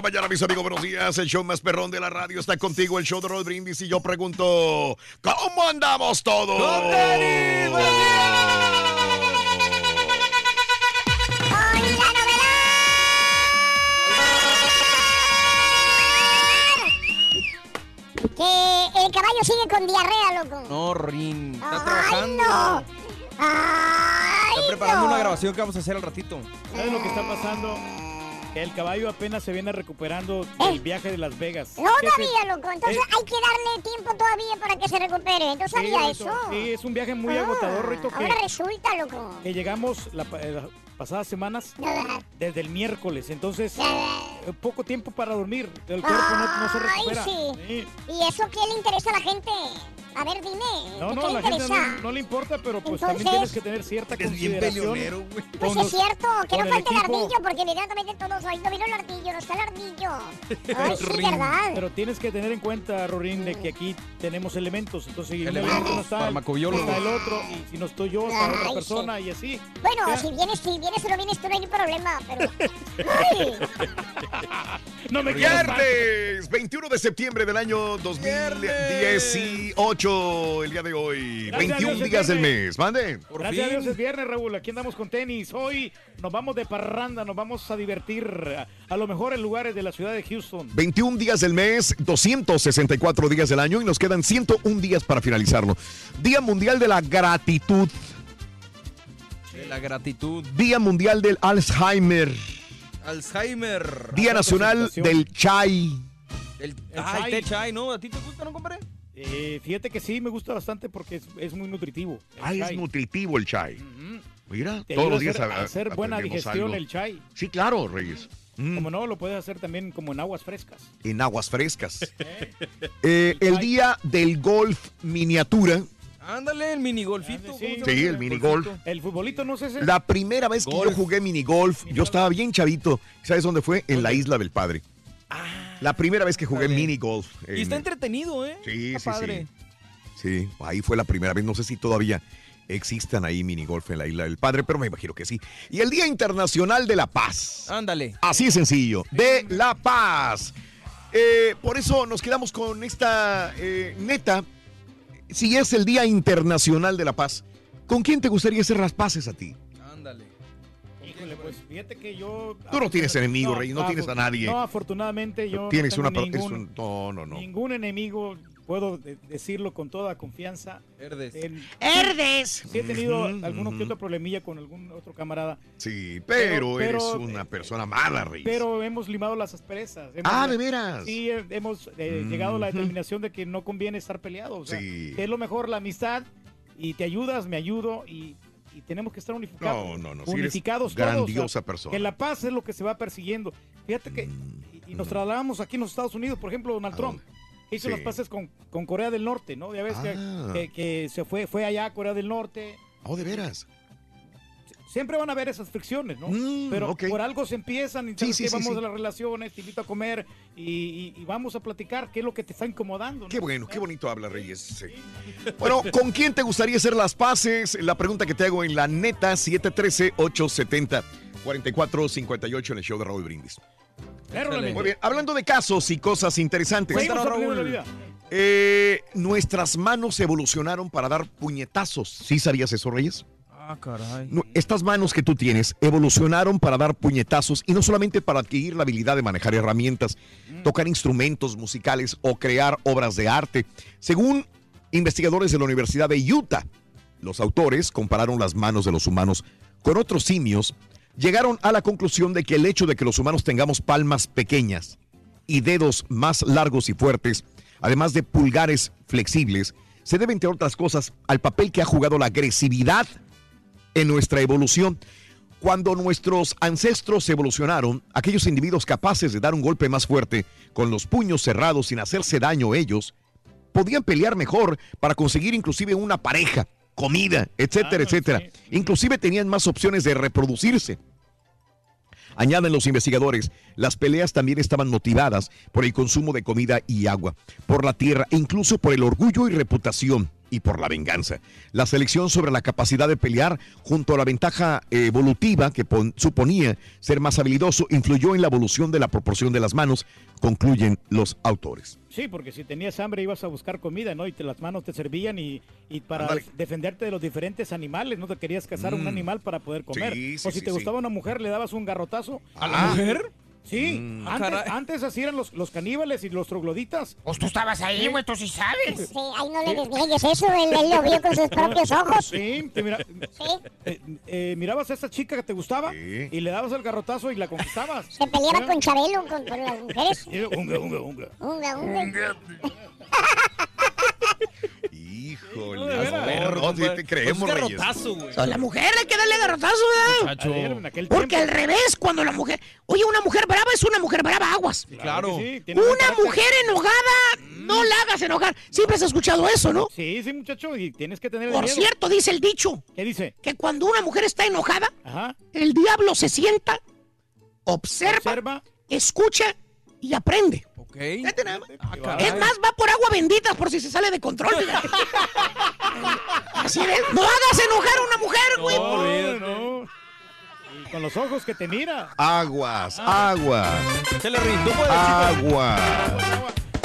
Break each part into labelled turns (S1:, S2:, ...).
S1: La mañana, mis amigos. Buenos días. El show más perrón de la radio está contigo. El show de Roll Brindis. Y yo pregunto: ¿Cómo andamos todos?
S2: Que el caballo sigue con diarrea, loco.
S3: No, Rin, está
S2: Ay,
S3: trabajando.
S2: no. Ay,
S3: Está preparando
S2: no.
S3: una grabación que vamos a hacer al ratito.
S4: ¿Sabes lo que está pasando? El caballo apenas se viene recuperando del viaje de Las Vegas.
S2: No sabía, loco. Entonces
S4: Eh.
S2: hay que darle tiempo todavía para que se recupere. ¿No
S4: sí,
S2: sabía eso?
S4: Sí, es un viaje muy
S2: Ah,
S4: agotador, Rito, que,
S2: Ahora resulta, loco.
S4: que llegamos la, eh, pasadas semanas desde el miércoles. Entonces, eh, poco tiempo para dormir. El cuerpo no, no se
S2: Ay,
S4: recupera.
S2: sí. ¿Y eso qué le interesa a la gente? A ver, dime.
S4: No,
S2: ¿qué
S4: no,
S2: le
S4: la gente
S2: interesa?
S4: no, no le importa, pero pues
S2: Entonces-
S4: también tienes que tener cierta
S3: bien
S4: consideración.
S3: peleonero, güey.
S2: Pues es cierto, que no
S4: el
S2: falta el ardillo, porque inmediatamente todos ahí no vino el ardillo, no está el ardillo. Ay, sí, verdad.
S4: Pero tienes que tener en cuenta, Rorín, de que aquí tenemos elementos. Entonces,
S3: Elementos,
S4: elemento no está,
S3: farmacobiólogos.
S4: está el otro. Y si no estoy yo, está otra persona y así.
S2: Bueno, si vienes, si vienes o no vienes tú no hay problema, pero... Ay,
S4: No me.
S1: Viernes 21 de septiembre del año 2018, el día de hoy.
S4: Gracias a
S1: 21
S4: Dios, es
S1: días del mes. Mande.
S3: Por
S4: Gracias a. Dios es viernes, Raúl. Aquí andamos con tenis. Hoy nos vamos de parranda, nos vamos a divertir a, a lo mejor en lugares de la ciudad de Houston.
S1: 21 días del mes, 264 días del año y nos quedan 101 días para finalizarlo. Día Mundial de la Gratitud.
S3: De La gratitud.
S1: Día Mundial del Alzheimer.
S3: Alzheimer.
S1: Día Nacional del Chai.
S3: El,
S4: El
S3: ah,
S4: chai.
S3: el té chai, ¿no? ¿A ti te gusta, no, compadre?
S4: Eh, fíjate que sí, me gusta bastante porque es, es muy nutritivo.
S1: Ah, es nutritivo el chai. Mira,
S4: Te
S1: todos los días
S4: hacer,
S1: a-
S4: a hacer buena digestión
S1: algo.
S4: el chai.
S1: Sí, claro, Reyes. Mm,
S4: Como no, lo puedes hacer también como en aguas frescas.
S1: en aguas frescas.
S4: ¿eh?
S1: Eh,
S4: El
S1: día del golf miniatura.
S3: Ándale, el minigolfito.
S4: Ah, sí.
S3: ¿cómo se
S1: Sí, el minigolf.
S4: El futbolito no sé si...
S1: La primera vez que yo jugué minigolf, yo estaba bien chavito. ¿Sabes dónde fue? En la isla del padre. La primera vez que jugué minigolf.
S3: Y
S1: en-
S3: está entretenido, ¿eh?
S1: Sí,
S3: Está
S1: sí,
S3: padre.
S1: Sí, ahí fue la primera vez. No sé si todavía existan ahí minigolf en la isla del padre, pero me imagino que sí. Y el Día Internacional de la Paz.
S3: Ándale.
S1: Así de sencillo, de la paz. Eh, por eso nos quedamos con esta eh, neta. Si es el Día Internacional de la Paz, ¿con quién te gustaría hacer las paces a ti?
S3: Ándale.
S4: Híjole, pues fíjate que yo...
S1: Tú no tienes enemigos, Rey, no tienes a nadie.
S4: No, afortunadamente yo
S1: Tienes
S4: no
S1: una...
S4: tengo
S1: es
S4: ningún,
S1: un- no, no, no.
S4: ningún enemigo. Puedo de- decirlo con toda confianza.
S5: ¡Herdes!
S4: Sí he tenido
S1: Ujú,
S4: alguno que
S1: ujú.
S4: otro problemilla con algún otro camarada,
S1: Sí, pero,
S4: Pero- pero-
S1: eres una persona mala, Reyes.
S4: pero hemos limado las asperezas. Hemos-
S1: ah, de veras.
S4: Sí, eh, hemos eh, llegado a la determinación de que no conviene estar peleados. O sea,
S1: Sí.
S4: que es lo mejor la amistad y te ayudas, me ayudo y, y tenemos que estar unificados.
S1: No, no, no. eres
S4: unificados todos, o sea,
S1: grandiosa persona.
S4: Que la paz es lo que se va persiguiendo. Fíjate que,
S1: Mm,
S4: y, y nos trasladamos aquí en los Estados Unidos, por ejemplo, Donald
S1: ¿A
S4: Trump.
S1: dónde?
S4: Hizo
S1: Sí.
S4: las paces con, con Corea del Norte, ¿no? Ya ves que-
S1: Ah.
S4: que, que se fue, fue allá a Corea del Norte.
S1: Oh, de veras.
S4: Siempre van a haber esas fricciones, ¿no?
S1: Mm,
S4: Pero por algo se empiezan y
S1: Sí, sí,
S4: que vamos a las relaciones, te invito a comer y, y- y vamos a platicar qué es lo que te está incomodando. ¿no?
S1: Qué bueno, qué bonito habla Reyes. Bueno, ¿con quién te gustaría hacer las paces? La pregunta que te hago en la neta 713-870-4458 en el show de Raúl Brindis. Muy bien, hablando de casos y cosas interesantes. Eh, nuestras manos evolucionaron para dar puñetazos. ¿Sí sabías eso, Reyes?
S3: Ah, caray.
S1: No, estas manos que tú tienes evolucionaron para dar puñetazos y no solamente para adquirir la habilidad de manejar herramientas, tocar instrumentos musicales o crear obras de arte. Según investigadores de la Universidad de Utah, los autores compararon las manos de los humanos con otros simios, llegaron a la conclusión de que el hecho de que los humanos tengamos palmas pequeñas y dedos más largos y fuertes, además de pulgares flexibles, se debe, entre otras cosas, al papel que ha jugado la agresividad en nuestra evolución. Cuando nuestros ancestros evolucionaron, aquellos individuos capaces de dar un golpe más fuerte, con los puños cerrados sin hacerse daño ellos, podían pelear mejor para conseguir inclusive una pareja, comida, etcétera,
S4: Claro,
S1: etcétera.
S4: sí.
S1: Inclusive tenían más opciones de reproducirse. Añaden los investigadores, las peleas también estaban motivadas por el consumo de comida y agua, por la tierra e incluso por el orgullo y reputación y por la venganza. La selección sobre la capacidad de pelear junto a la ventaja evolutiva que pon- suponía ser más habilidoso influyó en la evolución de la proporción de las manos, concluyen los autores.
S4: Sí, porque si tenías hambre ibas a buscar comida, ¿no? Y te, las manos te servían y, y para defenderte de los diferentes animales, ¿no? Te querías cazar un
S1: Mm.
S4: animal para poder comer.
S1: Sí, sí,
S4: o si
S1: sí,
S4: te gustaba una mujer, le dabas un garrotazo.
S3: ¿A la mujer?
S4: Sí,
S1: Mm.
S4: antes, antes así eran los, los caníbales y los trogloditas.
S5: Pues tú estabas ahí, güey, tú sí sabes.
S2: Sí, ahí no le desniegues eso, él, él lo vio con sus propios ojos.
S4: Sí, te mira-
S2: Sí,
S4: eh, eh, mirabas a esa chica que te gustaba
S1: Sí.
S4: y le dabas el garrotazo y la conquistabas.
S2: se peleaba
S4: ¿Eh?
S2: con Chabelo, con, con las mujeres.
S4: Y, unga, unga, unga.
S2: Unga, unga.
S1: Híjole,
S4: No,
S1: sí te creemos,
S3: Pues es
S1: Reyes.
S3: garrotazo.
S5: A la mujer hay que darle garrotazo, ¿verdad? Porque al revés, cuando la mujer... Oye, una mujer brava es una mujer brava, aguas.
S3: Claro.
S4: sí,
S5: Una mujer enojada, no la hagas enojar. Siempre has escuchado eso, ¿no?
S4: Sí, sí, muchacho, y tienes que tener
S5: Por
S4: miedo.
S5: cierto, dice el dicho,
S4: ¿Qué dice?
S5: que cuando una mujer está enojada,
S4: Ajá.
S5: el diablo se sienta, observa,
S4: Observa.
S5: escucha y aprende.
S3: Ok.
S5: Fíjate nada más.
S3: Ah,
S4: Es
S5: más, va por agua bendita por si se sale de control. Así es. No hagas enojar a una mujer, güey.
S3: No,
S4: no. Y con los ojos que te mira.
S1: Aguas, aguas,
S3: Se le rindó
S1: aguas.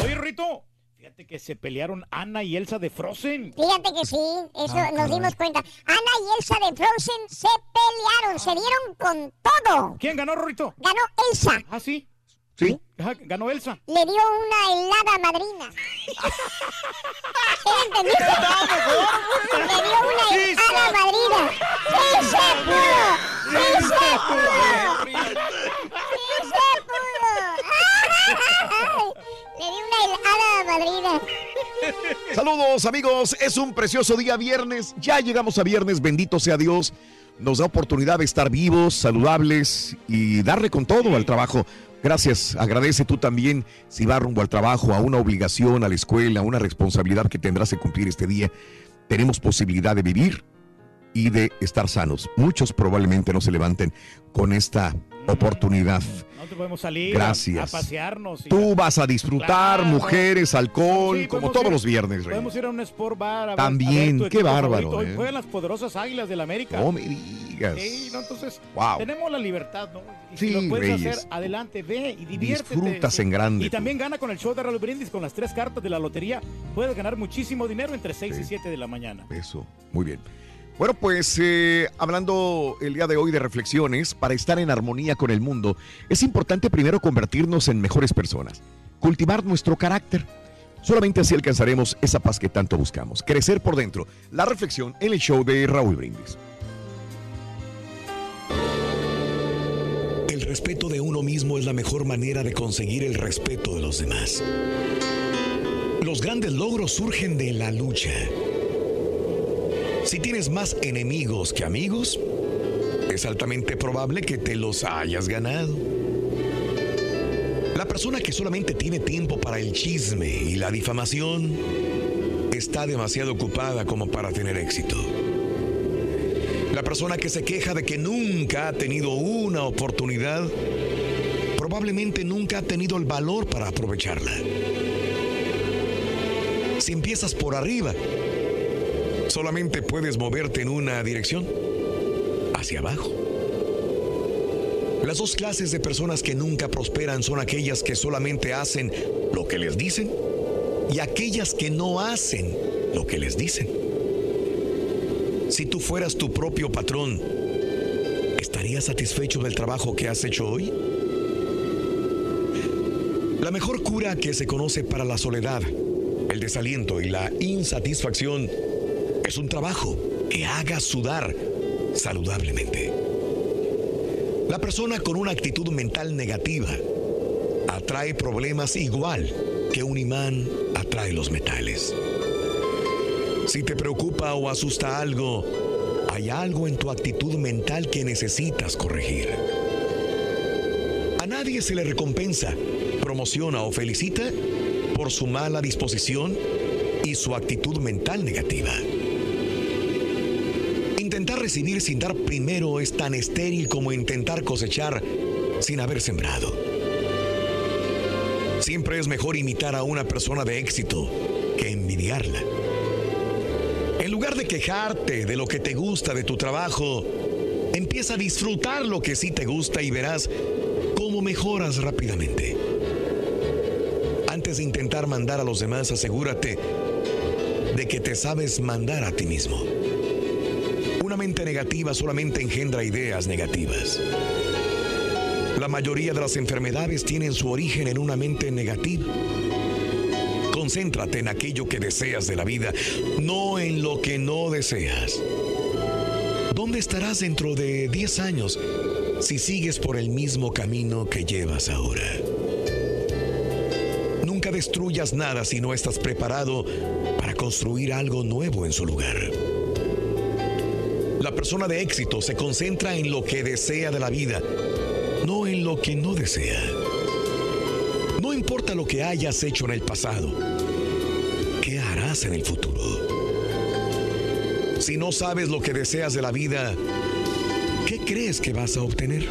S4: Oye, Rito, fíjate que se pelearon Ana y Elsa de Frozen.
S2: Fíjate que sí, eso nos dimos cuenta. Ana y Elsa de Frozen se pelearon, se dieron con todo.
S4: ¿Quién ganó, Rito?
S2: Ganó Elsa,
S4: Ah, sí.
S1: Sí,
S4: ganó Elsa.
S2: le dio una helada madrina. ¿Sí me entendiste? Le dio una helada madrina. ¡Sí se pudo! ¡Sí se pudo! ¡Sí se pudo! Le dio una helada madrina.
S1: Saludos amigos, es un precioso día viernes, ya llegamos a viernes, bendito sea Dios, nos da oportunidad de estar vivos, saludables y darle con todo al trabajo. Gracias, agradece tú también si va rumbo al trabajo, a una obligación, a la escuela, a una responsabilidad que tendrás que cumplir este día. Tenemos posibilidad de vivir y de estar sanos. Muchos probablemente no se levanten con esta oportunidad.
S4: Nosotros podemos salir a-
S1: Gracias.
S4: A, pasearnos. y-
S1: Tú vas a disfrutar,
S4: Claro.
S1: mujeres, alcohol,
S4: Sí,
S1: como todos
S4: ir-
S1: los viernes, Rey.
S4: Podemos ir a un sport bar a ver-
S1: También,
S4: a ver
S1: qué bárbaro,
S4: favorito. Hoy
S1: eh.
S4: Juegan las poderosas águilas del América.
S1: No me digas.
S4: Sí, no, entonces
S1: Wow.
S4: tenemos la libertad, ¿no? Y
S1: Sí,
S4: si lo puedes
S1: Reyes.
S4: hacer, adelante, ve y diviértete.
S1: Disfrutas
S4: Sí.
S1: en grande,
S4: Y
S1: tú.
S4: también gana con el show de Raúl Brindis con las tres cartas de la lotería. Puedes ganar muchísimo dinero entre 6 y 7 de la mañana.
S1: Eso, muy bien. Bueno, pues eh, hablando el día de hoy de reflexiones, para estar en armonía con el mundo, es importante primero convertirnos en mejores personas, cultivar nuestro carácter. Solamente así alcanzaremos esa paz que tanto buscamos. Crecer por dentro. La reflexión en el show de Raúl Brindis.
S6: El respeto de uno mismo es la mejor manera de conseguir el respeto de los demás. Los grandes logros surgen de la lucha. Si tienes más enemigos que amigos, es altamente probable que te los hayas ganado. La persona que solamente tiene tiempo para el chisme y la difamación está demasiado ocupada como para tener éxito. La persona que se queja de que nunca ha tenido una oportunidad, probablemente nunca ha tenido el valor para aprovecharla. Si empiezas por arriba, solamente puedes moverte en una dirección, hacia abajo. Las dos clases de personas que nunca prosperan son aquellas que solamente hacen lo que les dicen y aquellas que no hacen lo que les dicen. Si tú fueras tu propio patrón, ¿estarías satisfecho del trabajo que has hecho hoy? La mejor cura que se conoce para la soledad, el desaliento y la insatisfacción es un trabajo que haga sudar saludablemente. La persona con una actitud mental negativa atrae problemas igual que un imán atrae los metales. Si te preocupa o asusta algo, hay algo en tu actitud mental que necesitas corregir. A nadie se le recompensa, promociona o felicita por su mala disposición y su actitud mental negativa. Recibir sin dar primero es tan estéril como intentar cosechar sin haber sembrado. Siempre es mejor imitar a una persona de éxito que envidiarla. En lugar de quejarte de lo que te gusta de tu trabajo, empieza a disfrutar lo que sí te gusta y verás cómo mejoras rápidamente. Antes de intentar mandar a los demás, asegúrate de que te sabes mandar a ti mismo. Negativa solamente engendra ideas negativas. La mayoría de las enfermedades tienen su origen en una mente negativa. Concéntrate en aquello que deseas de la vida, no en lo que no deseas. ¿Dónde estarás dentro de 10 años si sigues por el mismo camino que llevas ahora? Nunca destruyas nada si no estás preparado para construir algo nuevo en su lugar. La persona de éxito se concentra en lo que desea de la vida, no en lo que no desea. No importa lo que hayas hecho en el pasado, ¿qué harás en el futuro? Si no sabes lo que deseas de la vida, ¿qué crees que vas a obtener?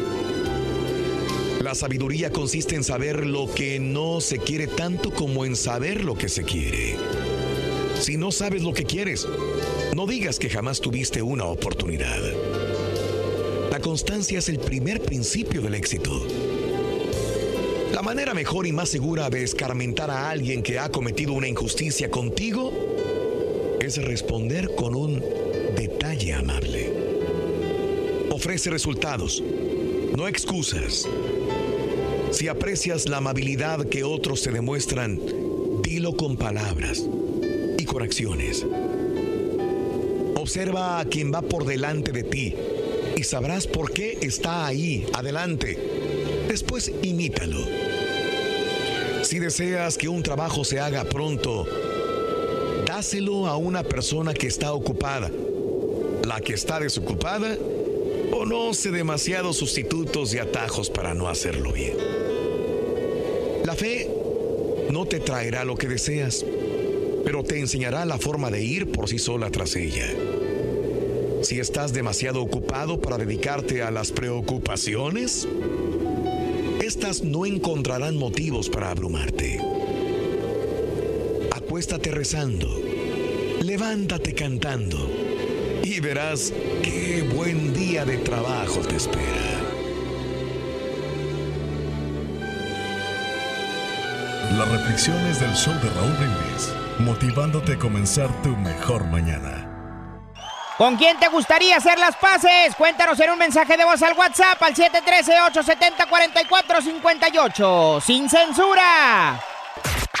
S6: La sabiduría consiste en saber lo que no se quiere tanto como en saber lo que se quiere. Si no sabes lo que quieres, no digas que jamás tuviste una oportunidad. La constancia es el primer principio del éxito. La manera mejor y más segura de escarmentar a alguien que ha cometido una injusticia contigo es responder con un detalle amable. Ofrece resultados, no excusas. Si aprecias la amabilidad que otros te demuestran, dilo con palabras y con acciones. Observa a quien va por delante de ti y sabrás por qué está ahí, adelante. Después imítalo. Si deseas que un trabajo se haga pronto, dáselo a una persona que está ocupada. La que está desocupada conoce demasiados sustitutos y atajos para no hacerlo bien. La fe no te traerá lo que deseas, pero te enseñará la forma de ir por sí sola tras ella. Si estás demasiado ocupado para dedicarte a las preocupaciones, estas no encontrarán motivos para abrumarte. Acuéstate rezando, levántate cantando y verás qué buen día de trabajo te espera.
S7: Las reflexiones del show de Raúl Brindis, motivándote a comenzar tu mejor mañana.
S5: ¿Con quién te gustaría hacer las paces? Cuéntanos en un mensaje de voz al WhatsApp al 713-870-4458. ¡Sin censura!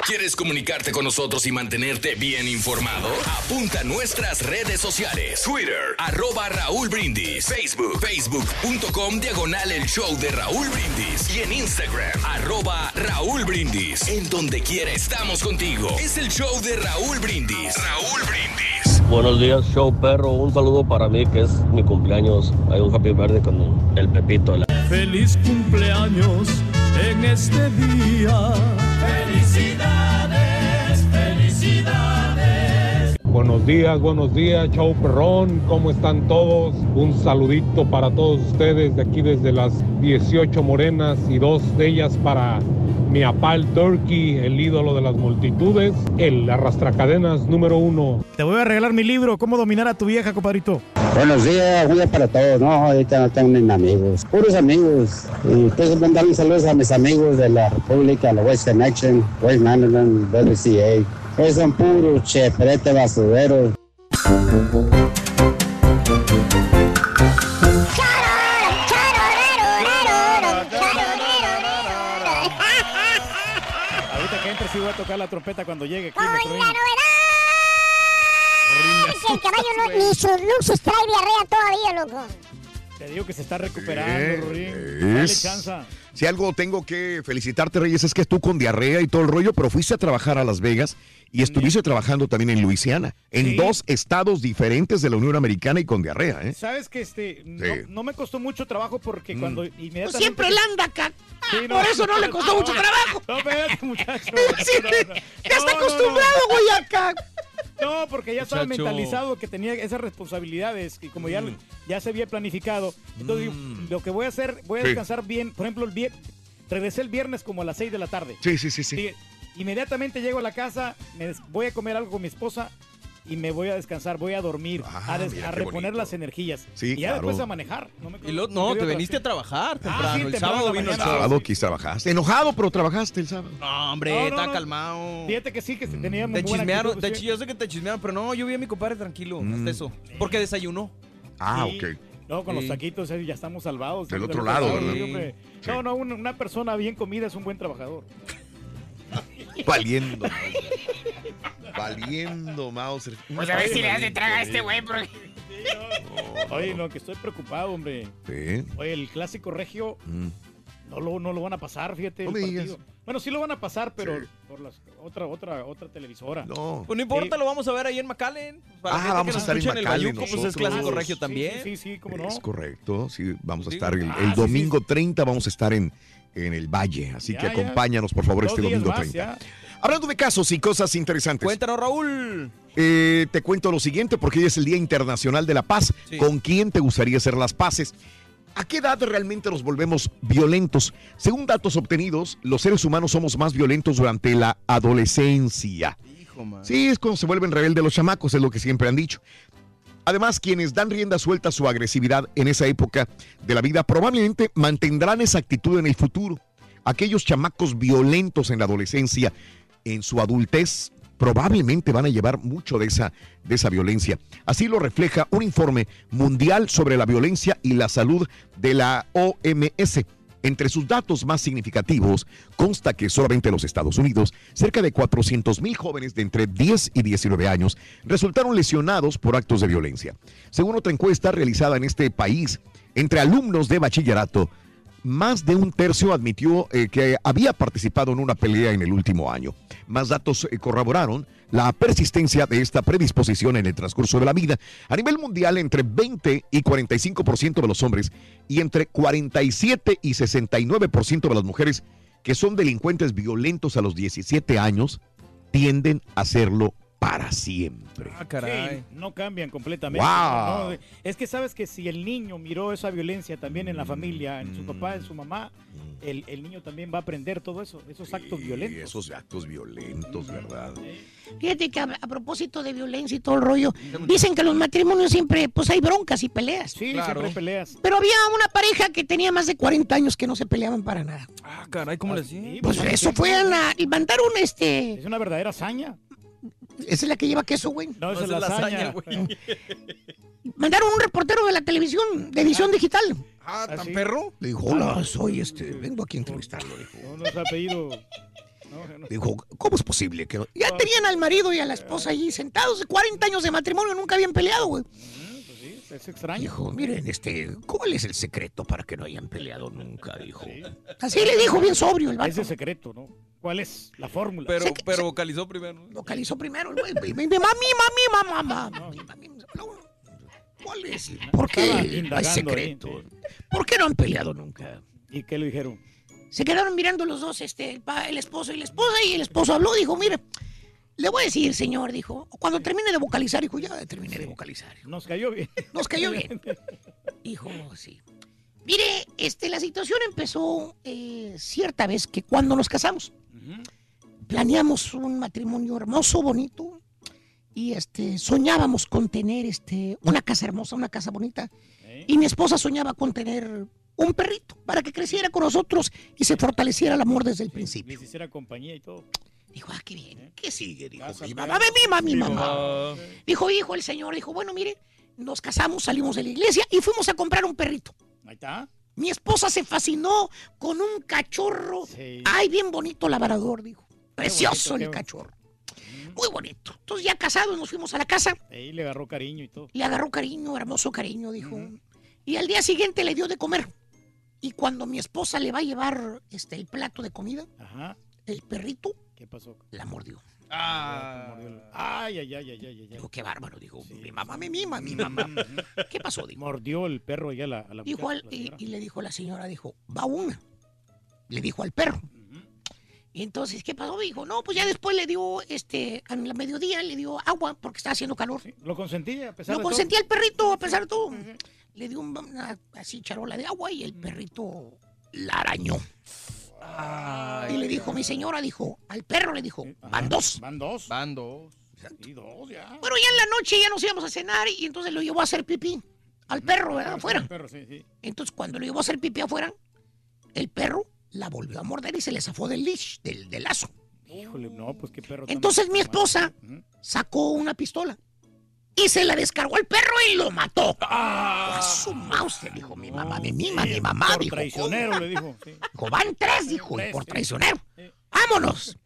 S8: ¿Quieres comunicarte con nosotros y mantenerte bien informado? Apunta a nuestras redes sociales. Twitter, arroba Raúl Brindis. Facebook, facebook.com, diagonal el show de Raúl Brindis. Y en Instagram, arroba Raúl Brindis. En donde quiera estamos contigo. Es el show de Raúl Brindis. Raúl Brindis.
S9: Buenos días, show perro. Un saludo para mí, que es mi cumpleaños. Hay un happy verde con el Pepito. La-
S10: Feliz cumpleaños en este día. Felicidades, felicidades.
S11: Buenos días, buenos días, chau perrón, ¿cómo están todos? Un saludito para todos ustedes de aquí desde las 18 morenas y dos de ellas para mi apal Turkey, el ídolo de las multitudes, el arrastracadenas número uno.
S4: Te voy a regalar mi libro, ¿Cómo dominar a tu vieja, compadrito?
S12: Buenos días, un día para todos. No, ahorita no tengo ni amigos, puros amigos. Y tengo que mandar un saludo a mis amigos de la República, la West Connection, West Manhattan, WCA. Esos son puros cheperete basureros.
S4: Sí voy a tocar la trompeta cuando llegue aquí.
S2: ¡Con la novedad! Que el caballo no, ni sus luxos trae diarrea todavía, loco.
S4: Te digo que se está recuperando, Rorín. Dale chanza.
S1: Si algo tengo que felicitarte, Reyes, es que tú con diarrea y todo el rollo, pero fuiste a trabajar a Las Vegas y estuviste trabajando también en Luisiana, en
S4: Sí.
S1: dos estados diferentes de la Unión Americana y con diarrea, ¿eh?
S4: Sabes que este no,
S1: Sí.
S4: no me costó mucho trabajo porque
S1: Mm.
S4: cuando inmediatamente.
S5: Pues siempre él anda acá.
S4: Sí,
S5: Por eso no le costó mucho trabajo.
S4: No, espérate, muchacho. No, no.
S5: acostumbrado, güey, acá.
S4: No, porque ya estaba mentalizado que tenía esas responsabilidades y como ya,
S1: Mm.
S4: ya se había planificado. Entonces, lo que voy a hacer, voy a
S1: Sí.
S4: descansar bien. Por ejemplo, el viernes, regresé el viernes como a las 6 de la tarde.
S1: Sí, sí, sí, sí.
S4: Sí, Inmediatamente llego a la casa, me des- voy a comer algo con mi esposa y me voy a descansar, voy a dormir, a, des-
S1: mira
S4: a reponer
S1: bonito.
S4: las energías.
S1: Sí,
S4: y ya
S1: claro.
S4: después a manejar. No, me
S3: Y lo-
S4: me
S3: no,
S4: quedé
S3: te veniste a trabajar
S4: Ah,
S3: temprano.
S4: sí,
S3: el
S4: temprano
S3: sábado vino el sábado.
S1: sábado aquí trabajaste. Enojado, pero trabajaste el sábado.
S3: No, hombre,
S4: No, no,
S3: está
S4: no.
S3: calmado.
S4: Fíjate que sí, que tenía muy
S3: Te
S4: buena
S3: chismearon,
S4: actitud,
S3: te yo sé que te chismearon, pero no, yo vi a mi compadre tranquilo,
S1: Mm.
S3: hasta eso. Porque desayunó.
S1: Ah,
S4: Sí.
S1: ok.
S4: No, con los taquitos eh, ya estamos salvados.
S1: Del otro lado, ¿verdad?
S4: No, no, una, una persona bien comida es un buen trabajador.
S1: Valiendo. Valiendo, Mauser.
S5: Pues a ver si le das de traga a este güey, porque...
S4: Oye, no, que estoy preocupado, hombre.
S1: Sí.
S4: Oye, el clásico regio
S1: Mm.
S4: no lo, no lo van a pasar, fíjate.
S1: No
S4: el
S1: me
S4: partido.
S1: digas.
S4: Bueno, sí lo van a pasar, pero
S1: Sí.
S4: por las, otra, otra, otra televisora.
S1: No.
S3: Pues no importa, lo vamos a ver ahí en McAllen. Para
S1: Ah, vamos a estar en McAllen
S3: pues es clásico regio
S4: Sí,
S3: también.
S4: Sí, sí, sí, cómo no.
S1: Es correcto, sí, vamos a
S3: Sí.
S1: estar el,
S4: Ah,
S1: el domingo 30, vamos a estar en, en el Valle, así
S4: Ya,
S1: que acompáñanos por favor este domingo
S4: más,
S1: 30.
S4: ya.
S1: Hablando de casos y cosas interesantes,
S3: Cuéntanos, Raúl.
S1: eh, te cuento lo siguiente porque hoy es el Día Internacional de la Paz.
S3: Sí.
S1: ¿Con quién te gustaría hacer las paces? ¿A qué edad realmente nos volvemos violentos? Según datos obtenidos, los seres humanos somos más violentos durante la adolescencia.
S3: Hijo, man.
S1: Sí, es cuando se vuelven rebeldes los chamacos, es lo que siempre han dicho. Además, quienes dan rienda suelta a su agresividad en esa época de la vida probablemente mantendrán esa actitud en el futuro. Aquellos chamacos violentos en la adolescencia, en su adultez, probablemente van a llevar mucho de esa, de esa violencia. Así lo refleja un informe mundial sobre la violencia y la salud de la OMS. Entre sus datos más significativos consta que solamente en los Estados Unidos, cerca de 400 mil jóvenes de entre 10 y 19 años resultaron lesionados por actos de violencia. Según otra encuesta realizada en este país, entre alumnos de bachillerato, más de un tercio admitió eh, que había participado en una pelea en el último año. Más datos eh, corroboraron la persistencia de esta predisposición en el transcurso de la vida. A nivel mundial, entre 20 y 45% de los hombres y entre 47 y 69% de las mujeres que son delincuentes violentos a los 17 años tienden a hacerlo para siempre.
S3: Ah, caray.
S4: Sí, no cambian completamente.
S1: Wow.
S4: No, es que sabes que si el niño miró esa violencia también en la familia, en su papá, en su mamá, el, el niño también va a aprender todo eso, esos actos
S1: Y
S4: violentos.
S1: esos actos violentos, ¿verdad?
S5: Fíjate que a, a propósito de violencia y todo el rollo, dicen que los matrimonios siempre pues hay broncas y peleas.
S4: Sí,
S3: Claro.
S4: siempre hay peleas.
S5: Pero había una pareja que tenía más de 40 años que no se peleaban para nada.
S3: Ah, caray, ¿cómo le decía?
S5: Pues
S4: pues,
S5: eso fue a la... y mandaron este...
S4: Es una verdadera hazaña.
S5: Esa es la que lleva queso, güey.
S4: No, esa es la
S3: es la
S4: hazaña.
S3: hazaña, güey.
S5: Mandaron un reportero de la televisión, de edición digital.
S3: Ah, ¿tan
S4: ¿Ah, sí?
S3: perro?
S1: Le dijo, hola, soy este, vengo aquí a entrevistarlo. dijo.
S4: No, no es apellido.
S5: Dijo, ¿cómo es posible que no? Ya tenían al marido y a la esposa ahí sentados, 40 años de matrimonio, nunca habían peleado, güey.
S4: Es extraño.
S5: Dijo, miren, este, ¿cuál es el secreto para que no hayan peleado nunca? Dijo. Así le dijo bien sobrio el vato.
S4: Ese secreto, ¿no? ¿Cuál es la fórmula?
S3: Pero, pero vocalizó primero. ¿no?
S5: Vocalizó primero el güey. Mi, mi, mi, mami, mami, mamá, mami, mami. ¿Cuál es? ¿Por qué no hay secreto? ¿Por qué no han peleado nunca?
S4: ¿Y qué le dijeron?
S5: Se quedaron mirando los dos, este, el esposo y la esposa, y el esposo habló, dijo, mire, le voy a decir, señor, dijo, cuando termine de vocalizar, dijo, ya terminé de vocalizar.
S4: Nos cayó bien.
S5: Nos cayó bien. Dijo, sí. Mire, este, la situación empezó eh, cierta vez que cuando nos casamos, planeamos un matrimonio hermoso, bonito, y este, soñábamos con tener este, una casa hermosa, una casa bonita. Y mi esposa soñaba con tener un perrito para que creciera con nosotros y se fortaleciera el amor desde el principio.
S4: Les hiciera compañía y todo.
S5: Dijo, ah, qué bien. ¿Qué sigue? Dijo, mi mamá, mi mima, mi mamá. Dijo, hijo, el señor dijo, bueno, mire, nos casamos, salimos de la iglesia y fuimos a comprar un perrito.
S4: Ahí está.
S5: Mi esposa se fascinó con un cachorro. Ay, bien bonito labrador, dijo. Precioso
S4: bonito,
S5: el cachorro. Muy bonito. Entonces ya casados nos fuimos a la casa.
S4: Ahí le agarró cariño y todo.
S5: Le agarró cariño, hermoso cariño, dijo. Y al día siguiente le dio de comer. Y cuando mi esposa le va a llevar este, el plato de comida,
S4: Ajá.
S5: el perrito
S4: ¿Qué pasó?
S5: la mordió.
S4: Ah. Ay, ay, ay, ay, ay, ay.
S5: Dijo, qué bárbaro, dijo, mi mamá me mima, mi mamá. ¿Qué pasó? Dijo.
S4: Mordió el perro ya a la, a la
S5: Dijo
S4: muchacha,
S5: al-
S4: la
S5: y, le dijo la señora, dijo, va una. Le dijo al perro. Y entonces, ¿qué pasó? Dijo, no, pues ya después le dio, este, a la mediodía le dio agua porque estaba haciendo calor.
S4: Lo consentía, a pesar
S5: Lo
S4: de todo.
S5: consentía el perrito a pesar de todo. Le dio un- una así charola de agua y el perrito la arañó. Y le dijo, mi señora, dijo, al perro le dijo, van dos.
S4: Van dos.
S3: Van dos.
S4: Y dos, ya.
S5: Bueno, ya en la noche ya nos íbamos a cenar y entonces lo llevó a hacer pipí al perro, ¿verdad? Afuera.
S4: El perro, sí, sí.
S5: Entonces, cuando lo llevó a hacer pipí afuera, el perro la volvió a morder y se le zafó del leash, del, del lazo.
S4: Híjole, no, pues qué perro.
S5: Entonces mi esposa sacó una pistola y se la descargó al perro y lo mató. A su mouse, dijo mi mamá, mi mima, mi mamá,
S4: Por
S5: dijo.
S4: traicionero,
S5: ¿cómo?
S4: le dijo. sí.
S5: Dijo, van tres, dijo, y por
S4: sí.
S5: traicionero. ¡Vámonos!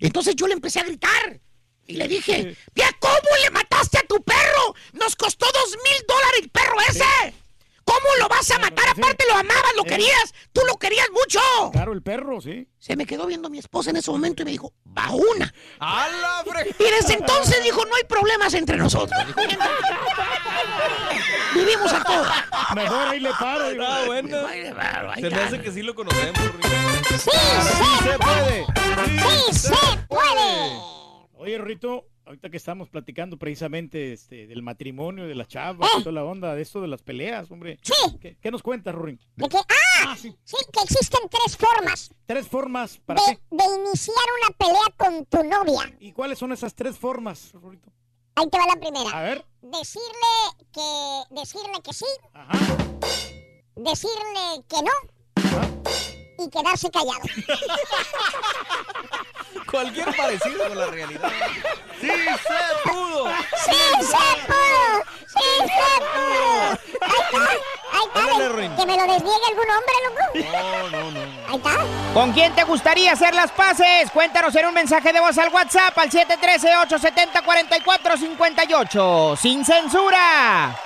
S5: Entonces yo le empecé a gritar y le dije, ¡Vea cómo le mataste a tu perro! ¡Nos costó dos mil dólares el perro ese! ¿Cómo lo vas a matar? Aparte lo amabas, lo querías. Tú lo querías mucho.
S4: Claro, el perro, sí.
S5: Se me quedó viendo mi esposa en ese momento y me dijo, va una.
S3: ¡A la fre-
S5: Y desde entonces dijo, no hay problemas entre nosotros. Vivimos a todo.
S4: Mejor ahí le paro.
S3: Ah, bueno.
S5: Ahí
S3: Se me hace que sí lo conocemos, Rito.
S2: ¡Sí
S3: se puede!
S2: ¡Sí se puede!
S4: Oye, Rito, ahorita que estamos platicando precisamente este, del matrimonio, de las chavas, y toda la onda, de esto de las peleas, hombre.
S2: Sí.
S4: ¿Qué, qué nos cuentas, Rurín?
S2: De que, ah, sí. que existen tres formas
S4: Tres formas para
S2: de,
S4: qué.
S2: de iniciar una pelea con tu novia.
S4: ¿Y cuáles son esas tres formas, Rurito?
S2: Ahí te va la primera.
S4: A ver.
S2: Decirle que, decirle que sí,
S4: Ajá.
S2: decirle que no y quedarse callado.
S3: Cualquier parecido con la realidad. ¡Sí se pudo!
S2: ¡Sí se pudo! ¡Sí se pudo! Ahí está, ahí está. Que me lo desniegue algún hombre, loco.
S3: No, no, no.
S2: Ahí está.
S13: ¿Con quién te gustaría hacer las paces? Cuéntanos en un mensaje de voz al WhatsApp al 713-870-4458. ¡Sin censura!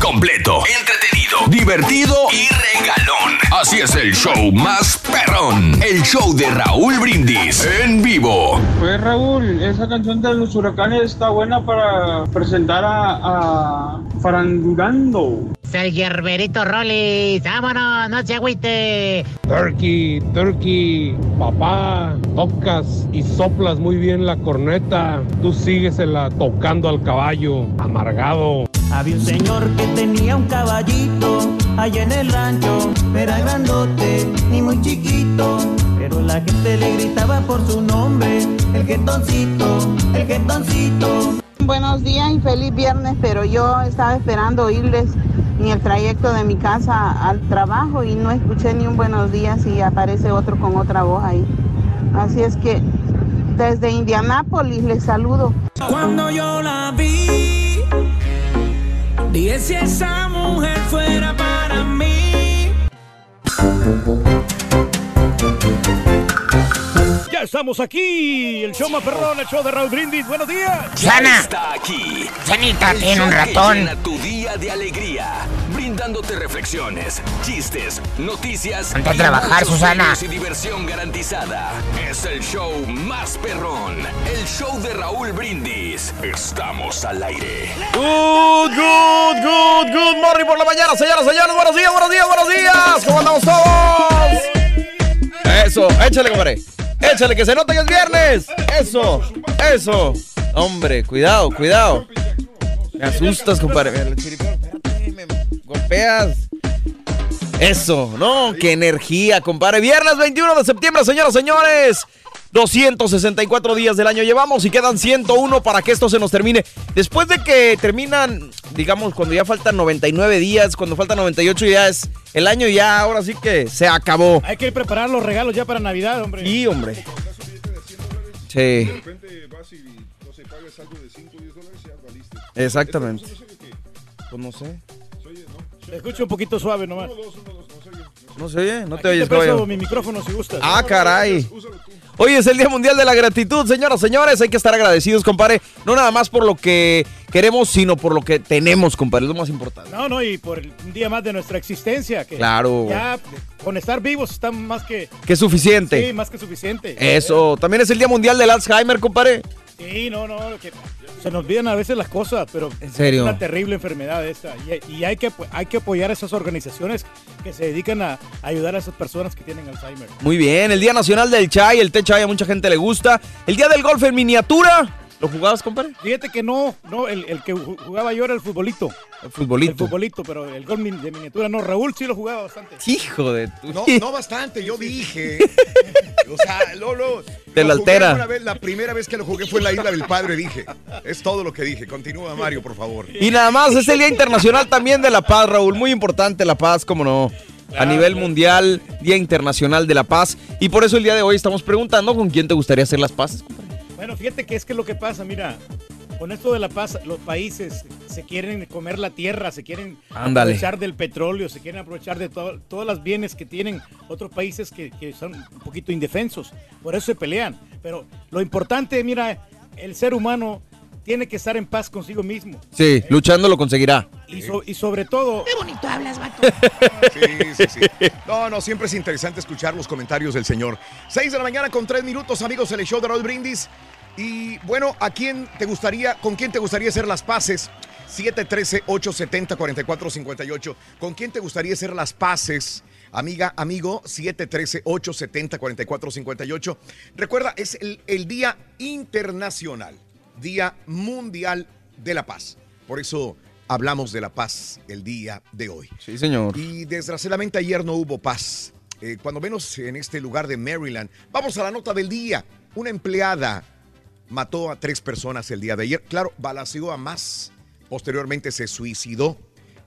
S8: Completo, entretenido, divertido y regalón. Así es el show más perrón. El show de Raúl Brindis en vivo.
S14: Pues Raúl, esa canción de los huracanes está buena para presentar a, a Farandurando.
S15: Sergio Herberito Rollis, vámonos, no se agüite.
S11: Turkey, Turkey, papá, tocas y soplas muy bien la corneta. Tú síguesela tocando al caballo, amargado.
S16: Había un señor que tenía un caballito allá en el rancho, era grandote ni muy chiquito, pero la gente le gritaba por su nombre, el jetoncito, el jetoncito.
S17: Buenos días y feliz viernes, pero yo estaba esperando oírles en el trayecto de mi casa al trabajo y no escuché ni un buenos días y aparece otro con otra voz ahí. Así es que desde Indianápolis les saludo.
S16: Cuando yo la vi, dije esa mujer fuera para mí.
S4: Ya estamos aquí, el show más perrón, el show de Raúl Brindis. Buenos días.
S8: Ya está aquí.
S18: Sanita tiene un
S8: que
S18: ratón.
S8: llena tu día de alegría, brindándote reflexiones, chistes, noticias
S18: Ponte a trabajar, Susana.
S8: y diversión garantizada. Es el show más perrón, el show de Raúl Brindis. Estamos al aire.
S19: Good, good, good, good morning por la mañana, señoras, señores. Buenos días, buenos días, buenos días. ¿Cómo andamos todos? Eso, échale, compadre. Échale, que se note que es viernes. Eso, eso. Hombre, cuidado, cuidado. Me asustas, compadre. Golpeas. Eso, no, qué energía, compadre. Viernes 21 de septiembre, señoras, señores. 264 días del año llevamos y quedan 101 para que esto se nos termine. Después de que terminan, digamos, cuando ya faltan 99 días, cuando faltan 98 ya es el año ya, ahora sí que se acabó.
S4: Hay que preparar los regalos ya para Navidad, hombre.
S19: Sí, hombre. Sí, exactamente. Pues no sé.
S4: Te escucho un poquito suave nomás.
S19: No se oye, no te
S4: Aquí
S19: oyes,
S4: te presto mi micrófono si gustas.
S19: Ah, caray. Hoy es el Día Mundial de la Gratitud, señoras, señores. Hay que estar agradecidos, compadre. No nada más por lo que queremos, sino por lo que tenemos, compadre. Es lo más importante.
S4: No, no, y por el- un día más de nuestra existencia. Que
S19: Claro.
S4: Ya con estar vivos está más que.
S19: Que suficiente.
S4: Sí, más que suficiente.
S19: Eso. También es el Día Mundial del Alzheimer, compadre.
S4: Sí, no, no, que se nos olvidan a veces las cosas, pero
S19: ¿En serio?
S4: es una terrible enfermedad esta. Y, y hay, que, hay que apoyar a esas organizaciones que se dedican a ayudar a esas personas que tienen Alzheimer.
S19: Muy bien. El Día Nacional del Chai. El té chai a mucha gente le gusta. El Día del Golf en miniatura. ¿Lo jugabas, compadre?
S4: Fíjate que no, no, el, el que ju- jugaba yo era el futbolito.
S19: El futbolito.
S4: El futbolito, pero el gol de miniatura no. Raúl sí lo jugaba bastante.
S19: Hijo de tu...
S1: No, no bastante, yo dije. O sea, Lolo.
S19: Te la altera.
S1: Una vez, la primera vez que lo jugué fue en la Isla del Padre, dije. Es todo lo que dije. Continúa, Mario, por favor.
S19: Y nada más, es el Día Internacional también de la Paz, Raúl. Muy importante la paz, como no. A nivel mundial, Día Internacional de la Paz. Y por eso el día de hoy estamos preguntando con quién te gustaría hacer las paces.
S4: Bueno, fíjate que es que lo que pasa, mira, con esto de la paz, los países se quieren comer la tierra, se quieren aprovechar del petróleo, se quieren aprovechar de to- todos los bienes que tienen otros países que, que son un poquito indefensos. Por eso se pelean. Pero lo importante, mira, el ser humano tiene que estar en paz consigo mismo.
S19: Sí, luchando lo conseguirá.
S4: Y, so- y sobre todo...
S18: Qué bonito hablas, vato.
S1: Sí, sí, sí. No, no, siempre es interesante escuchar los comentarios del señor. 6 de la mañana con 3 minutos, amigos, en el show de Raúl Brindis. Y bueno, ¿a quién te gustaría, con quién te gustaría hacer las paces? 713-870-4458. ¿Con quién te gustaría hacer las paces? Amiga, amigo, 713-870-4458. Recuerda, es el, el Día Internacional, Día Mundial de la Paz. Por eso hablamos de la paz el día de hoy.
S19: Sí, señor.
S1: Y desgraciadamente ayer no hubo paz. Eh, cuando menos en este lugar de Maryland. Vamos a la nota del día. Una empleada mató a tres personas el día de ayer. Claro, balaceó a más. Posteriormente se suicidó.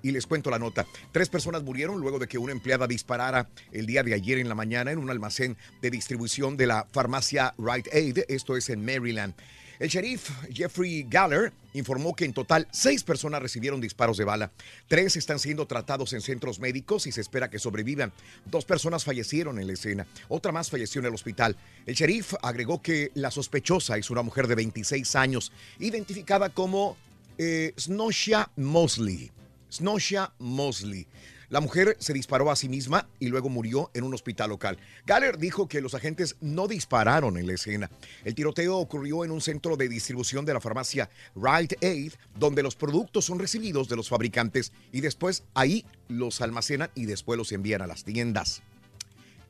S1: Y les cuento la nota. Tres personas murieron luego de que una empleada disparara el día de ayer en la mañana en un almacén de distribución de la farmacia Rite Aid. Esto es en Maryland. El sheriff Jeffrey Galler informó que en total seis personas recibieron disparos de bala. Tres están siendo tratados en centros médicos y se espera que sobrevivan. Dos personas fallecieron en la escena. Otra más falleció en el hospital. El sheriff agregó que la sospechosa es una mujer de 26 años, identificada como eh, Snosha Mosley. Snosha Mosley. La mujer se disparó a sí misma y luego murió en un hospital local. Galler dijo que los agentes no dispararon en la escena. El tiroteo ocurrió en un centro de distribución de la farmacia Rite Aid, donde los productos son recibidos de los fabricantes y después ahí los almacenan y después los envían a las tiendas.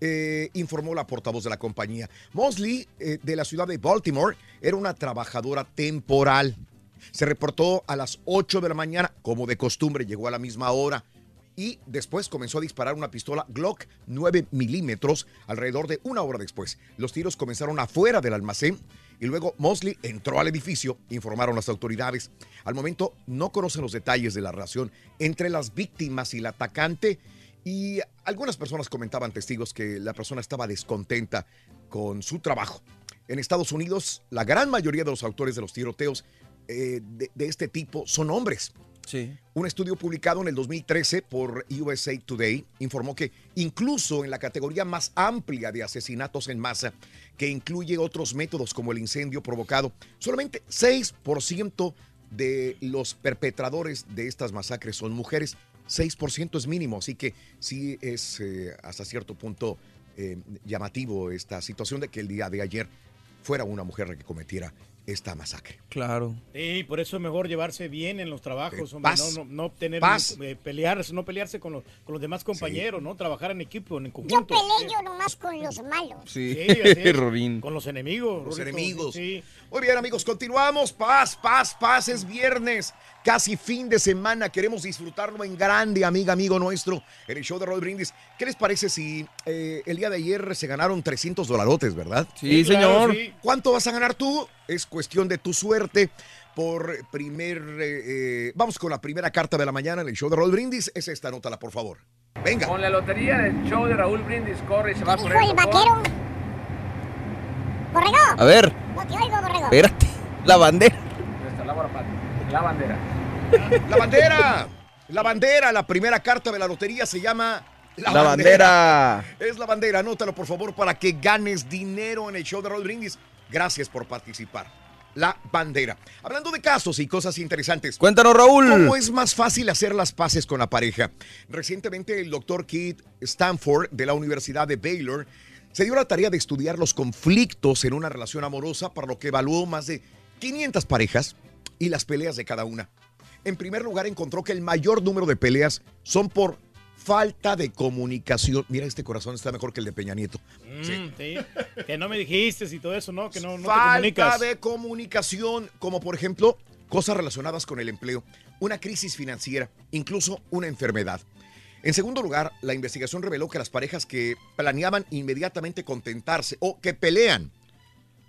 S1: Eh, informó la portavoz de la compañía. Mosley, eh, de la ciudad de Baltimore, era una trabajadora temporal. Se reportó a las 8 de la mañana, como de costumbre, llegó a la misma hora y después comenzó a disparar una pistola Glock 9 milímetros alrededor de una hora después. Los tiros comenzaron afuera del almacén y luego Mosley entró al edificio, informaron las autoridades. Al momento no conocen los detalles de la relación entre las víctimas y el atacante y algunas personas comentaban testigos que la persona estaba descontenta con su trabajo. En Estados Unidos, la gran mayoría de los autores de los tiroteos eh, de, de este tipo son hombres.
S3: Sí.
S1: Un estudio publicado en el 2013 por USA Today informó que incluso en la categoría más amplia de asesinatos en masa, que incluye otros métodos como el incendio provocado, solamente 6% de los perpetradores de estas masacres son mujeres. 6% es mínimo, así que sí es eh, hasta cierto punto eh, llamativo esta situación de que el día de ayer fuera una mujer la que cometiera esta masacre.
S3: Claro.
S4: Sí, por eso es mejor llevarse bien en los trabajos,
S1: Eh,
S4: hombre,
S1: paz.
S4: no, no, no tener
S1: Paz.
S4: eh, pelearse, no pelearse con los, con los demás compañeros, ¿no? Trabajar en equipo, en
S2: Yo
S4: conjunto.
S2: peleo nomás con los malos.
S3: Sí,
S4: Sí.
S3: Rorín.
S4: Con los enemigos.
S1: Los enemigos.
S4: Sí.
S1: Muy bien, amigos, continuamos. Paz, paz, paz. Es viernes, casi fin de semana. Queremos disfrutarlo en grande, amiga, amigo nuestro, en el show de Roll Brindis. ¿Qué les parece si eh, el día de ayer se ganaron 300 dolarotes, verdad?
S3: Sí, Sí, claro, señor.
S4: sí.
S1: ¿Cuánto vas a ganar tú? Es cuestión de tu suerte. Por primer. eh, eh, vamos con la primera carta de la mañana en el show de Roll Brindis. Es esta, anótala, por favor. Venga.
S20: Con la lotería del show de Raúl Brindis corre y se va a poner.
S2: el vaquero. Borrego.
S3: A ver,
S2: No te oigo, borrego.
S3: espérate. La bandera.
S20: La, la bandera.
S1: La bandera. La bandera, la primera carta de la lotería se llama.
S3: La bandera.
S1: Es la bandera, anótalo por favor para que ganes dinero en el show de Roll Brindis. Gracias por participar. La bandera. Hablando de casos y cosas interesantes.
S3: Cuéntanos, Raúl.
S1: ¿Cómo es más fácil hacer las paces con la pareja? Recientemente el doctor Keith Stanford de la Universidad de Baylor se dio la tarea de estudiar los conflictos en una relación amorosa, para lo que evaluó más de 500 parejas y las peleas de cada una. En primer lugar, encontró que el mayor número de peleas son por falta de comunicación. Mira, este corazón está mejor que el de Peña Nieto.
S4: Mm, sí. Que no me dijiste y todo eso, ¿no? Que no, no te
S1: Falta
S4: comunicas.
S1: de comunicación, como por ejemplo cosas relacionadas con el empleo, una crisis financiera, incluso una enfermedad. En segundo lugar, la investigación reveló que las parejas que planeaban inmediatamente contentarse o que pelean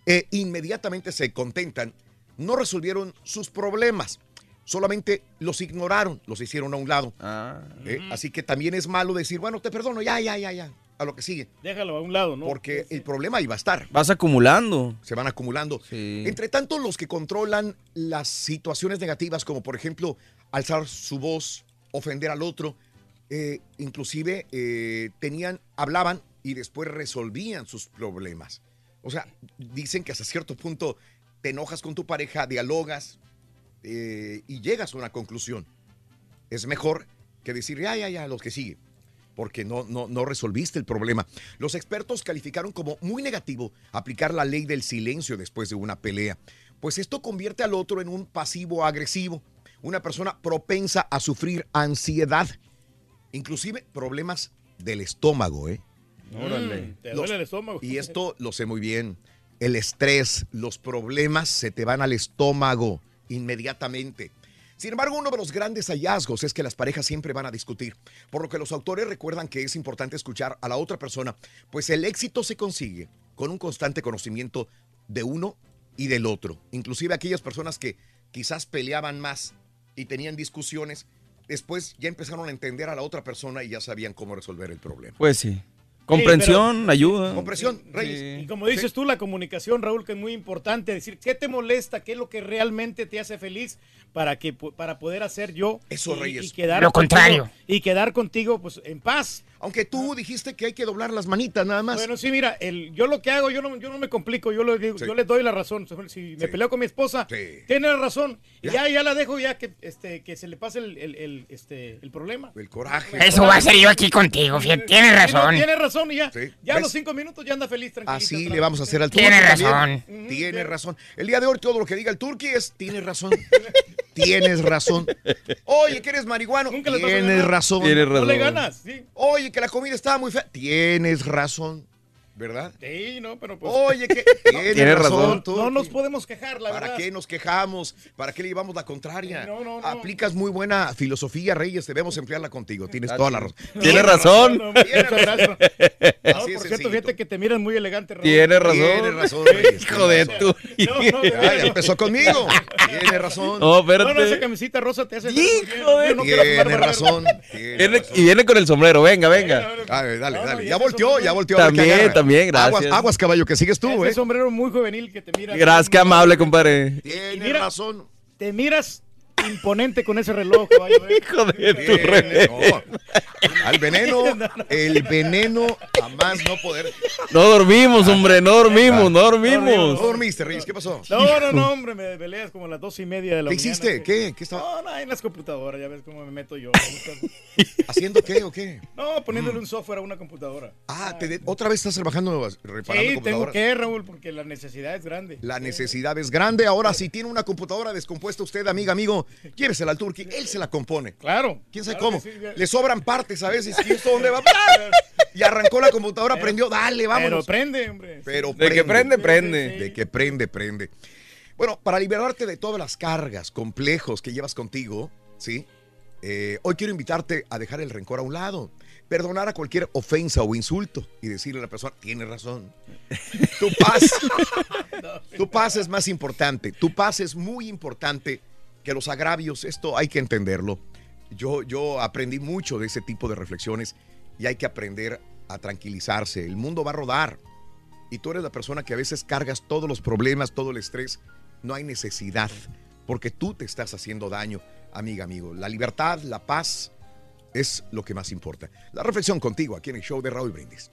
S1: e inmediatamente se contentan, no resolvieron sus problemas. Solamente los ignoraron, los hicieron a un lado. ¿eh? Así que también es malo decir, bueno, te perdono, ya, ya, ya, ya, a lo que sigue.
S4: Déjalo a un lado, ¿no?
S1: Porque el problema iba a estar.
S3: Vas acumulando.
S1: Se van acumulando. Entre tanto, los que controlan las situaciones negativas, como por ejemplo alzar su voz, ofender al otro, eh, inclusive eh, tenían, hablaban y después resolvían sus problemas. O sea, dicen que hasta cierto punto te enojas con tu pareja, dialogas eh, y llegas a una conclusión. Es mejor que decir, ya, ya, ya, los que sigue porque no, no, no resolviste el problema. Los expertos calificaron como muy negativo aplicar la ley del silencio después de una pelea, pues esto convierte al otro en un pasivo agresivo, una persona propensa a sufrir ansiedad, inclusive problemas del estómago, ¿eh?
S4: Órale. Te duele el estómago.
S1: Y esto lo sé muy bien. El estrés, los problemas se te van al estómago inmediatamente. Sin embargo, uno de los grandes hallazgos es que las parejas siempre van a discutir, por lo que los autores recuerdan que es importante escuchar a la otra persona, pues el éxito se consigue con un constante conocimiento de uno y del otro. Inclusive aquellas personas que quizás peleaban más y tenían discusiones, después ya empezaron a entender a la otra persona y ya sabían cómo resolver el problema.
S3: Pues sí. Comprensión, ayuda.
S1: Comprensión, Reyes.
S4: Y como dices tú, la comunicación, Raúl, que es muy importante, decir qué te molesta, qué es lo que realmente te hace feliz para que para poder hacer yo
S1: Eso,
S4: y,
S1: Reyes.
S4: y quedar
S1: Lo
S4: contigo-
S1: contrario.
S4: y quedar contigo pues en paz.
S1: Aunque tú dijiste que hay que doblar las manitas nada más.
S4: Bueno, sí, mira, el, yo lo que hago, yo no, yo no me complico, yo, le digo- yo le doy la razón. Si me peleo con mi esposa, tiene la razón. Y ya, ya la dejo ya que, este, que se le pase el, el, el, este, el problema.
S1: El coraje.
S15: Eso va a ser yo aquí contigo, tienes
S4: Sí, no,
S15: razón.
S4: Tiene razón y ya. Ya a los cinco minutos ya anda feliz, tranquilo.
S1: Así le vamos a hacer al turqui.
S15: Tiene
S1: también.
S15: razón.
S1: Tiene razón. El día de hoy todo lo que diga el turqui es, tienes razón. Tienes razón. Oye, que eres marihuano.
S4: le vas a
S1: Tienes razón.
S3: Tienes razón.
S4: No le ganas, sí.
S1: Oye, que la comida estaba muy fea. Tienes razón. ¿Verdad?
S4: Sí, no, pero pues.
S1: Oye, que tienes,
S3: Tienes
S1: razón.
S3: razón.
S4: No nos podemos quejar, la
S1: ¿Para
S4: verdad.
S1: qué nos quejamos? ¿Para qué le llevamos la contraria?
S4: No, no, no.
S1: Aplicas muy buena filosofía, Reyes. Debemos emplearla contigo. Tienes toda la razón.
S3: Tienes razón.
S4: Gracias. No,
S1: Así es
S4: por cierto,
S1: sencillito.
S4: fíjate que te miran muy elegante, Raúl.
S3: Tienes razón.
S1: Tienes razón, Reyes.
S3: Hijo de
S1: Tienes ya empezó conmigo. Tienes razón.
S3: No,
S4: No, no, esa
S3: espérate.
S4: camisita rosa te hace.
S3: Hijo de-
S1: Tienes razón. tienes razón.
S3: y viene con el sombrero, venga, venga.
S1: A ver, dale, dale.
S4: y
S1: Ya volteó, ya volteó.
S3: También,
S1: agarra.
S3: También, gracias.
S1: Aguas, aguas, caballo, que sigues tú,
S4: Ese
S1: ¿eh?
S4: sombrero muy juvenil que te mira.
S3: Gracias, qué amable, compadre.
S1: Tienes
S4: mira-
S1: razón.
S4: Te miras imponente con ese reloj, caballo. ¿eh?
S3: Hijo de tu
S1: no. Al veneno, el veneno jamás no poder.
S3: No dormimos, hombre, no dormimos, no dormimos.
S1: No dormiste, Reyes, ¿qué pasó?
S4: No, no, no, hombre, me peleas como a las dos y media de la
S1: ¿Qué
S4: mañana.
S1: hiciste? ¿Qué? ¿Qué estaba
S4: No, no, en las computadoras, ya ves cómo me meto yo.
S1: haciendo qué o qué?
S4: No, poniéndole un software a una computadora.
S1: Ah, te de- otra vez estás trabajando reparando
S4: Sí, tengo
S1: computadoras.
S4: que, Raúl, porque la necesidad es grande.
S1: La necesidad es grande. Ahora, si tiene una computadora descompuesta, usted, amiga, amigo, llévesela al Turqui. Él se la compone.
S4: Claro.
S1: ¿Quién sabe
S4: Claro
S1: cómo?
S4: sí.
S1: Le sobran partes a veces. ¿Y esto dónde va? ¡Ah! Y arrancó la computadora, prendió. Dale, vámonos.
S4: Pero prende, hombre.
S1: Pero
S3: De que prende, prende.
S1: De que prende, prende. Bueno, para liberarte de todas las cargas, complejos que llevas contigo, ¿sí? Eh, hoy quiero invitarte a dejar el rencor a un lado, perdonar a cualquier ofensa o insulto y decirle a la persona, tienes razón. Tu paz, tu paz es más importante, tu paz es muy importante que los agravios, esto hay que entenderlo. Yo, yo aprendí mucho de ese tipo de reflexiones y hay que aprender a tranquilizarse. El mundo va a rodar y tú eres la persona que a veces cargas todos los problemas, todo el estrés. No hay necesidad porque tú te estás haciendo daño, amiga, amigo. La libertad, la paz es lo que más importa. La reflexión contigo aquí en el show de Raúl Brindis.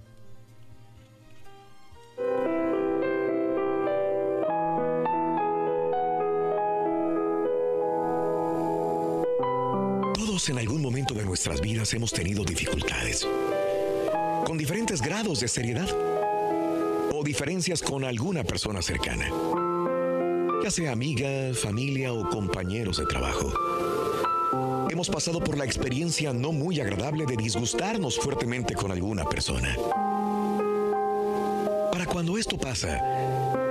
S6: En algún momento de nuestras vidas hemos tenido dificultades, con diferentes grados de seriedad o diferencias con alguna persona cercana, ya sea amiga, familia o compañeros de trabajo. Hemos pasado por la experiencia no muy agradable de disgustarnos fuertemente con alguna persona. Para cuando esto pasa,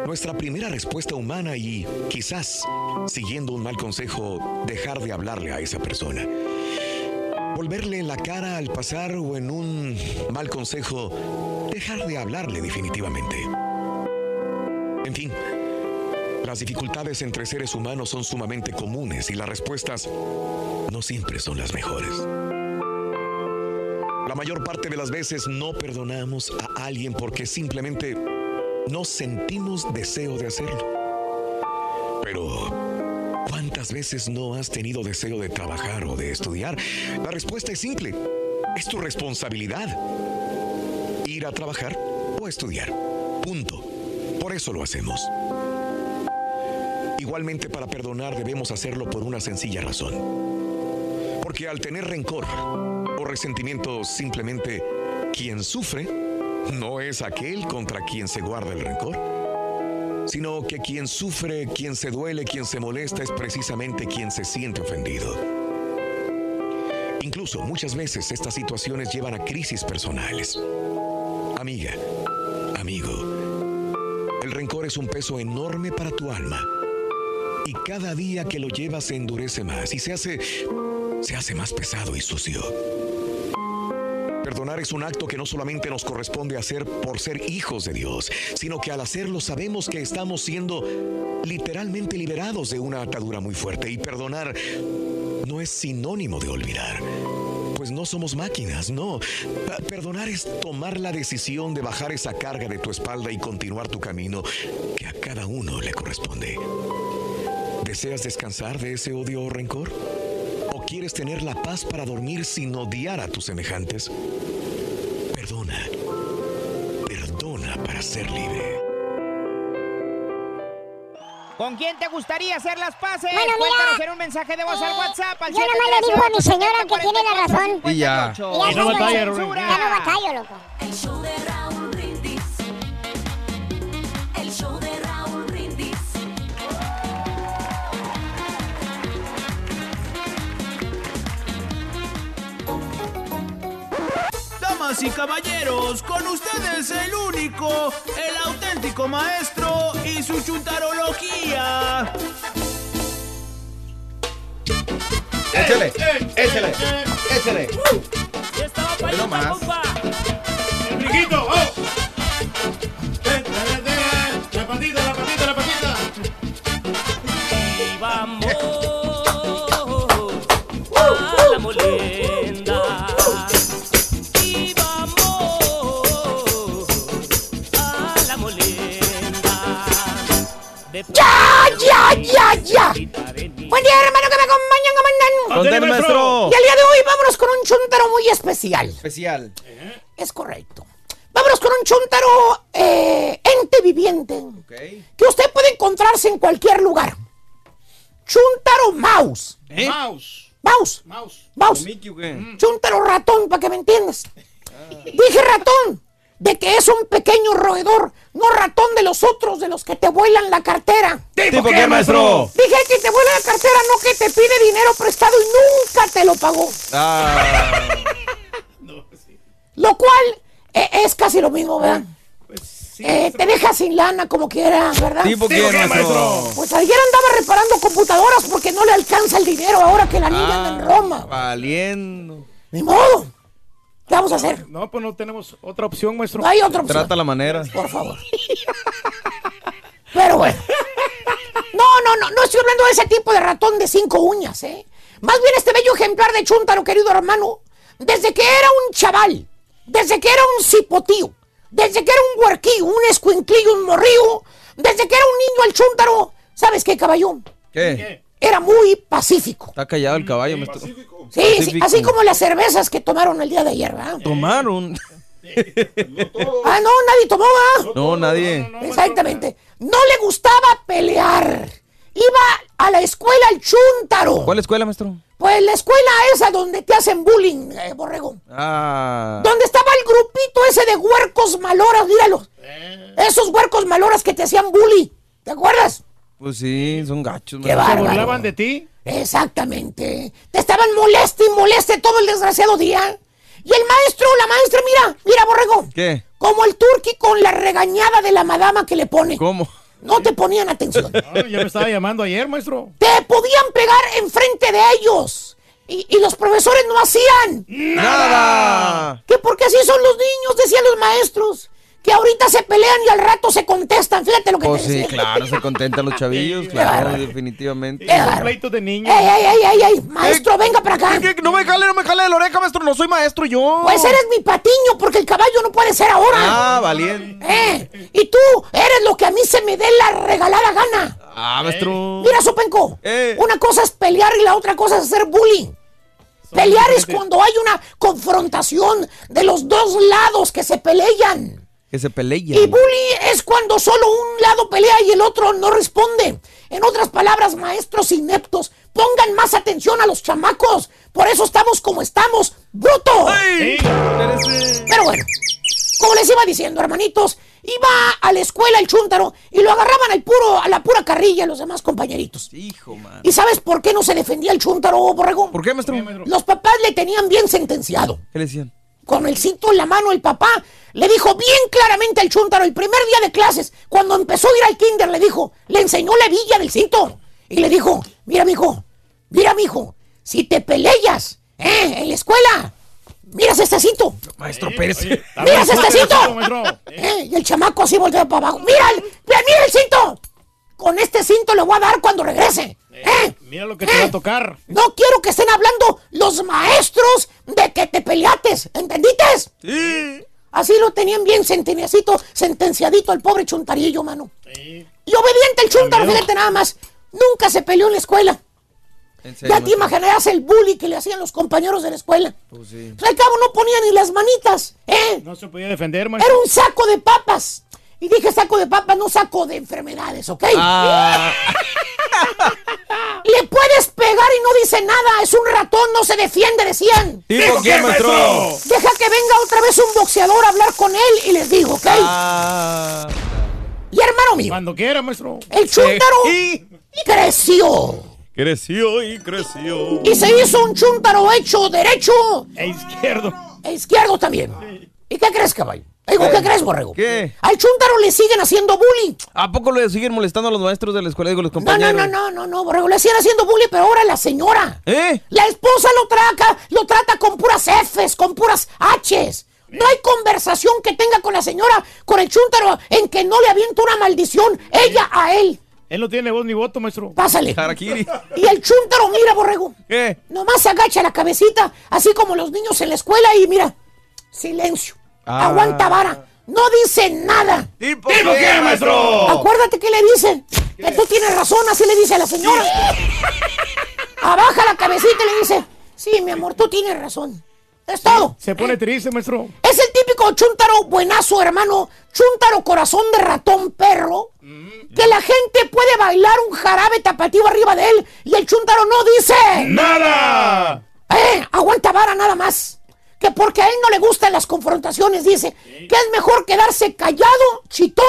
S6: nuestra primera respuesta humana y quizás, siguiendo un mal consejo, dejar de hablarle a esa persona. Volverle la cara al pasar o en un mal consejo, dejar de hablarle definitivamente. En fin, las dificultades entre seres humanos son sumamente comunes y las respuestas no siempre son las mejores. La mayor parte de las veces no perdonamos a alguien porque simplemente no sentimos deseo de hacerlo. Pero, ¿cuántas veces no has tenido deseo de trabajar o de estudiar? La respuesta es simple. Es tu responsabilidad. Ir a trabajar o estudiar. Punto. Por eso lo hacemos. Igualmente para perdonar debemos hacerlo por una sencilla razón. Porque al tener rencor o resentimiento simplemente quien sufre no es aquel contra quien se guarda el rencor, sino que quien sufre, quien se duele, quien se molesta es precisamente quien se siente ofendido. Incluso muchas veces estas situaciones llevan a crisis personales. Amiga, amigo, el rencor es un peso enorme para tu alma. Y cada día que lo llevas se endurece más y se hace se hace más pesado y sucio. Perdonar es un acto que no solamente nos corresponde hacer por ser hijos de Dios, sino que al hacerlo sabemos que estamos siendo literalmente liberados de una atadura muy fuerte. Y perdonar no es sinónimo de olvidar. Pues no somos máquinas, no. Perdonar es tomar la decisión de bajar esa carga de tu espalda y continuar tu camino que a cada uno le corresponde. ¿Deseas descansar de ese odio o rencor? ¿O quieres tener la paz para dormir sin odiar a tus semejantes? Perdona. Perdona para ser libre.
S13: ¿Con quién te gustaría hacer las paces?
S2: Bueno, mira.
S13: Cuéntanos en un mensaje de voz al WhatsApp al
S2: Yo nomás le digo a mi señora que tiene la razón.
S3: Y ya.
S2: Y ya
S4: Y no. Rubén.
S2: Ya no batallo, loco.
S10: Damas y caballeros, con ustedes el único, el auténtico maestro y su chuntarología.
S3: Échale, échale, échale.
S10: Ya estaba
S3: Hoy no más.
S4: Enriquito, oh.
S10: Molenda. De
S5: ¡Ya, ya, ya, ya! Buen día, hermano, que me acompaña
S3: Conteste, maestro.
S5: Y el día de hoy vámonos con un chuntaro muy especial.
S3: Especial.
S5: Es correcto. Vámonos con un chuntaro eh, ente viviente que usted puede encontrarse en cualquier lugar. Chuntaro mouse.
S4: Mouse.
S5: Mouse.
S4: Mouse.
S5: Mouse.
S3: Mickey, ¿o qué?
S5: Chuntaro ratón, para que me entiendas. Dije ratón, de que es un pequeño roedor, no ratón de los otros, de los que te vuelan la cartera.
S3: ¿Tipo qué, maestro?
S5: Dije que te vuela la cartera, no que te pide dinero prestado y nunca te lo pagó.
S3: Ah,
S5: Lo cual eh, es casi lo mismo, ¿verdad? Eh, te deja sin lana como quiera, ¿verdad?
S3: ¿Tipo qué, maestro?
S5: Pues ayer andaba reparando computadoras porque no le alcanza el dinero ahora que la niña anda en Roma.
S3: Valiendo.
S5: Ni modo. ¿Qué vamos a hacer?
S4: No, pues no tenemos otra opción, maestro.
S5: No hay otra opción.
S3: Trata la manera.
S5: Por favor. Pero bueno. No, no, no, no estoy hablando de ese tipo de ratón de cinco uñas, ¿eh? Más bien este bello ejemplar de chúntaro, querido hermano, desde que era un chaval, desde que era un cipotío, desde que era un huerquillo, un escuinclillo, un morrillo, desde que era un niño el chúntaro, ¿sabes qué, caballón?
S3: ¿Qué?
S5: Era muy pacífico.
S3: Está callado el caballo, maestro.
S5: Sí, sí, así como las cervezas que tomaron el día de ayer, ¿verdad?
S3: Tomaron.
S5: Ah, no, nadie tomó, ¿verdad?
S3: No, nadie.
S5: Exactamente. No le gustaba pelear. Iba a la escuela el chúntaro.
S3: ¿Cuál escuela, maestro?
S5: Pues la escuela esa donde te hacen bullying, eh, borrego.
S3: Ah.
S5: Donde estaba el grupito ese de huercos maloras, míralos. Esos huercos maloras que te hacían bully. ¿Te acuerdas?
S3: Pues sí, son gachos.
S5: Qué.
S4: ¿Se burlaban de ti?
S5: Exactamente. Te estaban moleste y moleste todo el desgraciado día. Y el maestro, la maestra, mira, mira, borrego.
S3: ¿Qué?
S5: Como el turqui con la regañada de la madama que le pone.
S3: ¿Cómo?
S5: No te ponían atención.
S4: No, ya me estaba llamando ayer, maestro.
S5: te podían pegar enfrente de ellos. Y, y los profesores no hacían.
S3: ¡Nada!
S5: Que porque así son los niños, decían los maestros. Que ahorita se pelean y al rato se contestan. Fíjate lo que
S3: Pues
S5: te
S3: sí,
S5: decía.
S3: claro, se contentan los chavillos, claro, definitivamente.
S4: Pleitos de niños.
S5: ¡Ey, ey, ey, ey, ey! Maestro, venga para acá.
S3: No me jale, no me jale de la oreja, maestro. No soy maestro yo.
S5: Pues eres mi patiño porque el caballo no puede ser ahora.
S3: Ah, valiente.
S5: ¿Eh? Y tú eres lo que a mí se me dé la regalada gana.
S3: Ah, maestro.
S5: Mira, Sopenco.
S3: Eh.
S5: Una cosa es pelear y la otra cosa es hacer bullying. Pelear es cuando hay una confrontación de los dos lados que se pelean.
S3: Que se
S5: Y
S3: peleen.
S5: bully es cuando solo un lado pelea y el otro no responde. En otras palabras, maestros ineptos, pongan más atención a los chamacos. Por eso estamos como estamos, bruto. Pero bueno, como les iba diciendo, hermanitos, iba a la escuela el chúntaro y lo agarraban al puro, a la pura carrilla los demás compañeritos.
S3: Hijo, man.
S5: ¿Y sabes por qué no se defendía el chúntaro, borregón?
S3: ¿Por qué, maestro?
S5: Los papás le tenían bien sentenciado.
S3: ¿Qué le decían?
S5: Con el cinto en la mano, el papá le dijo bien claramente al chúntaro el primer día de clases, cuando empezó a ir al kinder, le dijo, le enseñó la villa del cinto. Y le dijo, mira, mijo, mira, mijo, si te peleas, ¿eh? En la escuela, miras este cinto.
S3: Maestro Pérez.
S5: ¡Miras este cinto!
S4: maestro.
S5: ¿Eh? Y el chamaco así voltea para abajo. ¡Mira, el- mira, mira el cinto! Con este cinto le voy a dar cuando regrese. ¿Eh?
S4: Mira lo que te va a tocar.
S5: No quiero que estén hablando los maestros de que te peleates. ¿Entendiste?
S3: Sí.
S5: Así lo tenían bien sentenciadito, sentenciadito el pobre chuntarillo, mano. Y obediente el chuntaro,
S4: Cambió.
S5: fíjate nada más. Nunca se peleó en la escuela.
S3: En serio,
S5: Ya te imaginarás el bully que le hacían los compañeros de la escuela.
S3: Pues sí.
S5: Al cabo no ponía ni las manitas, ¿eh?
S4: No se podía defender, maestro.
S5: Era un saco de papas. Y dije saco de papas, no saco de enfermedades, ¿ok?
S3: Ah,
S5: Le puedes pegar y no dice nada. Es un ratón, no se defiende, decían.
S3: ¿tipo qué, maestro?
S5: Deja que venga otra vez un boxeador a hablar con él y les digo, ¿ok?
S3: Ah.
S5: Y hermano mío,
S4: Cuando quiera, maestro.
S5: el chúntaro
S3: Y
S5: creció.
S3: creció y creció.
S5: Y se hizo un chúntaro hecho derecho
S4: E izquierdo.
S5: e izquierdo también. ¿Y qué crees, caballo? Digo, ¿qué crees, borrego?
S3: ¿Qué?
S5: Al chúntaro le siguen haciendo bullying.
S3: ¿A poco le siguen molestando a los maestros de la escuela? Digo, los
S5: No, no,
S3: compañeros.
S5: no, no, no, no, borrego. Le siguen haciendo bullying, pero ahora la señora.
S3: ¿Eh?
S5: La esposa lo trata, lo trata con puras Fs, con puras Hs. No hay conversación que tenga con la señora, con el chúntaro, en que no le avienta una maldición ella a él.
S4: Él no tiene voz ni voto, maestro.
S5: Pásale.
S3: Harakiri.
S5: Y el chúntaro, mira, borrego.
S3: ¿Qué?
S5: Nomás agacha la cabecita, así como los niños en la escuela, y mira, silencio.
S3: Ah.
S5: Aguanta vara. No dice nada.
S3: ¿Tipo qué, maestro?
S5: Acuérdate que le dice. Que tú tienes razón, así le dice a la señora. abaja la cabecita y le dice, sí, mi amor, tú tienes razón. Es todo.
S4: Se pone triste, maestro.
S5: Es el típico chúntaro buenazo, hermano. Chúntaro corazón de ratón perro. Que la gente puede bailar un jarabe tapatío arriba de él y el chúntaro no dice
S4: ¡Nada!
S5: Eh, aguanta vara nada más. Que porque a él no le gustan las confrontaciones, dice que es mejor quedarse callado, chitón,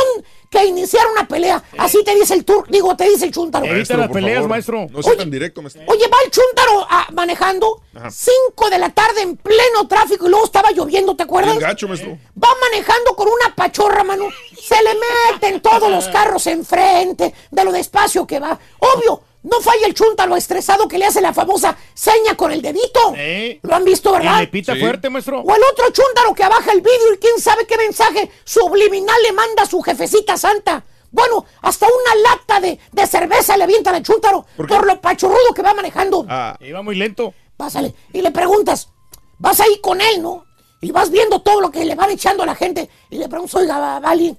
S5: que iniciar una pelea. Así te dice el tur, digo, te dice el chúntaro.
S4: Evita las peleas, maestro.
S21: No sea tan directo, maestro.
S5: Oye, va el chúntaro ah, manejando,
S21: Ajá.
S5: 5 de la tarde en pleno tráfico y luego estaba lloviendo, ¿te acuerdas?
S21: Gacho, maestro.
S5: Va manejando con una pachorra, mano. Se le meten todos los carros enfrente de lo despacio que va. Obvio, no falla el chúntaro estresado que le hace la famosa seña con el dedito. Lo han visto, ¿verdad?
S4: Y le pita fuerte, maestro.
S5: O el otro chúntaro que abaja el vidrio y quién sabe qué mensaje subliminal le manda a su jefecita santa. Bueno, hasta una lata de, de cerveza le avientan al chúntaro por, lo pachorrudo que va manejando.
S4: Ah. Iba muy lento.
S5: Pásale. Y le preguntas, vas ahí con él, ¿no? Y vas viendo todo lo que le van echando a la gente. Y le preguntas, oiga, Vali,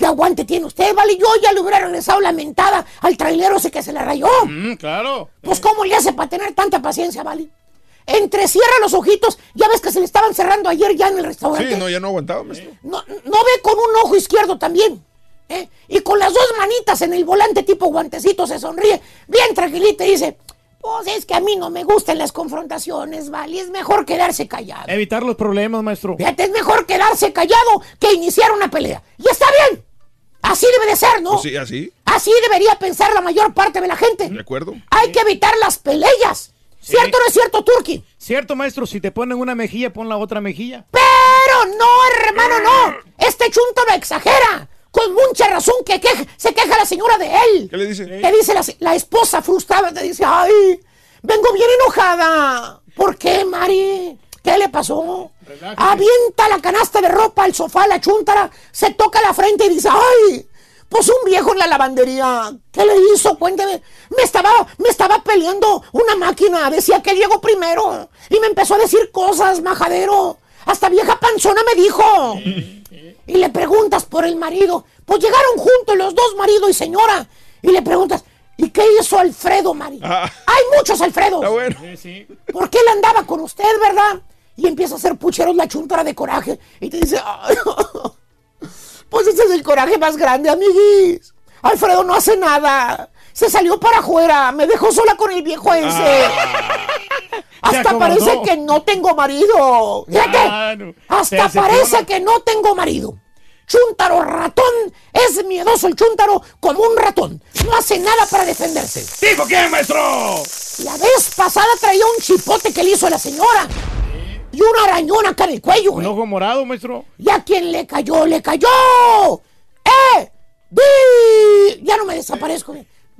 S5: ¿qué aguante tiene usted, Vali? Yo ya le hubiera regresado la mentada al trailero ese que se le rayó.
S4: Mm, claro.
S5: Pues, ¿cómo le hace para tener tanta paciencia, Vali? Entrecierra los ojitos. Ya ves que se le estaban cerrando ayer ya en el restaurante.
S21: Sí, no, ya no aguantaba, maestro.
S5: No, no ve con un ojo izquierdo también. ¿eh? Y con las dos manitas en el volante tipo guantecito se sonríe. Bien tranquilita y dice, pues es que a mí no me gustan las confrontaciones, ¿vale? Es mejor quedarse callado.
S4: Evitar los problemas, maestro.
S5: Fíjate, es mejor quedarse callado que iniciar una pelea. Y está bien. Así debe de ser, ¿no?
S21: Pues sí, así.
S5: Así debería pensar la mayor parte de la gente.
S21: De acuerdo.
S5: Hay que evitar las peleas. ¿Cierto o no es cierto, Turki?
S4: Cierto, maestro. Si te ponen una mejilla, pon la otra mejilla.
S5: Pero no, hermano, no. Este chunto lo exagera. Con mucha razón que queja- se queja la señora de él.
S21: ¿Qué le dice?
S5: Le dice la, la esposa frustrada, te dice, ay, vengo bien enojada. ¿Por qué, Mari? ¿Qué le pasó? Avienta la canasta de ropa al sofá, la chuntara, se toca la frente y dice, ay, pues un viejo en la lavandería. ¿Qué le hizo? Cuénteme. Me estaba, me estaba peleando una máquina, decía que llegó primero. Y me empezó a decir cosas, majadero. Hasta vieja panzona me dijo. Y le preguntas por el marido. Pues llegaron juntos los dos, marido y señora. Y le preguntas, ¿y qué hizo Alfredo, Mari? Hay muchos Alfredos.
S4: Sí.
S5: ¿Por qué él andaba con usted, verdad? Y empieza a hacer pucheros la chuntara de coraje. Y te dice, "Ay, pues ese es el coraje más grande, amiguis. Alfredo no hace nada. Se salió para afuera. Me dejó sola con el viejo ese.
S4: Se
S5: Hasta parece que no tengo marido. Fíjate.
S4: Claro.
S5: Hasta
S4: Se
S5: parece que no tengo marido. Chúntaro ratón es miedoso el chúntaro como un ratón. No hace nada para defenderse.
S4: ¿Dijo quién, maestro?
S5: La vez pasada traía un chipote que le hizo a la señora. Y una arañona acá en el cuello.
S4: Un
S5: ¿eh?
S4: ojo morado, maestro.
S5: Y a quien le cayó, le cayó. ¡Eh! ¡Di! Ya no me desaparezco.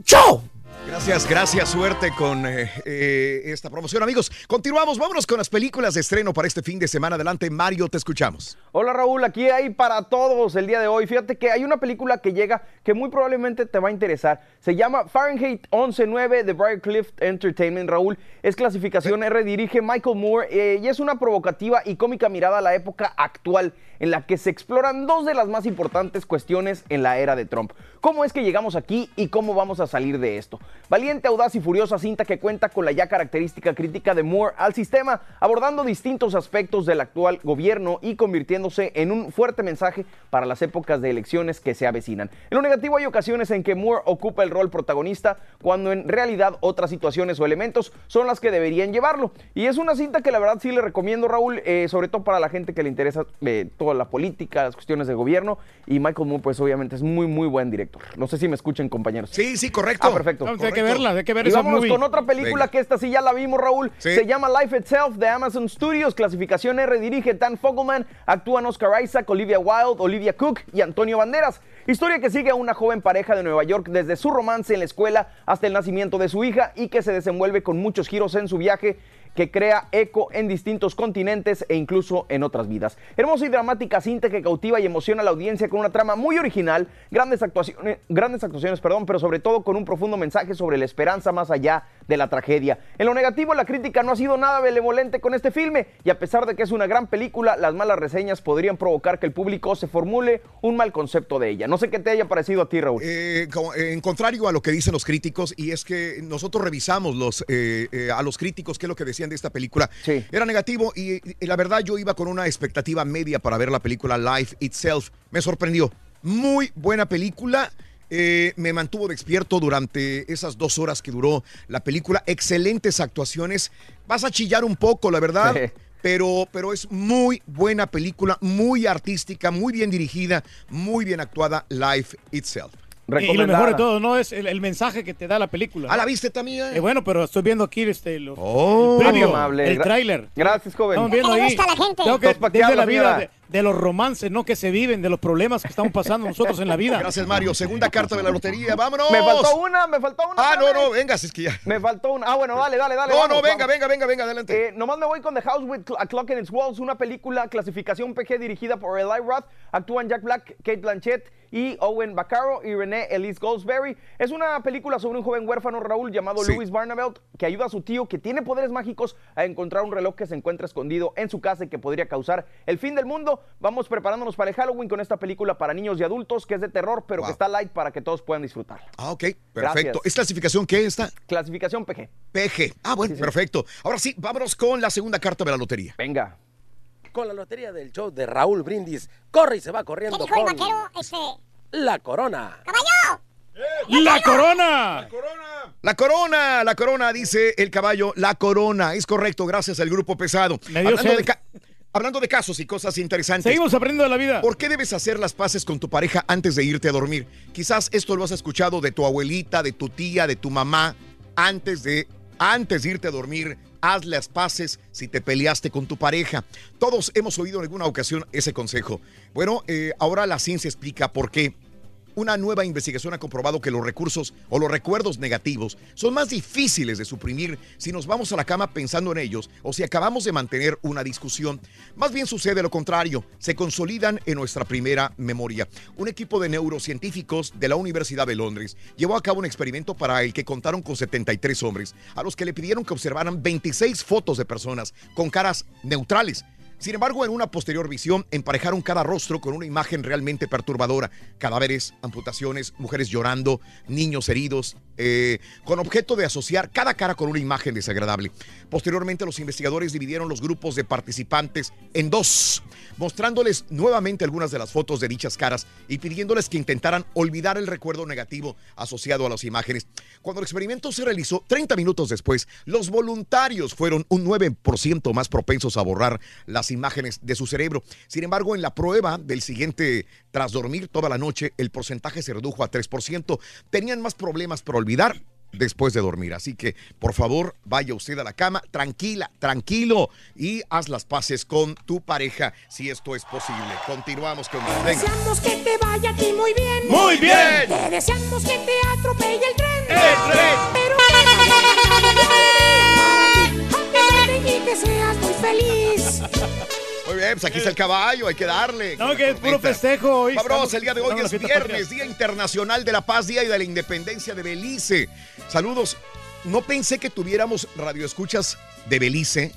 S5: ¡Chao!
S1: Gracias, gracias, suerte con eh, eh, esta promoción, amigos. Continuamos, vámonos con las películas de estreno para este fin de semana. Adelante, Mario, te escuchamos.
S3: Hola Raúl, aquí hay para todos el día de hoy. Fíjate que hay una película que llega que muy probablemente te va a interesar. Se llama Fahrenheit 11.9 de Briarcliff Entertainment. Raúl, es clasificación R, dirige Michael Moore eh, y es una provocativa y cómica mirada a la época actual en la que se exploran dos de las más importantes cuestiones en la era de Trump. ¿Cómo es que llegamos aquí y cómo vamos a salir de esto? Valiente, audaz y furiosa cinta que cuenta con la ya característica crítica de Moore al sistema, abordando distintos aspectos del actual gobierno y convirtiéndose en un fuerte mensaje para las épocas de elecciones que se avecinan. En lo negativo hay ocasiones en que Moore ocupa el rol protagonista cuando en realidad otras situaciones o elementos son las que deberían llevarlo. Y es una cinta que la verdad sí le recomiendo, Raúl, eh, sobre todo para la gente que le interesa eh, toda la política, las cuestiones de gobierno. Y Michael Moore, pues obviamente es muy, muy buen director. No sé si me escuchen, compañeros.
S1: Sí, sí, correcto.
S3: Ah, perfecto.
S4: No, hay que verla, hay que ver
S3: Y
S4: esa
S3: vámonos
S4: movie.
S3: con otra película
S1: Venga.
S3: que esta sí ya la vimos, Raúl.
S1: Sí.
S3: Se llama Life Itself de Amazon Studios, clasificación R, dirige Dan Fogelman, actúan Oscar Isaac, Olivia Wilde, Olivia Cook y Antonio Banderas. Historia que sigue a una joven pareja de Nueva York desde su romance en la escuela hasta el nacimiento de su hija y que se desenvuelve con muchos giros en su viaje que crea eco en distintos continentes e incluso en otras vidas. Hermosa y dramática cinta que cautiva y emociona a la audiencia con una trama muy original, grandes actuaciones, grandes actuaciones, perdón, pero sobre todo con un profundo mensaje sobre la esperanza más allá de la tragedia. En lo negativo, la crítica no ha sido nada benevolente con este filme y a pesar de que es una gran película, las malas reseñas podrían provocar que el público se formule un mal concepto de ella. No sé qué te haya parecido a ti, Raúl.
S1: Eh, eh, en contrario a lo que dicen los críticos, y es que nosotros revisamos eh, a los críticos qué es lo que decían de esta película, era negativo y, y la verdad yo iba con una expectativa media para ver la película Life Itself. Me sorprendió. Muy buena película. eh, me mantuvo despierto durante esas dos horas que duró la película. Excelentes actuaciones. Vas a chillar un poco, la verdad.
S3: Sí.
S1: Pero, pero es muy buena película, muy artística, muy bien dirigida, muy bien actuada. Life Itself.
S4: Y lo mejor de todo, ¿no? Es el, el mensaje que te da la película.
S1: ¿Ah, la viste también?
S4: Eh, bueno, pero estoy viendo aquí este, lo-
S1: Oh.
S4: el
S3: amable.
S4: el tráiler.
S3: Gracias, joven.
S4: Estamos viendo
S2: ¿Qué le
S4: ahí.
S2: la gente?
S4: Tengo que, desde la vida de, de los romances, ¿no? Que se viven, de los problemas que estamos pasando nosotros en la vida.
S1: Gracias, Mario. Segunda carta de la lotería. ¡Vámonos!
S3: Me faltó una, me faltó una.
S1: Ah, no, no, venga, es que ya.
S3: Me faltó una. Ah, bueno, dale, dale, dale.
S1: No,
S3: vamos,
S1: no, venga,
S3: vamos.
S1: venga, venga, venga, adelante.
S3: Eh, nomás me voy con The House with a Clock in its Walls, una película clasificación PG dirigida por Eli Roth. Actúan Jack Black, Kate Blanchett y Owen Baccaro y Renee Elise Goldsberry. Es una película sobre un joven huérfano, Raúl, llamado
S1: Sí.
S3: Louis Barnabelt, que ayuda a su tío, que tiene poderes mágicos, a encontrar un reloj que se encuentra escondido en su casa y que podría causar el fin del mundo. Vamos preparándonos para el Halloween con esta película para niños y adultos, que es de terror, pero que está light para que todos puedan disfrutarla.
S1: Ah, ok, perfecto.
S3: Gracias.
S1: ¿Es clasificación qué está?
S3: Clasificación PG.
S1: PG. Ah, bueno, perfecto. Ahora sí, vámonos con la segunda carta de la lotería.
S3: Venga.
S22: Con la lotería del show de Raúl Brindis, corre y se va corriendo
S2: ¿Qué dijo el
S22: con
S2: vaquero? Este,
S22: la corona.
S2: ¡Caballo!
S4: ¡La corona!
S1: La corona, la corona, dice el caballo, la corona. Es correcto, gracias al grupo pesado.
S4: Me dio
S1: Hablando
S4: sed.
S1: de, ca- hablando de casos y cosas interesantes.
S4: Seguimos aprendiendo de la vida.
S1: ¿Por qué debes hacer las paces con tu pareja antes de irte a dormir? Quizás esto lo has escuchado de tu abuelita, de tu tía, de tu mamá. Antes de, antes de irte a dormir, haz las paces si te peleaste con tu pareja. Todos hemos oído en alguna ocasión ese consejo. Bueno, eh, ahora la ciencia explica por qué. Una nueva investigación ha comprobado que los recursos o los recuerdos negativos son más difíciles de suprimir si nos vamos a la cama pensando en ellos o si acabamos de mantener una discusión. Más bien sucede lo contrario, se consolidan en nuestra primera memoria. Un equipo de neurocientíficos de la Universidad de Londres llevó a cabo un experimento para el que contaron con 73 hombres, a los que le pidieron que observaran 26 fotos de personas con caras neutrales. Sin embargo, en una posterior visión, emparejaron cada rostro con una imagen realmente perturbadora. Cadáveres, amputaciones, mujeres llorando, niños heridos, eh, con objeto de asociar cada cara con una imagen desagradable. Posteriormente, los investigadores dividieron los grupos de participantes en dos, mostrándoles nuevamente algunas de las fotos de dichas caras y pidiéndoles que intentaran olvidar el recuerdo negativo asociado a las imágenes. Cuando el experimento se realizó, 30 minutos después, los voluntarios fueron un 9% más propensos a borrar las imágenes de su cerebro. Sin embargo, en la prueba del siguiente, tras dormir toda la noche, el porcentaje se redujo a 3%. Tenían más problemas para olvidar después de dormir. Así que, por favor, vaya usted a la cama, tranquila, tranquilo, y haz las paces con tu pareja si esto es posible. Continuamos con más.
S23: Deseamos que te vaya a ti muy bien.
S1: Muy bien.
S23: Te deseamos que te atropelle el tren.
S1: El tren.
S23: Pero y que seas muy feliz.
S1: Muy bien, pues aquí está el caballo, hay que darle.
S4: No, que es puro festejo hoy.
S1: El día de hoy es viernes, Día Internacional de la Paz, Día de la Independencia de Belice. Saludos. No pensé que tuviéramos radioescuchas de Belice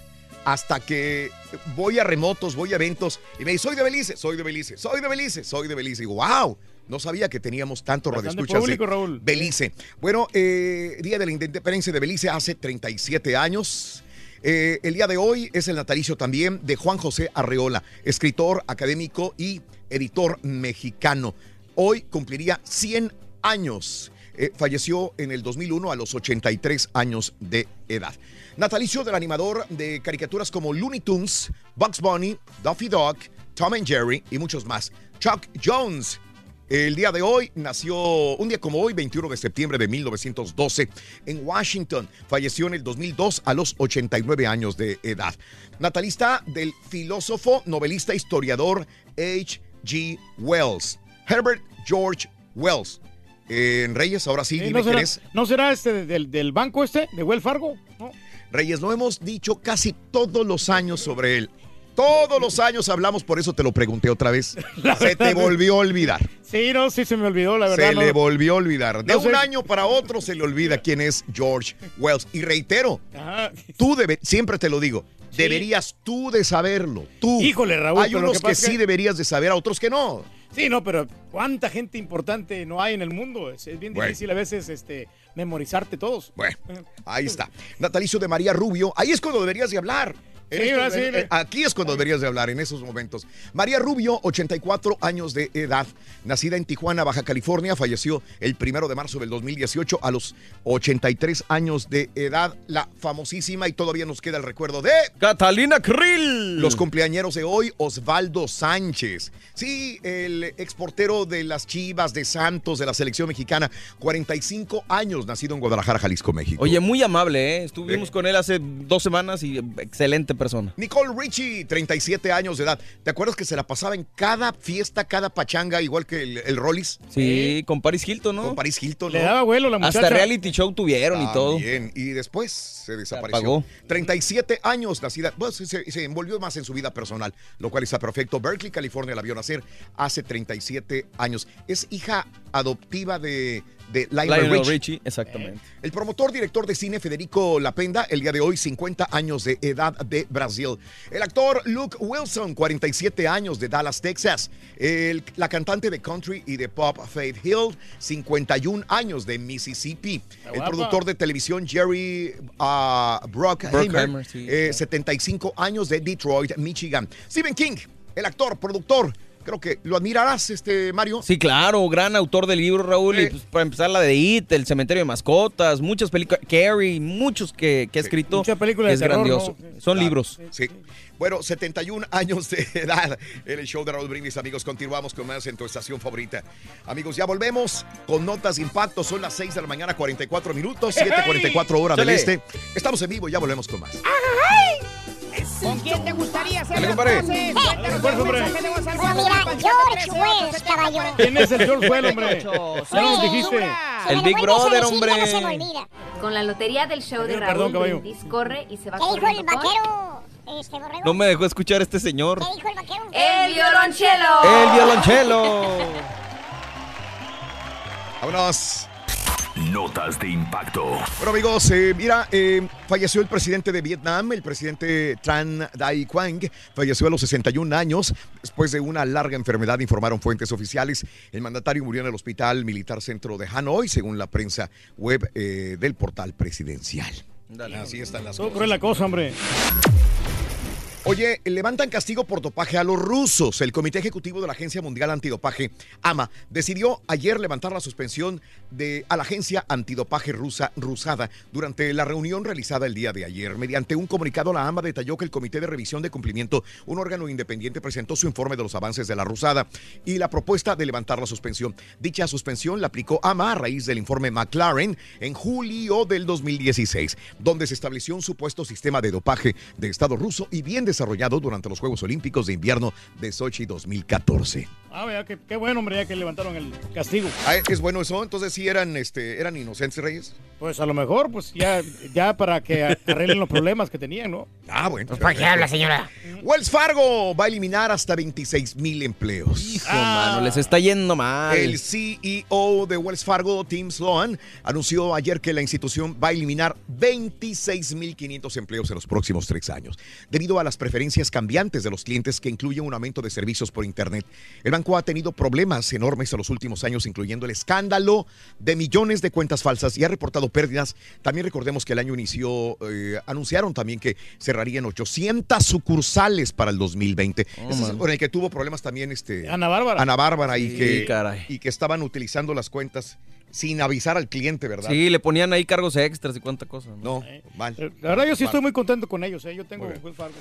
S1: hasta que voy a remotos, voy a eventos y me dice, soy de Belice, soy de Belice, soy de Belice, soy de Belice. Y digo, wow, no sabía que teníamos tanto radioescuchas
S4: público,
S1: de
S4: Raúl.
S1: Belice. Bueno, eh, Día de la Independencia de Belice hace 37 años. Eh, el día de hoy es el natalicio también de Juan José Arreola, escritor, académico y editor mexicano. Hoy cumpliría 100 años. Eh, falleció en el 2001 a los 83 años de edad. Natalicio del animador de caricaturas como Looney Tunes, Bugs Bunny, Duffy Dog, Tom and Jerry y muchos más. Chuck Jones, el día de hoy nació, un día como hoy, 21 de septiembre de 1912, en Washington. Falleció en el 2002 a los 89 años de edad. Natalista del filósofo, novelista, historiador H.G. Wells. Herbert George Wells. En Reyes, ahora sí,
S4: Eh,
S1: dime
S4: ¿no,
S1: quién
S4: será,
S1: es.
S4: ¿No será este del, del banco este, de Wells Fargo? No.
S1: Reyes, lo hemos dicho casi todos los años sobre él. Todos los años hablamos, por eso te lo pregunté otra vez. Se te volvió a olvidar.
S4: Sí, no, sí se me olvidó, la verdad.
S1: Se
S4: no.
S1: le volvió a olvidar. De
S4: No
S1: un
S4: sé.
S1: año para otro se le olvida quién es George Wells. Y reitero,
S4: Ajá.
S1: tú siempre te lo digo, deberías tú de saberlo. Tú.
S4: Híjole, Raúl,
S1: Hay unos
S4: que
S1: sí deberías de saber, a otros que no.
S4: Sí, no, pero ¿cuánta gente importante no hay en el mundo? Es, es bien
S1: Bueno.
S4: difícil a veces este, memorizarte todos.
S1: Bueno, ahí está. Natalicio de María Rubio. Ahí es cuando deberías de hablar. Eh, aquí es cuando deberías de hablar, en esos momentos. María Rubio, 84 años de edad, nacida en Tijuana, Baja California, falleció el primero de marzo del 2018 a los 83 años de edad. La famosísima y todavía nos queda el recuerdo de...
S3: Catalina Krill.
S1: Los cumpleañeros de hoy, Osvaldo Sánchez. Sí, el exportero de las Chivas, de Santos, de la selección mexicana. 45 años, nacido en Guadalajara, Jalisco, México.
S3: Oye, muy amable, ¿eh? Estuvimos con él hace dos semanas y excelente persona.
S1: Nicole Richie, 37 años de edad. ¿Te acuerdas que se la pasaba en cada fiesta, cada pachanga, igual que el, el Rollis?
S3: Sí, con Paris Hilton, ¿no?
S1: Con Paris Hilton,
S4: Le
S1: ¿no?
S4: daba vuelo la muchacha.
S3: Hasta reality show tuvieron y todo.
S1: Bien, y después se desapareció.
S3: apagó.
S1: 37 años nacida, pues, se, se envolvió más en su vida personal, lo cual está perfecto. Berkeley, California, la vio nacer hace 37 años. Es hija adoptiva de, de Lionel,
S3: Lionel
S1: Richie.
S3: Richie, exactamente.
S1: El promotor, director de cine Federico Lapenda, el día de hoy, 50 años de edad de Brasil. El actor Luke Wilson, 47 años de Dallas, Texas. El- la cantante de country y de pop Faith Hill, 51 años de Mississippi. El
S3: guapa.
S1: productor de televisión Jerry uh, Bruckheimer,
S3: Bruckheimer, sí,
S1: eh, 75 años de Detroit, Michigan. Stephen King, el actor, productor. Creo que lo admirarás, este Mario.
S3: Sí, claro, gran autor del libro, Raúl. Y pues, para empezar, la de It, El Cementerio de Mascotas, muchas películas, Carrie, muchos que, que ha escrito.
S4: Muchas películas de
S3: es
S4: terror,
S3: grandioso.
S4: ¿no?
S3: Son
S1: Claro,
S3: libros.
S1: Sí. Bueno, 71 años de edad en el show de Raúl Brindis, amigos. Continuamos con más en tu estación favorita. Amigos, ya volvemos con notas de impacto. Son las 6 de la mañana, 44 minutos, 7:44 horas del este. Estamos en vivo, ya volvemos con más.
S13: ¿Con quién te gustaría hacer las paces? Cuéntanos
S4: pues,
S13: un
S4: hombre.
S13: mensaje de voz al
S2: Pues mira, George
S13: 713
S2: Wells, caballo.
S4: ¿Quién es el George Well, hombre? Ya nos dijiste.
S3: El Big Brother, hombre.
S2: No se me olvida.
S24: Con la lotería del show de
S4: Perdón,
S24: Raúl
S4: caballo.
S24: Brindis corre y se va
S2: ¿Qué dijo el
S24: corriendo
S2: vaquero? Este borrego.
S3: No me dejó escuchar este señor.
S2: ¿Qué dijo el vaquero?
S24: el violonchelo.
S3: El violonchelo.
S1: Vámonos.
S8: Notas de impacto.
S1: Bueno, amigos, eh, mira, eh, falleció el presidente de Vietnam, el presidente Tran Dai Quang, falleció a los 61 años después de una larga enfermedad, informaron fuentes oficiales. El mandatario murió en el Hospital Militar Centro de Hanoi, según la prensa web eh, del portal presidencial. Así están las
S4: Todo
S1: cosas.
S4: la cosa, hombre.
S1: Oye, levantan castigo por dopaje a los rusos. El Comité Ejecutivo de la Agencia Mundial Antidopaje, AMA, decidió ayer levantar la suspensión de, a la agencia antidopaje rusa, rusada, durante la reunión realizada el día de ayer. Mediante un comunicado, la AMA detalló que el Comité de Revisión de Cumplimiento, un órgano independiente, presentó su informe de los avances de la rusada y la propuesta de levantar la suspensión. Dicha suspensión la aplicó AMA a raíz del informe McLaren en julio del 2016, donde se estableció un supuesto sistema de dopaje de Estado ruso y bien desarrollado durante los Juegos Olímpicos de Invierno de Sochi 2014.
S4: Ah, vea, qué, qué bueno, hombre, ya que levantaron el castigo.
S1: Ah, ¿Es bueno eso? Entonces sí eran, este, eran inocentes, Reyes.
S4: Pues a lo mejor, pues ya, ya para que arreglen los problemas que tenían, ¿no?
S1: Ah, bueno.
S13: Pues, ¿Para qué habla, señora?
S1: Wells Fargo va a eliminar hasta 26 mil empleos.
S3: Hijo, mano, les está yendo mal.
S1: El CEO de Wells Fargo, Tim Sloan, anunció ayer que la institución va a eliminar 26.500 empleos en los próximos tres años, debido a las preferencias cambiantes de los clientes que incluyen un aumento de servicios por Internet. El banco ha tenido problemas enormes en los últimos años, incluyendo el escándalo de millones de cuentas falsas y ha reportado pérdidas. También recordemos que el año inició, eh, anunciaron también que cerrarían 800 sucursales para el 2020.
S3: Oh,
S1: Ese es
S3: man.
S1: con el que tuvo problemas también este,
S4: Ana Bárbara.
S1: Ana Bárbara y,
S3: Sí,
S1: que,
S3: caray.
S1: y que estaban utilizando las cuentas sin avisar al cliente, ¿verdad?
S3: Sí, le ponían ahí cargos extras y cuánta cosa. ¿no?
S1: No, mal.
S4: Eh, La verdad, yo sí
S1: Mal.
S4: estoy muy contento con ellos, ¿eh? Yo tengo. Wells Fargo.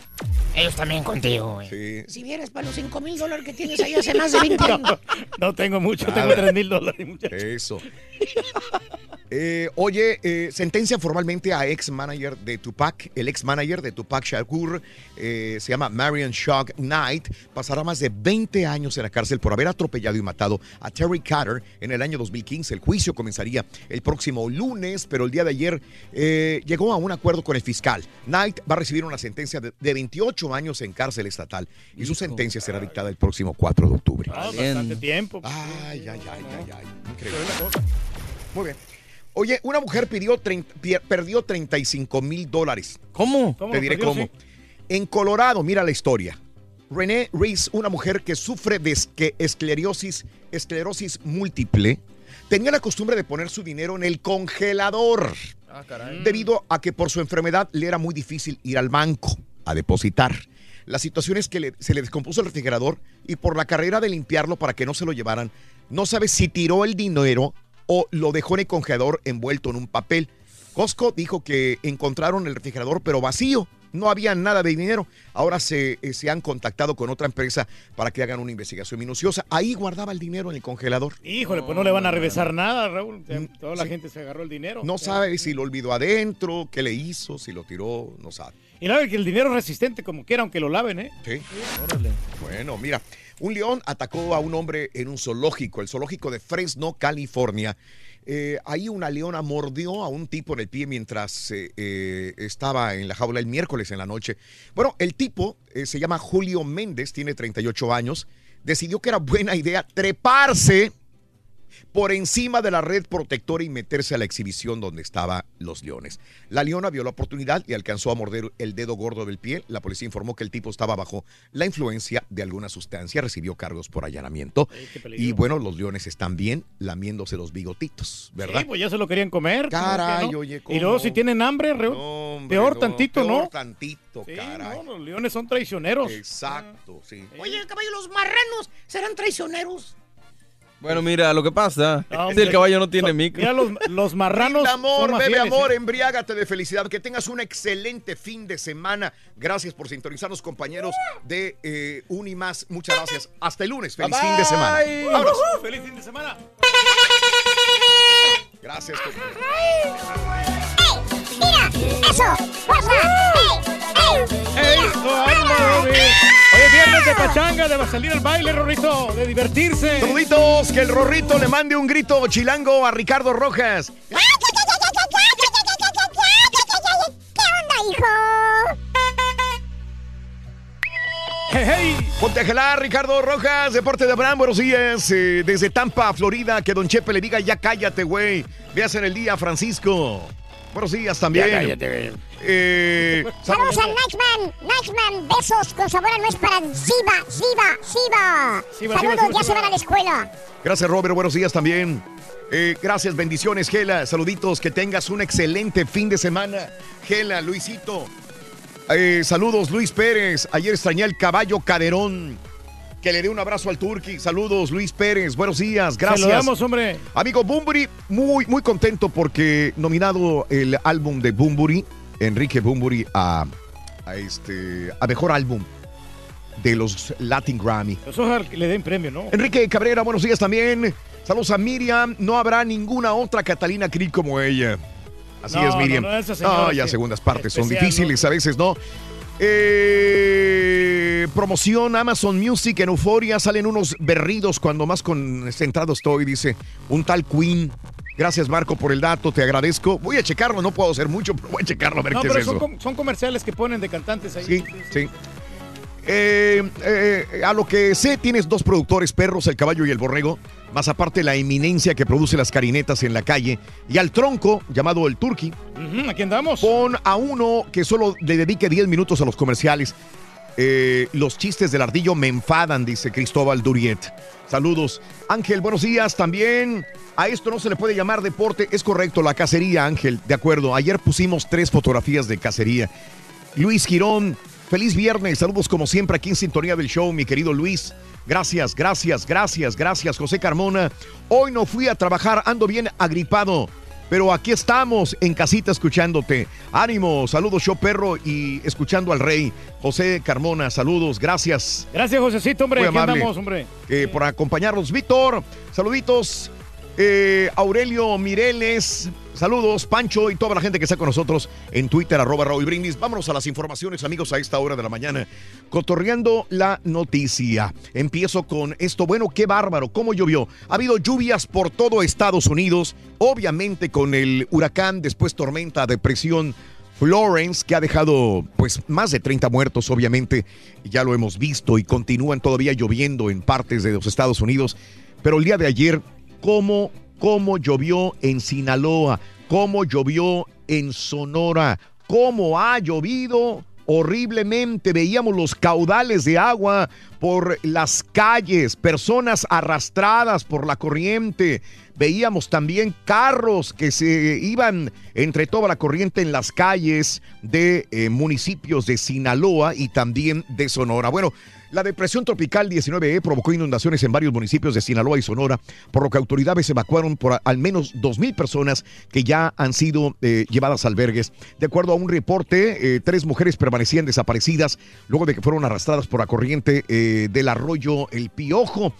S13: Ellos también contigo, güey.
S1: Sí.
S5: Si vieras para los 5 mil dólares que tienes ahí hace más de 20 años.
S4: No, no tengo mucho,
S1: Nada.
S4: tengo 3 mil dólares, muchachos.
S1: Eso. Eh, oye, eh, sentencia formalmente a ex manager de Tupac, el ex manager de Tupac Shakur, eh, se llama Marion Shock Knight, pasará más de 20 años en la cárcel por haber atropellado y matado a Terry Carter en el año 2015. El juicio comenzaría el próximo lunes, pero el día de ayer eh, llegó a un acuerdo con el fiscal. Knight va a recibir una sentencia de, de 28 años en cárcel estatal y su sentencia será dictada el próximo 4 de octubre.
S4: Ah, bastante tiempo.
S1: Ay, ay, ay, ay, ay. Increíble. Muy bien. Oye, una mujer pidió 30 pier- perdió 35 mil dólares.
S3: ¿Cómo?
S4: ¿Cómo
S1: Te diré
S4: perdió,
S1: cómo.
S4: sí?
S1: En Colorado, mira la historia. Renee Reese, una mujer que sufre de esclerosis, esclerosis múltiple, tenía la costumbre de poner su dinero en el congelador
S3: Ah, caray.
S1: debido a que por su enfermedad le era muy difícil ir al banco a depositar. La situación es que le- se le descompuso el refrigerador y por la carrera de limpiarlo para que no se lo llevaran, no sabe si tiró el dinero o lo dejó en el congelador envuelto en un papel. Costco dijo que encontraron el refrigerador pero vacío. No había nada de dinero. Ahora se, eh, se han contactado con otra empresa para que hagan una investigación minuciosa. Ahí guardaba el dinero en el congelador.
S4: Híjole, pues no le van a regresar nada, Raúl. Toda la gente se agarró el dinero.
S1: No sabe si lo olvidó adentro, qué le hizo, si lo tiró, no sabe.
S4: Y nada, que el dinero es resistente como quiera, aunque lo laven, ¿eh?
S1: Sí. Bueno, mira, un león atacó a un hombre en un zoológico, el zoológico de Fresno, California. Eh, ahí una leona mordió a un tipo en el pie mientras eh, eh, estaba en la jaula el miércoles en la noche. Bueno, el tipo eh, se llama Julio Méndez, tiene 38 años. Decidió que era buena idea treparse por encima de la red protectora y meterse a la exhibición donde estaban los leones. La leona vio la oportunidad y alcanzó a morder el dedo gordo del pie. La policía informó que el tipo estaba bajo la influencia de alguna sustancia, recibió cargos por allanamiento. Y bueno, los leones están bien lamiéndose los bigotitos, ¿verdad?
S4: Sí, pues ya se lo querían comer. ¿cómo
S1: Caray,
S4: no?
S1: oye,
S4: Y
S1: ¿cómo?
S4: luego si tienen hambre, Raúl,
S1: Hombre,
S4: peor
S1: no,
S4: tantito,
S1: peor
S4: ¿no?
S1: tantito,
S4: Sí,
S1: caray.
S4: no, los leones son traicioneros.
S1: Exacto, sí.
S5: Oye, caballo, los marranos serán traicioneros.
S3: Bueno, mira, lo que pasa
S4: No,
S3: es que el caballo no tiene micro.
S4: Mira, los, los marranos.
S1: Brinda amor,
S4: son
S1: bebe
S4: fieles,
S1: amor,
S4: ¿eh?
S1: embriágate de felicidad. Que tengas un excelente fin de semana. Gracias por sintonizarnos, compañeros de eh, Unimás. Muchas gracias. Hasta el lunes. Feliz fin de semana.
S4: Bye.
S1: Vámonos.
S4: Ujú, ¡Feliz fin de semana!
S1: Gracias. compañeros.
S2: ¡Mira! ¡Eso! ¡Fuerza! ¡Ey!
S4: De pachanga, de salir al baile, Rorrito, de divertirse.
S1: Saluditos, que el Rorrito le mande un grito chilango a Ricardo Rojas.
S2: ¿Qué onda, hijo?
S1: Hey, hey. Ponte a jalar, Ricardo Rojas, Deporte de Abraham, buenos días. eh, desde Tampa, Florida, que Don Chepe le diga, ya cállate, güey. Veas en el día, Francisco. Buenos días también.
S23: Ya cállate.
S1: Eh,
S2: Saludos a Nightman. Nightman, besos con sabor a nuez para Ziba, Ziba, Ziba.
S1: Ziba,
S2: Saludos,
S1: Ziba, Ziba,
S2: ya se van a la escuela.
S1: Gracias, Robert. Buenos días también. Eh, gracias, bendiciones, Gela. Saluditos, que tengas un excelente fin de semana. Gela, Luisito. Eh, saludos, Luis Pérez. Ayer extrañé al caballo Caderón. Que le dé un abrazo al Turqui. Saludos, Luis Pérez. Buenos días. Gracias.
S4: Se lo damos, hombre.
S1: Amigo Bumburi, muy, muy contento porque nominado el álbum de Bumburi, Enrique Bumburi, a, a este, a mejor álbum de los Latin Grammy.
S4: Ojalá que le den premio, ¿no?
S1: Enrique Cabrera, buenos días también. Saludos a Miriam. No habrá ninguna otra Catalina Krill como ella. Así
S4: No,
S1: es, Miriam.
S4: no, no, esa señora
S1: Ah, ya
S4: sí.
S1: segundas partes son difíciles a veces, ¿no? Eh, promoción Amazon Music en Euforia. Salen unos berridos cuando más concentrado estoy, dice un tal Queen. Gracias, Marco, por el dato. Te agradezco. Voy a checarlo. No puedo hacer mucho, pero voy a checarlo a ver
S4: No,
S1: qué
S4: pero
S1: es
S4: son,
S1: eso.
S4: com- son comerciales que ponen de cantantes ahí.
S1: Sí, sí. Eh, eh, a lo que sé, tienes dos productores, Perros, el caballo y el borrego, más aparte la eminencia que produce las carinetas en la calle, y al tronco, llamado el Turqui.
S4: Ujú, aquí andamos.
S1: Pon a uno que solo le dedique 10 minutos a los comerciales. Eh, los chistes del ardillo me enfadan, dice Cristóbal Duriet. Saludos. Ángel, buenos días también. A esto no se le puede llamar deporte. Es correcto, la cacería, Ángel. De acuerdo. Ayer pusimos tres fotografías de cacería. Luis Girón, feliz viernes. Saludos como siempre aquí en sintonía del show, mi querido Luis. Gracias, gracias, gracias, gracias, José Carmona. Hoy no fui a trabajar, ando bien agripado. Pero aquí estamos en casita escuchándote. Ánimo, saludos, show perro y escuchando al rey. José Carmona, saludos, gracias.
S4: Gracias, Josecito, hombre.
S1: Muy
S4: Aquí
S1: amable.
S4: andamos, hombre.
S1: eh, por acompañarnos. Víctor, saluditos. Eh, Aurelio Mireles, Saludos, Pancho y toda la gente que está con nosotros en Twitter, arroba Raúl Brindis. Vámonos a las informaciones, amigos, a esta hora de la mañana. Cotorreando la noticia. Empiezo con esto. Bueno, qué bárbaro, cómo llovió. Ha habido lluvias por todo Estados Unidos, obviamente con el huracán, después tormenta, depresión. Florence, que ha dejado pues más de 30 muertos, obviamente, ya lo hemos visto y continúan todavía lloviendo en partes de los Estados Unidos. Pero el día de ayer, ¿cómo, cómo llovió en Sinaloa? ¿Cómo llovió en Sonora? ¿Cómo ha llovido? horriblemente. Veíamos los caudales de agua por las calles, personas arrastradas por la corriente. Veíamos también carros que se iban entre toda la corriente en las calles de eh, municipios de Sinaloa y también de Sonora. Bueno, la depresión tropical 19E provocó inundaciones en varios municipios de Sinaloa y Sonora, por lo que autoridades evacuaron por al menos 2.000 personas que ya han sido eh, llevadas a albergues. De acuerdo a un reporte, eh, tres mujeres permanecían desaparecidas luego de que fueron arrastradas por la corriente eh, del arroyo El Piojo.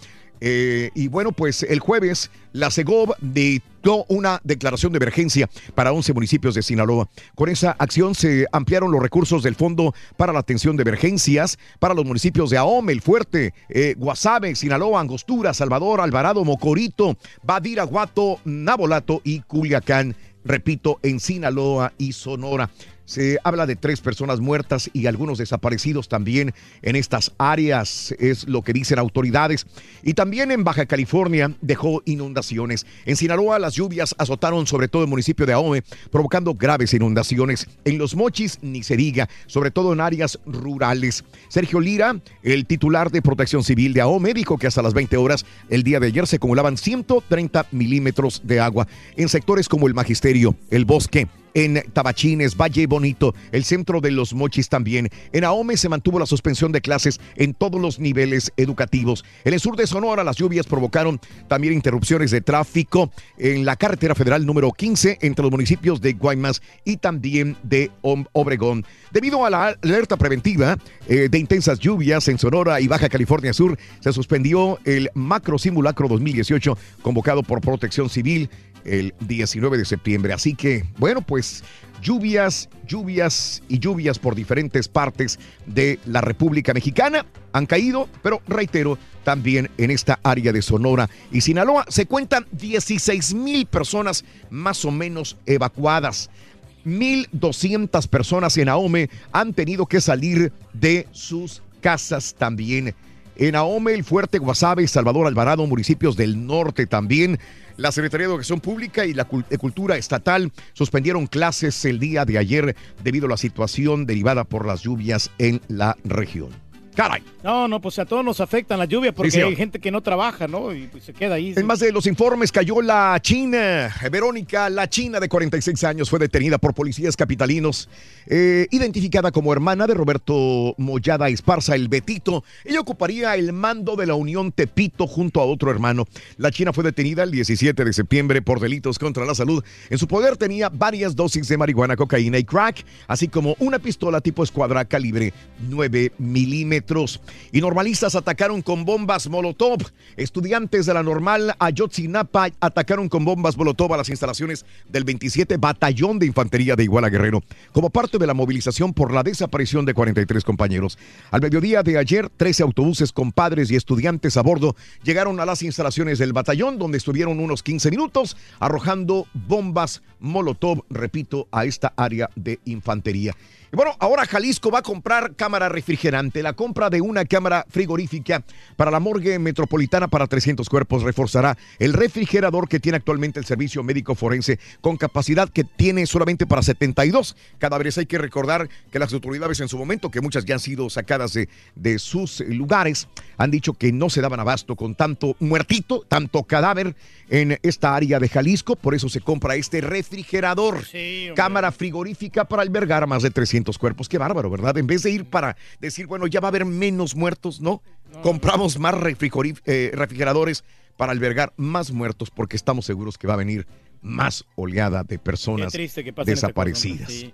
S1: Eh, y bueno, pues el jueves la CEGOV dictó una declaración de emergencia para 11 municipios de Sinaloa. Con esa acción se ampliaron los recursos del Fondo para la Atención de Emergencias para los municipios de Ahome, El Fuerte, eh, Guasave, Sinaloa, Angostura, Salvador, Alvarado, Mocorito, Badiraguato, Nabolato y Culiacán. Repito, en Sinaloa y Sonora. Se habla de tres personas muertas y algunos desaparecidos también en estas áreas, es lo que dicen autoridades. Y también en Baja California dejó inundaciones. En Sinaloa las lluvias azotaron sobre todo el municipio de Ahome, provocando graves inundaciones. En Los Mochis ni se diga, sobre todo en áreas rurales. Sergio Lira, el titular de Protección Civil de Ahome, dijo que hasta las 20 horas el día de ayer se acumulaban 130 milímetros de agua en sectores como el Magisterio, el Bosque, en Tabachines, Valle Bonito, el centro de los Mochis también. En Ahome se mantuvo la suspensión de clases en todos los niveles educativos. En el sur de Sonora las lluvias provocaron también interrupciones de tráfico en la carretera federal número 15 entre los municipios de Guaymas y también de Obregón. Debido a la alerta preventiva eh, de intensas lluvias en Sonora y Baja California Sur, se suspendió el macro simulacro 2018 convocado por Protección Civil el 19 de septiembre. Así que, bueno, pues lluvias, lluvias y lluvias por diferentes partes de la República Mexicana han caído, pero reitero, también en esta área de Sonora y Sinaloa se cuentan 16 mil personas más o menos evacuadas. 1.200 personas en Ahome han tenido que salir de sus casas también. En Ahome, el Fuerte, Guasave, Salvador Alvarado, municipios del norte también. La Secretaría de Educación Pública y la de Cultura Estatal suspendieron clases el día de ayer debido a la situación derivada por las lluvias en la región. Caray.
S4: No, no, pues a todos nos afectan la lluvia porque
S1: Sí,
S4: hay gente que no trabaja, ¿no? Y pues se queda ahí.
S1: En más de los informes cayó la China. Verónica, la China de 46 años, fue detenida por policías capitalinos, eh, identificada como hermana de Roberto Mollada Esparza, el Betito. Ella ocuparía el mando de la Unión Tepito junto a otro hermano. La China fue detenida el 17 de septiembre por delitos contra la salud. En su poder tenía varias dosis de marihuana, cocaína y crack, así como una pistola tipo escuadra calibre 9 milímetros. Y normalistas atacaron con bombas Molotov. Estudiantes de la normal Ayotzinapa atacaron con bombas Molotov a las instalaciones del 27 Batallón de Infantería de Iguala Guerrero, como parte de la movilización por la desaparición de 43 compañeros. Al mediodía de ayer, 13 autobuses con padres y estudiantes a bordo llegaron a las instalaciones del batallón, donde estuvieron unos 15 minutos arrojando bombas Molotov, repito, a esta área de infantería. Y bueno, ahora Jalisco va a comprar cámara refrigerante. La compra de una cámara frigorífica para la morgue metropolitana para 300 cuerpos reforzará el refrigerador que tiene actualmente el servicio médico forense con capacidad que tiene solamente para 72 cadáveres. Hay que recordar que las autoridades en su momento, que muchas ya han sido sacadas de, de sus lugares, han dicho que no se daban abasto con tanto muertito, tanto cadáver en esta área de Jalisco. Por eso se compra este refrigerador. cámara frigorífica para albergar más de 300 cuerpos. Qué bárbaro, ¿verdad? En vez de ir para decir, bueno, ya va a haber menos muertos, ¿no? Compramos más eh, refrigeradores para albergar más muertos porque estamos seguros que va a venir más oleada de personas
S4: estas
S1: desaparecidas.
S4: cosas, ¿no? Sí.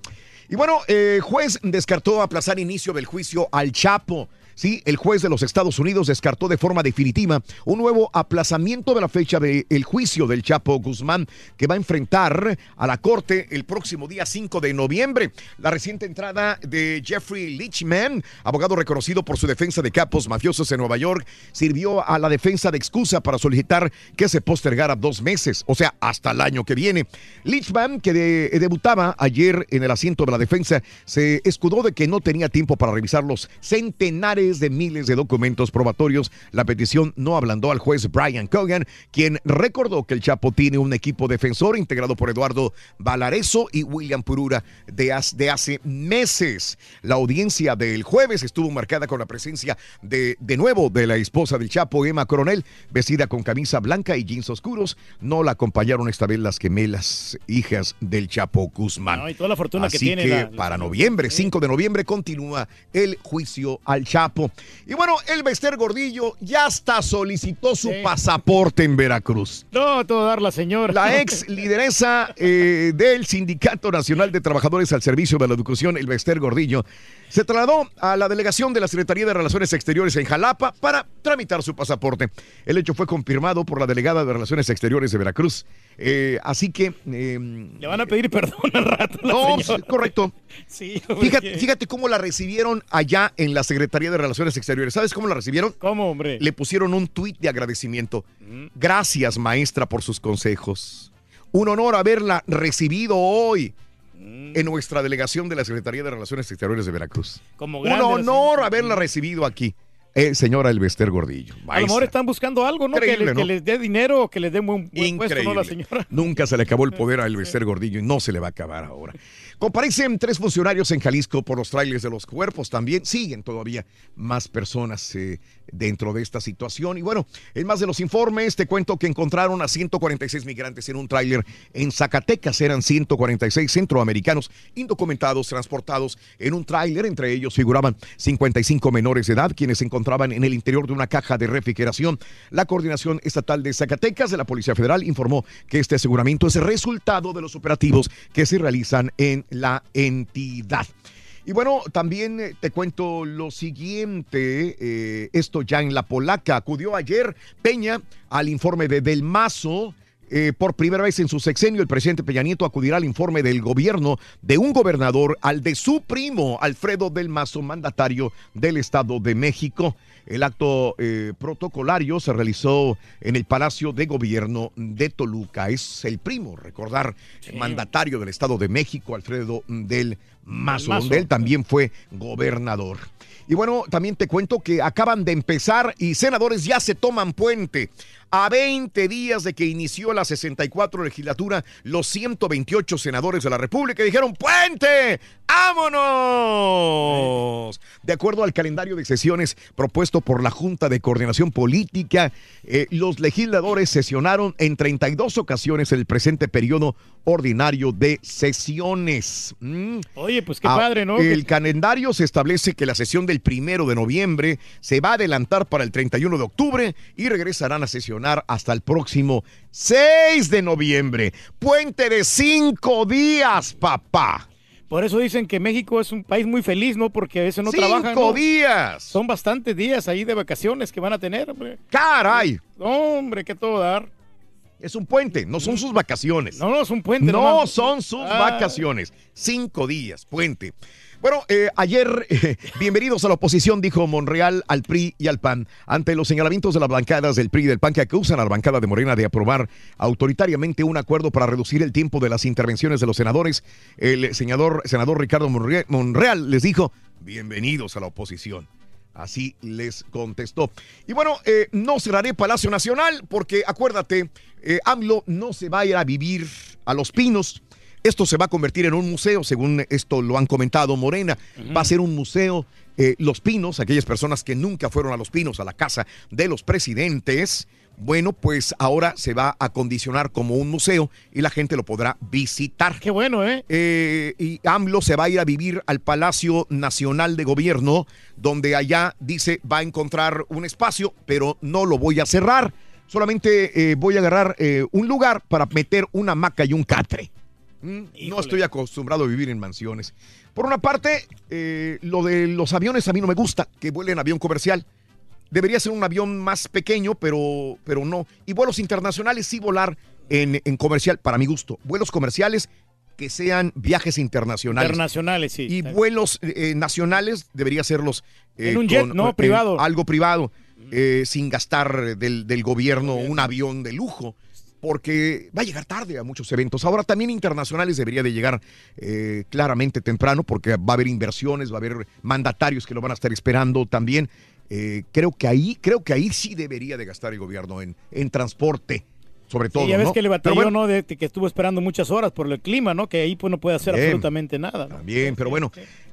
S1: Y bueno, eh, juez descartó aplazar inicio del juicio al Chapo. Sí, el juez de los Estados Unidos descartó de forma definitiva un nuevo aplazamiento de la fecha del juicio del Chapo Guzmán que va a enfrentar a la corte el próximo día 5 de noviembre. La reciente entrada de Jeffrey Lichman, abogado reconocido por su defensa de capos mafiosos en Nueva York, sirvió a la defensa de excusa para solicitar que se postergara dos meses, o sea, hasta el año que viene. Lichman, que de- debutaba ayer en el asiento de la defensa, se escudó de que no tenía tiempo para revisar los centenares de miles de documentos probatorios. La petición no ablandó al juez Brian Cogan, quien recordó que el Chapo tiene un equipo defensor integrado por Eduardo Valareso y William Purura de, hace meses. La audiencia del jueves estuvo marcada con la presencia de, de nuevo de la esposa del Chapo, Emma Coronel, vestida con camisa blanca y jeans oscuros. No la acompañaron esta vez las gemelas hijas del Chapo Guzmán.
S4: No, y toda la fortuna
S1: Así
S4: que tiene
S1: que
S4: la- la-
S1: para noviembre, 5 de noviembre, continúa el juicio al Chapo. Y bueno, el Bester Gordillo ya hasta solicitó su pasaporte en Veracruz.
S4: No, todo dar la señora.
S1: La ex lideresa eh, del Sindicato Nacional de Trabajadores al Servicio de la Educación, el Bester Gordillo, se trasladó a la delegación de la Secretaría de Relaciones Exteriores en Jalapa para tramitar su pasaporte. El hecho fue confirmado por la delegada de Relaciones Exteriores de Veracruz. Eh, así que... eh,
S4: Le van a pedir perdón al rato.
S1: no,
S4: señora.
S1: correcto.
S4: Sí,
S1: Fíjate, fíjate cómo la recibieron allá en la Secretaría de Relaciones Exteriores. ¿Sabes cómo la recibieron?
S4: ¿Cómo, hombre?
S1: Le pusieron un tuit de agradecimiento. Gracias, maestra, por sus consejos. Un honor haberla recibido hoy en nuestra delegación de la Secretaría de Relaciones Exteriores de Veracruz.
S4: Como
S1: Un honor haberla recibido aquí. Eh, señora Elvester Gordillo.
S4: A lo
S1: maestra.
S4: mejor están buscando algo, ¿no? Que, le- les dé dinero o que les dé buen, buen puesto, ¿no? La
S1: Increíble.
S4: señora.
S1: Nunca se le acabó el poder a Elvester Gordillo y no se le va a acabar ahora. Comparecen tres funcionarios en Jalisco por los trailers de los cuerpos. También siguen todavía más personas eh, dentro de esta situación. Y bueno, en más de los informes, te cuento que encontraron a 146 migrantes en un tráiler en Zacatecas. Eran 146 centroamericanos indocumentados transportados en un tráiler. Entre ellos figuraban 55 menores de edad, quienes se encontraban en el interior de una caja de refrigeración. La Coordinación Estatal de Zacatecas de la Policía Federal informó que este aseguramiento es resultado de los operativos que se realizan en la entidad. Y bueno, también eh, te cuento lo siguiente, eh, esto ya en la polaca, acudió ayer Peña al informe de Del Mazo. eh, por primera vez en su sexenio, el presidente Peña Nieto acudirá al informe del gobierno de un gobernador al de su primo, Alfredo Del Mazo, mandatario del Estado de México. El acto eh, protocolario se realizó en el Palacio de Gobierno de Toluca. Es el primo, recordar, mandatario del Estado de México, Alfredo Del Mazo,
S4: Mazo.
S1: donde él también fue gobernador. Y bueno, también te cuento que acaban de empezar y senadores ya se toman puente. A 20 días de que inició la 64 legislatura, los 128 senadores de la República dijeron, puente, ¡vámonos! De acuerdo al calendario de sesiones propuesto por la Junta de Coordinación Política, eh, los legisladores sesionaron en 32 ocasiones en el presente periodo ordinario de sesiones. Mm.
S4: Oye, pues qué
S1: Ah,
S4: padre, ¿no?
S1: El calendario se establece que la sesión del primero de noviembre se va a adelantar para el 31 de octubre y regresarán a sesionar hasta el próximo 6 de noviembre. Puente de cinco días, papá.
S4: Por eso dicen que México es un país muy feliz, ¿no? Porque a veces no
S1: Cinco
S4: trabajan. ¿no?
S1: días.
S4: Son bastantes días ahí de vacaciones que van a tener, hombre.
S1: ¡Caray!
S4: Hombre, qué todo dar.
S1: Es un puente, no son sus vacaciones.
S4: No, no, es un puente.
S1: No
S4: nomás.
S1: son sus
S4: Ah.
S1: vacaciones. Cinco días, puente. Bueno, eh, ayer, eh, bienvenidos a la oposición, dijo Monreal al PRI y al PAN, ante los señalamientos de las bancadas del PRI y del PAN que acusan a la bancada de Morena de aprobar autoritariamente un acuerdo para reducir el tiempo de las intervenciones de los senadores. El senador, senador Ricardo Monreal, les dijo, bienvenidos a la oposición. Así les contestó. Y bueno, eh, no cerraré Palacio Nacional porque acuérdate, eh, AMLO no se va a ir a vivir a Los Pinos. Esto se va a convertir en un museo, según esto lo han comentado Morena. Va a ser un museo. eh, los Pinos, aquellas personas que nunca fueron a Los Pinos, a la casa de los presidentes, bueno, pues ahora se va a acondicionar como un museo y la gente lo podrá visitar.
S4: Qué bueno, ¿eh?
S1: y AMLO se va a ir a vivir al Palacio Nacional de Gobierno, donde allá dice va a encontrar un espacio, pero no lo voy a cerrar. Solamente eh, voy a agarrar eh, un lugar para meter una hamaca y un catre. Mm, No estoy acostumbrado a vivir en mansiones. Por una parte, eh, lo de los aviones a mí no me gusta, que vuelen avión comercial. Debería ser un avión más pequeño, pero, pero no. Y vuelos internacionales sí volar en, en comercial, para mi gusto. Vuelos comerciales que sean viajes internacionales.
S4: Internacionales, sí.
S1: Y vuelos eh, nacionales debería serlos eh,
S4: En un jet, ¿no?
S1: eh,
S4: Privado.
S1: algo privado, eh, sin gastar del, del gobierno un avión de lujo. Porque va a llegar tarde a muchos eventos. Ahora también internacionales debería de llegar eh, claramente temprano porque va a haber inversiones, va a haber mandatarios que lo van a estar esperando también. Eh, creo que ahí, creo que ahí sí debería de gastar el gobierno en, en transporte, sobre todo.
S4: Sí, ya ves
S1: ¿no?
S4: que le batalló,
S1: bueno,
S4: ¿no? De, que estuvo esperando muchas horas por el clima, ¿no? Que ahí pues no puede hacer
S1: Bien.
S4: absolutamente nada. ¿no?
S1: Bien, pero bueno.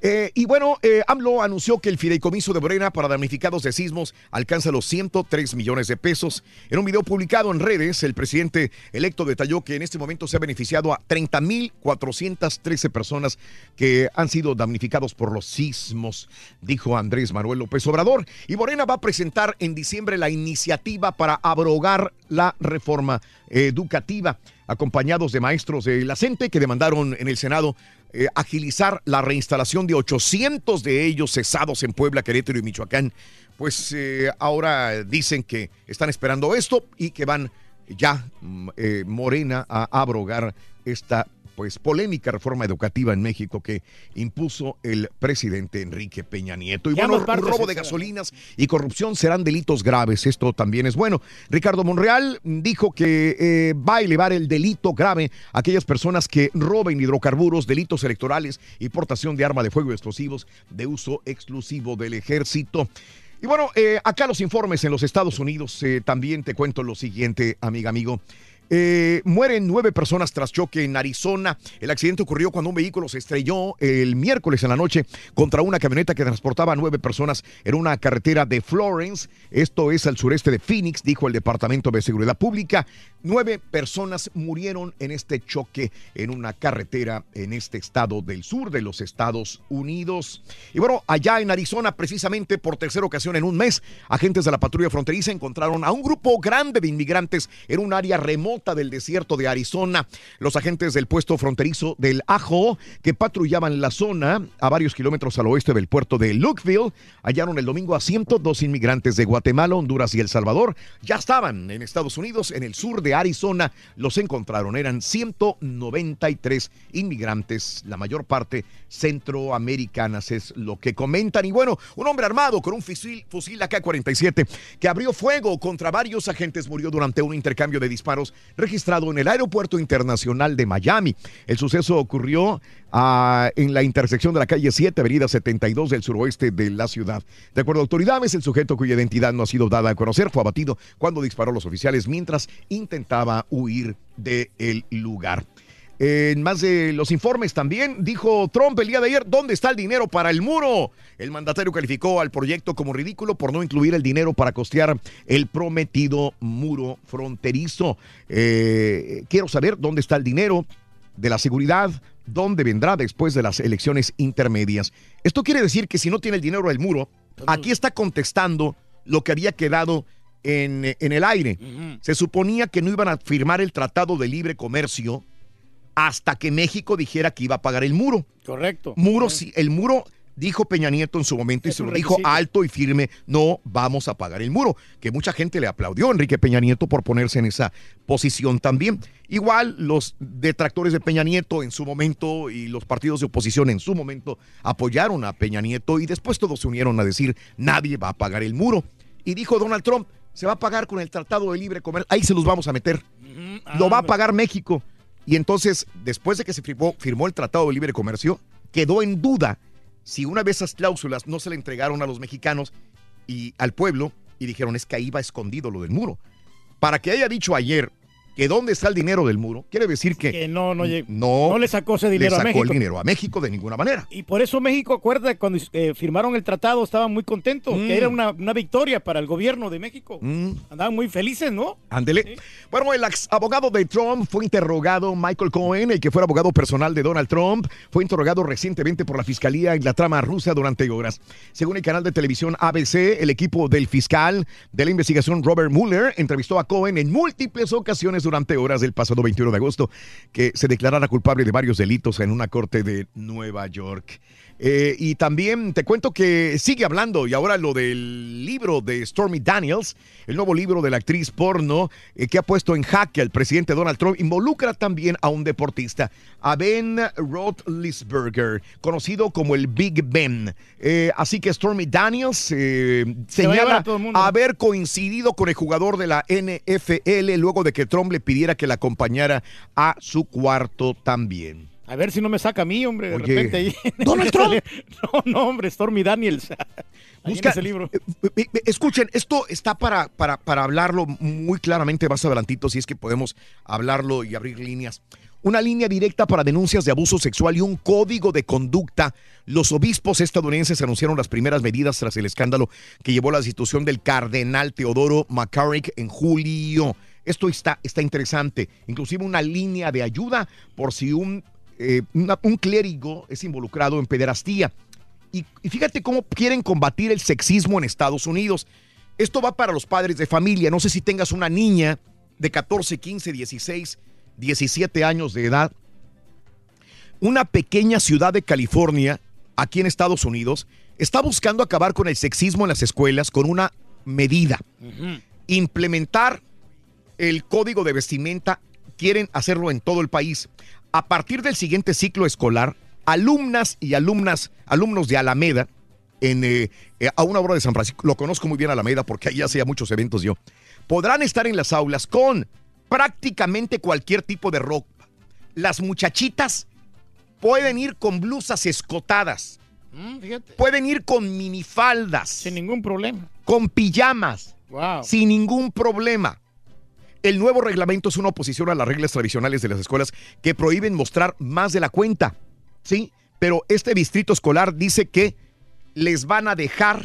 S1: Eh, y bueno, eh, AMLO anunció que el fideicomiso de Morena para damnificados de sismos alcanza los 103 millones de pesos. En un video publicado en redes, el presidente electo detalló que en este momento se ha beneficiado a 30.413 personas que han sido damnificados por los sismos, dijo Andrés Manuel López Obrador. Y Morena va a presentar en diciembre la iniciativa para abrogar la reforma educativa, acompañados de maestros de la CENTE que demandaron en el Senado eh, agilizar la reinstalación de 800 de ellos cesados en Puebla, Querétaro y Michoacán. Pues eh, ahora dicen que están esperando esto y que van ya mm, eh, Morena a abrogar esta pues polémica reforma educativa en México que impuso el presidente Enrique Peña Nieto. Y
S4: Ya
S1: bueno,
S4: partes,
S1: robo de gasolinas y corrupción serán delitos graves. Esto también es bueno. Ricardo Monreal dijo que eh, va a elevar el delito grave a aquellas personas que roben hidrocarburos, delitos electorales y portación de arma de fuego y explosivos de uso exclusivo del ejército. Y bueno, eh, acá los informes en los Estados Unidos, eh, también te cuento lo siguiente, amiga, amigo. Eh, mueren nueve personas tras choque en Arizona. El accidente ocurrió cuando un vehículo se estrelló el miércoles en la noche contra una camioneta que transportaba a nueve personas en una carretera de Florence. Esto es al sureste de Phoenix, dijo el Departamento de Seguridad Pública. Nueve personas murieron en este choque en una carretera en este estado del sur de los Estados Unidos. Y bueno, allá en Arizona, precisamente por tercera ocasión en un mes, agentes de la patrulla fronteriza encontraron a un grupo grande de inmigrantes en un área remota del desierto de Arizona. Los agentes del puesto fronterizo del Ajo, que patrullaban la zona a varios kilómetros al oeste del puerto de Lukeville, hallaron el domingo a 102 inmigrantes de Guatemala, Honduras y El Salvador. Ya estaban en Estados Unidos, en el sur de Arizona. Los encontraron. Eran 193 inmigrantes, la mayor parte centroamericanas, es lo que comentan. Y bueno, un hombre armado con un fusil, fusil AK-47 que abrió fuego contra varios agentes murió durante un intercambio de disparos registrado en el Aeropuerto Internacional de Miami. El suceso ocurrió ah, en la intersección de la calle 7, avenida 72 del suroeste de la ciudad. De acuerdo a autoridades, el sujeto cuya identidad no ha sido dada a conocer fue abatido cuando disparó a los oficiales mientras intentaba huir del lugar. En más de los informes también dijo Trump el día de ayer, ¿dónde está el dinero para el muro? El mandatario calificó al proyecto como ridículo por no incluir el dinero para costear el prometido muro fronterizo. Eh, quiero saber dónde está el dinero de la seguridad, dónde vendrá después de las elecciones intermedias. Esto quiere decir que si no tiene el dinero del muro, aquí está contestando lo que había quedado en, en el aire. Se suponía que no iban a firmar el Tratado de Libre Comercio hasta que México dijera que iba a pagar el muro.
S4: Correcto.
S1: Muro, sí, el muro, dijo Peña Nieto en su momento y se lo dijo alto y firme, no vamos a pagar el muro. Que mucha gente le aplaudió a Enrique Peña Nieto por ponerse en esa posición también. Igual los detractores de Peña Nieto en su momento y los partidos de oposición en su momento apoyaron a Peña Nieto y después todos se unieron a decir nadie va a pagar el muro. Y dijo Donald Trump, se va a pagar con el Tratado de Libre Comercio, ahí se los vamos a meter. Lo va a pagar México. Y entonces, después de que se firmó, el Tratado de Libre Comercio, quedó en duda si una vez esas cláusulas no se le entregaron a los mexicanos y al pueblo y dijeron es que ahí va escondido lo del muro. Para que haya dicho ayer que dónde está el dinero del muro, quiere decir que,
S4: Que no, no,
S1: no,
S4: no le sacó ese dinero
S1: le
S4: a
S1: sacó
S4: México.
S1: el dinero a México de ninguna manera.
S4: Y por eso México, acuerda, cuando eh, firmaron el tratado estaban muy contentos,
S1: Mm.
S4: que era una, una victoria para el gobierno de México.
S1: Mm.
S4: Andaban muy felices, ¿no?
S1: Ándele. Bueno, el ex abogado de Trump fue interrogado, Michael Cohen, el que fue abogado personal de Donald Trump, fue interrogado recientemente por la fiscalía en la trama rusa durante horas. Según el canal de televisión ABC, el equipo del fiscal de la investigación Robert Mueller entrevistó a Cohen en múltiples ocasiones durante horas del pasado 21 de agosto que se declarara culpable de varios delitos en una corte de Nueva York. Eh, y también te cuento que sigue hablando y ahora lo del libro de Stormy Daniels, el nuevo libro de la actriz porno eh, que ha puesto en jaque al presidente Donald Trump, involucra también a un deportista, a Ben Roethlisberger, conocido como el Big Ben. Eh, así que Stormy Daniels señala
S4: a
S1: haber coincidido con el jugador de la NFL luego de que Trump le pidiera que la acompañara a su cuarto también.
S4: A ver si no me saca a mí, hombre, de
S1: Oye.
S4: repente ahí.
S1: ¿Donald Trump?
S4: No, no, hombre, Stormy Daniels. Ahí
S1: Busca-
S4: ese libro.
S1: Eh, eh, eh, Escuchen, esto está para, para, para hablarlo muy claramente más adelantito, si es que podemos hablarlo y abrir líneas. Una línea directa para denuncias de abuso sexual y un código de conducta. Los obispos estadounidenses anunciaron las primeras medidas tras el escándalo que llevó a la destitución del cardenal Teodoro McCarrick en julio. Esto está, está interesante. Inclusive una línea de ayuda por si un, eh, una- un clérigo es involucrado en pederastía. Y, y fíjate cómo quieren combatir el sexismo en Estados Unidos. Esto va para los padres de familia. No sé si tengas una niña de 14, 15, 16, 17 años de edad. Una pequeña ciudad de California, aquí en Estados Unidos, está buscando acabar con el sexismo en las escuelas con una medida. Implementar el código de vestimenta, quieren hacerlo en todo el país. A partir del siguiente ciclo escolar, alumnas y alumnas, alumnos de Alameda, en, eh, eh, a una hora de San Francisco, lo conozco muy bien Alameda porque ahí hacía muchos eventos yo, podrán estar en las aulas con prácticamente cualquier tipo de ropa. Las muchachitas pueden ir con blusas escotadas,
S4: Mm,
S1: pueden ir con minifaldas. Sin
S4: ningún problema.
S1: Con pijamas.
S4: Wow.
S1: Sin ningún problema. El nuevo reglamento es una oposición a las reglas tradicionales de las escuelas que prohíben mostrar más de la cuenta. ¿Sí? Pero este distrito escolar dice que les van a dejar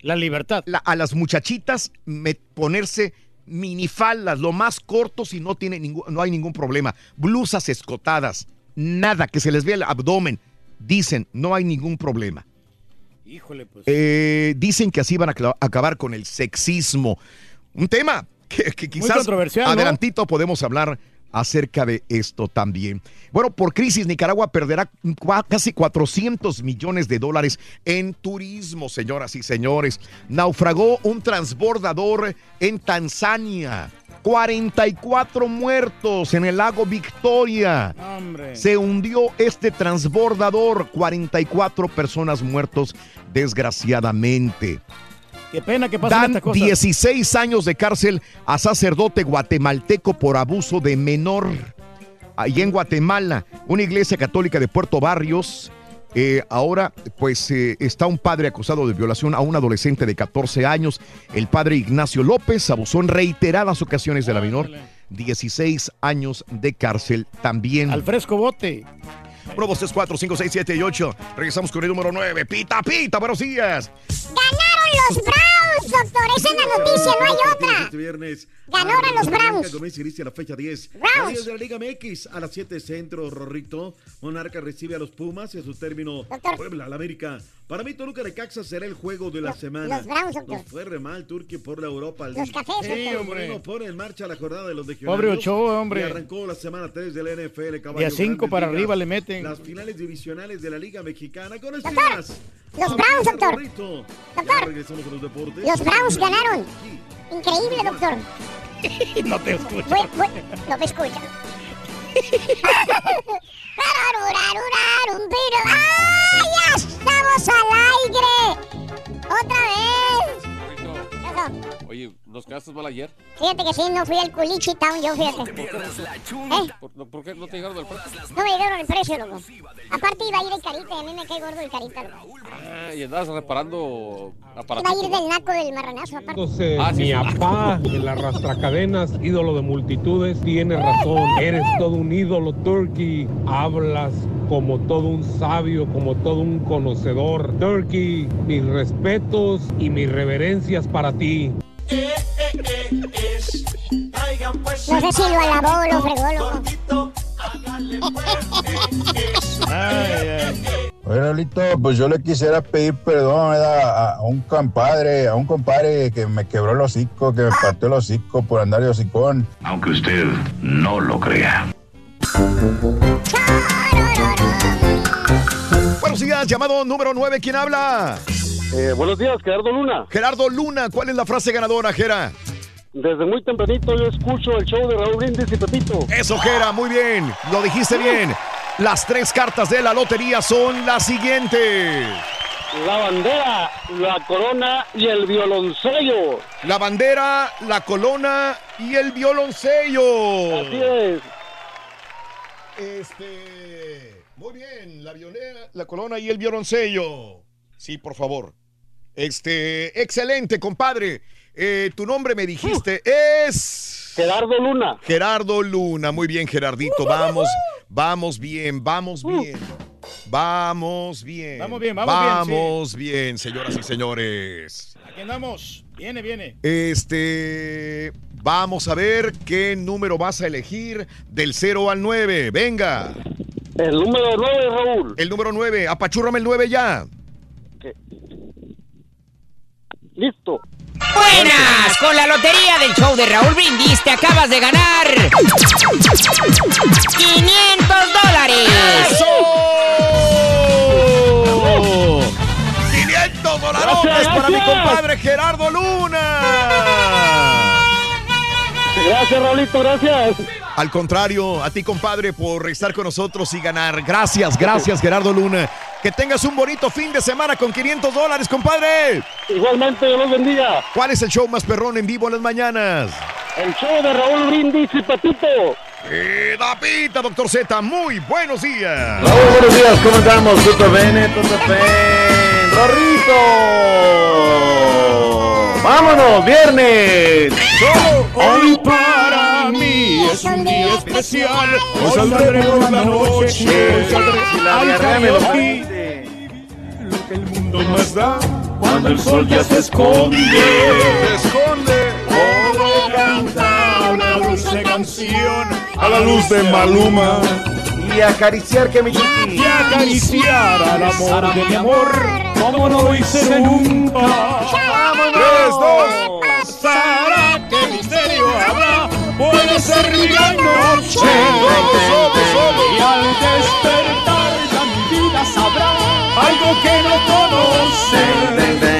S4: la libertad
S1: a las muchachitas me- ponerse minifaldas, lo más cortos y no tiene ningún, no hay ningún problema. Blusas escotadas, nada que se les vea el abdomen. Dicen, no hay ningún problema.
S4: Híjole, pues.
S1: Eh, dicen que así van a acabar con el sexismo. Un tema que, que quizás adelantito podemos hablar acerca de esto también. Bueno, por crisis Nicaragua perderá casi 400 millones de dólares en turismo, señoras y señores. Naufragó un transbordador en Tanzania. 44 muertos en el lago Victoria.
S4: Hombre.
S1: Se hundió este transbordador, 44 personas muertos desgraciadamente.
S4: Qué pena que pasen
S1: Dan
S4: estas cosas.
S1: 16 años de cárcel a sacerdote guatemalteco por abuso de menor. Allí en Guatemala, una iglesia católica de Puerto Barrios. eh, ahora, pues eh, está un padre acusado de violación a un adolescente de 14 años. El padre Ignacio López abusó en reiteradas ocasiones de la menor. 16 años de cárcel también.
S4: Al fresco bote.
S1: 1, 2, 3, 4, 5, 6, 7 y 8. Regresamos con el número 9. Pita, pita, buenos días.
S2: ¡Ganaron los Browns, doctor! Esa es la noticia, no hay otra.
S25: Este viernes.
S2: Ganaron los Browns.
S25: Comienza y inicia la fecha 10.
S2: Browns.
S25: Los días de la Liga MX a las 7 centro, Rorrito. Monarca recibe a los Pumas y a su término Puebla, al América. Para mí, Toluca de Caxa será el juego de la semana.
S2: los Browns, doctor.
S25: Nos fue re mal Turquía por la Europa.
S2: Los cafés,
S25: Sí,
S2: doctor.
S25: hombre. No pone en marcha la jornada de los legionarios.
S4: Pobre Ochoa, hombre.
S25: Y arrancó la semana 3 del NFL, caballo.
S4: De a cinco
S25: Grandes
S4: para
S25: ligas.
S4: arriba le meten.
S25: Las finales divisionales de la Liga Mexicana. Con y
S2: los Browns, doctor.
S25: Rorrito. Ya
S2: Doctor.
S25: regresamos a los deportes.
S2: Los Browns ganaron. Increíble, doctor.
S4: no te escucho.
S2: No me escucha. ¡Ah, ya estamos al aire! ¡Otra vez!
S26: Oye, ¿nos quedaste mal ayer?
S2: Fíjate que sí, no fui al Culichi Town, yo fíjate. ¿Eh?
S26: ¿Por, no- por qué no te llegaron del precio?
S2: No me llegaron el precio, loco. Aparte iba a ir el carita y a mí me cae gordo el carita, loco.
S26: Ah, y andabas reparando
S2: Iba a
S26: aparatos.
S2: ir del naco del marranazo, aparte.
S11: Entonces,
S26: Ah, sí,
S11: mi papá, el arrastracadenas, ídolo de multitudes, tiene razón. Eres todo un ídolo, Turkey. Hablas como todo un sabio, como todo un conocedor. Turkey, mis respetos y mis reverencias para ti.
S2: No sé si lo alabó o lo fregó, loco.
S27: Oye, Raulito, pues yo le quisiera pedir perdón a un compadre, a un compadre que me quebró el hocico, que me partió el hocico por andar de hocicón.
S28: Aunque usted no lo crea.
S1: Buenos días, llamado número 9, ¿quién habla?
S29: Eh, buenos días, Gerardo Luna.
S1: Gerardo Luna, ¿cuál es la frase ganadora, Gera?
S29: Desde muy tempranito yo escucho el show de Raúl Brindis y Pepito.
S1: Eso, Gera, muy bien, lo dijiste bien. Las tres cartas de la lotería son las siguientes.
S29: La bandera, la corona y el violoncello.
S1: La bandera, la colona y el violoncello.
S29: Así es.
S1: Este. Muy bien, la violera, la colona y el violoncello. Sí, por favor. Este, excelente, compadre. Eh, tu nombre me dijiste es.
S29: Gerardo Luna.
S1: Gerardo Luna. Muy bien, Gerardito. Vamos, vamos bien, vamos bien. Vamos bien.
S4: Vamos bien, vamos bien, sí.
S1: Vamos bien, señoras y señores.
S4: Aquí andamos. Viene, viene.
S1: Este, vamos a ver qué número vas a elegir del 0 al 9. Venga.
S29: El número 9, Raúl.
S1: El número 9. Apachúrrame el 9 ya.
S29: Listo.
S13: Buenas, con la lotería del show de Raúl Brindis te acabas de ganar 500 dólares.
S1: ¡Eso! 500 dólares para mi compadre Gerardo Luna.
S29: Gracias, Raulito, gracias.
S1: Al contrario, a ti, compadre, por estar con nosotros y ganar. Gracias, gracias, Gerardo Luna. Que tengas un bonito fin de semana con 500 dólares, compadre.
S29: Igualmente, Dios los bendiga.
S1: ¿Cuál es el show más perrón en vivo en las mañanas?
S29: El show de Raúl Brindis y Pepito.
S1: Eh, Dapita, doctor Z, muy buenos días.
S25: Raúl, buenos días, ¿cómo estamos? Tutto bene, tutto bene. Rorrito. ¡Vámonos, viernes!
S4: Hoy para mí es un día especial. Hoy saldré por la noche.
S25: La diarrea me lo.
S4: Lo que el mundo nos da cuando el sol ya se esconde.
S21: Se esconde.
S4: Todo canta una dulce canción
S21: A la luz de Maluma.
S25: Y acariciar que mi chiqui.
S4: y acariciar al amor de mi amor como no lo hice nunca.
S21: Tres, dos.
S4: Qué misterio habrá, puede ser mi gran noche. Y al despertar ya mi vida sabrá algo que no conoce.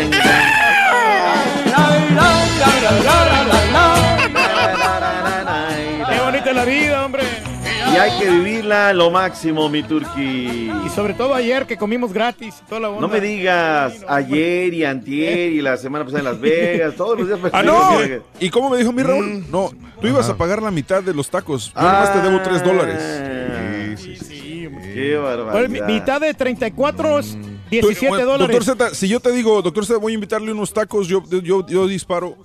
S25: Que vivirla lo máximo, mi turqui.
S4: Y sobre todo ayer que comimos gratis toda la onda.
S25: No me digas, ayer y antier y la semana pasada en Las Vegas, todos los días.
S21: Ah, no. ¿Y cómo me dijo mi Raúl? No, tú ibas a pagar la mitad de los tacos. Yo nomás te debo 3 dólares.
S25: Sí, sí, sí. Qué
S4: Bueno,
S25: barbaridad.
S4: mitad de 34 es
S21: Tú-
S4: 17
S21: bueno,
S4: dólares.
S21: Doctor Z, si yo te digo, doctor Z, voy a invitarle unos tacos, yo, yo, yo disparo,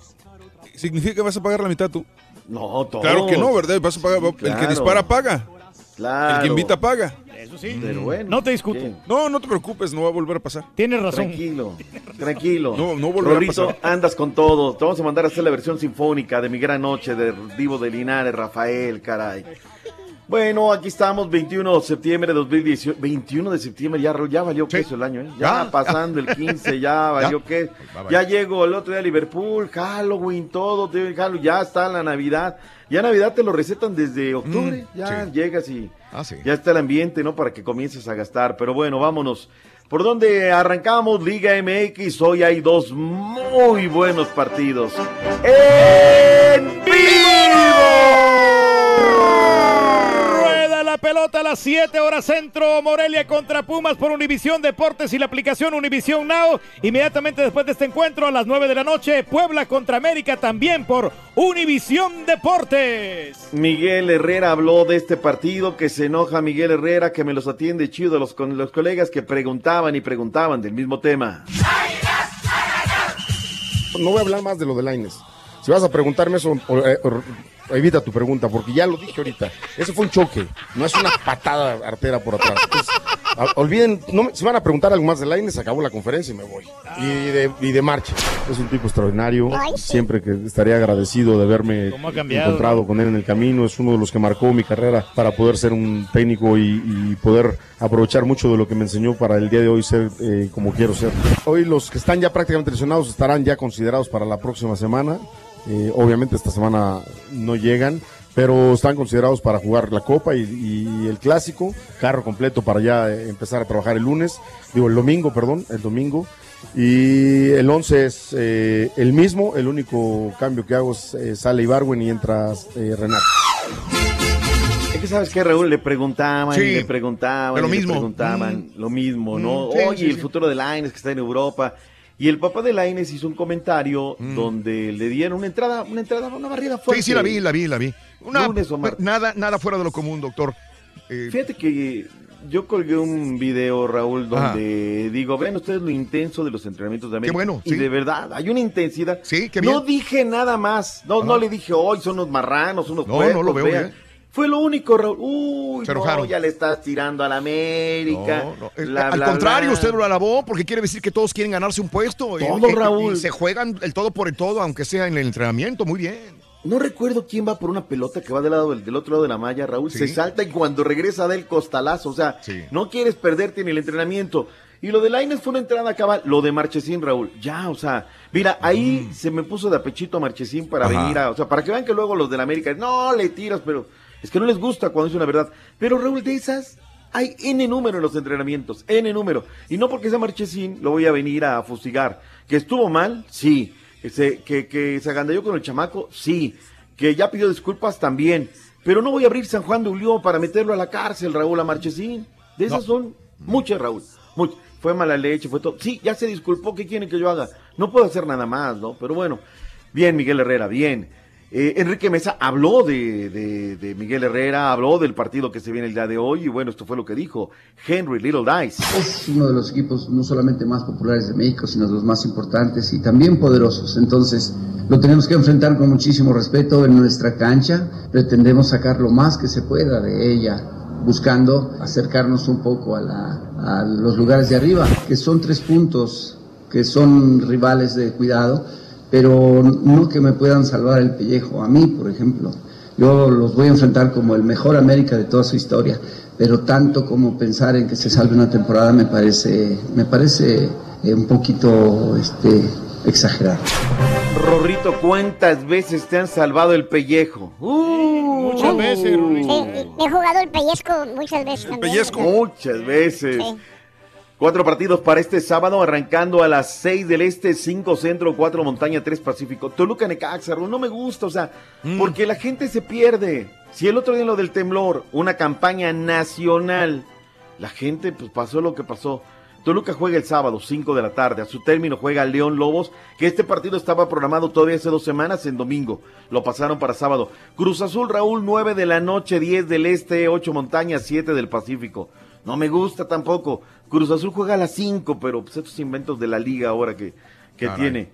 S21: ¿significa que vas a pagar la mitad tú?
S25: No, todo.
S21: Claro que no, ¿verdad? Vas a pagar, el que dispara paga.
S25: Claro.
S21: El que invita paga.
S4: Eso sí.
S25: Pero bueno.
S4: No te discuto.
S25: ¿qué?
S21: No, no te preocupes, no va a volver a pasar.
S4: Tienes razón.
S25: Tranquilo, tranquilo.
S21: No, no volverá a pasar.
S25: andas con todo. Te vamos a mandar a hacer la versión sinfónica de Mi Gran Noche de Divo de Linares, Rafael, caray. Bueno, aquí estamos, 21 de septiembre de 2018. 21 de septiembre, ya, ya valió queso el año, ¿eh? Ya, pasando el 15, ya valió queso. Ya llegó el otro día a Liverpool, Halloween, todo, ya está la Navidad. Ya Navidad te lo recetan desde octubre,
S1: Mm,
S25: ya
S1: sí.
S25: llegas y
S1: Ah, sí.
S25: ya está el ambiente, ¿no? Para que comiences a gastar. Pero bueno, vámonos. ¿Por dónde arrancamos? Liga MX. Hoy hay dos muy buenos partidos. ¡En vivo!
S4: La pelota a las 7 horas centro. Morelia contra Pumas por Univisión Deportes y la aplicación Univisión Now. Inmediatamente después de este encuentro a las 9 de la noche. Puebla contra América también por Univisión Deportes.
S25: Miguel Herrera habló de este partido, que se enoja Miguel Herrera, que me los atiende chido los, con los colegas que preguntaban y preguntaban del mismo tema.
S30: No voy a hablar más de lo de Laines. Si vas a preguntarme eso, eh, evita tu pregunta, porque ya lo dije ahorita. Eso fue un choque, no es una patada artera por atrás. Entonces, a- olviden, no me- si van a preguntar algo más de Lainez, se acabó la conferencia y me voy. Y de, y de marcha. Es un tipo extraordinario. Siempre que estaría agradecido de haberme encontrado con él en el camino. Es uno de los que marcó mi carrera para poder ser un técnico y, y poder aprovechar mucho de lo que me enseñó para el día de hoy ser eh, como quiero ser. Hoy los que están ya prácticamente lesionados estarán ya considerados para la próxima semana. Eh, obviamente esta semana no llegan, pero están considerados para jugar la Copa y, y el Clásico, carro completo para ya eh, empezar a trabajar el lunes, digo el domingo, perdón, el domingo. Y el 11 es eh, el mismo, el único cambio que hago es eh, sale Ibarwen y entra eh, Renato.
S25: Es que sabes que Raúl le preguntaban,
S1: Sí,
S25: y le preguntaban,
S1: lo
S25: y le
S1: mismo.
S25: preguntaban lo mismo, ¿no?
S1: Mm, sí,
S25: Oye,
S1: sí,
S25: el
S1: sí.
S25: futuro de Laines que está en Europa. Y el papá de Laines hizo un comentario
S1: Mm.
S25: donde le dieron una entrada, una entrada, una barrida fuerte.
S1: Sí, sí, la vi, la vi, la vi. Una-
S25: Lunes o martes.
S1: nada, nada fuera de lo común, doctor. Eh,
S25: Fíjate que yo colgué un video, Raúl, donde digo, vean ustedes lo intenso de los entrenamientos de América.
S1: bueno,
S25: Y
S1: sí.
S25: de verdad, hay una intensidad.
S1: Sí, qué
S25: No
S1: bien.
S25: dije nada más. No, no le dije, hoy son unos marranos, unos
S1: No, no lo veo
S25: vean".
S1: bien.
S25: Fue lo único, Raúl. Uy,
S1: Se
S25: no, ya le estás tirando a la América.
S1: No, no. Eh,
S25: bla,
S1: Al
S25: bla,
S1: contrario,
S25: bla.
S1: usted lo alabó porque quiere decir que todos quieren ganarse un puesto. y-
S25: Todo,
S1: y- y
S25: Raúl.
S1: se juegan el todo por el todo, aunque sea en el entrenamiento. Muy bien.
S25: No recuerdo quién va por una pelota que va del lado del, otro lado de la malla, Raúl.
S1: Sí.
S25: Se salta y cuando regresa del costalazo. O sea, no quieres perderte en el entrenamiento. Y lo de Lainez fue una entrada cabal. Lo de Marchesín, Raúl. Ya, o sea, mira, ahí se me puso de apechito a Marchesín para
S1: Mm. Ajá.
S25: venir a. O sea, para que vean que luego los del América. No, le tiras, pero es que no les gusta cuando es una verdad. Pero Raúl, de esas. Hay N número en los entrenamientos, N número. Y no porque sea Marchesín, lo voy a venir a fustigar. ¿Que estuvo mal? Sí. Que se, que, que se agandalló con el chamaco? Sí. Que ya pidió disculpas también. Pero no voy a abrir San Juan de Ulió para meterlo a la cárcel, Raúl, a Marchesín. De esas son muchas, Raúl. Muchas. Fue mala leche, fue todo. Sí, ya se disculpó. ¿Qué quieren que yo haga? No puedo hacer nada más, ¿no? Pero bueno. Bien, Miguel Herrera, bien. Eh, Enrique Mesa habló de, Miguel Herrera, habló del partido que se viene el día de hoy y bueno, esto fue lo que dijo Henry Little Dice.
S31: Es uno de los equipos no solamente más populares de México, sino de los más importantes y también poderosos. Entonces, lo tenemos que enfrentar con muchísimo respeto en nuestra cancha. Pretendemos sacar lo más que se pueda de ella, buscando acercarnos un poco a los lugares de arriba, que son tres puntos que son rivales de cuidado, pero no que me puedan salvar el pellejo. A mí, por ejemplo, yo los voy a enfrentar como el mejor América de toda su historia, pero tanto como pensar en que se salve una temporada me parece, me parece eh, un poquito este, exagerado.
S25: Rorrito, ¿cuántas veces te han salvado el pellejo? Uh,
S4: Muchas veces, Rorrito.
S2: Sí, me he jugado el pellizco muchas veces también.
S25: Muchas veces.
S2: Sí.
S25: Cuatro partidos para este sábado, arrancando a las seis del este, cinco centro, cuatro montaña, tres pacífico. Toluca Necaxa, no me gusta, o sea, porque la gente se pierde. Si el otro día lo del temblor, una campaña nacional, la gente pues pasó lo que pasó. Toluca juega el sábado, 5 de la tarde. A su término juega León Lobos, que este partido estaba programado todavía hace dos semanas en domingo. Lo pasaron para sábado. Cruz Azul, Raúl, 9 de la noche, 10 del este, 8 montañas, 7 del Pacífico. No me gusta tampoco. Cruz Azul juega a las 5, pero pues estos inventos de la liga ahora que, que tiene.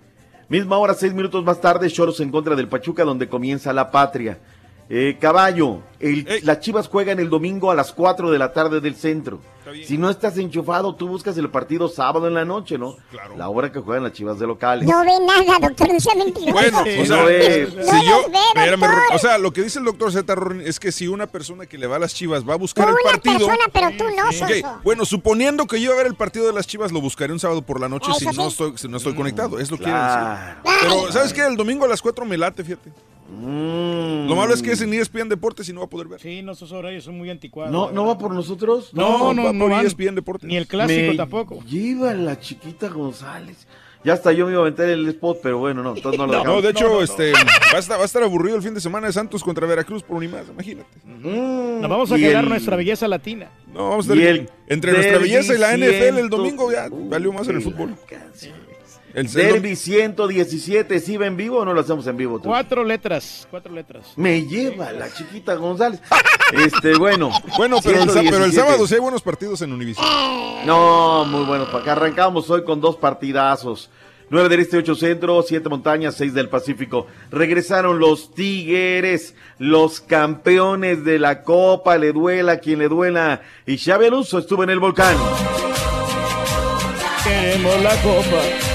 S25: Misma hora, seis minutos más tarde, Choros en contra del Pachuca, donde comienza la patria. Eh, caballo, el- las Chivas juegan el domingo a las 4 de la tarde del centro. Si no estás enchufado, tú buscas el partido sábado en la noche, ¿no? La hora que juegan las Chivas de locales.
S2: No ve nada, doctor, no sea mentiroso.
S21: Bueno, o
S25: no
S21: sea,
S25: ve.
S21: si
S2: No
S21: yo,
S2: los ve,
S21: espérame,
S2: doctor.
S21: Ro- o sea, lo que dice el doctor Z. Rorin, es que si una persona que le va a las Chivas va a buscar el
S2: Una
S21: partido,
S2: persona, pero tú no,
S21: Ok,
S2: Soso.
S21: bueno, suponiendo que yo iba a ver el partido de las Chivas, lo buscaré un sábado por la noche
S2: Eso
S21: si
S2: sí.
S21: no estoy, si no estoy conectado. Es lo que quiere
S25: claro.
S21: decir. Pero, ¿sabes qué? El domingo a las 4 me late, fíjate.
S25: Mm.
S21: Lo malo es que es en E ESPN Deportes y no va a poder ver.
S4: Sí, nuestros horarios son muy anticuados.
S25: ¿No, ¿No va por nosotros?
S4: No, no,
S21: va
S4: no
S21: por
S4: van.
S21: ESPN Deportes.
S4: Ni el clásico
S25: Me
S4: tampoco.
S25: Lleva la chiquita González. Ya hasta yo me iba a aventar el spot, pero bueno, no, entonces no lo
S21: No, de hecho, este va a, estar, va a estar aburrido el fin de semana de Santos contra Veracruz por un y más, imagínate.
S25: Mm,
S4: Nos vamos a quedar
S25: el-
S4: nuestra belleza latina.
S21: No, vamos a estar entre nuestra belleza y la NFL el domingo ya valió más en el fútbol. El, el
S25: Derby 117, ¿sí va en vivo o no lo hacemos en vivo? tú?
S4: Cuatro letras, cuatro letras.
S25: Me lleva la chiquita González. Este, bueno.
S21: Bueno, pero el, pero el
S25: 117.
S21: sábado sí hay buenos partidos en Univision.
S25: No, muy bueno. Para acá arrancamos hoy con dos partidazos. 9 del Este, 8 Centro, 7 Montañas, 6 del Pacífico. Regresaron los Tigres, los campeones de la Copa, le duela a quien le duela. Y Xavi Alonso estuvo en el volcán.
S4: Queremos la copa.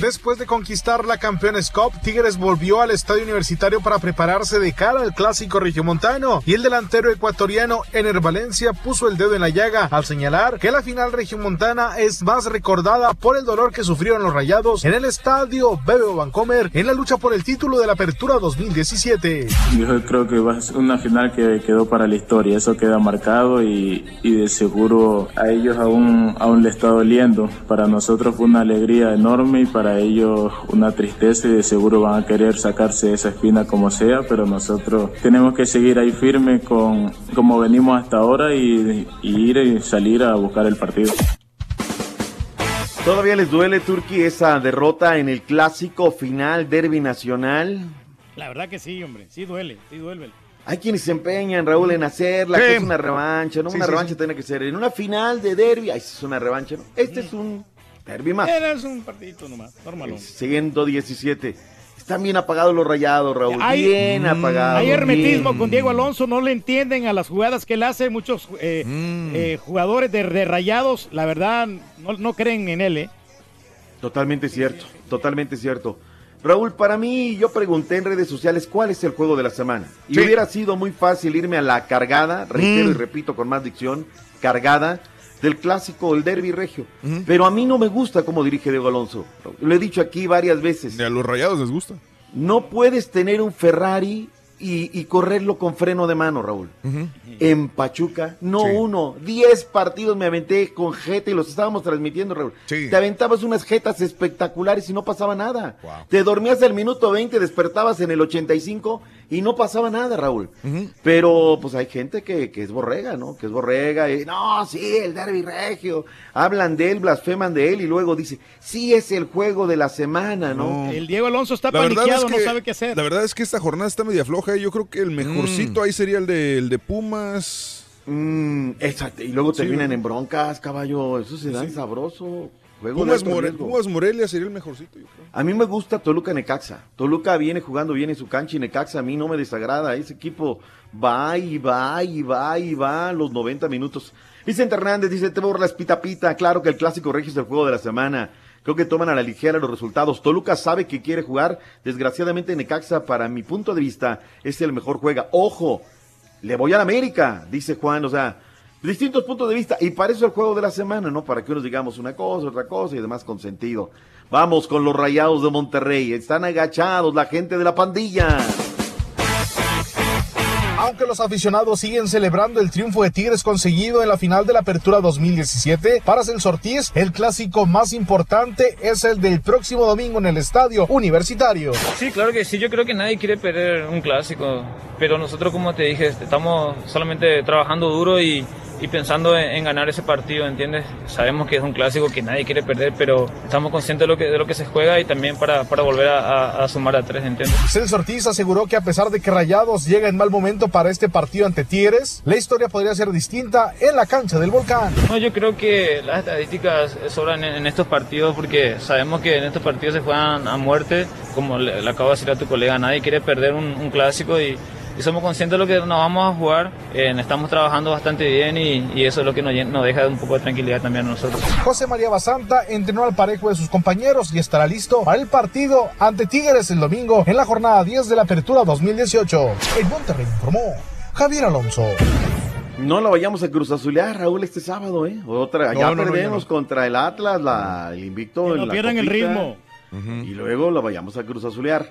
S32: Después de conquistar la Campeones Cup, Tigres volvió al estadio universitario para prepararse de cara al clásico regiomontano y el delantero ecuatoriano Ener Valencia puso el dedo en la llaga al señalar que la final regiomontana es más recordada por el dolor que sufrieron los rayados en el estadio Bebe Vancomer en la lucha por el título de la Apertura 2017.
S33: Yo creo que va a ser una final que quedó para la historia, eso queda marcado y, y de seguro a ellos aún, aún le está doliendo. Para nosotros fue una alegría enorme y para ellos una tristeza y de seguro van a querer sacarse esa espina como sea, pero nosotros tenemos que seguir ahí firme con como venimos hasta ahora y, y ir y salir a buscar el partido.
S25: ¿Todavía les duele, Turki, esa derrota en el clásico final derby nacional?
S4: La verdad que sí, hombre. Sí duele, sí duele.
S25: Hay quienes se empeñan, Raúl, en hacerla,
S4: Sí.
S25: que es una revancha, ¿no?
S4: Sí,
S25: una
S4: sí,
S25: revancha
S4: sí.
S25: tiene que ser en una final de derby, ahí sí es una revancha, ¿no? Este es un derby más.
S4: Eres un partidito nomás, normal.
S25: 117. Están bien apagados los rayados, Raúl.
S4: Hay,
S25: bien apagados.
S4: hay hermetismo
S25: bien.
S4: con Diego Alonso, no le entienden a las jugadas que él hace. Muchos eh,
S25: Mm.
S4: eh, jugadores de, de rayados, la verdad, no, no creen en él, ¿eh?
S25: Totalmente cierto, totalmente cierto. Raúl, para mí, yo pregunté en redes sociales cuál es el juego de la semana. Y
S1: Sí.
S25: hubiera sido muy fácil irme a la cargada, reitero
S1: Mm.
S25: y repito con más dicción, cargada del clásico, el derby regio. Pero a mí no me gusta cómo dirige Diego Alonso. Lo he dicho aquí varias veces.
S21: Y a los rayados les gusta.
S25: No puedes tener un Ferrari y, y correrlo con freno de mano, Raúl. En Pachuca, no
S1: Sí.
S25: uno, diez partidos me aventé con jeta y los estábamos transmitiendo, Raúl. Te aventabas unas jetas espectaculares y no pasaba nada. Te dormías al minuto 20, despertabas en el 85 y no pasaba nada, Raúl. Pero pues hay gente que, que es borrega, ¿no? Que es borrega y no, sí, el derby regio. Hablan de él, blasfeman de él y luego dice, sí es el juego de la semana, ¿no?
S4: El Diego Alonso está
S21: La verdad
S4: paniqueado,
S21: es que-
S4: no sabe qué hacer.
S21: La verdad es que esta jornada está media floja. y Yo creo que el mejorcito ahí sería el de, el de Pumas.
S25: Mm, exacto. Y luego
S21: Sí,
S25: terminan
S21: ¿no?
S25: en broncas, caballo. Eso se da
S21: Sí.
S25: sabroso.
S21: Pumas, More- Morelia sería el mejorcito, yo creo.
S25: A mí me gusta Toluca Necaxa. Toluca viene jugando bien en su cancha y Necaxa a mí no me desagrada. Ese equipo va y va y va y va los 90 minutos. Vicente Hernández dice, te borras pita pita. Claro que el clásico regio es el juego de la semana. Creo que toman a la ligera los resultados. Toluca sabe que quiere jugar. Desgraciadamente Necaxa, para mi punto de vista, es el mejor juega. Ojo, le voy a la América, dice Juan. O sea, distintos puntos de vista. Y para eso el juego de la semana, ¿no? Para que unos digamos una cosa, otra cosa y demás con sentido. Vamos con los rayados de Monterrey. Están agachados la gente de la pandilla.
S32: Aunque los aficionados siguen celebrando el triunfo de Tigres conseguido en la final de la Apertura 2017, para Celso Ortiz, el clásico más importante es el del próximo domingo en el Estadio Universitario.
S34: Sí, claro que sí. Yo creo que nadie quiere perder un clásico. Pero nosotros, como te dije, estamos solamente trabajando duro y, y pensando en, en ganar ese partido, ¿entiendes? Sabemos que es un clásico que nadie quiere perder, pero estamos conscientes de lo que, de lo que se juega y también para, para volver a, a- a sumar a tres, ¿entiendes?
S32: Celso Ortiz aseguró que a pesar de que Rayados llega en mal momento para este partido ante Tigres, la historia podría ser distinta en la cancha del Volcán.
S34: No, yo creo que las estadísticas sobran en, en estos partidos porque sabemos que en estos partidos se juegan a muerte, como le, le acabo de decir a tu colega, nadie quiere perder un, un clásico y, y somos conscientes de lo que nos vamos a jugar, eh, estamos trabajando bastante bien y, y eso es lo que nos, deja un poco de tranquilidad también a nosotros.
S32: José María Basanta entrenó al parejo de sus compañeros y estará listo para el partido ante Tigres el domingo en la jornada 10 de la Apertura 2018. En Monterrey informó Javier Alonso.
S25: No la vayamos a Cruz Azulear, Raúl, este sábado, ¿eh? Otra,
S32: No,
S25: ya
S32: no,
S25: perdemos
S32: no.
S25: contra el Atlas, la, el invicto
S4: Que
S25: en
S4: no
S25: la
S4: pierdan el ritmo.
S25: Y luego la vayamos a Cruz Azulear.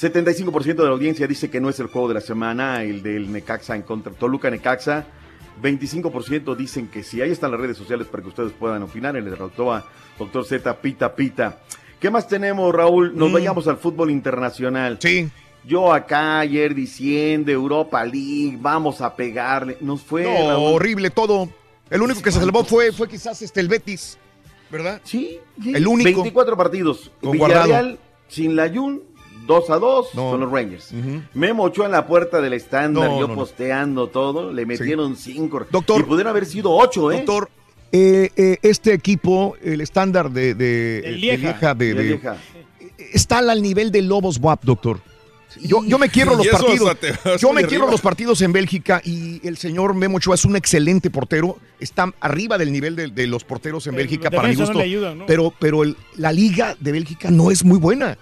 S25: 75% de la audiencia dice que no es el juego de la semana, el del Necaxa en contra Toluca Necaxa. 25% dicen que sí. Ahí están las redes sociales para que ustedes puedan opinar. El derrotó a Doctor Z Pita Pita. ¿Qué más tenemos, Raúl? Nos vayamos al fútbol internacional.
S1: Mm. Sí.
S25: Yo acá ayer diciendo Europa League, vamos a pegarle. Nos fue.
S1: No,
S25: Raúl.
S1: horrible todo. El único que se salvó fue, fue quizás este, el Betis, ¿verdad?
S25: Sí,
S1: El único.
S25: 24 partidos.
S1: Con
S25: Villarreal,
S1: Guardado.
S25: sin Layun, 2 a 2
S1: No.
S25: con los Rangers. Memo Ochoa en la puerta del estándar,
S1: No,
S25: yo
S1: no, no.
S25: posteando todo, le metieron 5.
S1: Doctor.
S25: Y pudieron haber sido 8, ¿eh?
S1: Doctor, eh, eh, este equipo, el estándar de, de
S4: Lieja.
S1: de-
S25: De
S1: de-
S25: Lieja.
S1: está al nivel de Lobos WAP, doctor. Yo, yo me quiero los partidos. Yo me quiero los partidos en Bélgica y el señor Memo Ochoa es un excelente portero. Está arriba del nivel de, de los porteros en Bélgica para mi
S4: no
S1: gusto.
S4: le ayudan, ¿no?
S1: Pero, pero el- la liga de Bélgica no es muy buena.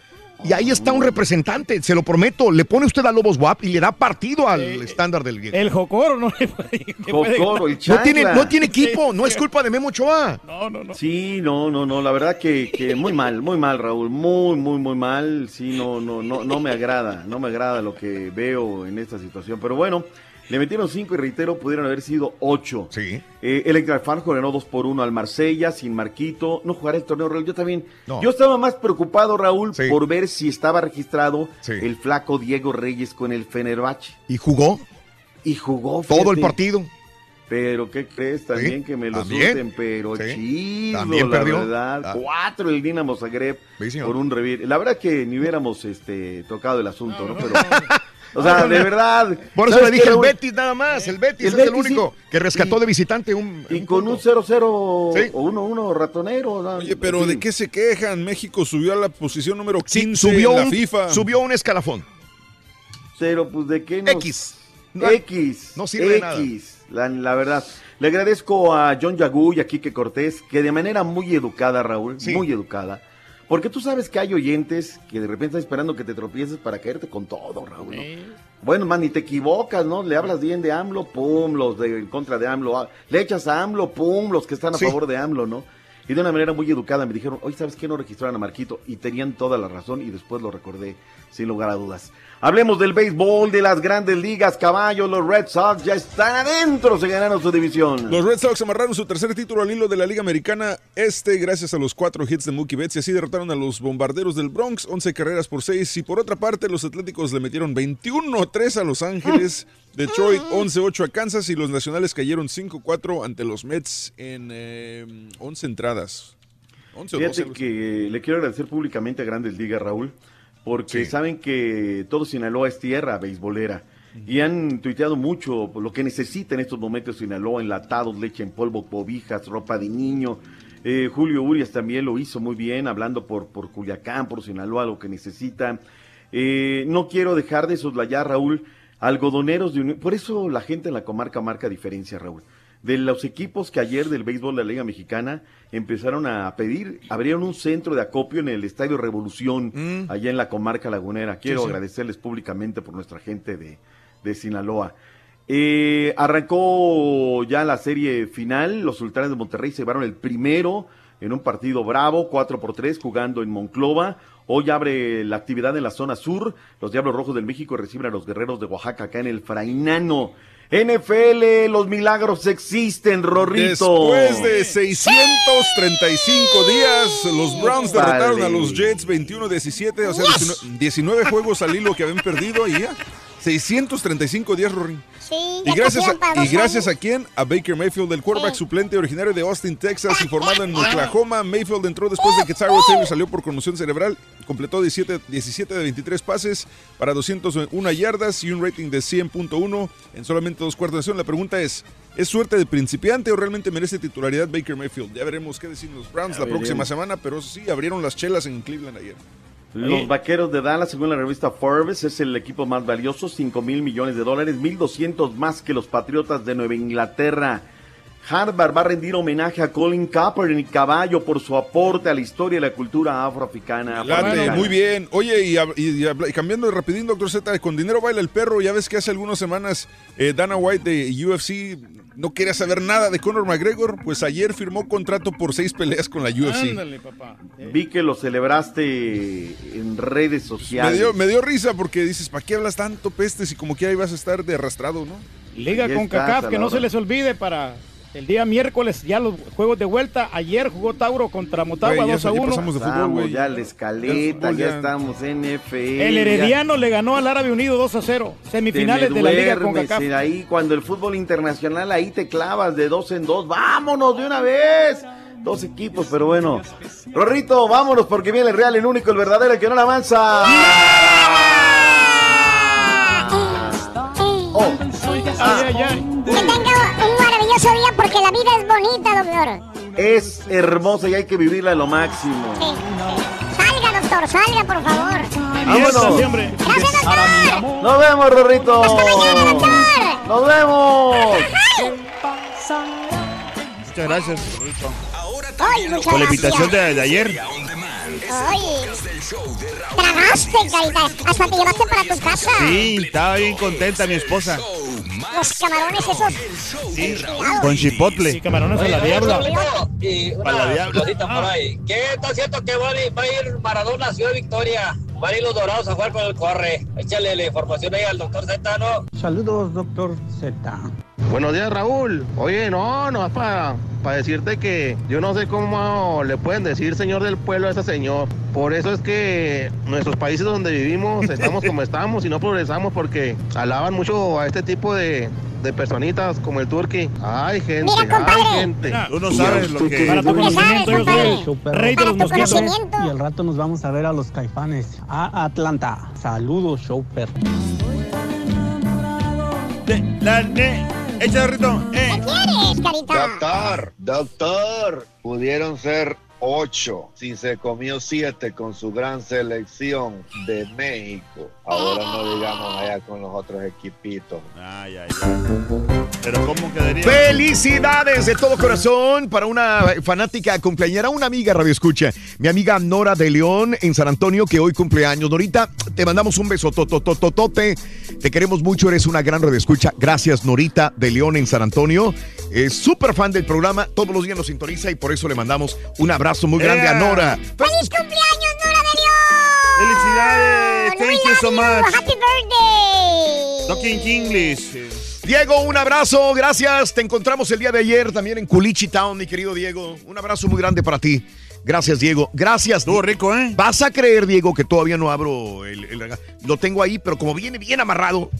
S1: Y ahí está un representante, se lo prometo. Le pone usted a Lobos WAP y le da partido al estándar del Lieja.
S4: El Jocoro no le puede- le
S25: Jocoro, el
S1: No tiene, no tiene equipo, no es culpa de Memo Ochoa.
S4: No, no, no.
S25: Sí, no, no, no, la verdad que, que muy mal, muy mal, Raúl, muy, muy, muy mal. Sí, no, no, no, no me agrada, no me agrada lo que veo en esta situación. Pero bueno, le metieron cinco y reitero, pudieron haber sido ocho.
S1: Sí.
S25: Eh, Electra Farco ganó dos por uno al Marsella, sin Marquito. No jugará el torneo, Raúl. Yo también.
S1: No.
S25: Yo estaba más preocupado, Raúl,
S1: Sí.
S25: por ver si estaba registrado
S1: Sí.
S25: el flaco Diego Reyes con el Fenerbahce.
S1: Y jugó
S25: Y jugó.
S1: todo el partido.
S25: Pero, ¿qué crees? También
S1: Sí,
S25: que me lo surten, pero
S1: Sí,
S25: chido,
S1: también
S25: la
S1: perdió.
S25: verdad.
S1: Ah.
S25: Cuatro el Dinamo Zagreb
S1: Sí,
S25: por un revir. La verdad que ni hubiéramos este, tocado el asunto, ¿no? Pero, o sea, de verdad.
S1: Por eso
S25: ¿sabes
S1: le dije el? Betis nada más. El Betis
S25: El
S1: es el único
S25: sí.
S1: que rescató
S25: Y-
S1: de visitante un.
S25: Y con un 0-0
S1: Sí.
S25: o 1-1 ratonero. ¿no?
S21: Oye, pero ¿de qué se quejan? México subió a la posición número 15
S1: Sí, subió,
S21: en la
S1: un,
S21: FIFA.
S1: subió un escalafón.
S25: Pero, pues, ¿de qué nos...
S1: X. No-
S25: X.
S1: no sirve de nada.
S25: X, la, la verdad. Le agradezco a John Yagú y a Quique Cortés que de manera muy educada, Raúl,
S1: Sí.
S25: muy educada, porque tú sabes que hay oyentes que de repente están esperando que te tropieces para caerte con todo, Raúl. ¿no? Bueno, man, ni te equivocas, ¿no? Le hablas bien de AMLO, pum, los de en contra de AMLO. ah, Le echas a AMLO, pum, los que están a
S1: Sí.
S25: favor de AMLO, ¿no? Y de una manera muy educada me dijeron, oye, ¿sabes qué? No registraron a Marquito. Y tenían toda la razón y después lo recordé, sin lugar a dudas. Hablemos del béisbol, de las grandes ligas, caballos, los Red Sox ya están adentro, se ganaron su división.
S21: Los Red Sox amarraron su tercer título al hilo de la Liga Americana Este gracias a los cuatro hits de Mookie Betts y así derrotaron a los Bombarderos del Bronx, 11 carreras por 6 y por otra parte los Atléticos le metieron 21-3 a Los Ángeles, Detroit 11-8 a Kansas y los Nacionales cayeron 5-4 ante los Mets en eh, 11 entradas. 11 o 12.
S25: Fíjate que le quiero agradecer públicamente a Grandes Ligas, Raúl, porque
S21: Sí.
S25: saben que todo Sinaloa es tierra beisbolera. Y han tuiteado mucho lo que necesita en estos momentos Sinaloa, enlatados, leche en polvo, cobijas, ropa de niño. Eh, Julio Urias también lo hizo muy bien, hablando por, por Culiacán, por Sinaloa, lo que necesita. Eh, no quiero dejar de soslayar, Raúl, algodoneros de Unión. Por eso la gente en la comarca marca diferencia, Raúl. De los equipos que ayer del béisbol de la Liga Mexicana empezaron a pedir, abrieron un centro de acopio en el Estadio Revolución,
S1: Mm.
S25: allá en la comarca lagunera. Quiero
S1: sí.
S25: agradecerles públicamente por nuestra gente de, de Sinaloa. Eh, arrancó ya la serie final, los Sultanes de Monterrey se llevaron el primero en un partido bravo, 4 por 3, jugando en Monclova. Hoy abre la actividad en la zona sur. Los Diablos Rojos del México reciben a los Guerreros de Oaxaca acá en el Frainano. NFL, los milagros existen, Rorrito.
S21: Después de 635 días, los Browns
S25: Vale.
S21: derrotaron a los Jets 21-17, o sea, 19, 19 juegos al hilo que habían perdido y ya. 635 días, Rory.
S2: Sí,
S21: Y gracias, a, y gracias a quién? A Baker Mayfield, el quarterback suplente originario de Austin, Texas y formado en Oklahoma. Mayfield entró después de que Tyrod Taylor salió por conmoción cerebral. Completó 17, 17 de 23 pases para 201 yardas y un rating de 100.1 en solamente dos cuartos de acción. La pregunta es, ¿es suerte de principiante o realmente merece titularidad Baker Mayfield? Ya veremos qué deciden los Browns
S25: Ya
S21: la próxima semana, pero eso sí, abrieron las chelas en Cleveland ayer.
S25: Los vaqueros de Dallas, según la revista Forbes, es el equipo más valioso, 5 mil millones de dólares, 1.200 más que los Patriotas de Nueva Inglaterra. Harvard va a rendir homenaje a Colin Kaepernick Caballo por su aporte a la historia y la cultura afroafricana.
S21: Late, muy bien. Oye, y, y- y cambiando de rapidín, doctor Z, con dinero baila el perro. Ya ves que hace algunas semanas eh, Dana White de UFC no quería saber nada de Conor McGregor. Pues ayer firmó contrato por seis peleas con la UFC.
S4: Ándale, papá.
S25: Vi que lo celebraste en redes
S21: Me
S25: sociales.
S21: dio, me dio risa porque dices, ¿para qué hablas tanto pestes y como que ahí vas a estar de arrastrado, no?
S4: Liga
S25: Ya
S4: con CACAF, que no
S25: hora.
S4: se les olvide para el día miércoles, ya los juegos de vuelta. Ayer jugó Tauro contra Motagua
S21: ya
S4: 2 a
S21: ya
S4: 1.
S21: pasamos de fútbol,
S25: ya la
S21: Ya
S25: escaleta, ya,
S21: ya-
S25: estamos NFL.
S4: El
S25: ya-
S4: Herediano le ganó al Árabe Unido 2 a 0. Semifinales
S25: Te
S4: de la Liga con
S25: duermes,
S4: CACAF.
S25: y ahí cuando el fútbol internacional ahí te clavas de dos en dos, vámonos de una vez. Dos equipos, pero bueno. Rorrito, vámonos porque viene el real, el único, el verdadero, el que no la avanza. Oh.
S4: Ay,
S2: maravilloso día porque la vida es bonita, doctor. doctor.
S25: Es hermosa y hay que vivirla a lo máximo.
S2: Salga, doctor, salga, por favor.
S25: Vámonos.
S2: Gracias, doctor.
S25: Nos vemos, Rorrito. Nos vemos.
S35: Muchas gracias, Rorrito.
S2: Ay, muchas
S35: Por la
S2: gracias.
S35: invitación de, de ayer.
S2: Oye, tragaste, carita. Hasta te llevaste para tu casa.
S35: Sí, estaba bien contenta mi esposa.
S2: Los camarones esos.
S35: Sí, con chipotle.
S4: Sí, camarones a la diabla.
S36: Y
S35: Para la
S36: una
S35: diabla.
S36: cosita por ahí. ¿Qué está cierto que va a ir, va a ir Maradona a Ciudad Victoria? Van a ir los dorados a jugar con el corre. Échale la información ahí al doctor Z, ¿no?
S37: Saludos, doctor Z.
S38: Buenos días, Raúl. Oye, no, no, es para decirte que yo no sé cómo le pueden decir señor del pueblo a ese señor. Por eso es que nuestros países donde vivimos estamos como estamos y no progresamos porque alaban mucho a este tipo de, de personitas como el Turqui. Ay, gente, ay, gente.
S35: Tú no sabes lo que...
S4: Para tu conocimiento, yo soy rey de los mosquitos.
S37: Y al rato nos vamos a ver a los caifanes a Atlanta. Saludos, Showper.
S35: La, ne, échale, Rito. Eh.
S2: ¿Quieres, carita?
S39: Doctor, doctor, pudieron ser ocho si se comió siete con su gran selección de México. Ahora no digamos allá con los otros equipitos.
S35: Ay, ay, ay. Pero ¿cómo quedaría?
S1: Felicidades de todo corazón para una fanática cumpleañera, una amiga Radio Escucha, mi amiga Nora de León en San Antonio, que hoy cumpleaños. Norita, te mandamos un beso totototote. Te queremos mucho, eres una gran Radio Escucha. Gracias, Norita de León en San Antonio. Es súper fan del programa, todos los días nos sintoniza y por eso le mandamos un abrazo muy grande a. Nora.
S2: ¡Feliz cumpleaños, Nora de León!
S35: ¡Felicidades! Thank you so much.
S2: Happy birthday.
S35: Talking English.
S1: Diego, un abrazo, gracias. Te encontramos el día de ayer también en Culichi Town, mi querido Diego. Un abrazo muy grande para ti. Gracias, Diego. Gracias.
S35: Estuvo rico, ¿eh?
S1: Vas a creer, Diego, que todavía no abro el, el regalo. Lo tengo ahí, pero como viene bien amarrado.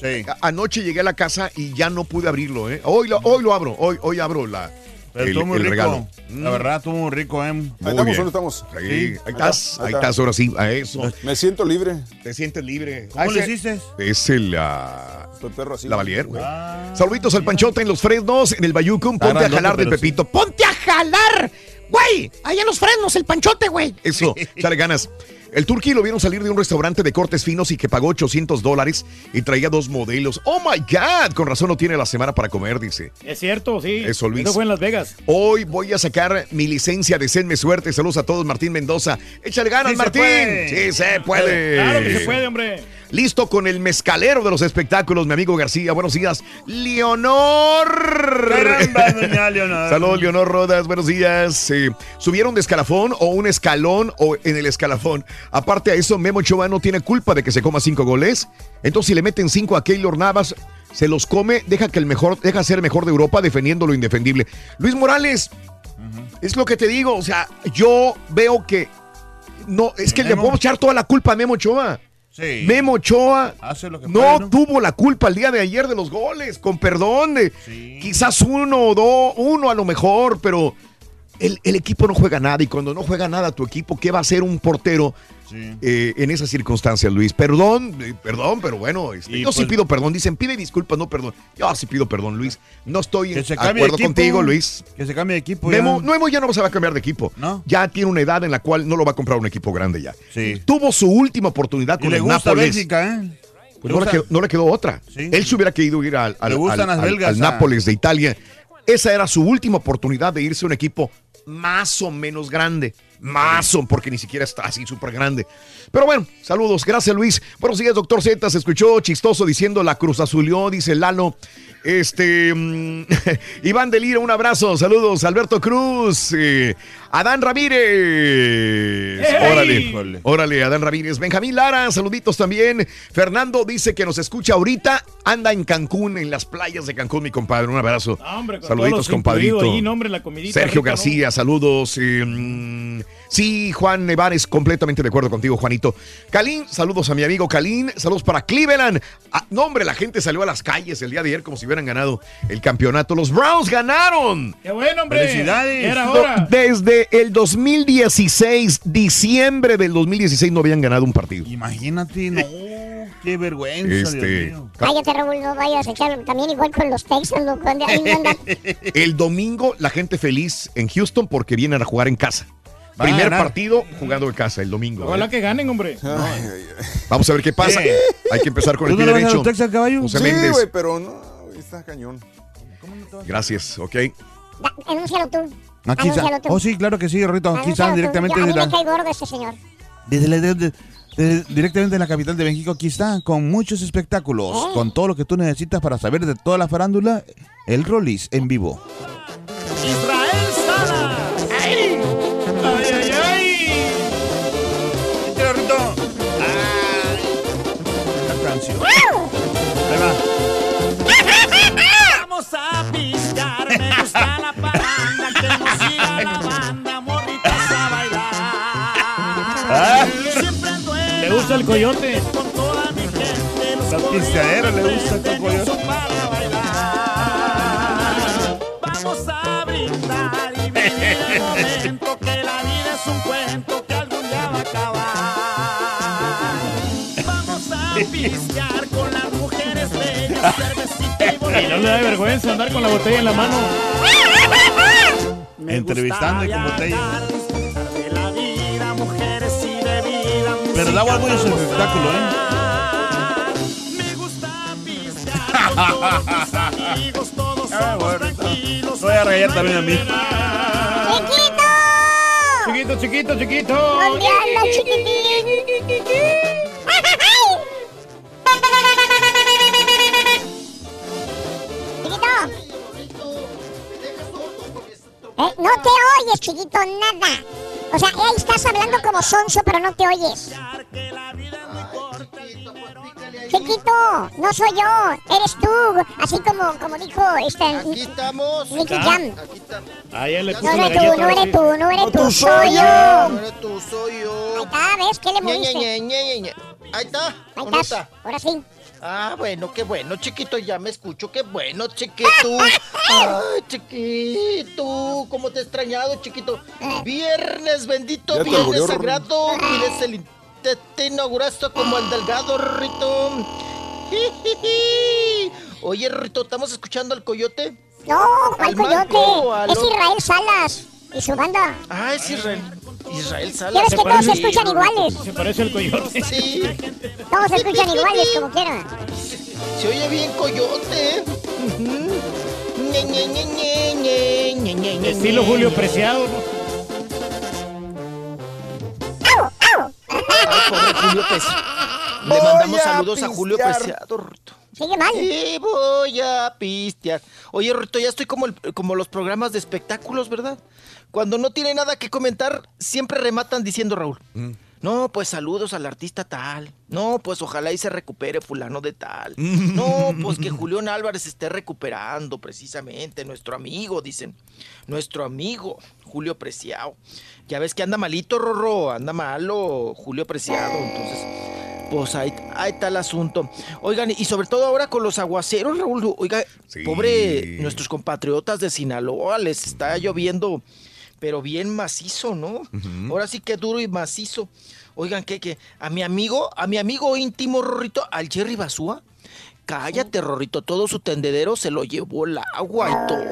S35: Sí.
S1: anoche llegué a la casa y ya no pude abrirlo, ¿eh? Hoy lo, hoy lo abro, hoy, hoy abro la,
S35: Pero
S1: el,
S35: estuvo muy
S1: el
S35: rico.
S1: regalo.
S35: La verdad, estuvo muy rico, ¿eh?
S1: Muy
S21: estamos,
S1: bien.
S21: ¿dónde estamos?
S1: Sí. ahí estás,
S21: Ahí
S1: ahí
S21: está.
S1: estás, ahora sí, a eso.
S21: Me siento libre.
S1: Te sientes libre.
S35: ¿Cómo le hiciste?
S1: Es el,
S21: Soy perro así.
S1: la Valier, güey.
S35: Ah.
S1: Saluditos al Panchote en los Fresnos, en el Bayucum. Ponte a jalar del
S35: sí.
S1: Pepito.
S5: ¡Ponte a jalar! Güey, allá en los frenos, el panchote, güey.
S1: Eso, sale ganas. El Turqui lo vieron salir de un restaurante de cortes finos y que pagó 800 dólares y traía dos modelos. ¡Oh, my God! Con razón no tiene la semana para comer, dice.
S4: Es cierto, sí.
S1: Eso, Luis.
S4: fue en Las Vegas.
S1: Hoy voy a sacar mi licencia de Senme Suerte. Saludos a todos, Martín Mendoza. Échale ganas,
S4: Sí
S1: Martín. Sí se puede.
S4: Claro que se puede, hombre.
S1: Listo con el mezcalero de los espectáculos, mi amigo García. Buenos días. Leonor.
S35: Caramba, doña Leonor.
S1: Saludos, Leonor Rodas. Buenos días. Eh, ¿Subieron de escalafón o un escalón o en el escalafón? Aparte a eso, Memo Ochoa no tiene culpa de que se coma cinco goles. Entonces, si le meten cinco a Keylor Navas, se los come, deja que el mejor, deja ser mejor de Europa defendiendo lo indefendible. Luis Morales, es lo que te digo. O sea, yo veo que no, es que le podemos echar toda la culpa a Memo Ochoa.
S35: Sí.
S1: Memo Ochoa
S35: puede, ¿no?
S1: tuvo la culpa el día de ayer de los goles, con perdón. eh, Quizás uno o dos, uno a lo mejor, pero el, el equipo no juega nada y cuando no juega nada tu equipo, ¿qué va a hacer un portero
S35: Sí.
S1: eh, en esas circunstancias, Luis? Perdón, eh, perdón, pero bueno, este,
S35: Y
S1: yo sí
S35: pues-
S1: pido perdón. Dicen, pide disculpas, no perdón. Yo sí pido perdón, Luis. No estoy de acuerdo
S35: equipo.
S1: contigo, Luis.
S35: Que se cambie de equipo.
S1: Memo,
S35: ya.
S1: Memo ya no se va a cambiar de equipo.
S35: ¿No?
S1: Ya tiene una edad en la cual no lo va a comprar un equipo grande ya.
S35: Sí.
S1: Tuvo su última oportunidad
S35: Y
S1: con
S35: le
S1: el
S35: gusta
S1: Nápoles.
S35: Bélgica, ¿eh?
S1: Pues
S35: Le
S1: no, le quedó, no le quedó otra.
S35: Sí.
S1: Él se hubiera querido ir al, al, al- al
S35: ah.
S1: Nápoles de Italia. Esa era su última oportunidad de irse a un equipo más o menos grande. Más o porque ni siquiera está así súper grande. Pero bueno, saludos. Gracias, Luis. Buenos días, doctor Z. Se escuchó chistoso diciendo la Cruz Azulió, dice Lalo. Este. mm, Iván Delira, un abrazo. Saludos. Alberto Cruz. eh, Adán Ramírez. Órale. Órale, Adán Ramírez. Benjamín Lara, saluditos también. Fernando dice que nos escucha ahorita. Anda en Cancún, en las playas de Cancún, mi compadre. Un abrazo.
S4: Ah, hombre,
S1: saluditos, compadrito.
S4: ahí, nombre, la
S1: Sergio
S4: rica, ¿no?
S1: García, saludos. eh, mm, sí, Juan Nevares, completamente de acuerdo contigo, Juanito. Calín, saludos a mi amigo Calín. Saludos para Cleveland. Ah, no, hombre, la gente salió a las calles el día de ayer como si hubieran ganado el campeonato. Los Browns ganaron.
S4: ¡Qué bueno, hombre!
S35: Felicidades.
S4: Era
S1: No,
S4: hora.
S1: desde el 2016, diciembre del 2016, no habían ganado un partido.
S35: Imagínate, no. Qué vergüenza,
S1: Este,
S35: Dios mío.
S2: Cállate, Raúl, no vayas a echar también igual con los Texans, loco. ahí no andan.
S1: El domingo la gente feliz en Houston porque vienen a jugar en casa.
S4: Van a
S1: Primer partido jugando en casa el domingo.
S4: Ojalá
S1: ¿eh?
S4: que ganen, hombre.
S1: Vamos a ver qué pasa.
S21: Eh.
S1: Hay que empezar con
S21: ¿Tú
S1: el
S21: no
S1: pie
S21: a
S1: derecho.
S21: los Texans, caballo?
S1: José
S21: Sí, güey, pero no, está cañón.
S1: Gracias, ok.
S2: Da- Anúncialo tú.
S35: Aquí está.
S2: Anúncialo tú.
S35: Oh, sí, claro que sí, Rorrito. Aquí están directamente
S2: Yo- A mí me
S35: la,
S2: cae gordo este señor.
S35: desde la- de- de- de- directamente de la capital de México. Aquí está, con muchos espectáculos,
S2: Oh.
S35: con todo lo que tú necesitas para saber de toda la farándula. El Rollis en vivo.
S40: Israel Sala. Gusta
S4: el coyote.
S35: La pisteadera le gusta el coyote.
S40: Vamos a brindar y vivir el momento, que la vida es un cuento que algún día va a acabar. Vamos a pistear con las mujeres bellas, cervecita y
S4: Y no le da vergüenza andar con la botella en la mano.
S35: Entrevistando y con botella. Da algo en su espectáculo, ¿eh?
S40: Me gusta pistear con todos mis amigos, todos somos tranquilos.
S35: Voy a reír también a mí.
S4: Chiquito, chiquito, chiquito.
S2: ¿Dónde anda, chiquitín? Chiquito. Eh, no te oyes, chiquito, nada. O sea, ahí estás hablando como sonso, pero no te oyes. No soy yo, eres tú. Así como, como dijo este. Aquí
S41: estamos.
S2: Nicky
S4: Acá.
S2: Jam.
S4: Ah, ya le
S2: No
S4: puso
S2: eres tú, no eres tú, no eres tú, soy
S41: No
S2: yo.
S41: eres tú, soy yo.
S2: Ahí está, ¿ves? ¿Qué le moviste?
S41: Ñe, Ñe, Ñe, Ñe. Ahí está.
S2: Ahí
S41: ¿Cómo
S2: estás.
S41: está?
S2: Ahora sí.
S41: Ah, bueno, qué bueno, chiquito, ya me escucho, qué bueno, chiquito. Ay, chiquito, cómo te he extrañado, chiquito. Viernes bendito,
S21: Ya te
S41: viernes sagrado, pides el intestino grueso como el delgado, Rito. Oye, Rito, ¿estamos escuchando al coyote?
S2: No, ¿cuál coyote?
S41: Manco,
S2: es Israel Salas y su banda.
S41: Ah, es Israel. Israel Salas.
S2: Pero es que todos se escuchan iguales.
S4: Se parece al coyote.
S41: Sí.
S2: Todos se escuchan iguales, como quieran.
S41: Se oye bien coyote.
S4: Estilo Julio Preciado, ¿no?
S41: Ay, pobre Julio Preciado. Le mandamos saludos a Julio. Preciado, Rito.
S2: Sigue mal.
S41: Y voy a pistear. Oye, Rito, ya estoy como, el- como los programas de espectáculos, ¿verdad? Cuando no tiene nada que comentar, siempre rematan diciendo, Raúl. No, pues saludos al artista tal. No, pues ojalá y se recupere fulano de tal. No, pues que Julián Álvarez esté recuperando precisamente, nuestro amigo, dicen. Nuestro amigo, Julio Preciado. Ya ves que anda malito, Rorro, anda malo, Julio Preciado, entonces... Pues ahí, ahí está el asunto. Oigan, y sobre todo ahora con los aguaceros, Raúl. Oiga, pobre nuestros compatriotas de Sinaloa, les está lloviendo, pero bien macizo, ¿no? Ahora sí que duro y macizo. Oigan, ¿qué, qué? A mi amigo, a mi amigo íntimo, Rorrito, al Jerry Basúa. Cállate, Rorrito, todo su tendedero se lo llevó el agua y todo.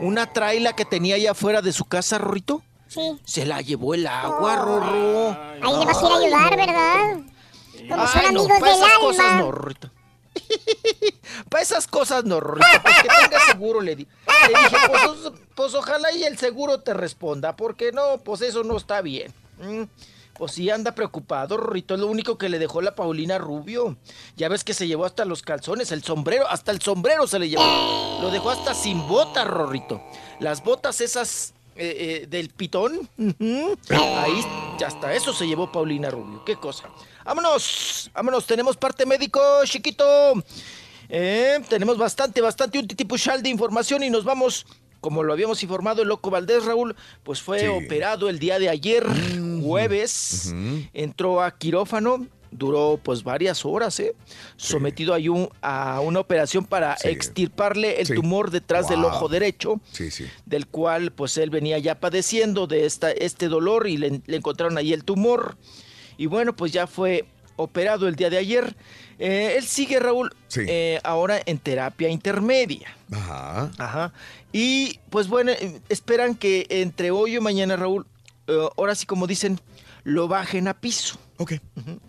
S41: Una traila que tenía allá afuera de su casa, Rorrito.
S2: Sí.
S41: Se la llevó el agua, Rorro.
S2: Ahí le vas a ir a ayudar, ¿verdad? Como son
S41: Ay, no,
S2: amigos
S41: pa'
S2: del
S41: esas cosas no, Rorrito. Para esas cosas no, Rorrito. Pues que tenga seguro, le, di- le dije. Pues, pues ojalá y el seguro te responda, porque no, pues eso no está bien. Mm, Pues sí anda preocupado, Rorrito. Es lo único que le dejó la Paulina Rubio. Ya ves que se llevó hasta los calzones, el sombrero, hasta el sombrero se le llevó. Lo dejó hasta sin botas, Rorrito. Las botas esas eh, eh, del pitón. Ahí, ya hasta eso se llevó Paulina Rubio. Qué cosa. Vámonos, vámonos. Tenemos parte médico, chiquito. Eh, tenemos bastante, bastante un titipuchal de información y nos vamos. Como lo habíamos informado el loco Valdés, Raúl, pues fue operado el día de ayer, jueves. Entró a quirófano, duró pues varias horas, ¿eh? Sometido a, un- a una operación para
S21: Sí.
S41: extirparle el
S21: Sí.
S41: tumor detrás del ojo derecho del cual pues él venía ya padeciendo de esta, este dolor y le, le encontraron ahí el tumor. Y bueno, pues ya fue operado el día de ayer. Eh, él sigue, Raúl,
S1: Sí.
S41: eh, ahora en terapia intermedia.
S1: Ajá.
S41: Ajá. Y pues bueno, eh, esperan que entre hoy y mañana, Raúl, eh, ahora sí como dicen, lo bajen a piso.
S1: Ok.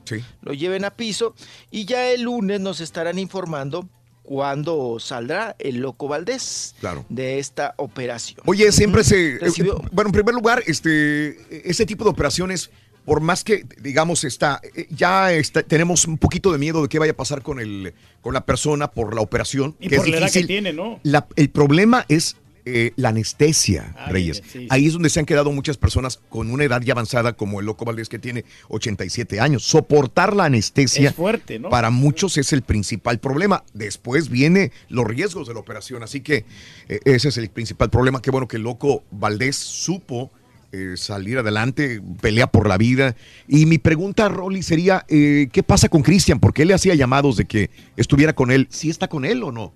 S1: Sí.
S41: Lo lleven a piso y ya el lunes nos estarán informando cuándo saldrá el Loco Valdés
S1: Claro.
S41: de esta operación.
S1: Oye, siempre se...
S41: Recibió-
S1: bueno, en primer lugar, este, ese tipo de operaciones, por más que, digamos, está, eh, ya está- tenemos un poquito de miedo de qué vaya a pasar con, el, con la persona por la operación.
S4: Y
S1: que
S4: por
S1: es
S4: la edad que tiene, ¿no?
S1: La- el problema es eh, la anestesia,
S4: Ay,
S1: Reyes.
S4: sí,
S1: Ahí es donde se han quedado muchas personas con una edad ya avanzada, como el Loco Valdés, que tiene 87 años. Soportar la anestesia
S4: Es fuerte, ¿no?
S1: para muchos es el principal problema. Después viene los riesgos de la operación. Así que eh, ese es el principal problema. Qué bueno que el Loco Valdés supo eh, salir adelante, pelea por la vida. Y mi pregunta, Rolly, sería, eh, ¿qué pasa con Cristian? Porque él le hacía llamados de que estuviera con él. ¿Sí está con él o no?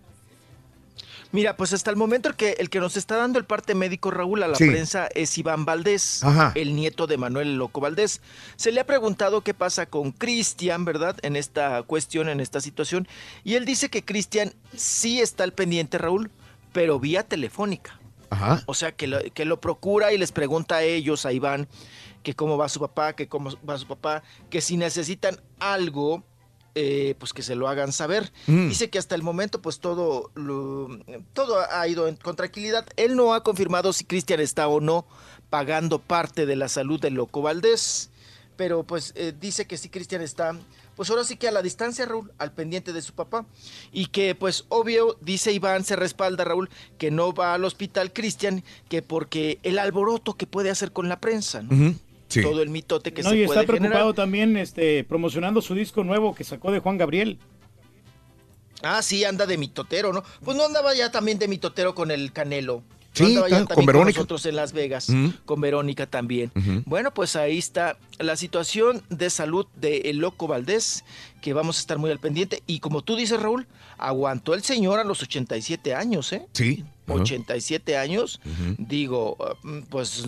S41: Mira, pues hasta el momento el que, el que nos está dando el parte médico, Raúl, a la
S1: Sí.
S41: prensa es Iván Valdés,
S1: Ajá.
S41: el nieto de Manuel Loco Valdés. Se le ha preguntado qué pasa con Cristian, ¿verdad? En esta cuestión, en esta situación. Y él dice que Cristian sí está al pendiente, Raúl, pero vía telefónica.
S1: Ajá.
S41: O sea, que lo, que lo procura y les pregunta a ellos, a Iván, que cómo va su papá, que cómo va su papá, que si necesitan algo, eh, pues que se lo hagan saber.
S42: Mm.
S41: Dice que hasta el momento, pues todo, lo- todo ha ido en- con tranquilidad. Él no ha confirmado si Cristian está o no pagando parte de la salud del Loco Valdés, pero pues eh, dice que sí, Cristian está, pues ahora sí que a la distancia, Raúl, al pendiente de su papá, y que pues obvio, dice Iván, se respalda, Raúl, que no va al hospital Cristian, que porque el alboroto que puede hacer con la prensa, ¿no?
S1: Sí.
S41: Todo el mitote que
S4: no,
S41: se
S4: y
S41: puede
S4: está preocupado
S41: generar.
S4: también este, promocionando su disco nuevo que sacó de Juan Gabriel.
S41: Ah, sí, anda de mitotero, ¿no? Pues no andaba ya también de mitotero con el Canelo.
S1: Sí, está, con Verónica.
S41: nosotros en Las Vegas, con Verónica también. Bueno, pues ahí está la situación de salud de El Loco Valdés, que vamos a estar muy al pendiente. Y como tú dices, Raúl, aguantó el señor a los 87 años, ¿eh?
S1: Sí. Ajá.
S41: 87 años. Digo, mm, pues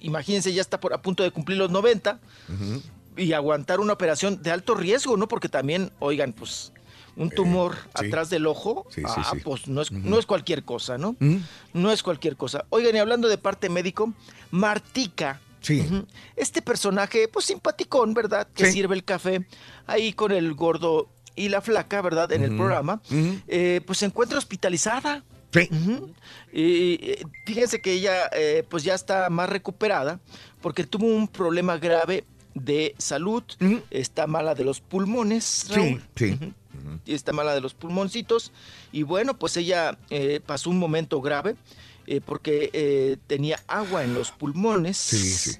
S41: imagínense, ya está por, a punto de cumplir los 90
S1: Ujú.
S41: y aguantar una operación de alto riesgo, ¿no? Porque también, oigan, pues un tumor
S1: Eh, sí.
S41: atrás del ojo,
S1: Sí, sí,
S41: ah, pues no es, no es cualquier cosa, ¿no?
S1: Ujú.
S41: No es cualquier cosa. Oigan, y hablando de parte médico, Martica.
S1: Sí.
S41: Este personaje, pues simpaticón, ¿verdad? Que sirve el café ahí con el gordo y la flaca, ¿verdad? En el programa. Eh, pues se encuentra hospitalizada.
S1: Sí.
S41: Y eh, fíjense que ella eh, pues ya está más recuperada porque tuvo un problema grave de salud, está mala de los pulmones, Raúl.
S1: Sí, sí.
S41: Y está mala de los pulmoncitos. Y bueno, pues ella eh, pasó un momento grave eh, porque eh, tenía agua en los pulmones.
S1: Sí, sí.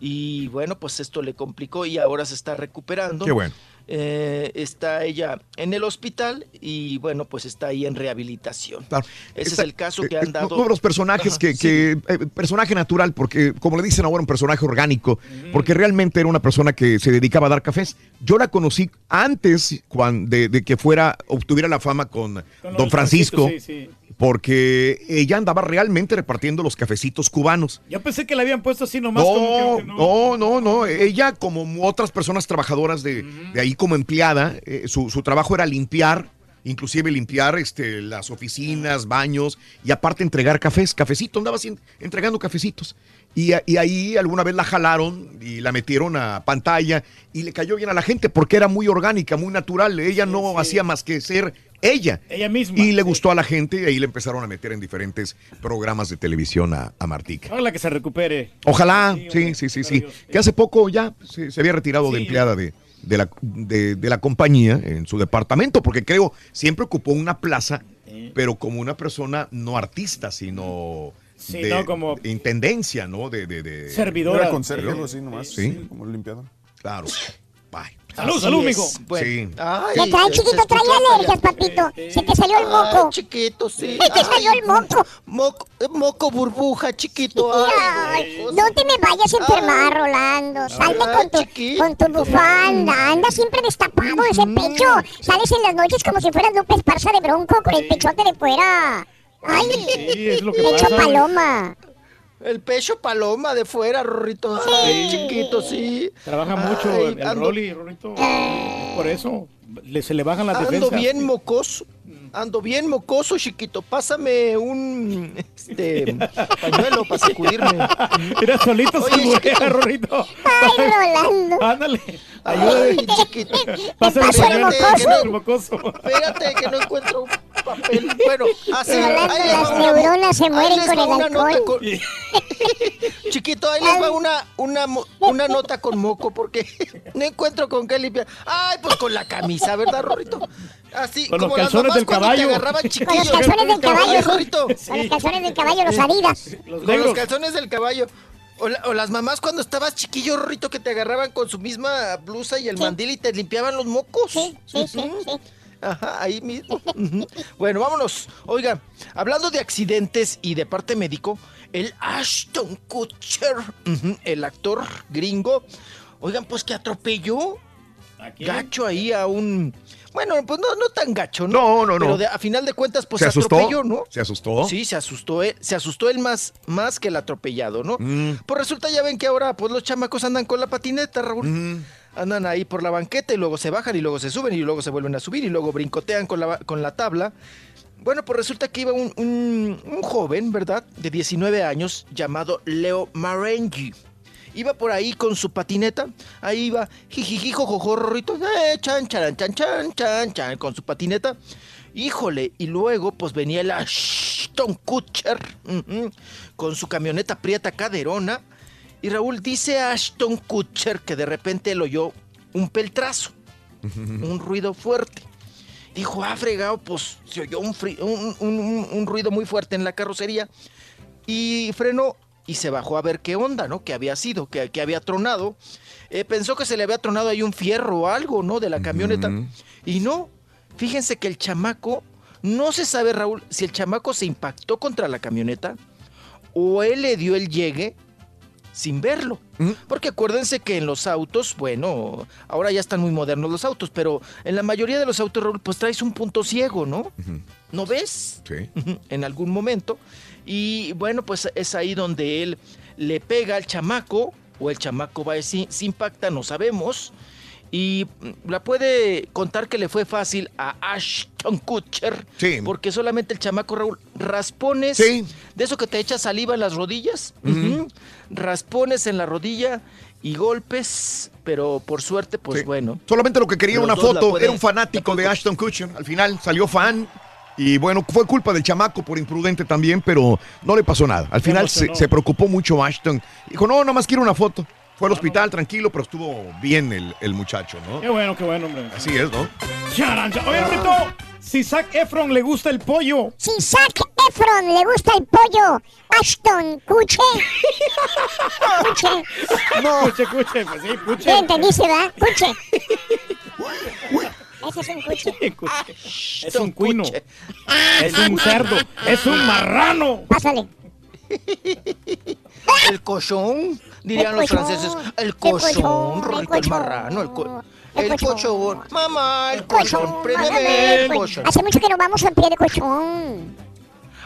S41: Y bueno, pues esto le complicó y ahora se está recuperando.
S1: Qué bueno.
S41: Eh, está ella en el hospital y bueno, pues está ahí en rehabilitación.
S1: Claro.
S41: Ese es el caso que
S1: eh,
S41: han
S1: eh,
S41: dado.
S1: Uno de los personajes
S41: Ajá,
S1: que,
S41: sí.
S1: que eh, personaje natural, porque como le dicen ahora, un personaje orgánico, porque realmente era una persona que se dedicaba a dar cafés. Yo la conocí antes cuan- de, de que fuera, obtuviera la fama con,
S4: Con
S1: Don Francisco,
S4: sí, sí.
S1: Porque ella andaba realmente repartiendo los cafecitos cubanos.
S4: Yo pensé que le habían puesto así nomás como
S1: No,
S4: que-
S1: no, no, no. Ella, como otras personas trabajadoras de, de ahí como empleada, eh, su, su trabajo era limpiar, inclusive limpiar este, las oficinas, baños y aparte entregar cafés, cafecito, andaba así, entregando cafecitos. Y ahí alguna vez la jalaron y la metieron a pantalla y le cayó bien a la gente porque era muy orgánica, muy natural. Ella no hacía más que ser ella.
S4: Ella misma.
S1: Y le gustó a la gente y ahí le empezaron a meter en diferentes programas de televisión a, a Martica.
S4: Ojalá que se recupere.
S1: Ojalá, sí, sí, sí, sí. Que hace poco ya se, se había retirado de
S4: Sí.
S1: empleada de, de la, de, de la compañía en su departamento, porque creo siempre ocupó una plaza, pero como una persona no artista, sino
S4: Sí,
S1: de
S4: no, como-
S1: intendencia, ¿no? De, de, de-
S4: Servidora.
S21: Era conserje, algo así nomás.
S1: Sí.
S21: Como limpiador.
S1: Claro. Bye.
S4: Salud,
S41: Así
S4: salud, mijo.
S41: Bueno.
S1: Sí.
S41: Ay,
S2: ¿Qué trae, chiquito? Trae alergias, papito. Se te salió el moco.
S41: Ay, chiquito, sí.
S2: Se te salió el moco.
S41: Moco, eh, moco burbuja, chiquito.
S2: Ay, no te me vayas a enfermar, Rolando. Salte
S41: Ay,
S2: con tu,
S41: chiquito.
S2: con tu bufanda. Anda siempre destapado ese pecho. Sales en las noches como si fueras Lupe Esparza de Bronco con el pechote de fuera. Ay,
S4: Sí, es lo que
S2: pecho
S4: pasa.
S2: paloma.
S41: El pecho paloma de fuera, Rorrito. Ay, chiquito, sí.
S4: Trabaja mucho
S41: Ay,
S4: el, el
S41: ando-
S4: Rolly, Rorrito. Por eso le- se le bajan las
S41: Ando
S4: defensas.
S41: bien mocoso. Ando bien mocoso, chiquito. Pásame un este pañuelo para sacudirme.
S4: Mira, solito
S41: Oye,
S4: se mueve. Rorrito.
S2: Ay, Rolando.
S4: Ándale.
S41: Ay, chiquito.
S4: Pásale el
S41: Espérate,
S4: pañuelo,
S41: no-
S4: mocoso.
S41: Espérate, que no encuentro papel. Bueno, así.
S2: Rolando,
S41: ahí les va
S2: las
S41: una-
S2: neuronas se mueren con el alcohol.
S41: con- Chiquito, ahí les va una, una, una nota con moco porque no encuentro con qué limpiar. Ay, pues con la camisa, ¿verdad, Rorrito? Así,
S4: Con los
S41: como las
S4: calzones
S41: mamás
S4: del
S41: cuando
S4: caballo.
S41: te agarraban
S2: Con
S41: chiquillo.
S2: los calzones del caballo.
S41: Rorrito.
S2: Con los calzones del caballo, los adidas.
S4: Los
S41: Con los calzones del caballo. O, la- o las mamás cuando estabas chiquillo, Rorrito, que te agarraban con su misma blusa y el mandil y te limpiaban los mocos.
S2: Sí, sí, sí, sí.
S41: Ajá, ahí mismo. Bueno, vámonos. Oiga, hablando de accidentes y de parte médico, el Ashton Kutcher, el actor gringo, oigan, pues que atropelló gacho ahí a un... Bueno, pues no, no tan gacho, ¿no?
S1: No, no, no.
S41: Pero de- a final de cuentas, pues
S1: ¿Se asustó?
S41: atropelló, ¿no?
S1: ¿Se asustó?
S41: Sí, se asustó él, se asustó él más, más que el atropellado, ¿no?
S1: Mm.
S41: Pues resulta, ya ven que ahora pues los chamacos andan con la patineta, Raúl.
S1: Mm.
S41: Andan ahí por la banqueta y luego se bajan y luego se suben y luego se vuelven a subir y luego brincotean con la, con la tabla. Bueno, pues resulta que iba un, un- joven, ¿verdad? De 19 años llamado Leo Marengi. Iba por ahí con su patineta, ahí iba, jijiji, jojojo, rorrito, eh, chan, chan, chan, chan, chan, chan, con su patineta. Híjole, y luego pues venía el Ashton Kutcher con su camioneta prieta caderona. Y Raúl dice a Ashton Kutcher que de repente él oyó un peltrazo, un ruido fuerte. Dijo, ah, fregado, pues se oyó un, un- un- ruido muy fuerte en la carrocería. Y frenó y se bajó a ver qué onda, ¿no? ¿Qué había sido? ¿Qué, qué había tronado? Eh, pensó que se le había tronado ahí un fierro o algo, ¿no? De la camioneta. Y no, fíjense que el chamaco, no se sabe, Raúl, si el chamaco se impactó contra la camioneta o él le dio el llegue sin verlo. Porque acuérdense que en los autos, bueno, ahora ya están muy modernos los autos, pero en la mayoría de los autos, Raúl, pues traes un punto ciego, ¿no? ¿No ves?
S1: Sí.
S41: En algún momento. Y bueno, pues es ahí donde él le pega al chamaco, o el chamaco va y se, se impacta, no sabemos. Y mm, la puede contar que le fue fácil a Ashton Kutcher.
S1: Sí.
S41: Porque solamente el chamaco Raúl, raspones
S1: Sí.
S41: de eso que te echa saliva en las rodillas. Raspones en la rodilla y golpes, pero por suerte, pues
S1: Sí.
S41: bueno.
S1: Solamente lo que quería una foto. Era un fanático de Ashton Kutcher. Al final salió fan. Y bueno, fue culpa del chamaco por imprudente también, pero no le pasó nada. Al final se, preocupó mucho Ashton. Dijo, no, nada más quiero una foto. Fue al hospital, tranquilo, pero estuvo bien el, el muchacho, ¿no?
S4: Qué bueno, qué bueno, hombre.
S1: Así es, ¿no?
S4: Oye, Rorrito, si Zac Efron le gusta el pollo.
S2: Si Zac Efron le gusta el pollo, Ashton Kutcher. Kutcher.
S4: No. Escuche, escuche, pues sí,
S2: ¿Sí
S4: escuche.
S2: entendiste, verdad? Kutcher. Ese es un Kutcher.
S4: Es un cuino. Es un cerdo. Es un marrano.
S2: Pásale.
S41: El cochón, dirían
S2: El
S41: los
S2: cochón,
S41: franceses. El
S2: el
S41: cochón,
S2: cochón, el cochón.
S41: marrano, el, co-
S2: El
S41: el
S2: cochón.
S41: Mamá, el
S2: cochón,
S41: préndeme el cochón.
S2: Hace mucho que nos vamos al pie de cochón.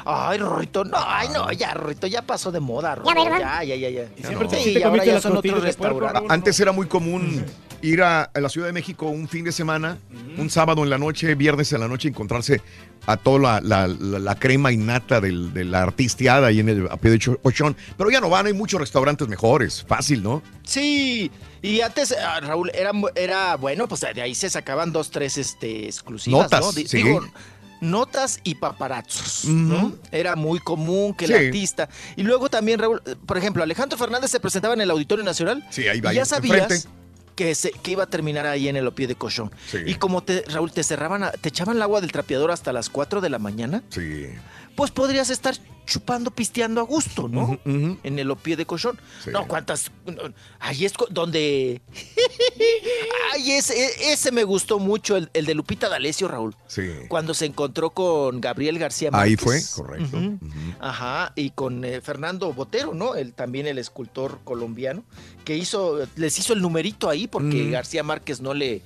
S41: Ay, Rorrito, no, ay, no, ya, Rorrito, ya pasó de moda, Rorrito.
S2: ¿verdad?
S41: Ya, ya, ya, ya.
S4: siempre te-
S41: Sí,
S4: te
S41: ahora ya son otros restaurantes.
S1: Antes era muy común ir a, la Ciudad de México un fin de semana, un sábado en la noche, viernes en la noche, encontrarse a toda la, la- la- la crema innata del- de la artisteada ahí en el a pie de Pochón. Pero ya no van, hay muchos restaurantes mejores, fácil, ¿no?
S41: Sí, y antes, ah, Raúl, era, bueno, pues de ahí se sacaban dos, tres este, exclusivas,
S1: Notas,
S41: ¿no?
S1: Sí.
S41: Digo, notas y paparazzos, ¿no?
S1: Ujú.
S41: Era muy común que el
S1: Sí.
S41: artista. Y luego también, Raúl, por ejemplo, Alejandro Fernández se presentaba en el Auditorio Nacional.
S1: Sí, ahí va,
S41: y ya sabías
S1: enfrente.
S41: que, se, que iba a terminar ahí en el Opie de Cochón.
S1: Sí.
S41: Y como te, Raúl, te cerraban, a- te echaban el agua del trapeador hasta las 4 de la mañana,
S1: Sí.
S41: pues podrías estar chupando, pisteando a gusto, ¿no? En el Opie de Cochón.
S1: Sí.
S41: No, cuántas. Ahí es donde. Ay, ese, ese me gustó mucho, el, el de Lupita D'Alessio, Raúl.
S1: Sí.
S41: Cuando se encontró con Gabriel García Márquez.
S1: Ahí fue, correcto.
S41: Ajá, y con eh, Fernando Botero, ¿no? El, también el escultor colombiano, que hizo, les hizo el numerito ahí porque. García Márquez no le,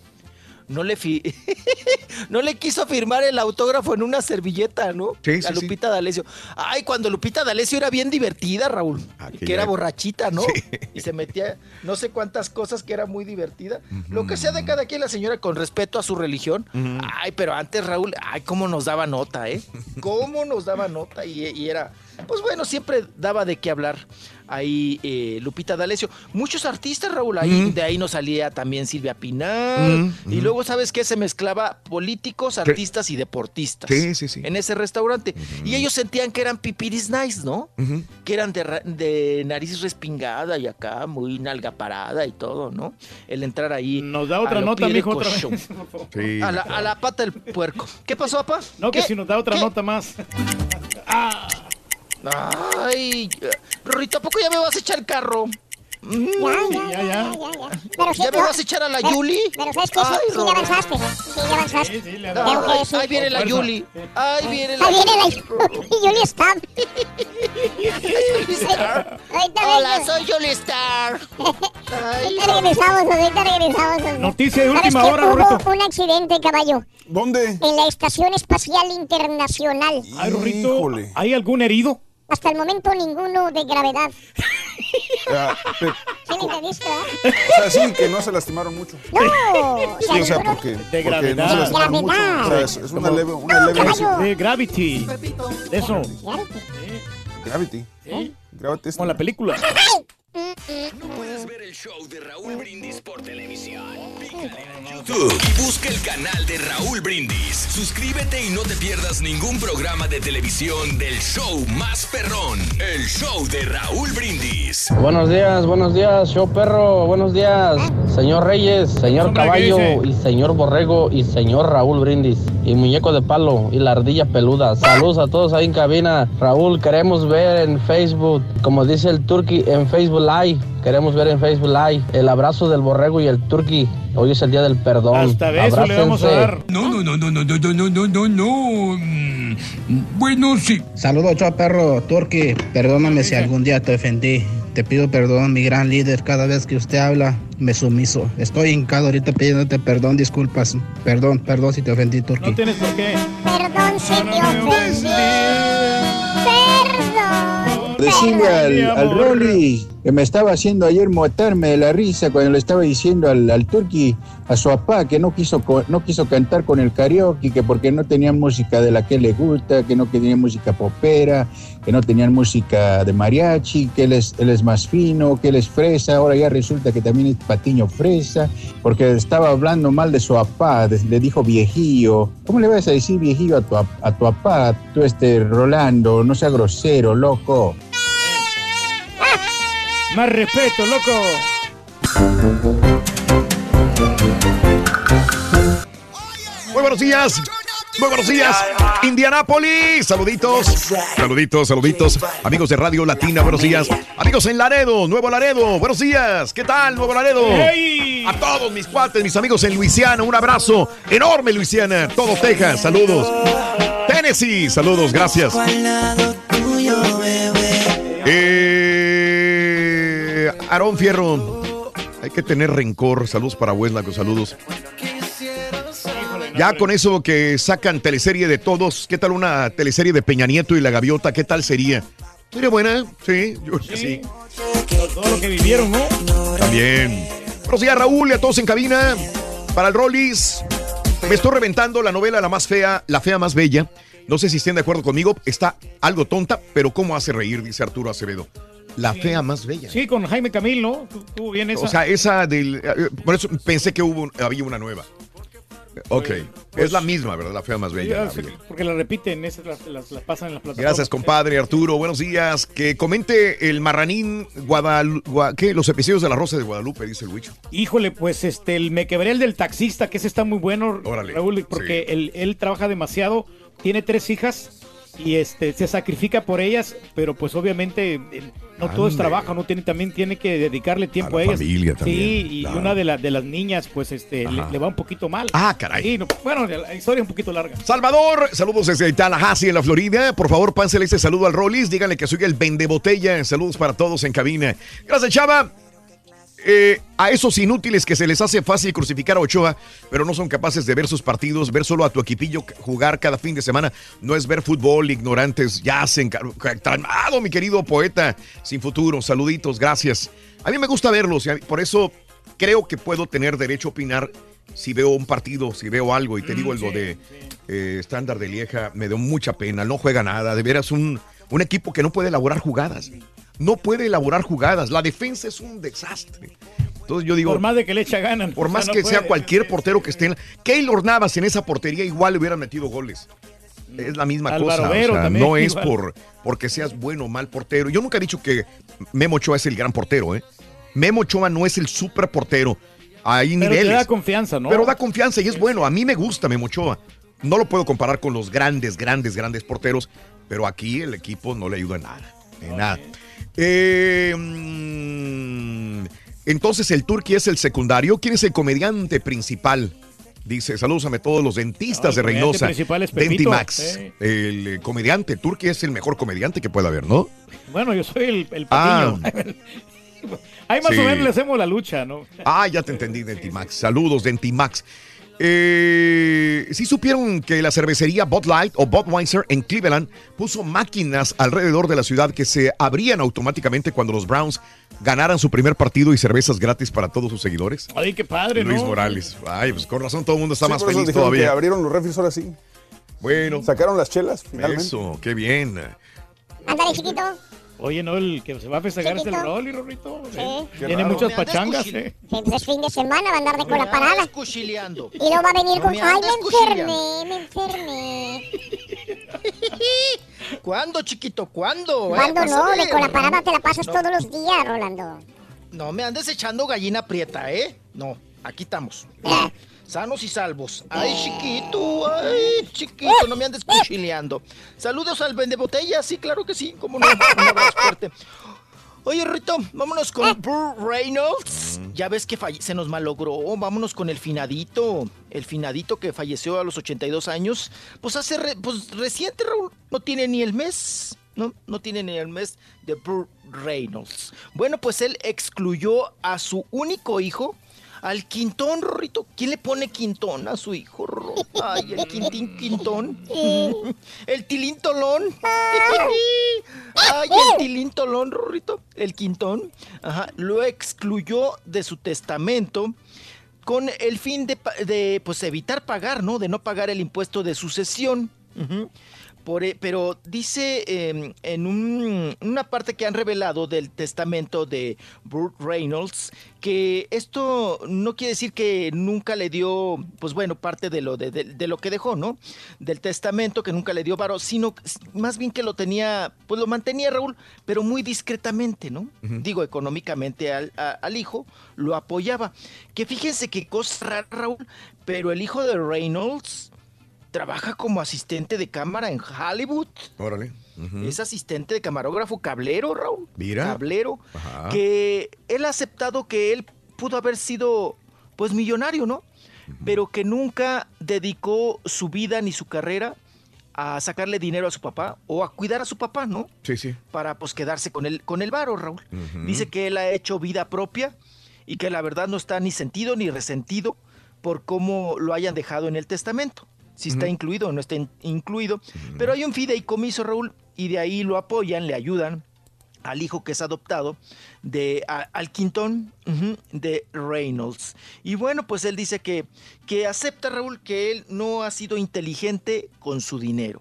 S41: no le fi- no le quiso firmar el autógrafo en una servilleta, ¿no?
S1: Sí,
S41: a
S1: sí, sí.
S41: Lupita D'Alessio. Ay, cuando Lupita D'Alessio era bien divertida, Raúl.
S1: Aquella
S41: que era borrachita, ¿no? Y se metía no sé cuántas cosas que era muy divertida. Lo que sea de cada quien, la señora con respeto a su religión. Ay, pero antes, Raúl, ay, cómo nos daba nota, ¿eh? Cómo nos daba nota y, y era, pues bueno, siempre daba de qué hablar ahí eh, Lupita D'Alessio. Muchos artistas, Raúl, ahí, de ahí nos salía también Silvia Pinal. Y luego, ¿sabes qué? Se mezclaba políticos, artistas y deportistas.
S1: Sí, sí, sí.
S41: En ese restaurante. Y ellos sentían que eran pipiris nice, ¿no? Que eran de, nariz respingada y acá muy nalga parada y todo, ¿no? El entrar ahí.
S4: Nos da otra nota, mijo, otra vez.
S1: Sí.
S41: A la, a la pata del puerco. ¿Qué pasó, papá?
S4: No, que si nos da otra
S41: ¿Qué?
S4: nota más.
S41: Ay, Rorrito, ¿a poco ya me vas a echar carro? Mm,
S2: Ya, ya, ya, ya, ya. Pero sí,
S41: ¿Ya me vas a echar a la
S2: pero-
S41: Yuli?
S2: Pero sabes que sí,
S41: Ay,
S2: sí le avanzaste. Sí le avanzaste. Sí.
S41: ahí viene la Yuli. Ahí viene la
S2: Ahí viene la Yuli Star.
S41: Yuli Hola, soy Yuli Star.
S2: Ahorita regresamos, ahorita regresamos.
S4: Noticia de
S2: ¿Sabes
S4: última hora,
S2: Hubo
S4: Rorrito.
S2: un accidente, caballo.
S21: ¿Dónde?
S2: En la Estación Espacial Internacional.
S4: Ay, Rorrito. ¿hay algún herido?
S2: Hasta el momento ninguno de gravedad.
S21: Ah,
S2: ¿Sí me entendiste, verdad?
S21: o sea, sí, que no se lastimaron mucho.
S2: No, o
S21: Sí,
S2: sea,
S21: o sea, porque,
S4: De
S21: porque
S4: gravedad.
S21: no se lastimaron mucho.
S2: Gravedad.
S21: O sea, es, es una leve, una
S2: No,
S21: leve
S2: caballo.
S4: De Gravity. De eso.
S21: Gravity.
S4: ¿Sí?
S21: Gravity es
S4: Como la película.
S42: No puedes ver el show de Raúl Brindis por televisión. Pícale a YouTube y busca el canal de Raúl Brindis. Suscríbete y no te pierdas ningún programa de televisión del show más perrón. El show de Raúl Brindis.
S38: Buenos días, buenos días, show perro, buenos días, señor Reyes, señor
S4: Hombre, ¿qué
S38: Caballo y señor Borrego y señor Raúl Brindis y muñeco de palo y la ardilla peluda. Saludos a todos ahí en cabina. Raúl, queremos ver en Facebook, como dice el Turkey, en Facebook Live. Queremos ver en Facebook Live el abrazo del Borrego y el Turkey. Hoy es el día del perdón.
S4: Hasta beso le vamos a dar.
S42: No, no, no, no, no, no, no, no, no, no. Mm, Bueno, sí.
S37: Saludos, chao perro, Turki. Perdóname si algún día te ofendí. Te pido perdón, mi gran líder. Cada vez que usted habla, me sumiso. Estoy hincado ahorita pidiéndote perdón, disculpas. Perdón, perdón si te ofendí, Turki.
S4: No tienes por qué.
S2: Perdón si te ofendí.
S43: Decirle al, al Rolly que me estaba haciendo ayer motarme de la risa cuando le estaba diciendo al, al Turqui, a su papá, que no quiso, no quiso cantar con el karaoke, que porque no tenían música de la que le gusta, que no tenían música popera, que no tenían música de mariachi, que él es, él es más fino, que él es fresa, ahora ya resulta que también es patiño fresa, porque estaba hablando mal de su papá, le dijo viejillo. ¿Cómo le vas a decir viejillo a tu, a tu papá, tú este Rolando? No sea grosero, loco.
S4: Más respeto, loco.
S1: Muy buenos días. Muy buenos días, Indianápolis. Saluditos, saluditos, saluditos. Amigos de Radio Latina, buenos días. Amigos en Laredo, Nuevo Laredo, buenos días. ¿Qué tal, Nuevo Laredo? A todos mis cuates, mis amigos en Luisiana, un abrazo enorme, Luisiana. Todo Texas, saludos. Tennessee, saludos, gracias. Eh, Aarón Fierro, hay que tener rencor. Saludos para Hueslaco, saludos. Ya con eso que sacan teleserie de todos, ¿qué tal una teleserie de Peña Nieto y la Gaviota? ¿Qué tal sería? ¿Sería buena? Sí, yo sí.
S4: Todo lo que vivieron, ¿no?
S1: También. Días, Raúl, y a todos en cabina. Para el Rollis, me estoy reventando la novela La más fea, La fea más bella. No sé si estén de acuerdo conmigo, está algo tonta, pero ¿cómo hace reír? Dice Arturo Acevedo. La fea más bella.
S4: Sí, con Jaime Camil, ¿no? Tu- Estuvo bien esa.
S1: O sea, esa del. eh, Por eso pensé que hubo, había una nueva. Ok. es la misma, ¿verdad? La fea más bella. la
S4: Sí,
S1: bella.
S4: porque la repiten, esas las, las- las pasan en la plataforma.
S1: Gracias, compadre Arturo. Buenos días. Que comente el marranín Guadalupe. ¿Qué? Los episodios de La Rosa de Guadalupe, dice el Huicho.
S4: Híjole, pues este, el me quebré el del taxista, que ese está muy bueno,
S1: Órale,
S4: Raúl, porque
S1: sí.
S4: él, él trabaja demasiado, tiene tres hijas y este se sacrifica por ellas, pero pues obviamente eh, no todo es
S1: Ande.
S4: trabajo, no tiene también tiene que dedicarle tiempo
S1: A
S4: a,
S1: la
S4: ellas.
S1: familia
S4: Sí, y
S1: claro.
S4: una de, la- de las niñas pues este le, va un poquito mal.
S1: Ah, caray.
S4: Sí, no, bueno, la historia es un poquito larga.
S1: Salvador, saludos desde Tallahassee, en la Florida. Por favor, pánsele este saludo al Rollis. Díganle que soy el vende botella. Saludos para todos en cabina. Gracias, Chava. Eh, a esos inútiles que se les hace fácil crucificar a Ochoa, pero no son capaces de ver sus partidos, ver solo a tu equipillo jugar cada fin de semana, no es ver fútbol, ignorantes, ya se mi querido poeta, sin futuro, saluditos, gracias. A mí me gusta verlos, y por eso creo que puedo tener derecho a opinar si veo un partido, si veo algo, y te digo lo de eh, estándar de Lieja, me dio mucha pena, no juega nada, de veras un, un equipo que no puede elaborar jugadas. No puede elaborar jugadas. La defensa es un desastre. Entonces yo digo.
S4: Por más de que le echa ganas.
S1: Por
S4: o sea,
S1: más
S4: no
S1: que sea cualquier portero que esté en. Keylor Navas en esa portería igual le hubiera metido goles. Es la misma
S4: Álvaro
S1: cosa. o
S4: Vero
S1: sea,
S4: también,
S1: no es
S4: igual.
S1: por porque seas bueno o mal portero. Yo nunca he dicho que Memo Ochoa es el gran portero, ¿eh? Memo Ochoa no es el super portero. Hay
S4: Pero
S1: niveles.
S4: da confianza, ¿no?
S1: Pero da confianza y es bueno. A mí me gusta Memo Ochoa. No lo puedo comparar con los grandes, grandes, grandes porteros, pero aquí el equipo no le ayuda en nada. En nada. Eh, mm, entonces el Turqui es el secundario. ¿Quién es el comediante principal? Dice, saludos a todos los dentistas
S4: No, el
S1: de Reynosa.
S4: principal es Pepito,
S1: Dentimax.
S4: eh.
S1: El eh, comediante. Turqui es el mejor comediante que pueda haber, ¿no?
S4: Bueno, yo soy el, el
S1: Ah.
S4: patiño. Ahí más
S1: Sí.
S4: o menos le hacemos la lucha, ¿no?
S1: Ah, ya te entendí, Dentimax. Saludos, Dentimax. Eh, ¿Sí supieron que la cervecería Bud Light o Budweiser en Cleveland puso máquinas alrededor de la ciudad que se abrían automáticamente cuando los Browns ganaran su primer partido y cervezas gratis para todos sus seguidores?
S4: Ay, qué padre, ¿no?
S1: Luis Morales. Ay, pues con razón todo el mundo está
S21: Sí,
S1: más feliz todavía.
S21: que abrieron los refris ahora sí.
S1: Bueno.
S21: Sacaron las chelas, finalmente.
S1: Eso, qué bien.
S2: Ándale, chiquito.
S4: Oye, no, el que se va a festejar es el. Rolly, Rorrito.
S2: Sí.
S4: Tiene
S2: raro.
S4: muchas pachangas, ¿eh?
S2: Sí, pues es fin de semana, va a andar de cola
S41: Me
S2: parada.
S41: cuchileando.
S2: Y luego va a venir
S41: No
S2: con.
S41: me
S2: Ay, me enfermé, me enfermé.
S41: ¿Cuándo, chiquito? ¿Cuándo? eh?
S2: ¿Cuándo
S41: a
S2: no? De
S41: ver.
S2: cola parada te la pasas
S41: No.
S2: todos los días, Rolando.
S41: No me andes echando gallina prieta, ¿eh? No, aquí estamos. Sanos y salvos. Ay, chiquito, ay, chiquito, no me andes cuchileando. Saludos al vende botellas, sí, claro que sí, cómo no. Un abrazo fuerte. Oye, Rito, vámonos con Burt Reynolds. Ya ves que se nos malogró. Vámonos con el finadito. El finadito que falleció a los 82 años. Pues hace re- pues reciente, Raúl. No tiene ni el mes. No, no tiene ni el mes de Burt Reynolds. Bueno, pues él excluyó a su único hijo, al Quintón, Rorrito. ¿Quién le pone Quintón a su hijo, Ro? Ay, el Quintín Quintón. El Tilín Tolón. Ay, el Tilín Tolón, Rorrito. El Quintón. Ajá. Lo excluyó de su testamento con el fin de, pues, evitar pagar, ¿no? De no pagar el impuesto de sucesión. Ujú. Por, e- pero dice eh, en un- una parte que han revelado del testamento de Burt Reynolds que esto no quiere decir que nunca le dio, pues bueno, parte de lo, de, de- de lo que dejó, ¿no? Del testamento que nunca le dio varo, sino más bien que lo tenía, pues lo mantenía Raúl, pero muy discretamente, ¿no? Digo, económicamente al, a- al hijo lo apoyaba. Que fíjense qué cosa rara, Raúl, pero el hijo de Reynolds trabaja como asistente de cámara en Hollywood.
S1: Órale.
S41: Es asistente de camarógrafo cablero, Raúl.
S1: Mira.
S41: Cablero.
S1: Ajá.
S41: Que él ha aceptado que él pudo haber sido, pues, millonario, ¿no? Pero que nunca dedicó su vida ni su carrera a sacarle dinero a su papá o a cuidar a su papá, ¿no?
S1: Sí, sí.
S41: Para, pues, quedarse con el, con el varo, Raúl. Dice que él ha hecho vida propia y que la verdad no está ni sentido ni resentido por cómo lo hayan dejado en el testamento. Si está incluido o no está in- incluido. Pero hay un fideicomiso, Raúl, y de ahí lo apoyan, le ayudan al hijo que es adoptado de a- al Quintón de Reynolds. Y bueno, pues él dice que, que acepta, Raúl, que él no ha sido inteligente con su dinero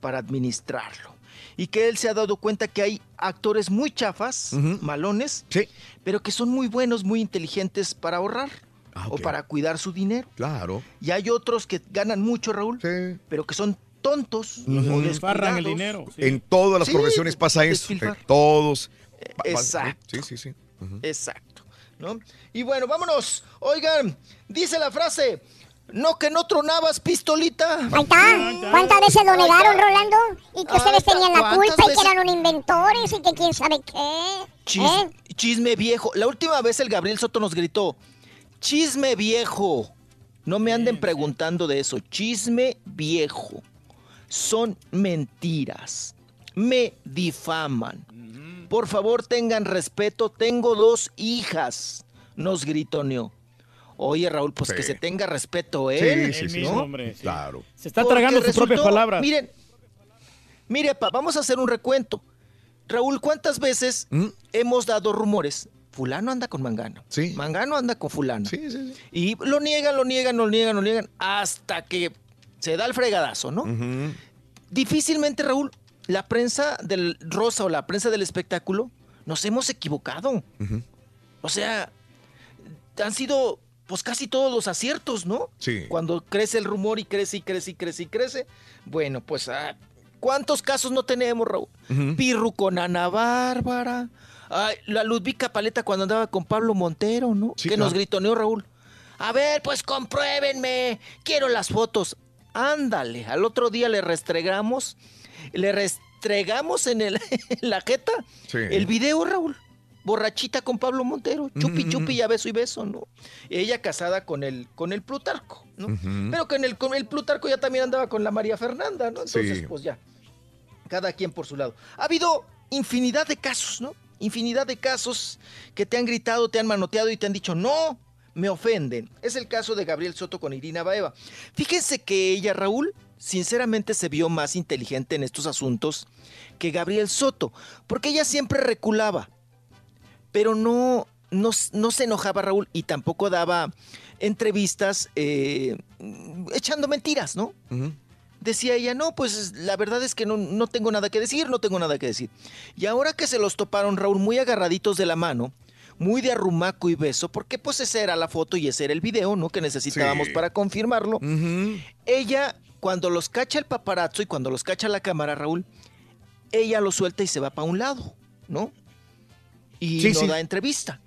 S41: para administrarlo. Y que él se ha dado cuenta que hay actores muy chafas, malones, pero que son muy buenos, muy inteligentes para ahorrar o para cuidar su dinero.
S1: Claro.
S41: Y hay otros que ganan mucho, Raúl, pero que son tontos
S1: Ujú.
S41: o
S4: Desfarran el dinero.
S1: En todas las
S41: Sí,
S1: profesiones pasa eso. eh, Todos. Pa-
S41: Exacto.
S1: Sí, sí, sí.
S41: Exacto. ¿no? Y bueno, vámonos. Oigan, dice la frase, no que no tronabas pistolita.
S2: Ahí está. ¿Cuántas veces lo negaron, Rolando? Y que ustedes tenían la
S41: ¿Cuántas
S2: culpa y que eran inventores y que quién sabe qué.
S41: Chis-
S2: ¿Eh?
S41: Chisme viejo. La última vez el Gabriel Soto nos gritó, chisme viejo. No me anden preguntando de eso. Chisme viejo. Son mentiras. me difaman. Por favor, tengan respeto, tengo dos hijas, nos gritoneó. Oye, Raúl, pues
S21: Sí.
S41: que se tenga respeto él.
S21: Sí, sí, sí.
S41: ¿no?
S4: hombre, sí.
S21: Claro.
S4: Se está
S41: Porque
S4: tragando sus propias palabras.
S41: Miren, mire, pa, vamos a hacer un recuento. Raúl, ¿cuántas veces hemos dado rumores? Fulano anda con Mangano.
S1: Sí.
S41: Mangano anda con fulano.
S1: Sí, sí, sí.
S41: Y lo niegan, lo niegan, lo niegan, lo niegan, hasta que se da el fregadazo, ¿no? Difícilmente, Raúl, la prensa del rosa o la prensa del espectáculo, nos hemos equivocado. O sea, han sido pues casi todos los aciertos, ¿no?
S1: Sí.
S41: Cuando crece el rumor y crece y crece y crece y crece. Bueno, pues ah, ¿cuántos casos no tenemos, Raúl? Pirru con Ana Bárbara. Ay, la Ludvica Paleta cuando andaba con Pablo Montero, ¿no?
S1: Sí,
S41: que nos gritoneó Raúl. A ver, pues compruébenme. Quiero las fotos. Ándale, al otro día le restregamos, le restregamos en, el, en la jeta
S1: Sí.
S41: el video, Raúl. Borrachita con Pablo Montero, chupi chupi, ya beso y beso, ¿no? Ella casada con el, con el Plutarco, ¿no? Pero con el, con el Plutarco ya también andaba con la María Fernanda, ¿no? Entonces,
S1: Sí.
S41: pues ya, cada quien por su lado. Ha habido infinidad de casos, ¿no? Infinidad de casos que te han gritado, te han manoteado y te han dicho, no, me ofenden. Es el caso de Gabriel Soto con Irina Baeva. Fíjense que ella, Raúl, sinceramente se vio más inteligente en estos asuntos que Gabriel Soto, porque ella siempre reculaba, pero no, no, no se enojaba Raúl y tampoco daba entrevistas eh, echando mentiras, ¿no? Decía ella, no, pues la verdad es que no, no tengo nada que decir, no tengo nada que decir. Y ahora que se los toparon, Raúl, muy agarraditos de la mano, muy de arrumaco y beso, porque pues esa era la foto y ese era el video, ¿no? Que necesitábamos
S1: Sí.
S41: para confirmarlo. Ella, cuando los cacha el paparazzo y cuando los cacha la cámara, Raúl, ella lo suelta y se va para un lado, ¿no? Y
S1: Sí,
S41: no
S1: sí.
S41: da entrevista.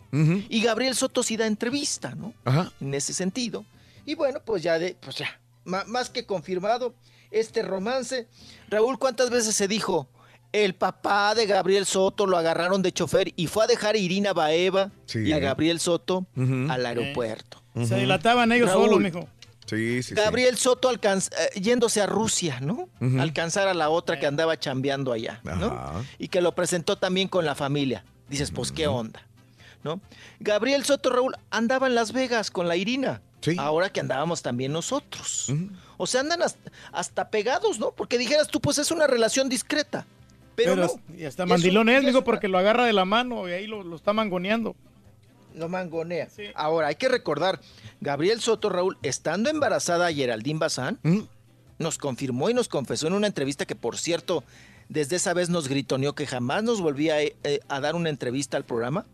S41: Y Gabriel Soto sí da entrevista, ¿no?
S1: Ajá.
S41: En ese sentido. Y bueno, pues ya, de, pues ya, más que confirmado este romance. Raúl, ¿cuántas veces se dijo? El papá de Gabriel Soto lo agarraron de chofer y fue a dejar a Irina Baeva
S1: Sí.
S41: y a Gabriel Soto al aeropuerto.
S4: Se dilataban ellos
S41: Raúl.
S4: solos, mijo.
S1: Sí, sí, sí.
S41: Gabriel Soto alcanz- eh, yéndose a Rusia, ¿no? Alcanzar a la otra que andaba chambeando allá, ¿no?
S1: Ajá.
S41: Y que lo presentó también con la familia. Dices, pues, ¿qué onda? ¿No? Gabriel Soto, Raúl, andaba en Las Vegas con la Irina. Ahora que andábamos también nosotros. O sea, andan hasta, hasta pegados, ¿no? Porque dijeras tú, pues es una relación discreta. Pero, no.
S4: y hasta mandilón es,
S41: una-
S4: porque lo agarra de la mano y ahí lo, lo está mangoneando.
S41: Lo mangonea. Ahora, hay que recordar, Gabriel Soto, Raúl, estando embarazada a Geraldine Bazán, nos confirmó y nos confesó en una entrevista que, por cierto, desde esa vez nos gritoneó que jamás nos volvía eh, a dar una entrevista al programa.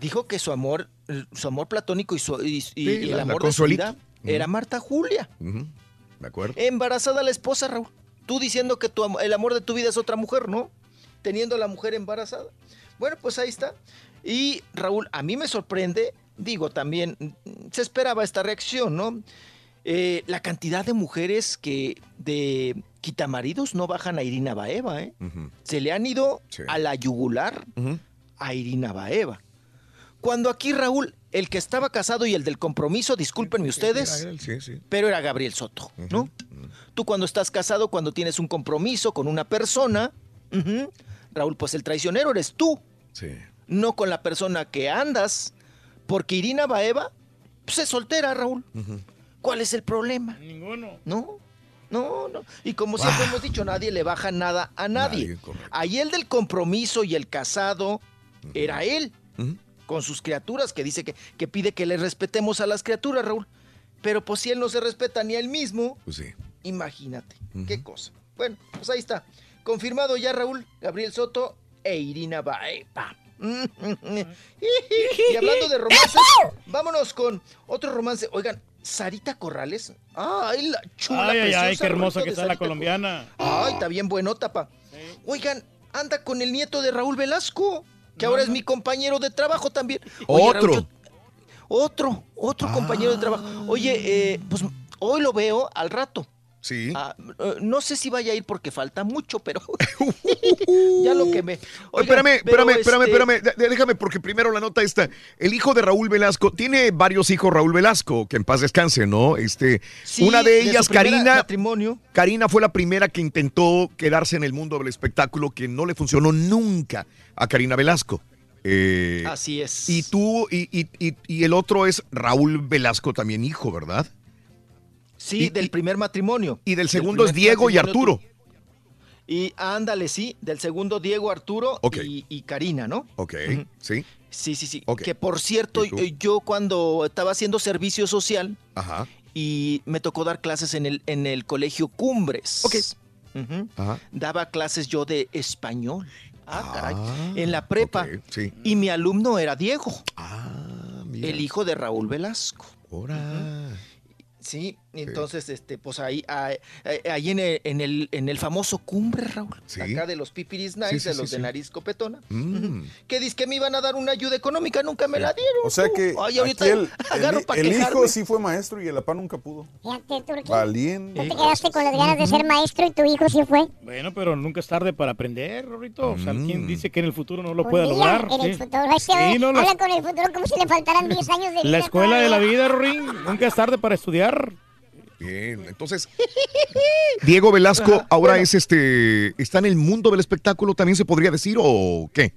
S41: Dijo que su amor, su amor platónico y, su, y- y-
S1: Sí,
S41: y el
S1: la-
S41: amor de su vida era Marta Julia.
S1: De acuerdo.
S41: Embarazada la esposa, Raúl. Tú diciendo que tu, el amor de tu vida es otra mujer, ¿no? Teniendo a la mujer embarazada. Bueno, pues ahí está. Y Raúl, a mí me sorprende, digo también, mm, se esperaba esta reacción, ¿no? Eh, la cantidad de mujeres que de quitamaridos no bajan a Irina Baeva, ¿eh? Se le han ido a la yugular a Irina Baeva. Cuando aquí, Raúl, el que estaba casado y el del compromiso, discúlpenme ustedes,
S1: Sí, sí.
S41: pero era Gabriel Soto, ¿no? Tú cuando estás casado, cuando tienes un compromiso con una persona, Raúl, pues el traicionero eres tú,
S1: Sí.
S41: no con la persona que andas, porque Irina Baeva pues, es soltera, Raúl. ¿Cuál es el problema?
S4: Ninguno.
S41: No, no, no. Y como siempre hemos dicho, nadie le baja nada a nadie.
S1: Nadie.
S41: Ahí el del compromiso y el casado era él, con sus criaturas, que dice que, que pide que le respetemos a las criaturas, Raúl. Pero pues si él no se respeta ni a él mismo,
S1: Pues sí.
S41: imagínate, qué cosa. Bueno, pues ahí está. Confirmado ya, Raúl, Gabriel Soto e Irina Baeva. y hablando de romances, vámonos con otro romance. Oigan, Sarita Corrales. Ay, la chula.
S4: Ay, ay, ay,
S41: preciosa,
S4: qué hermosa que está la colombiana.
S41: Ay, está bien bueno, tapa. Oigan, anda con el nieto de Raúl Velasco, que ahora es mi compañero de trabajo también. Oye,
S1: Otro.
S41: Otro, otro compañero de trabajo. Oye, eh, pues hoy lo veo al rato.
S1: Sí.
S41: Ah, eh, no sé si vaya a ir porque falta mucho, pero ya lo que me.
S1: espérame, espérame, espérame, espérame. De- de- Déjame, porque primero la nota esta. El hijo de Raúl Velasco, tiene varios hijos Raúl Velasco, que en paz descanse, ¿no? Este,
S41: Sí,
S1: una de ellas, Karina.
S41: matrimonio.
S1: Karina fue la primera que intentó quedarse en el mundo del espectáculo, que no le funcionó nunca a Karina Velasco. Eh,
S41: Así es.
S1: Y tú, y, y- y- y el otro es Raúl Velasco, también hijo, ¿verdad?
S41: Sí,
S1: Y-
S41: del primer matrimonio.
S1: Y del
S41: Del
S1: segundo es Diego y Arturo.
S41: Y ándale, sí, del segundo Diego Arturo
S1: Ok.
S41: y, y Karina, ¿no?
S1: Ok, sí.
S41: Sí, sí, sí.
S1: Ok.
S41: Que por cierto, eh, yo cuando estaba haciendo servicio social
S1: Ajá.
S41: y me tocó dar clases en el, en el colegio Cumbres.
S1: Ok. Ajá.
S41: Daba clases yo de español. Ah, caray.
S1: Ah,
S41: En la prepa.
S1: sí.
S41: Y mi alumno era Diego,
S1: Ah, mira.
S41: el hijo de Raúl Velasco.
S1: Ahora.
S41: Sí, entonces, este, pues ahí, ahí, ahí en, el, en, el, en el famoso cumbre, Raúl,
S1: Sí.
S41: acá de los pipiris nice,
S1: Sí, sí,
S41: de
S1: sí,
S41: los de
S1: sí.
S41: nariz copetona,
S1: Mm.
S41: que dice que me iban a dar una ayuda económica, nunca me la dieron.
S21: O sea que
S41: Ay, ahorita
S21: aquí el,
S41: agarro
S21: el- el hijo sí fue maestro y el papá nunca pudo.
S2: Fíjate.
S21: Valiente.
S2: ¿No te quedaste con las ganas de ser maestro y tu hijo sí fue?
S4: Bueno, pero nunca es tarde para aprender, Rorrito. O sea,
S1: Mm.
S4: ¿quién dice que en el futuro no lo pueda lograr?
S2: En el
S4: Sí.
S2: futuro. Este
S4: Sí, no, la-
S2: habla con el futuro como si le faltaran 10 años de vida.
S4: La escuela de la vida, Rorín. Nunca es tarde para estudiar.
S1: Bien, entonces Diego Velasco ahora es este está en el mundo del espectáculo también se podría decir o qué?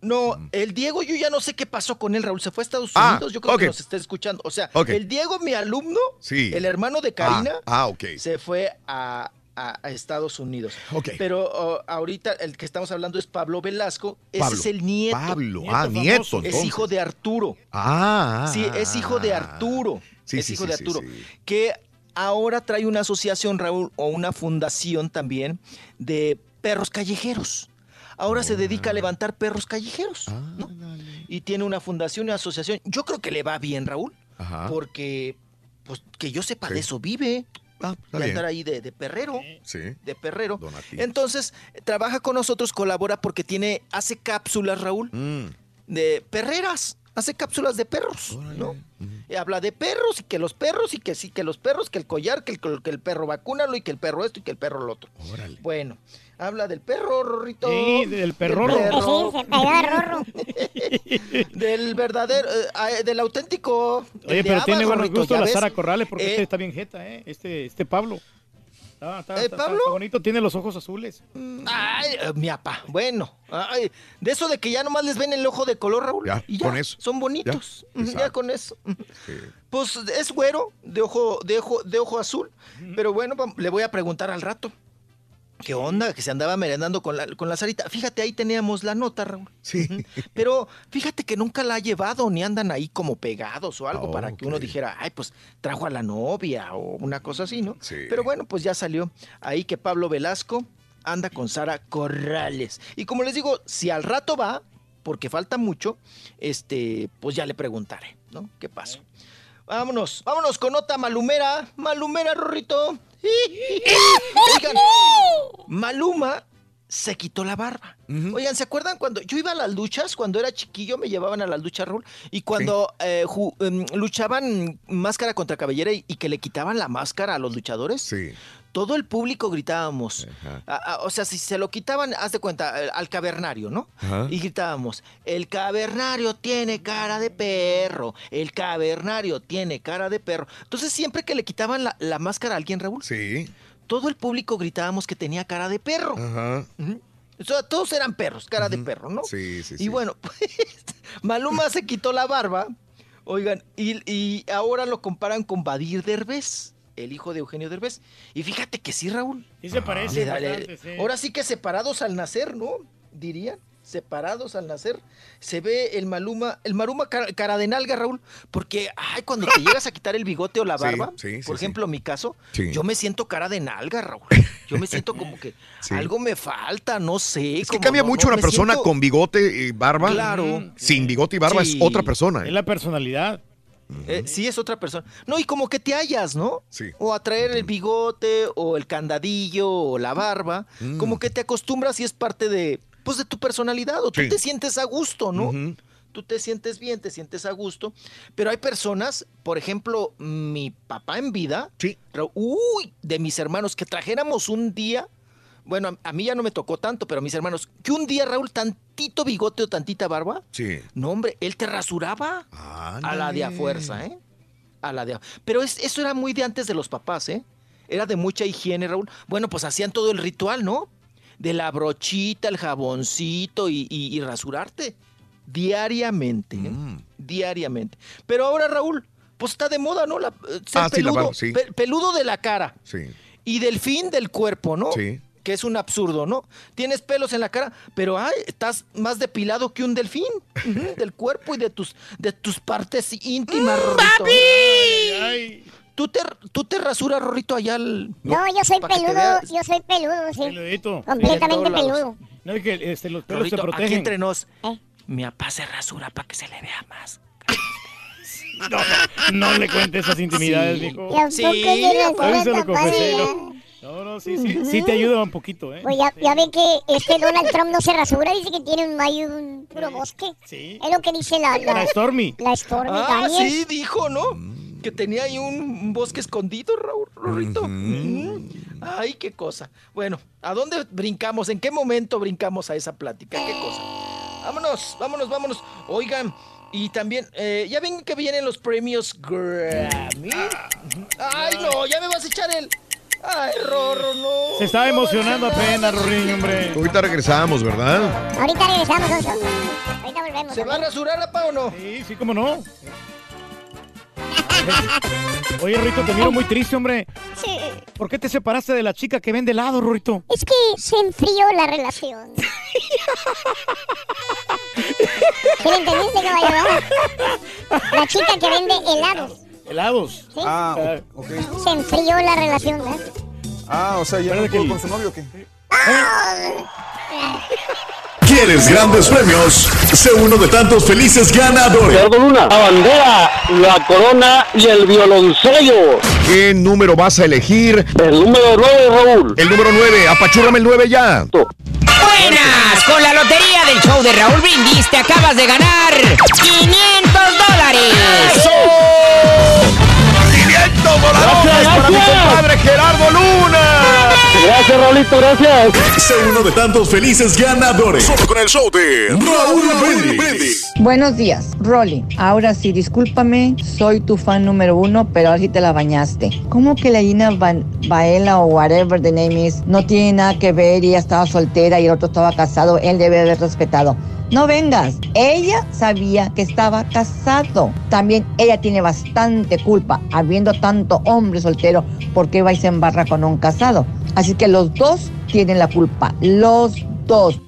S41: No, el Diego, yo ya no sé qué pasó con él, Raúl. Se fue a Estados
S1: Ah,
S41: Unidos, yo creo que nos está escuchando. O sea, el Diego, mi alumno,
S1: Sí.
S41: el hermano de Karina,
S1: Ah, ah, ok.
S41: se fue a, a- a Estados Unidos. Pero oh, ahorita el que estamos hablando es Pablo Velasco. Ese es el nieto.
S1: Pablo, ah, nieto,
S41: Es hijo de Arturo.
S1: Ah.
S41: Sí, es hijo de Arturo.
S1: Sí,
S41: es
S1: sí,
S41: hijo
S1: sí,
S41: de Arturo. Que ahora trae una asociación, Raúl, o una fundación también de perros callejeros. Ahora se dedica a levantar perros callejeros.
S1: Ah,
S41: ¿no? Y tiene una fundación, una asociación. Yo creo que le va bien, Raúl.
S1: Ajá.
S41: Porque, pues, que yo sepa de eso vive.
S1: Ah,
S41: de andar ahí de, de perrero.
S1: Sí.
S41: De perrero. Entonces, trabaja con nosotros, colabora porque tiene, hace cápsulas, Raúl,
S1: Mm.
S41: de perreras. Hace cápsulas de perros, ¿no? Y habla de perros y que los perros y que sí, que los perros, que el collar, que el, que el perro vacúnalo y que el perro esto y que el perro lo otro.
S1: Órale.
S41: Bueno, habla del perro, Rorrito.
S4: Sí, del
S41: perro,
S2: Sí, se pegó a Rorro.
S41: del verdadero, eh, del auténtico.
S4: Oye, pero tiene buenos
S41: Rorrito,
S4: gustos
S41: ¿ya
S4: la
S41: ves?
S4: Sara Corrales porque
S41: Eh,
S4: este está bien jeta, ¿eh? Este, este Pablo. Está, está-
S41: ¿Eh,
S4: está-
S41: Pablo?
S4: está bonito, tiene los ojos azules.
S41: Ay, eh, mi apa. Bueno, ay, de eso de que ya nomás les ven el ojo de color, Raúl.
S1: Ya,
S41: y ya,
S1: con eso.
S41: Son bonitos.
S1: Ya,
S41: Ya, con eso.
S1: Sí.
S41: Pues es güero, de ojo, de ojo, de ojo azul. Pero bueno, le voy a preguntar al rato. ¿Qué onda? Que se andaba merendando con la, con la Sarita. Fíjate, ahí teníamos la nota, Raúl.
S1: Sí.
S41: Pero fíjate que nunca la ha llevado, ni andan ahí como pegados o algo
S1: Ah,
S41: para que uno dijera, ay, pues trajo a la novia o una cosa así, ¿no?
S1: Sí.
S41: Pero bueno, pues ya salió ahí que Pablo Velasco anda con Sara Corrales. Y como les digo, si al rato va, porque falta mucho, este, pues ya le preguntaré, ¿no? ¿Qué pasó? Vámonos, vámonos con nota malumera, malumera, Rorrito. Oigan, Maluma se quitó la barba. Oigan, ¿se acuerdan cuando yo iba a las luchas? Cuando era chiquillo me llevaban a las luchas, Raúl. Y cuando eh, em, luchaban máscara contra cabellera y, y que le quitaban la máscara a los luchadores,
S1: Sí.
S41: Todo el público gritábamos.
S1: Ajá.
S41: A- a- o sea, si se lo quitaban, haz de cuenta, al cavernario, ¿no?
S1: Ajá.
S41: Y gritábamos, el cavernario tiene cara de perro, el cavernario tiene cara de perro. Entonces siempre que le quitaban la, la máscara a alguien, Raúl,
S1: Sí.
S41: todo el público gritábamos que tenía cara de perro.
S1: Ajá.
S41: O sea, todos eran perros, cara de perro, ¿no?
S1: Sí, sí,
S41: Y
S1: sí.
S41: bueno, pues, Maluma se quitó la barba, oigan, y, y ahora lo comparan con Badir Derbez, el hijo de Eugenio Derbez. Y fíjate que sí, Raúl.
S4: Sí se parece bastante, sí.
S41: Ahora sí que separados al nacer, ¿no? Dirían. Separados al nacer. Se ve el Maluma, el Maluma cara, cara de nalga, Raúl. Porque, ay, cuando te llegas a quitar el bigote o la barba,
S1: sí, sí,
S41: por
S1: sí.
S41: ejemplo, mi caso,
S1: Sí.
S41: yo me siento cara de nalga, Raúl. Yo me siento como que
S1: Sí.
S41: algo me falta, no sé.
S1: Es que
S41: como
S1: cambia
S41: no-
S1: mucho
S41: no,
S1: una persona
S41: siento-
S1: con bigote y barba.
S41: Claro.
S1: Sin bigote y barba
S41: Sí.
S1: es otra persona. ¿eh?
S4: Es la personalidad.
S41: Eh, sí, es otra persona. No, y como que te hallas, ¿no?
S1: Sí.
S41: O a traer el bigote, o el candadillo, o la barba.
S1: Mm.
S41: Como que te acostumbras y es parte de, pues, de tu personalidad, o tú
S1: Sí.
S41: te sientes a gusto, ¿no? Tú te sientes bien, te sientes a gusto, pero hay personas, por ejemplo, mi papá en vida, Ra- uy, de mis hermanos, que trajéramos un día, bueno, a, mí ya no me tocó tanto, pero a mis hermanos, que un día, Raúl, tantito bigote o tantita barba,
S21: Sí.
S41: no, hombre, él te rasuraba a la de a fuerza, ¿eh? A la de a... Pero es- eso era muy de antes de los papás, ¿eh? Era de mucha higiene, Raúl. Bueno, pues hacían todo el ritual, ¿no? De la brochita, el jaboncito y, y- y rasurarte. Diariamente, ¿eh?
S21: Mm.
S41: Diariamente. Pero ahora, Raúl, pues está de moda, ¿no? La, eh, ser
S21: Ah, sí, la
S41: peludo,
S21: barba, sí.
S41: pe- peludo de la cara
S21: Sí.
S41: y del fin del cuerpo, ¿no?
S21: Sí.
S41: Que es un absurdo, ¿no? Tienes pelos en la cara, pero ay, estás más depilado que un delfín del cuerpo y de tus, de tus partes íntimas, Rorrito. ¿Tú te, tú te rasuras, Rorrito, allá al...
S2: No, yo soy peludo, yo soy peludo, sí.
S4: Peludito.
S2: Completamente peludo.
S4: No, es que este, los pelos
S41: Rorrito,
S4: se
S41: aquí
S4: protegen.
S41: entre nos,
S2: ¿Eh?
S41: mi papá se rasura para que se le vea más.
S4: No, no le cuentes esas intimidades,
S41: Sí.
S4: mijo.
S2: ¿Y a poco se
S4: lo confesé. No, no, sí, sí, sí te ayuda un poquito, ¿eh?
S2: Pues ya, ya ve que este Donald Trump no se rasura, dice que tiene un, hay un puro bosque.
S4: Sí.
S2: Es lo que dice la... La,
S4: La Stormy.
S2: La Stormy
S41: Ah, sí, dijo, ¿no? Que tenía ahí un, un bosque escondido, Raúl, Rorrito. Mm. Ay, qué cosa. Bueno, ¿a dónde brincamos? ¿En qué momento brincamos a esa plática? ¿Qué cosa? Vámonos, vámonos, vámonos. Oigan, y también, eh, ya ven que vienen los premios Grammy. Ay, no, ya me vas a echar el... Ay, Rorro, no.
S4: Se estaba emocionando apenas, Rorín, hombre.
S1: Ahorita regresamos, ¿verdad?
S2: Ahorita regresamos, Oso. Ahorita volvemos.
S41: ¿Se va a rasurar, apa, o no?
S4: Sí, sí, cómo no. Oye, Rito, te miro muy triste, hombre.
S2: Sí.
S4: ¿Por qué te separaste de la chica que vende helado, Rorito?
S2: Es que se enfrió la relación. ¿Sí lo entendiste, caballero? La chica que vende helados.
S4: ¿Helados?
S2: Sí.
S21: Ah, ok.
S2: Se enfrió la relación, ¿eh?
S21: Ah, o sea, ya no pudo con su novio o qué?
S42: ¿Quieres grandes premios? Sé uno de tantos felices ganadores.
S38: Luna, la bandera, la corona y el violoncello.
S1: ¿Qué número vas a elegir?
S38: El número 9, Raúl.
S1: El número 9. Apachúrame el 9 ya.
S18: Buenas, con la lotería del show de Raúl Brindis te acabas de ganar 500
S1: compadre Gerardo Luna.
S38: Gracias, Raulito, gracias.
S42: Sé uno de tantos felices ganadores. Solo con el show de Raúl Brindis.
S44: Buenos días, Rolly. Ahora sí, discúlpame, soy tu fan número uno, pero ahora sí te la bañaste. ¿Cómo que la Ina Van Baela o whatever the name is no tiene nada que ver y ella estaba soltera y el otro estaba casado? Él debe haber respetado. No vengas, ella sabía que estaba casado. También ella tiene bastante culpa, habiendo tanto hombre soltero, porque va y se embarra con un casado. Así que los dos tienen la culpa, los dos.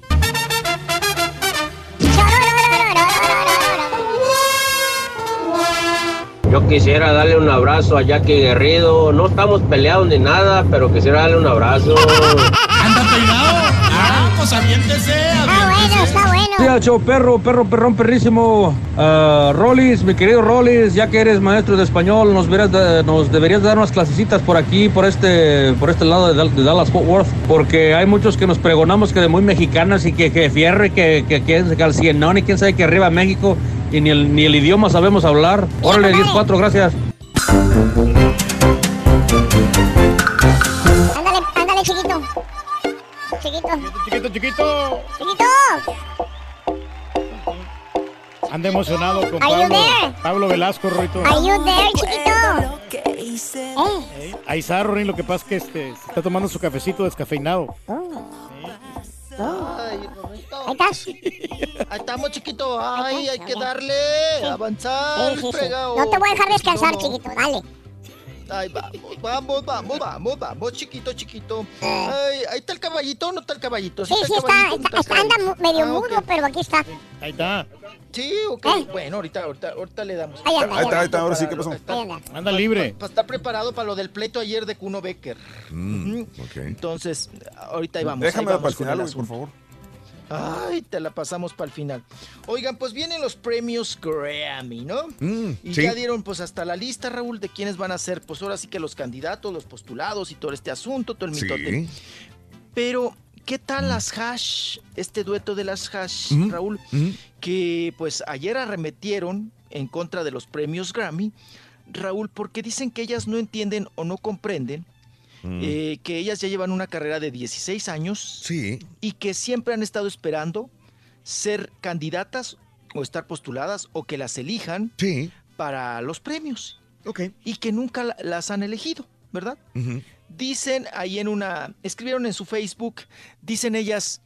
S38: Yo quisiera darle un abrazo a Jackie Guerrido. No estamos peleados ni nada, pero quisiera darle un abrazo.
S40: ¿Anda peinado? Ah, pues aviéntese,
S2: Está bueno, está bueno.
S45: Días, show perro, perro, perrón, perrísimo. Rolis, mi querido Rolis, ya que eres maestro de español, nos, verás de- nos deberías dar unas clasecitas por aquí, por este, por este lado de, Dal- de Dallas Fort Worth, porque hay muchos que nos pregonamos que de muy mexicanas y que, que fierre, que, que, que es calcienón y quién sabe que arriba México y ni el, ni el idioma sabemos hablar. Órale, 10-4, gracias.
S2: Ándale, ándale, chiquito. Chiquito.
S4: Chiquito, chiquito.
S2: Chiquito.
S4: Anda emocionado con
S2: Are you
S4: Pablo,
S2: there?
S4: Pablo Velasco,
S2: you there, chiquito? Eh.
S4: Ahí está, Rorín, lo que pasa es que este, se está tomando su cafecito descafeinado.
S41: Ay, Rorrito.
S2: Ahí estás.
S41: Ahí estamos, chiquito. Ay, hay que darle. Avanzar,
S2: Sí, sí, sí.
S41: fregado.
S2: No te voy a dejar descansar,
S41: No, no.
S2: chiquito. Dale.
S41: Ay, vamos, vamos, vamos, vamos, vamos, chiquito, chiquito. Ay, ahí está el caballito, ¿no está el caballito?
S2: Sí, sí, está.
S41: caballito,
S2: está,
S41: ¿no
S2: está- anda medio
S41: Ah,
S2: mudo, pero aquí está.
S4: Ahí está.
S41: Sí, ok.
S2: ¿Eh?
S41: Bueno, ahorita, ahorita, ahorita, le damos.
S2: Ahí anda,
S21: Ahí está, ahí está, ahora sí, ¿qué pasó?
S2: Anda.
S4: Anda libre.
S41: Para estar preparado para lo del pleito ayer de Kuno Becker.
S21: Mm.
S41: Entonces, ahorita ahí vamos.
S21: Déjame
S41: ahí
S21: para el
S41: vamos
S21: final,
S41: el
S21: güey, por favor.
S41: Ay, te la pasamos para el final. Oigan, pues vienen los premios Grammy, ¿no?
S1: Mm,
S41: Y
S1: sí.
S41: ya dieron pues hasta la lista, Raúl, de quiénes van a ser, pues ahora sí que los candidatos, los postulados y todo este asunto, todo el mitote.
S1: Sí.
S41: Pero, ¿qué tal las Hash, este dueto de las Hash,
S1: Ujú,
S41: Raúl? Que pues ayer arremetieron en contra de los premios Grammy, Raúl, porque dicen que ellas no entienden o no comprenden
S1: Mm.
S41: eh, que ellas ya llevan una carrera de 16 años
S1: Sí.
S41: y que siempre han estado esperando ser candidatas o estar postuladas o que las elijan para los premios. Y que nunca la- las han elegido, ¿verdad? Dicen ahí en una, escribieron en su Facebook, dicen ellas,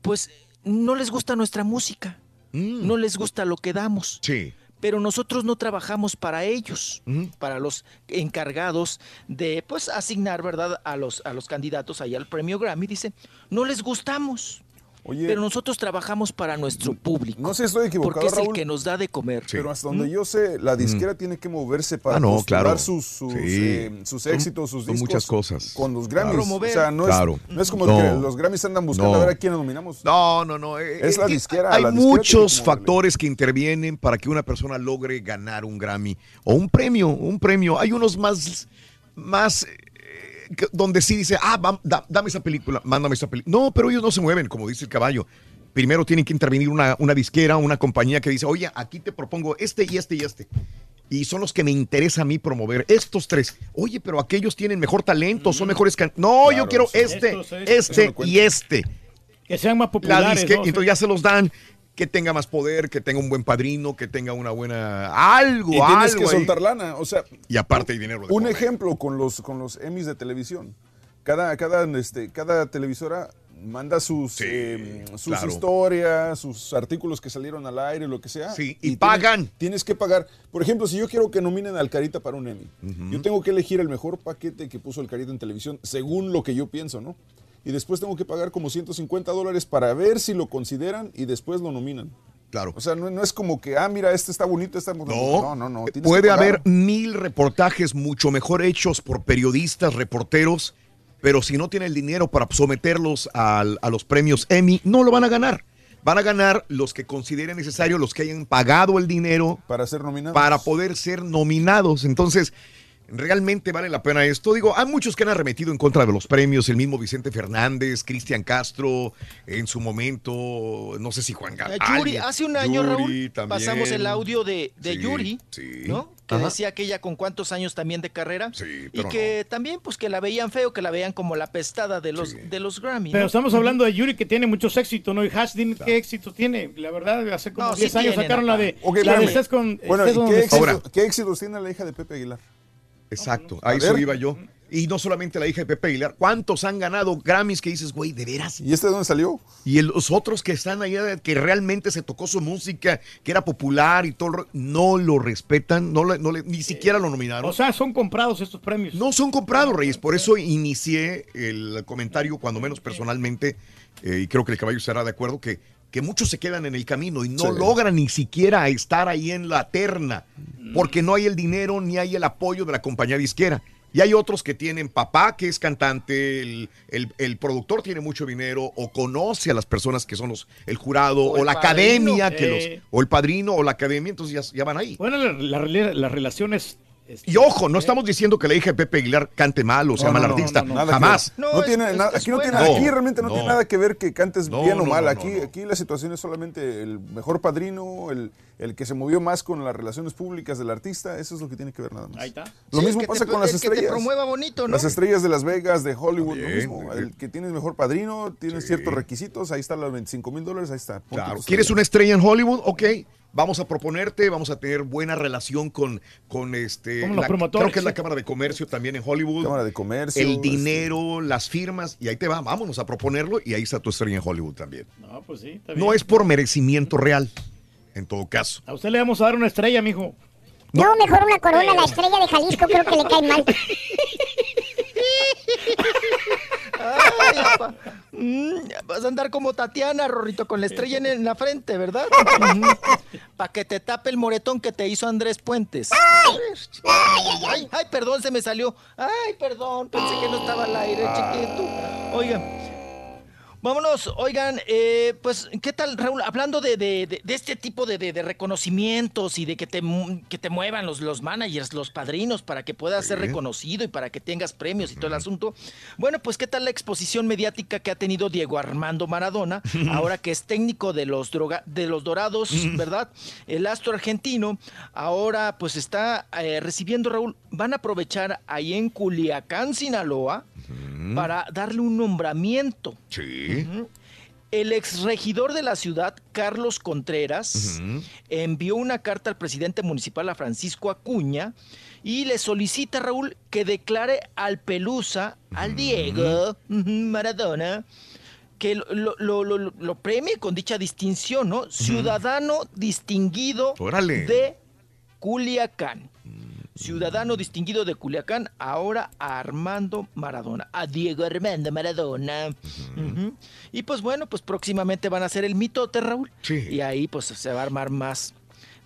S41: pues no les gusta nuestra música, no les gusta lo que damos.
S1: Mm. Sí.
S41: Pero nosotros no trabajamos para ellos, para los encargados de pues asignar, ¿verdad?, a los, a los candidatos ahí al premio Grammy. Dice, no les gustamos. Pero nosotros trabajamos para nuestro público.
S21: No sé si estoy equivocado,
S41: Porque es
S21: Raúl.
S41: el que nos da de comer.
S21: Pero hasta donde yo sé, la disquera tiene que moverse para
S1: Ah, no,
S21: postular
S1: claro.
S21: sus, sus,
S1: Sí.
S21: eh, sus éxitos, sus
S1: son
S21: discos.
S1: muchas cosas.
S21: Con los Grammys.
S1: Claro.
S21: O sea, no,
S1: Claro.
S21: es, no es como
S1: No.
S21: que los Grammys andan buscando
S1: No.
S21: a ver a quién nominamos.
S1: No, no, no. eh,
S21: Es la
S1: eh,
S21: disquera.
S1: Hay
S21: la disquera
S1: muchos
S21: que
S1: factores que intervienen para que una persona logre ganar un Grammy o un premio, un premio. Hay unos más, más donde sí dice, ah, da- dame esa película, mándame esa película. No, pero ellos no se mueven, como dice el caballo. Primero tienen que intervenir una, una disquera, una compañía que dice, oye, aquí te propongo este y este y este. Y son los que me interesa a mí promover. Estos tres. Oye, pero aquellos tienen mejor talento, son mejores can No,
S4: Claro,
S1: yo quiero
S4: sí.
S1: este,
S4: Estos,
S1: este
S4: cuenta.
S1: y este.
S4: Que sean más
S1: La
S4: populares.
S1: disque-
S4: ¿no?
S1: entonces ya se los dan. Que tenga más poder, que tenga un buen padrino, que tenga una buena. Algo,
S21: Y tienes
S1: algo.
S21: que
S1: ahí.
S21: soltar lana. O sea,
S1: Y aparte hay dinero. de
S21: un ejemplo con los, con los Emmys de televisión. Cada, cada, este, cada televisora manda sus, eh, sus
S1: claro.
S21: historias, sus artículos que salieron al aire, lo que sea.
S1: Sí, y pagan.
S21: Tienes, que pagar. Por ejemplo, si yo quiero que nominen al Carita para un Emmy, yo tengo que elegir el mejor paquete que puso el Carita en televisión, según lo que yo pienso, ¿no? Y después tengo que pagar como 150 dólares para ver si lo consideran y después lo nominan.
S1: Claro.
S21: O sea, no, no es como que, ah, mira, este está bonito, este está
S1: No,
S21: no, no, no.
S1: Puede haber mil reportajes mucho mejor hechos por periodistas, reporteros, pero si no tiene el dinero para someterlos al- a los premios Emmy, no lo van a ganar. Van a ganar los que consideren necesario, los que hayan pagado el dinero
S21: para ser nominados.
S1: Para poder ser nominados. Entonces, realmente vale la pena esto. Digo, hay muchos que han arremetido en contra de los premios, el mismo Vicente Fernández, Cristian Castro, en su momento, no sé si Juan
S41: Eh,
S1: Gabriel.
S41: Yuri, hace un año, Raúl,
S1: también.
S41: pasamos el audio de, de
S1: Sí,
S41: Yuri,
S1: sí.
S41: ¿no? Que
S1: Ajá.
S41: decía que ella con cuántos años también de carrera. y
S1: pero
S41: que también, pues, que la veían feo, que la veían como la pestada de los, de los Grammy.
S4: Pero
S41: ¿no?
S4: estamos hablando de Yuri que tiene muchos éxitos, ¿no? Y Hash, dime qué éxito tiene. La verdad, hace como
S41: No, sí
S4: 10 años
S41: tienen,
S4: sacaron la de,
S21: Ok,
S4: la de con...
S21: Bueno, ¿y qué,
S4: estés.
S21: éxito- qué éxitos tiene la hija de Pepe Aguilar?
S1: Exacto, a,
S21: A
S1: eso iba yo. Y no solamente la hija de Pepe Aguilar, ¿cuántos han ganado Grammys que dices, güey, de veras?
S21: ¿Y este de dónde salió?
S1: Y el- los otros que están allá, que realmente se tocó su música, que era popular y todo, no lo respetan, no, le- no le- ni siquiera lo nominaron.
S4: O sea, son comprados estos premios.
S1: No son comprados, Reyes. Por eso inicié el comentario, cuando menos personalmente, eh, y creo que el caballo estará de acuerdo, que, que muchos se quedan en el camino y no
S21: Sí.
S1: logran ni siquiera estar ahí en la terna, porque no hay el dinero ni hay el apoyo de la compañía disquera. Y hay otros que tienen papá que es cantante, el, el- el productor tiene mucho dinero o conoce a las personas que son los, el jurado o,
S41: el
S1: la
S41: padrino.
S1: academia, que
S4: Eh.
S1: los, o el padrino o la academia, entonces ya, ya van ahí.
S4: Bueno, la, la, las relaciones...
S1: Y ojo, no estamos diciendo que la hija de Pepe Aguilar cante mal o sea
S21: No,
S1: mal
S21: no,
S1: artista.
S21: no, no, nada que
S1: Jamás.
S21: No, tiene nada- aquí, no tiene,
S1: buena.
S21: aquí
S1: No,
S21: realmente no,
S1: no.
S21: tiene nada que ver que cantes
S1: No,
S21: bien o
S1: no,
S21: mal.
S1: no,
S21: aquí, aquí la situación es solamente el mejor padrino, el, el que se movió más con las relaciones públicas del artista. Eso es lo que tiene que ver nada más.
S4: Ahí está.
S21: Lo
S41: Sí,
S21: mismo
S41: que
S21: pasa
S41: te-
S21: con las
S41: el que te
S21: estrellas.
S41: promueva bonito, ¿no?
S21: Las estrellas de Las Vegas, de Hollywood, lo mismo.
S1: bien.
S21: El que tiene mejor padrino, tiene ciertos requisitos. Ahí están los 25 mil dólares, ahí está.
S1: Claro. ¿Quieres
S21: estrellas.
S1: una estrella en Hollywood? Ok. Vamos a proponerte, vamos a tener buena relación con, con este.
S4: Como los
S1: la-
S4: promotores,
S1: Creo que es la. Cámara de Comercio también en Hollywood.
S21: Cámara de Comercio.
S1: El
S21: este,
S1: dinero, las firmas, y ahí te va, vámonos a proponerlo, y ahí está tu estrella en Hollywood también.
S4: No, pues sí, está bien.
S1: No es por merecimiento real, en todo caso.
S4: A usted le vamos a dar una estrella, mijo.
S2: No, mejor una corona, la estrella de Jalisco creo que le cae mal.
S41: Ay, apa. Mm, vas a andar como Tatiana, Rorrito, con la estrella en, la frente, ¿verdad? Para que te tape el moretón que te hizo Andrés Puentes. Ay, ay, ay, perdón, se me salió. Ay, perdón, pensé que no estaba al aire, chiquito. Oiga, Vámonos, oigan, eh, pues, ¿qué tal, Raúl? Hablando de, de- de- de este tipo de, de- de reconocimientos y de que te, que te muevan los, los managers, los padrinos, para que puedas ser reconocido y para que tengas premios y todo el asunto. Bueno, pues, ¿qué tal la exposición mediática que ha tenido Diego Armando Maradona, ahora que es técnico de los, droga, de los Dorados, ¿verdad? El astro argentino, ahora pues está eh, recibiendo, Raúl, van a aprovechar ahí en Culiacán, Sinaloa, para darle un nombramiento.
S1: Sí.
S41: Ujú. El exregidor de la ciudad, Carlos Contreras, envió una carta al presidente municipal, a Francisco Acuña, y le solicita, Raúl, que declare al Pelusa, al Diego Maradona, que lo, lo- lo- lo- lo premie con dicha distinción, ¿no? Ciudadano distinguido
S1: Órale.
S41: de Culiacán. Ciudadano distinguido de Culiacán, ahora a Armando Maradona, a Diego Armando Maradona. Y pues bueno, pues próximamente van a hacer el mitote, Raúl. Y ahí pues se va a armar más,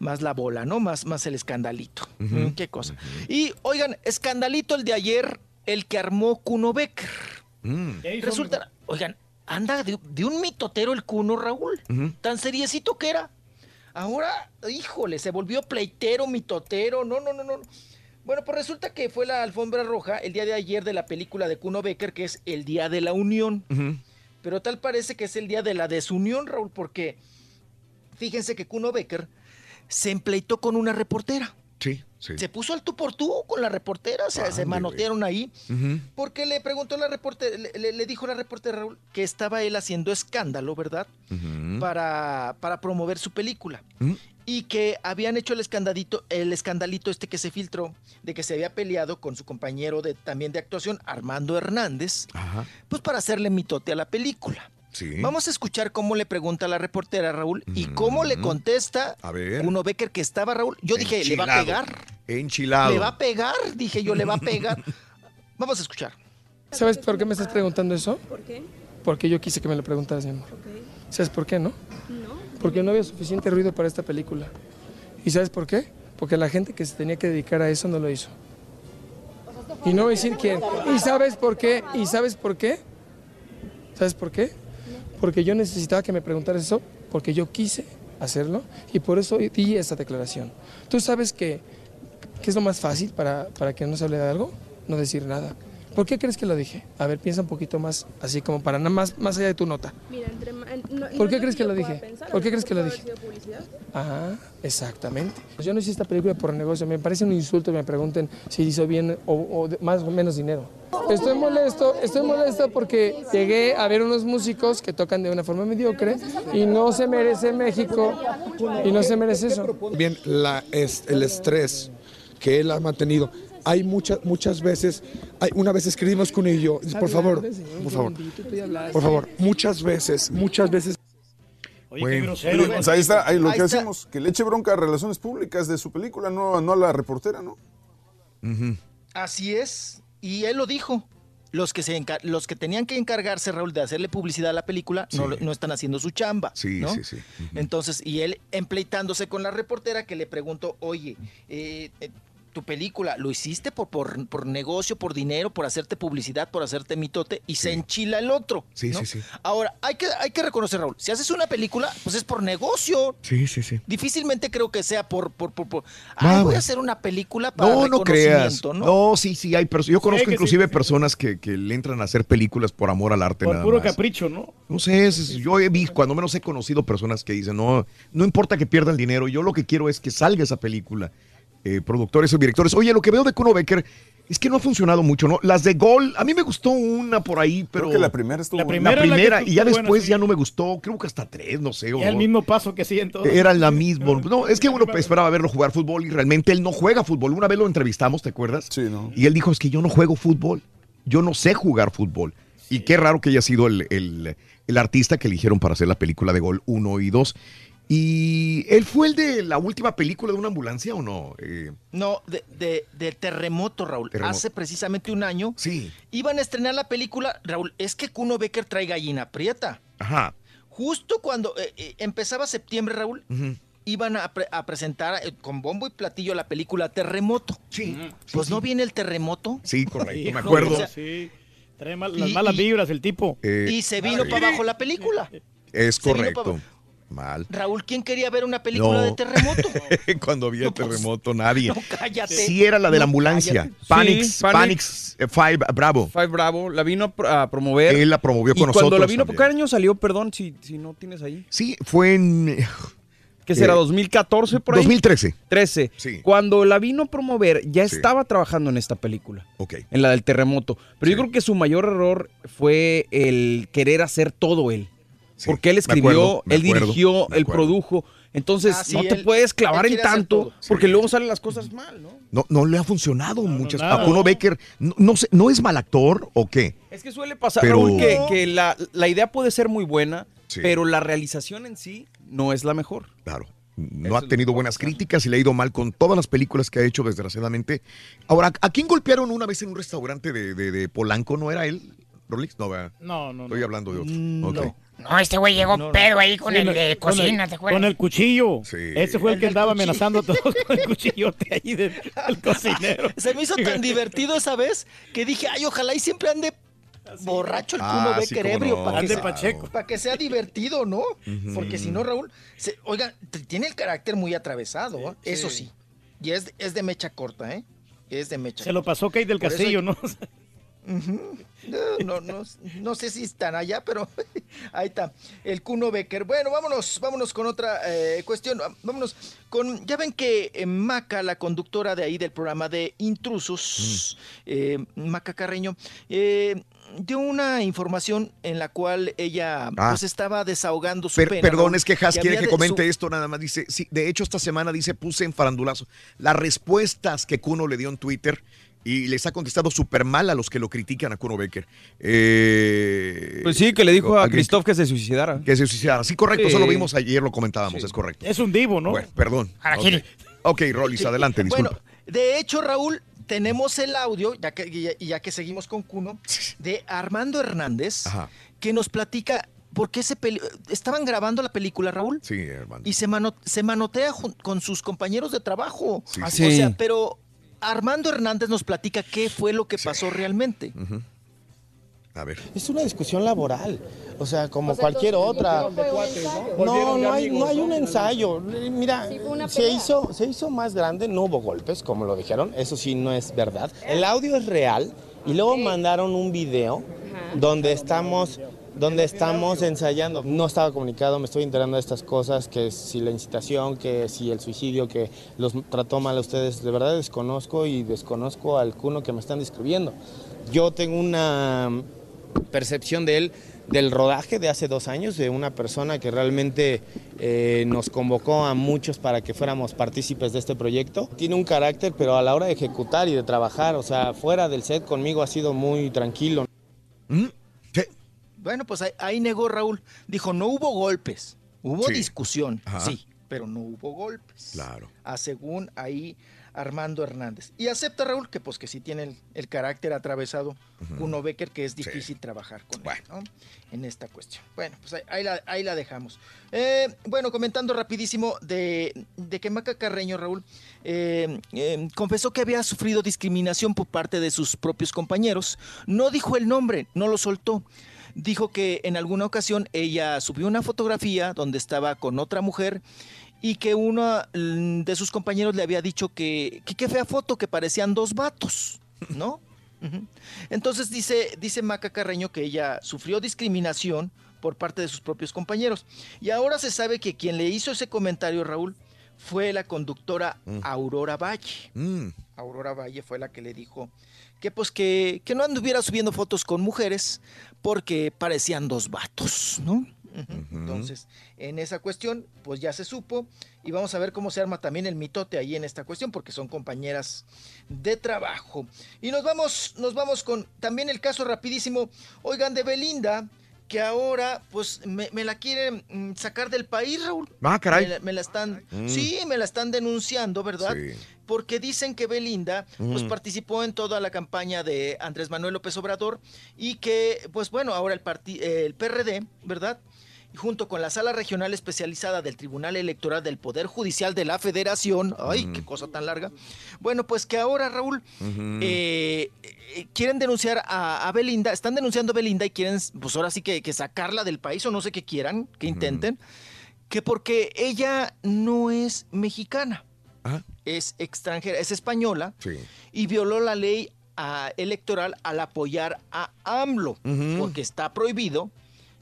S41: más la bola, ¿no? Más, más el escandalito. Mm, Qué cosa. Y oigan, escandalito el de ayer, el que armó Kuno Becker. Resulta, oigan, anda de, de un mitotero el Kuno, Raúl. Tan seriecito que era. Ahora, híjole, se volvió pleitero, mitotero. No, no, no, no. Bueno, pues resulta que fue la alfombra roja el día de ayer de la película de Kuno Becker, que es el Día de la Unión. Pero tal parece que es el día de la desunión, Raúl, porque fíjense que Kuno Becker se empleitó con una reportera.
S1: Sí, sí.
S41: Se puso al tú por tú con la reportera, se, se manotearon ahí. Porque le preguntó la reportera, le, le- dijo la reportera Raúl que estaba él haciendo escándalo, ¿verdad?
S1: Ujú.
S41: Para, para promover su película. Y que habían hecho el escandalito, el escandalito este que se filtró, de que se había peleado con su compañero de, también de actuación, Armando Hernández, pues para hacerle mitote a la película.
S1: Sí.
S41: Vamos a escuchar cómo le pregunta la reportera Raúl y cómo le contesta
S1: A ver.
S41: uno Becker que estaba Raúl. Yo dije, le va a pegar.
S1: Enchilado.
S41: Le va a pegar, dije yo, le va a pegar. Vamos a escuchar.
S46: ¿Sabes por qué me estás preguntando eso?
S47: ¿Por qué?
S46: Porque yo quise que me lo preguntaras, mi amor. ¿Sabes por qué, no?
S47: No.
S46: Porque no había suficiente ruido para esta película. ¿Y sabes por qué? Porque la gente que se tenía que dedicar a eso no lo hizo. Y no voy a decir quién. ¿Y sabes por qué? ¿Y sabes por qué? ¿Sabes por qué? Porque yo necesitaba que me preguntaras eso, porque yo quise hacerlo y por eso di esa declaración. Tú sabes que, ¿qué es lo más fácil para, para que no se hable de algo? No decir nada. ¿Por qué crees que lo dije? A ver, piensa un poquito más, así como para nada más, más allá de tu nota.
S47: Mira, entre no-
S46: ¿Por
S47: no
S46: qué
S47: es
S46: crees que lo dije?
S47: pensar, a
S46: ¿Por qué crees que lo dije?
S47: publicidad.
S46: Ah, exactamente. Yo no hice esta película por negocio. Me parece un insulto que me pregunten si hizo bien o, o de- más o menos dinero. Estoy molesto, estoy molesto porque llegué a ver unos músicos que tocan de una forma mediocre y no se merece México y no se merece eso.
S48: Bien, la, es, el estrés que él ha mantenido. Hay muchas muchas veces, hay, una vez escribimos con él y yo, por favor, por favor, por favor, muchas veces, muchas veces.
S21: Oye, pues ahí está, ahí lo
S41: Ahí
S21: que
S41: está.
S21: hacemos, que le eche bronca a relaciones públicas de su película, no, no a la reportera, ¿no?
S41: Así es. Y él lo dijo. Los que, se los que tenían que encargarse, Raúl, de hacerle publicidad a la película, no, no están haciendo su chamba.
S1: Sí,
S41: ¿no?
S1: sí, sí.
S41: Entonces, y él empleitándose con la reportera que le preguntó, oye, eh, eh, tu película, ¿lo hiciste por, por, por negocio, por dinero, por hacerte publicidad, por hacerte mitote? Y se enchila el otro.
S1: Sí,
S41: ¿no?
S1: sí, sí.
S41: Ahora, hay que, hay que reconocer, Raúl, si haces una película, pues es por negocio.
S1: Sí, sí, sí.
S41: Difícilmente creo que sea por, por, por, por-
S1: Ah,
S41: Ay, voy a hacer una película para
S1: No, no creas.
S41: ¿no?
S1: No, sí, sí, hay personas. Yo conozco
S4: que sí,
S1: inclusive
S4: sí, sí.
S1: personas que, que le entran a hacer películas por amor al arte
S4: Por
S1: nada
S4: puro
S1: más.
S4: capricho, ¿no?
S1: No sé, es- es- yo he visto, cuando menos he conocido personas que dicen, no, no importa que pierda el dinero, yo lo que quiero es que salga esa película. Eh, productores o directores. Oye, lo que veo de Kuno Becker es que no ha funcionado mucho, ¿no? Las de Gol, a mí me gustó una por ahí, pero...
S21: que la primera estuvo
S4: La
S21: buena.
S4: primera
S1: La primera, y ya
S4: buena,
S1: después
S4: sí.
S1: ya no me gustó, creo que hasta tres, no sé. o-
S4: Es el mismo paso que siguen todos.
S1: era la misma. No, es que uno esperaba verlo jugar fútbol y realmente él no juega fútbol. Una vez lo entrevistamos, ¿te acuerdas?
S21: Sí, ¿no?
S1: Y él dijo, es que yo no juego fútbol. Yo no sé jugar fútbol. Y qué raro que haya sido el, el- el artista que eligieron para hacer la película de Gol 1 y 2. ¿Y él fue el de la última película de una ambulancia o no? Eh,
S41: No, de, de- de terremoto, Raúl.
S1: Terremoto.
S41: Hace precisamente un año.
S1: Sí.
S41: Iban a estrenar la película, Raúl, es que Kuno Becker trae gallina prieta.
S1: ajá.
S41: Justo cuando eh, eh, empezaba septiembre, Raúl, iban a, pre- a presentar eh, con bombo y platillo la película Terremoto.
S1: Sí.
S41: Pues no viene el terremoto.
S1: Sí, correcto, me acuerdo.
S41: o sea,
S4: Sí. Trae mal- las
S41: Y-
S4: malas
S41: y-
S4: vibras el tipo.
S1: Eh,
S41: Y se vino para abajo la película.
S1: Es
S41: Se vino pa'
S1: correcto. Mal.
S41: Raúl, ¿quién quería ver una película
S1: No.
S41: de terremoto?
S1: Cuando había terremoto, nadie.
S41: No, cállate.
S1: Sí era la de la
S41: No,
S1: ambulancia. Panix,
S49: Sí,
S1: Panix, eh, Five Bravo.
S49: Five Bravo, la vino a pro- a promover.
S1: Él la promovió
S49: y
S1: con
S49: cuando
S1: nosotros
S49: la vino. ¿qué año salió? Perdón, si, si no tienes ahí.
S1: Sí, fue en...
S49: ¿Qué será?
S1: Eh,
S49: ¿2014 por ahí?
S1: 2013.
S49: 13.
S1: Sí.
S49: Cuando la vino a promover, ya
S1: Sí.
S49: estaba trabajando en esta película.
S1: Ok.
S49: En la del terremoto. Pero yo creo que su mayor error fue el querer hacer todo él. Porque él
S1: me
S49: escribió,
S1: acuerdo, me
S49: él
S1: acuerdo,
S49: dirigió, él produjo. Entonces,
S41: Ah, sí,
S49: no te
S41: él-
S49: puedes clavar en tanto, porque luego salen las cosas mal, ¿no?
S1: No, no le ha funcionado muchas.
S49: nada.
S1: A Kuno Becker, no, no sé, ¿no es mal actor o qué?
S49: Es que suele pasar,
S1: Pero-
S49: Raúl, que, que la, la idea puede ser muy buena,
S1: Sí.
S49: pero la realización en sí no es la mejor.
S1: Claro. No ha tenido buenas críticas y le ha ido mal con todas las películas que ha hecho, desgraciadamente. Ahora, ¿a quién golpearon una vez en un restaurante de, de- de Polanco? ¿No era él, Rolix? No.
S4: No, no,
S1: Estoy hablando de otro.
S4: Mm,
S1: Ok.
S18: No, este güey llegó pedo ahí con
S4: Sí,
S18: el de
S4: con el-
S18: cocina, ¿te acuerdas?
S4: Con el cuchillo.
S1: Sí.
S4: Ese fue el,
S41: El
S4: que andaba
S41: cuchillo.
S4: amenazando a todos con el cuchillote ahí del, del cocinero.
S41: Se me hizo tan divertido esa vez que dije, ay, ojalá y siempre ande borracho el
S1: Ah,
S41: Kuno
S1: sí,
S41: Becker ebrio
S1: no,
S41: para, que
S4: Ande
S41: sea,
S4: Pacheco.
S41: para que sea divertido, ¿no? Porque si no, Raúl, se- oiga, t- tiene el carácter muy atravesado, ¿eh? eso sí. Y es, es de mecha corta, ¿eh? Es de mecha
S4: Se lo pasó Kate del
S41: Por
S4: Castillo, ¿no?
S41: No, no, no, no sé si están allá, pero ahí está. El Kuno Becker. Bueno, vámonos, vámonos con otra eh, cuestión. Vámonos con. Ya ven que eh, Maca, la conductora de ahí del programa de Intrusos, eh, Maca Carreño, eh, dio una información en la cual ella
S1: Ah.
S41: pues estaba desahogando su
S1: Per-
S41: pena.
S1: perdón, es que Has quiere que comente
S41: su-
S1: esto nada más. Dice, sí, de hecho esta semana dice, puse en farandulazo las respuestas que Kuno le dio en Twitter y les ha contestado súper mal a los que lo critican a Kuno Becker. Eh,
S49: Pues sí, que le dijo a Christoph que se suicidara.
S1: Que se suicidara. Sí, correcto,
S49: Sí.
S1: eso lo vimos ayer, lo comentábamos, es correcto.
S4: Es un divo, ¿no?
S1: Bueno, perdón.
S18: Harakiri.
S1: Ok, Rollis, adelante, disculpa.
S41: Bueno, de hecho, Raúl, tenemos el audio, ya que, ya, ya que seguimos con Cuno, de Armando Hernández,
S1: Ajá.
S41: que nos platica por qué se estaban grabando la película, Raúl,
S1: Sí, hermano.
S41: y se, mano- se manotea con sus compañeros de trabajo.
S1: Sí, sí.
S41: O sea, pero Armando Hernández nos platica qué fue lo que pasó realmente.
S1: A ver.
S50: Es una discusión laboral, o sea, como cualquier otra. No, no hay, no hay un ensayo. Mira, se hizo, se hizo más grande, no hubo golpes, como lo dijeron, eso sí no es verdad. El audio es real y luego mandaron un video donde estamos donde estamos ensayando. No estaba comunicado, me estoy enterando de estas cosas, que si la incitación, que si el suicidio, que los trató mal a ustedes, de verdad desconozco y desconozco al cuno que me están describiendo. Yo tengo una percepción de él del rodaje de hace dos años, de una persona que realmente eh, nos convocó a muchos para que fuéramos partícipes de este proyecto. Tiene un carácter, pero a la hora de ejecutar y de trabajar, o sea, fuera del set conmigo ha sido muy tranquilo.
S41: Bueno, pues ahí, ahí negó Raúl. Dijo, no hubo golpes, hubo
S1: Sí.
S41: discusión,
S1: Ajá.
S41: sí, pero no hubo golpes.
S1: Claro.
S41: a según ahí Armando Hernández. Y acepta Raúl que pues que sí tiene el, el carácter atravesado Kuno Becker, que es difícil trabajar con él, ¿no? en esta cuestión. Bueno, pues ahí, ahí la, ahí la dejamos. Eh, bueno, comentando rapidísimo de, de que Maca Carreño, Raúl, eh, eh, confesó que había sufrido discriminación por parte de sus propios compañeros. No dijo el nombre, no lo soltó. Dijo que en alguna ocasión ella subió una fotografía donde estaba con otra mujer y que uno mm, de sus compañeros le había dicho que que qué fea foto, que parecían dos vatos, ¿no? Entonces dice, dice Maca Carreño que ella sufrió discriminación por parte de sus propios compañeros. Y ahora se sabe que quien le hizo ese comentario, Raúl, fue la conductora
S1: Mm.
S41: Aurora Valle.
S1: Mm.
S41: Aurora Valle fue la que le dijo que pues que, que no anduviera subiendo fotos con mujeres porque parecían dos vatos, ¿no? Entonces, en esa cuestión, pues ya se supo y vamos a ver cómo se arma también el mitote ahí en esta cuestión porque son compañeras de trabajo. Y nos vamos, nos vamos con también el caso rapidísimo, oigan, de Belinda, que ahora pues me, me la quieren mm, sacar del país, Raúl.
S1: Ah, caray.
S41: Me la, me la están,
S1: Mm.
S41: sí, me la están denunciando, ¿verdad?
S1: Sí.
S41: Porque dicen que Belinda pues
S1: Mm.
S41: participó en toda la campaña de Andrés Manuel López Obrador y que pues bueno, ahora el, parti- eh, el PRD, ¿verdad? Junto con la Sala Regional Especializada del Tribunal Electoral del Poder Judicial de la Federación, ay, qué cosa tan larga, bueno, pues que ahora, Raúl, eh, eh, quieren denunciar a, a Belinda, están denunciando a Belinda y quieren, pues ahora sí que, que sacarla del país o no sé qué quieran, que intenten, que porque ella no es mexicana, es extranjera, es española
S1: Sí.
S41: y violó la ley ah, electoral al apoyar a AMLO, porque está prohibido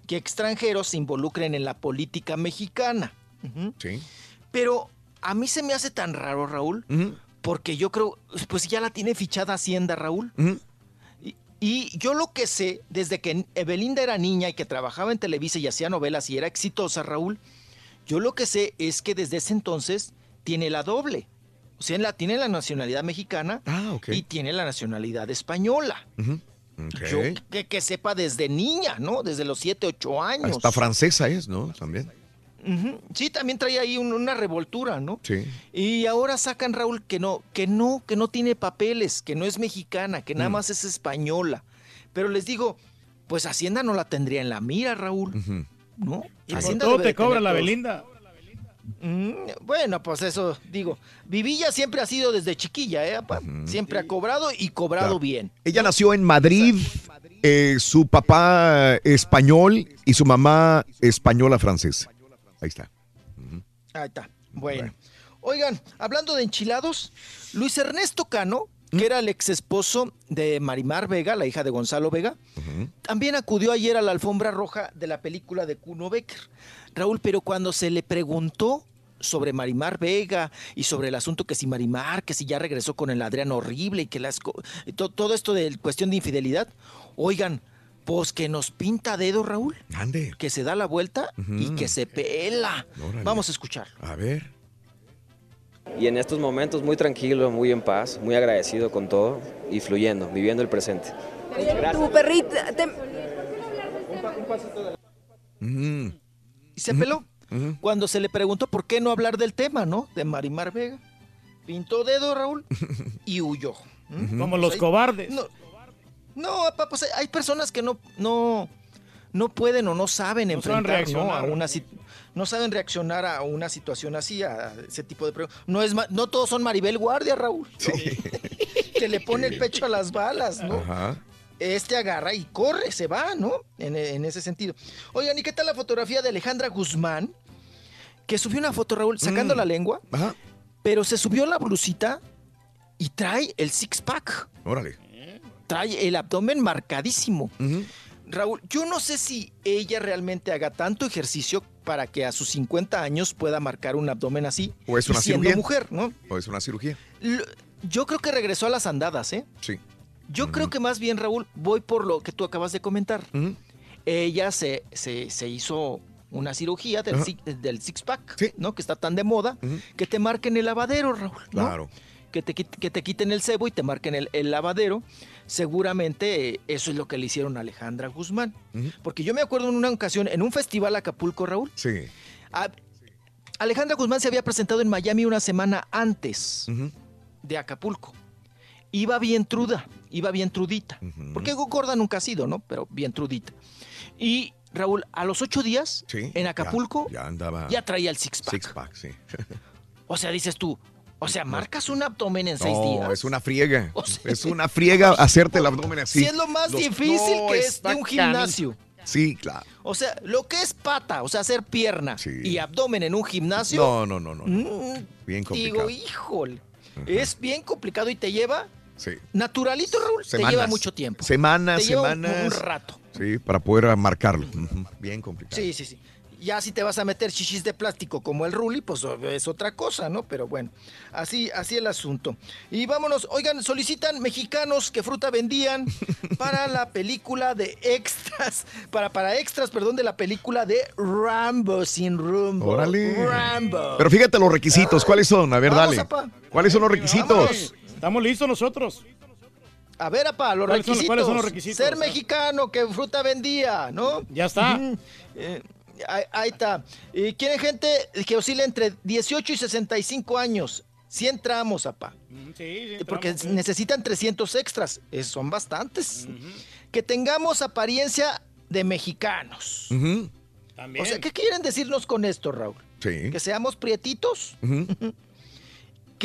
S41: que extranjeros se involucren en la política mexicana.
S1: Sí.
S41: Pero a mí se me hace tan raro, Raúl, porque yo creo, pues ya la tiene fichada Hacienda, Raúl. Y, y yo lo que sé, desde que Belinda era niña y que trabajaba en Televisa y hacía novelas y era exitosa, Raúl, yo lo que sé es que desde ese entonces tiene la doble. O sea, la, tiene la nacionalidad mexicana y tiene la nacionalidad española. Yo que, que sepa desde niña, ¿no? Desde los 7, 8 años.
S1: Hasta francesa es, ¿no? También.
S41: Sí, también trae ahí un- una revoltura, ¿no?
S1: Sí.
S41: Y ahora sacan Raúl que no, que no, que no tiene papeles, que no es mexicana, que nada
S1: Mm.
S41: más es española. Pero les digo, pues Hacienda no la tendría en la mira, Raúl. ¿No?
S4: Y por
S41: Hacienda
S4: todo te cobra la
S41: todos-
S4: Belinda.
S41: Mm, bueno, pues eso, digo, Vivilla siempre ha sido desde chiquilla, ¿eh? apa? Siempre ha cobrado y cobrado
S1: Claro.
S41: bien.
S1: Ella nació en Madrid, eh, su papá español y su mamá española francesa. Ahí está.
S41: Ahí está. Bueno. Oigan, hablando de enchilados, Luis Ernesto Cano, que era el ex esposo de Marimar Vega, la hija de Gonzalo Vega, también acudió ayer a la alfombra roja de la película de Kuno Becker. Raúl, pero cuando se le preguntó sobre Marimar Vega y sobre el asunto que si Marimar, que si ya regresó con el Adrián horrible y que las co- y to- todo esto de cuestión de infidelidad, oigan, pues que nos pinta dedo, Raúl.
S1: Ande.
S41: Que se da la vuelta y que se pela.
S1: Órale.
S41: Vamos a escuchar.
S1: A ver.
S51: Y en estos momentos muy tranquilo, muy en paz, muy agradecido con todo y fluyendo, viviendo el presente.
S47: Tu perrita. te-
S41: Y se peló. Cuando se le preguntó por qué no hablar del tema, ¿no? De Marimar Vega. Pintó dedo, Raúl, y huyó. ¿Mm?
S4: Como
S41: Pues
S4: los
S41: hay-
S4: cobardes.
S41: No, no papá, pues hay- personas que no, no, no pueden o no saben
S4: No saben
S41: enfrentar, ¿no? A una no saben reaccionar a una situación así, a ese tipo de preguntas. No, es no todos son Maribel Guardia, Raúl. ¿no? que le pone el pecho a las balas, ¿no?
S1: Ajá.
S41: Este agarra y corre, se va, ¿no? En, en ese sentido. Oigan, ¿y qué tal la fotografía de Alejandra Guzmán? Que subió una foto, Raúl, sacando
S1: Mm.
S41: la lengua, pero se subió la blusita y trae el six-pack.
S1: Órale.
S41: Trae el abdomen marcadísimo. Raúl, yo no sé si ella realmente haga tanto ejercicio para que a sus 50 años pueda marcar un abdomen así.
S1: O es una
S41: siendo
S1: cirugía.
S41: mujer, ¿no?
S1: O es una cirugía.
S41: Yo creo que regresó a las andadas, ¿eh?
S1: Sí.
S41: Yo creo que más bien, Raúl, voy por lo que tú acabas de comentar. Ella se, se, se hizo una cirugía del,
S1: Ajá.
S41: si- del six-pack, ¿no? Que está tan de moda, que te marquen el lavadero, Raúl. ¿no?
S1: Claro.
S41: Que te, que te quiten el cebo y te marquen el, el lavadero. Seguramente eh, eso es lo que le hicieron a Alejandra Guzmán. Porque yo me acuerdo en una ocasión, en un festival Acapulco, Raúl,
S1: Sí.
S41: a- Alejandra Guzmán se había presentado en Miami una semana antes de Acapulco. Iba bien truda, iba bien trudita. Porque gorda nunca ha sido, ¿no? Pero bien trudita. Y Raúl, a los ocho días,
S1: Sí.
S41: en Acapulco,
S1: Ya, ya andaba.
S41: ya traía el six-pack.
S1: Six pack, sí.
S41: O sea, dices tú, o sea, marcas un abdomen en seis
S1: No,
S41: días.
S1: es una friega. es una friega hacerte el abdomen así.
S41: Si es lo más
S1: Los-
S41: difícil
S1: No,
S41: que es de un gimnasio.
S1: Sí, claro.
S41: O sea, lo que es pata, o sea, hacer pierna y abdomen en un gimnasio.
S1: No, no, no, no.
S41: mm,
S1: Bien complicado.
S41: Digo, híjole, es bien complicado y te lleva
S1: Sí.
S41: naturalito, Raúl. Te lleva mucho tiempo.
S1: Semanas,
S41: Te lleva un-
S1: semanas.
S41: un rato.
S1: Sí, para poder marcarlo. Bien complicado.
S41: Sí, sí, sí. Ya si te vas a meter chichis de plástico como el Ruli, pues es otra cosa, ¿no? Pero bueno, así, así el asunto. Y vámonos, oigan, solicitan mexicanos que fruta vendían para la película de extras, para, para extras, perdón, de la película de Rambo sin rumbo.
S1: Órale.
S41: Rambo.
S1: Pero fíjate los requisitos. ¿Cuáles son? A ver,
S41: Vamos,
S1: dale.
S41: apa.
S1: ¿Cuáles son los requisitos?
S4: Vámonos. Estamos listos nosotros.
S41: A ver, apa, los
S4: ¿Cuáles son-
S41: requisitos.
S4: cuáles son los requisitos?
S41: Ser mexicano, que fruta vendía, ¿no?
S4: Ya está.
S41: Eh, ahí, ahí está. Y quieren gente que oscile entre 18 y 65 años. 100 tramos, apa. Porque necesitan 300 extras. Eh, son bastantes. Que tengamos apariencia de mexicanos.
S1: Ujú.
S41: O sea, ¿qué quieren decirnos con esto, Raúl?
S1: Sí.
S41: Que seamos prietitos.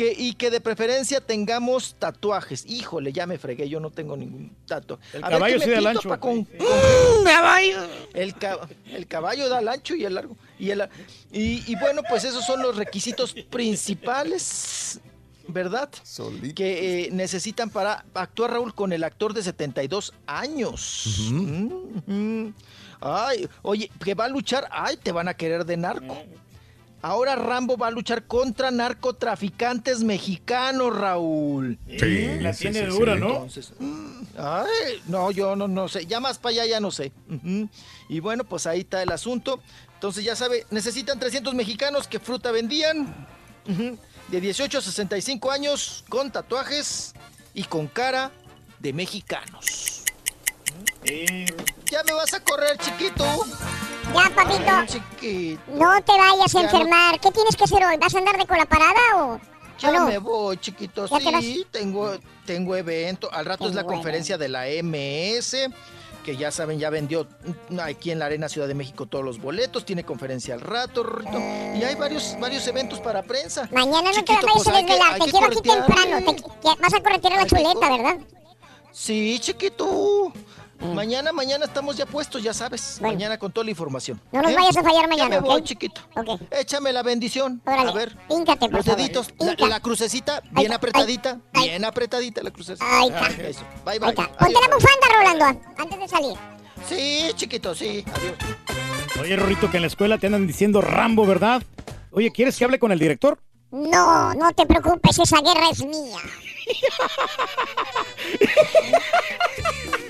S41: Que, y que de preferencia tengamos tatuajes. Híjole, ya me fregué, yo no tengo ningún tatuaje.
S4: El
S41: A ver,
S4: caballo
S41: ¿qué
S4: sí da el ancho.
S41: con-
S5: caballo.
S41: El, ca- el caballo da el ancho y el largo. Y, el, y, y bueno, pues esos son los requisitos principales, ¿verdad? Que eh, necesitan para actuar, Raúl, con el actor de 72 años. Mm, mm. Ay, oye, que va a luchar, ay, te van a querer de narco. Ahora Rambo va a luchar contra narcotraficantes mexicanos, Raúl.
S4: Sí, la
S41: sí,
S4: tiene
S41: sí,
S4: dura,
S41: sí.
S4: ¿no?
S41: Entonces, mm, ay, no, yo no, no sé. Ya más para allá ya no sé. Y bueno, pues ahí está el asunto. Entonces ya sabe, necesitan 300 mexicanos que fruta vendían. De 18 a 65 años, con tatuajes y con cara de mexicanos. Ya me vas a correr, chiquito.
S2: Ya, papito.
S41: Chiquito.
S2: No te vayas a
S41: no-
S2: enfermar. ¿Qué tienes que hacer hoy? ¿Vas a andar de cola parada o,
S41: Ya
S2: no?
S41: me voy, chiquito.
S2: ¿Ya?
S41: Sí, tengo, tengo evento. Al rato es la conferencia de la MS, que ya saben, ya vendió aquí en la Arena Ciudad de México todos los boletos. Tiene conferencia al rato, Y hay varios, varios eventos para prensa.
S2: Mañana no
S41: Chiquito,
S2: te vayas
S41: pues
S2: a desvelar. Te quiero aquí
S41: corretear.
S2: temprano. Te, vas a corretear a la
S41: Hay
S2: chuleta, ¿verdad?
S41: Sí, chiquito. Mañana, mañana estamos ya puestos, ya sabes. Mañana con toda la información.
S2: No nos
S41: ¿Eh?
S2: vayas a fallar
S41: Ya
S2: mañana,
S41: me
S2: ¿ok?
S41: voy, chiquito.
S2: Ok.
S41: Échame la bendición.
S2: Órale,
S41: A ver.
S2: píncate, por
S41: Los
S2: favor.
S41: deditos, la, crucecita, bien apretadita, bien apretadita la crucecita.
S2: Ahí está.
S41: Eso. Bye,
S2: Ahí
S41: bye.
S2: está. Ponte la bufanda, Rolando, antes de salir.
S41: Sí, chiquito, sí. Adiós.
S4: Oye, Rorrito, que en la escuela te andan diciendo Rambo, ¿verdad? Oye, ¿quieres que hable con el director?
S2: No, no te preocupes, esa guerra es mía.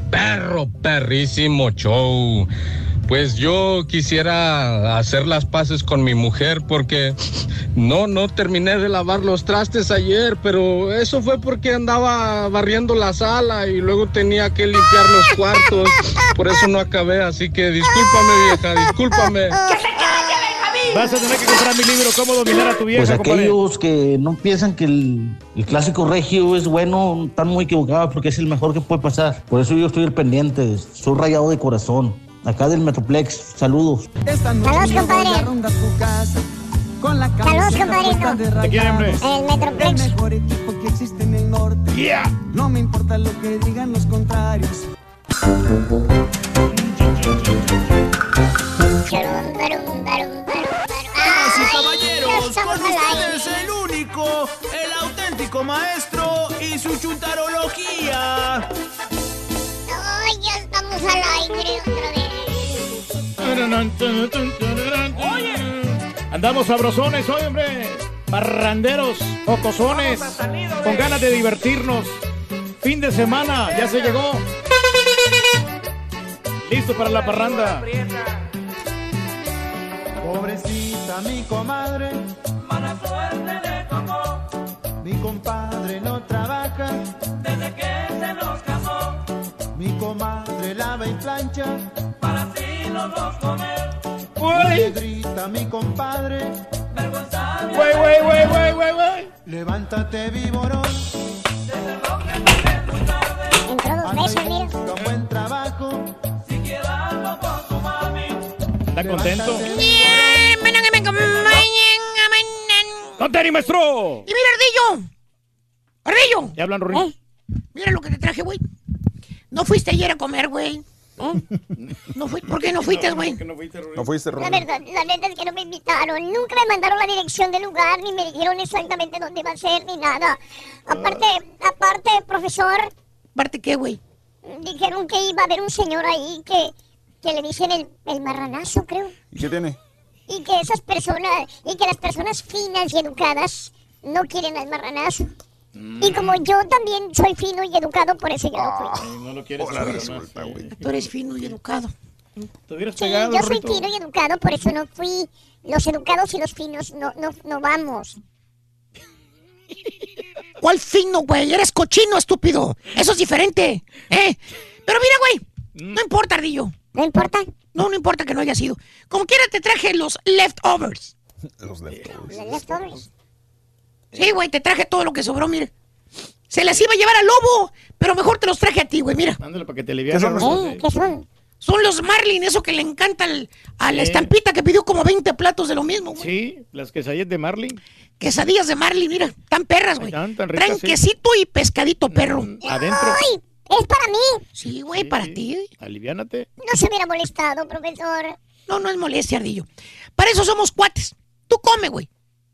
S52: perro, perrísimo show. Pues yo quisiera hacer las paces con mi mujer porque no, no terminé de lavar los trastes ayer, pero eso fue porque andaba barriendo la sala y luego tenía que limpiar los cuartos. Por eso no acabé, así que discúlpame vieja, discúlpame.
S4: Vas a tener que comprar mi libro, ¿Cómo dominar a tu vieja,
S53: Pues
S4: compadre?
S53: aquellos que no piensan que el, el clásico regio es bueno, están muy equivocados porque es el mejor que puede pasar. Por eso yo estoy al pendiente, soy rayado de corazón. Acá del Metroplex, saludos.
S2: Saludos, compadre. Saludos, compadrito.
S4: ¿De quién, hombre?
S2: El Metroplex.
S16: El mejor equipo que existe en el norte. No me importa lo que digan los contrarios.
S2: Estamos
S40: con ustedes el único, el auténtico maestro y su chuntarología.
S2: Ay, ya estamos al aire otra vez.
S4: Oye. Andamos sabrosones hoy, hombre. Parranderos, jocosones, con ganas de divertirnos. Fin de semana, ya se llegó. Listo para la parranda.
S16: Mi comadre, mala suerte le tocó. Mi compadre no trabaja desde que se nos casó. Mi comadre lava y plancha para así los dos comer.
S4: Uy.
S16: Grita mi compadre, vergüenza.
S4: Güey, güey, güey, güey, güey, güey.
S16: Levántate viborón.
S2: Entró dos veces, mira.
S16: Con buen trabajo. Si quieres algo con tu mami.
S4: ¿Está contento?
S16: Levántate,
S4: ¡No te maestro!
S5: Y mira, Ardillo. Ardillo.
S4: ¿Ya hablan, Rorín?
S5: Mira lo que te traje, güey. No fuiste ayer a comer, güey. ¿Eh? No fui, ¿Por qué no fuiste, güey?
S21: No fuiste,
S2: La
S21: Rorín.
S2: verdad, la verdad es que no me invitaron. Nunca me mandaron la dirección del lugar, ni me dijeron exactamente dónde iba a ser, ni nada. Aparte, aparte, profesor.
S5: ¿Aparte qué, güey?
S2: Dijeron que iba a haber un señor ahí que, que le dicen el, el marranazo, creo.
S21: ¿Y qué tiene?
S2: Y que esas personas, y que las personas finas y educadas no quieren al marranazo. Y como yo también soy fino y educado, por eso yo no fui.
S4: No lo quieres
S21: Hola, resulta, güey.
S5: Tú eres fino y educado.
S4: Te hubieras
S2: Sí,
S4: pegado,
S2: yo soy fino y educado, por eso no fui. Los educados y los finos no, no, no vamos.
S5: ¿Cuál fino, güey? Eres cochino, estúpido. Eso es diferente, ¿eh? Pero mira, güey, no importa, Ardillo.
S2: ¿No importa?
S5: No, no importa que no haya sido. Como quiera te traje los leftovers.
S21: Los leftovers.
S2: Los leftovers.
S5: Sí, güey, te traje todo lo que sobró, mire. Se les iba a llevar al lobo, pero mejor te los traje a ti, güey, mira.
S4: Ándale para que te.
S5: ¿Qué son los-
S4: Rorrito.
S2: ¿Qué son?
S5: Son los Marlin, eso que le encanta al- a la
S4: Sí.
S5: estampita que pidió como 20 platos de lo mismo, güey.
S4: Sí, las quesadillas de Marlin.
S5: Quesadillas de Marlin, mira, tan perras, güey.
S4: Están tan ricas,
S5: Traen
S4: sí.
S5: quesito y pescadito, perro.
S4: Adentro.
S2: ¡Ay! Es para mí.
S5: Sí, güey, para ti.
S4: Aliviánate.
S2: No se hubiera molestado, profesor.
S5: No, no es molestia, Ardillo. Para eso somos cuates. Tú come, güey.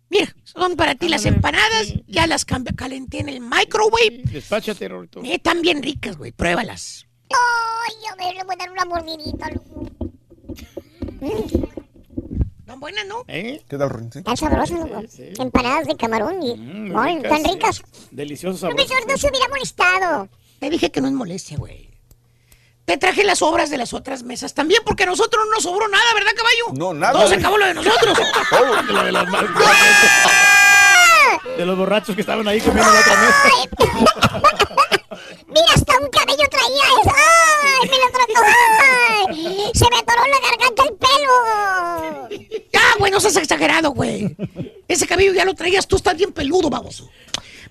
S5: Mira, son para ti las empanadas. Ya las calenté en el microwave.
S4: Despáchate, Rorrito.
S5: Eh, están bien ricas, güey. Pruébalas.
S2: Ay, a ver, le voy a dar una mordidita.
S5: Están buenas, ¿no?
S4: ¿Eh?
S21: ¿Qué tal, Rin?
S2: Están sabrosas, ¿no? Empanadas de camarón y...
S4: Mm,
S2: Ay, tan ricas.
S4: Delicioso sabor.
S2: Profesor, no se hubiera molestado.
S5: Te dije que no es molestia, güey. Te traje las obras de las otras mesas también, porque a nosotros no nos sobró nada, ¿verdad, caballo?
S21: No, nada.
S5: Todo se acabó lo de nosotros.
S4: De lo de los mal- De los borrachos que estaban ahí comiendo en la otra mesa.
S2: Mira, hasta un cabello traía eso. ¡Ay, me lo trató! ¡Ay! Se me atoró la garganta el pelo.
S5: Ya, güey, no seas exagerado, güey. Ese cabello ya lo traías, tú estás bien peludo, baboso.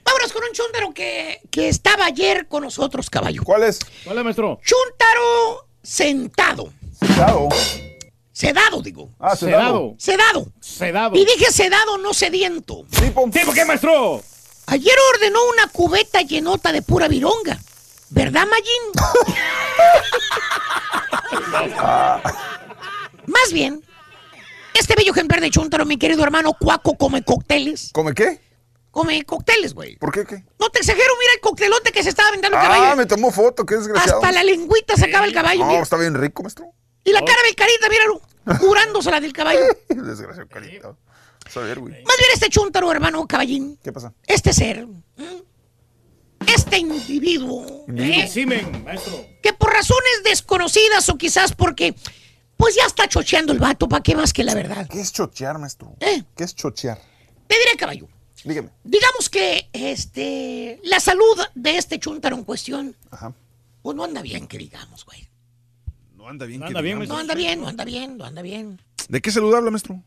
S5: Vámonos con un chúntaro que, que estaba ayer con nosotros, caballo.
S21: ¿Cuál es?
S4: Hola, maestro.
S5: Chúntaro sentado.
S21: Sedado.
S5: Sedado, digo.
S21: Ah, sedado.
S5: Sedado.
S4: Sedado.
S5: Y dije sedado, no sediento.
S21: ¿Tipo?
S4: ¿Tipo qué, maestro?
S5: Ayer ordenó una cubeta llenota de pura vironga. ¿Verdad, Mayín? Más bien, este bello ejemplar de Chuntaro, mi querido hermano Cuaco, come cócteles.
S21: ¿Come qué?
S5: Come cócteles, güey.
S21: ¿Por qué qué?
S5: No te exagero, mira el coctelote que se estaba aventando el
S21: Ah,
S5: caballo.
S21: me tomó foto, qué desgraciado.
S5: Hasta la lengüita sacaba el caballo,
S21: No,
S5: mira.
S21: está bien rico, maestro.
S5: Y la cara del carita, míralo, curándosela del caballo.
S21: Desgraciado, carita. A ver, güey.
S5: Más bien este Chuntaro, hermano caballín,
S21: ¿Qué pasa?
S5: este ser, este individuo, ¿eh?
S4: Decimen, maestro.
S5: que por razones desconocidas o quizás porque, pues ya está chocheando el vato, ¿para qué más que la verdad?
S21: ¿Qué es chochear, maestro?
S5: ¿Eh?
S21: ¿Qué es chochear?
S5: Te diré, caballo.
S21: Dígame.
S5: Digamos que este la salud de este chuntaro en cuestión,
S21: Ajá.
S5: pues no anda bien, que digamos, güey.
S21: No anda bien.
S4: No
S21: que
S4: anda bien,
S21: digamos.
S5: No anda bien, no anda bien, no anda bien.
S21: ¿De qué saludable, maestro?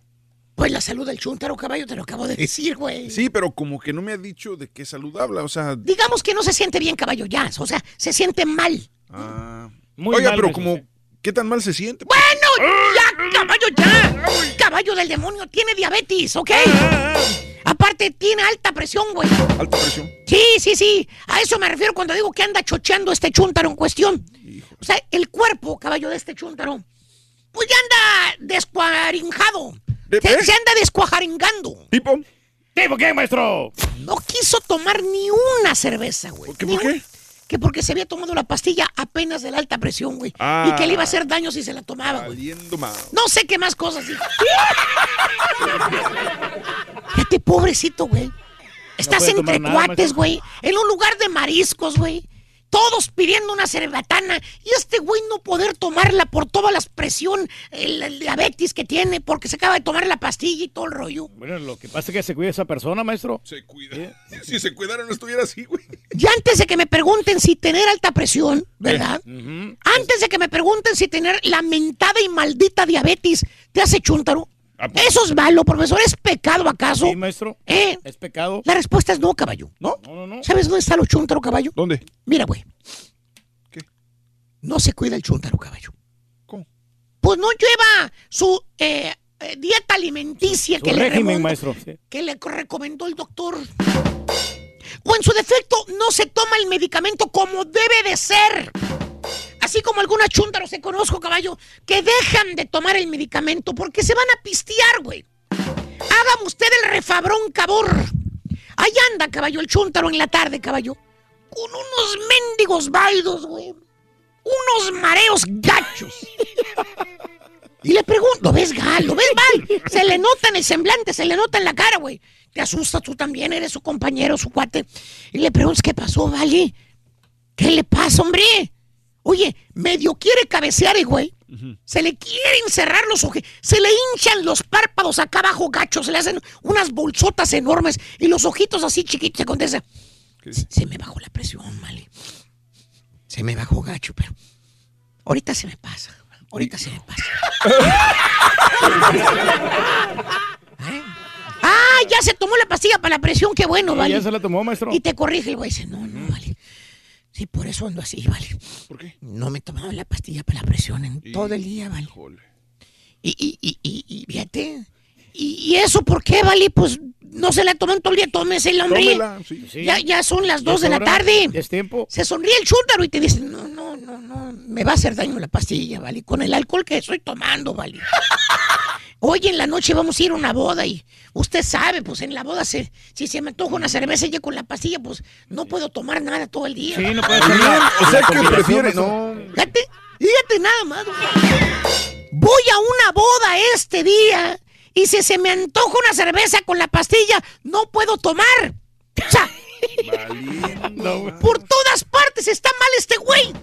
S5: Pues la salud del chuntaro, caballo, te lo acabo de decir, güey.
S21: Sí, pero como que no me ha dicho de qué saludable, o sea...
S5: Digamos que no se siente bien, caballo, ya. O sea, se siente mal.
S21: ah.
S4: Muy
S21: Oiga,
S4: mal,
S21: pero como... ¿Qué tan mal se siente?
S5: Bueno, ya, caballo, ya. Caballo del demonio tiene diabetes, ¿ok? Aparte, tiene alta presión, güey.
S21: Alta presión.
S5: Sí, sí, sí. A eso me refiero cuando digo que anda chocheando este chúntaro en cuestión. O sea, el cuerpo, caballo, de este chúntaro, pues ya anda descuarinjado.
S21: ¿De-
S5: Se, se anda descuajaringando.
S21: ¿Tipo?
S4: ¿Tipo qué, maestro?
S5: No quiso tomar ni una cerveza, güey.
S21: ¿Qué,
S5: Ni
S21: ¿Por qué?
S5: un- Que porque se había tomado la pastilla apenas de la alta presión, güey.
S21: Ah.
S5: Y que le iba a hacer daño si se la tomaba, güey. No sé qué más cosas. hijo. Fíjate, pobrecito, güey. Estás entre cuates, güey. En un lugar de mariscos, güey. Todos pidiendo una cerbatana. Y este güey no poder tomarla por toda la presión, el, el diabetes que tiene, porque se acaba de tomar la pastilla y todo el rollo.
S4: Bueno, lo que pasa es que se cuida esa persona, maestro.
S21: Se cuida. Si se cuidara no estuviera así, güey.
S5: Y antes de que me pregunten si tener alta presión, ¿verdad? Antes de que me pregunten si tener la mentada y maldita diabetes te hace chúntaro. ¿Eso es malo, profesor? ¿Es pecado acaso?
S4: Sí, maestro.
S5: ¿Eh?
S4: Es pecado.
S5: La respuesta es no, caballo.
S21: ¿No?
S4: No, no, no.
S5: ¿Sabes dónde está lo chúntaro, caballo?
S21: ¿Dónde?
S5: Mira, güey.
S21: ¿Qué?
S5: No se cuida el chúntaro, caballo.
S21: ¿Cómo?
S5: Pues no lleva su eh, eh, dieta alimenticia
S4: Su
S5: que le,
S4: régimen,
S5: remonta-
S4: maestro. sí.
S5: que le recomendó el doctor. O en su defecto, no se toma el medicamento como debe de ser. Así como algunas chúntaros que conozco, caballo, que dejan de tomar el medicamento porque se van a pistear, güey. Hágame usted el refabrón, cabor. Ahí anda, caballo, el chúntaro en la tarde, caballo. Con unos mendigos baidos, güey. Unos mareos gachos. Y le pregunto, ¿lo ves gal? ¿Lo ves mal? Se le nota en el semblante, se le nota en la cara, güey. Te asustas tú también, eres su compañero, su cuate. Y le preguntas, ¿qué pasó, Vale? ¿Qué le pasa, hombre? Oye, medio quiere cabecear, eh, güey. Se le quieren cerrar los ojos, se le hinchan los párpados acá abajo gachos, se le hacen unas bolsotas enormes y los ojitos así chiquitos se contesta. Se me bajó la presión, Mali. Se me bajó gacho, pero ahorita se me pasa. Ahorita se me pasa. ¿Eh? Ah, ya se tomó la pastilla para la presión, qué bueno,
S4: Sí,
S5: vale.
S4: ya se la tomó, maestro.
S5: Y te corrige el güey, dice, no, no, vale. Sí, por eso ando así, vale.
S21: ¿Por qué?
S5: No me he tomado la pastilla para la presión en todo el día, vale. Y, y, y, y, y fíjate. ¿Y, y eso por qué, vale? Pues no se la toman todo el día, tómese el hombre.
S4: Tómela, sí. Sí.
S5: Ya, ya son las
S4: Ya
S5: dos de
S4: es
S5: la tarde.
S4: es tiempo.
S5: Se sonríe el chúntaro y te dice, no, no, no, no, me va a hacer daño la pastilla, ¿vale? Con el alcohol que estoy tomando, ¿vale? Hoy en la noche vamos a ir a una boda y usted sabe, pues en la boda se, si se me antoja una cerveza y ya con la pastilla, pues no puedo tomar nada todo el día.
S4: Sí, no puede ser la-
S21: O sea
S4: la
S21: que
S4: combinación,
S21: prefiere.
S4: maestro.
S21: No.
S5: Fíjate, fíjate nada más. Voy a una boda este día y si se me antoja una cerveza con la pastilla, no puedo tomar. O sea, por todas partes está mal este güey.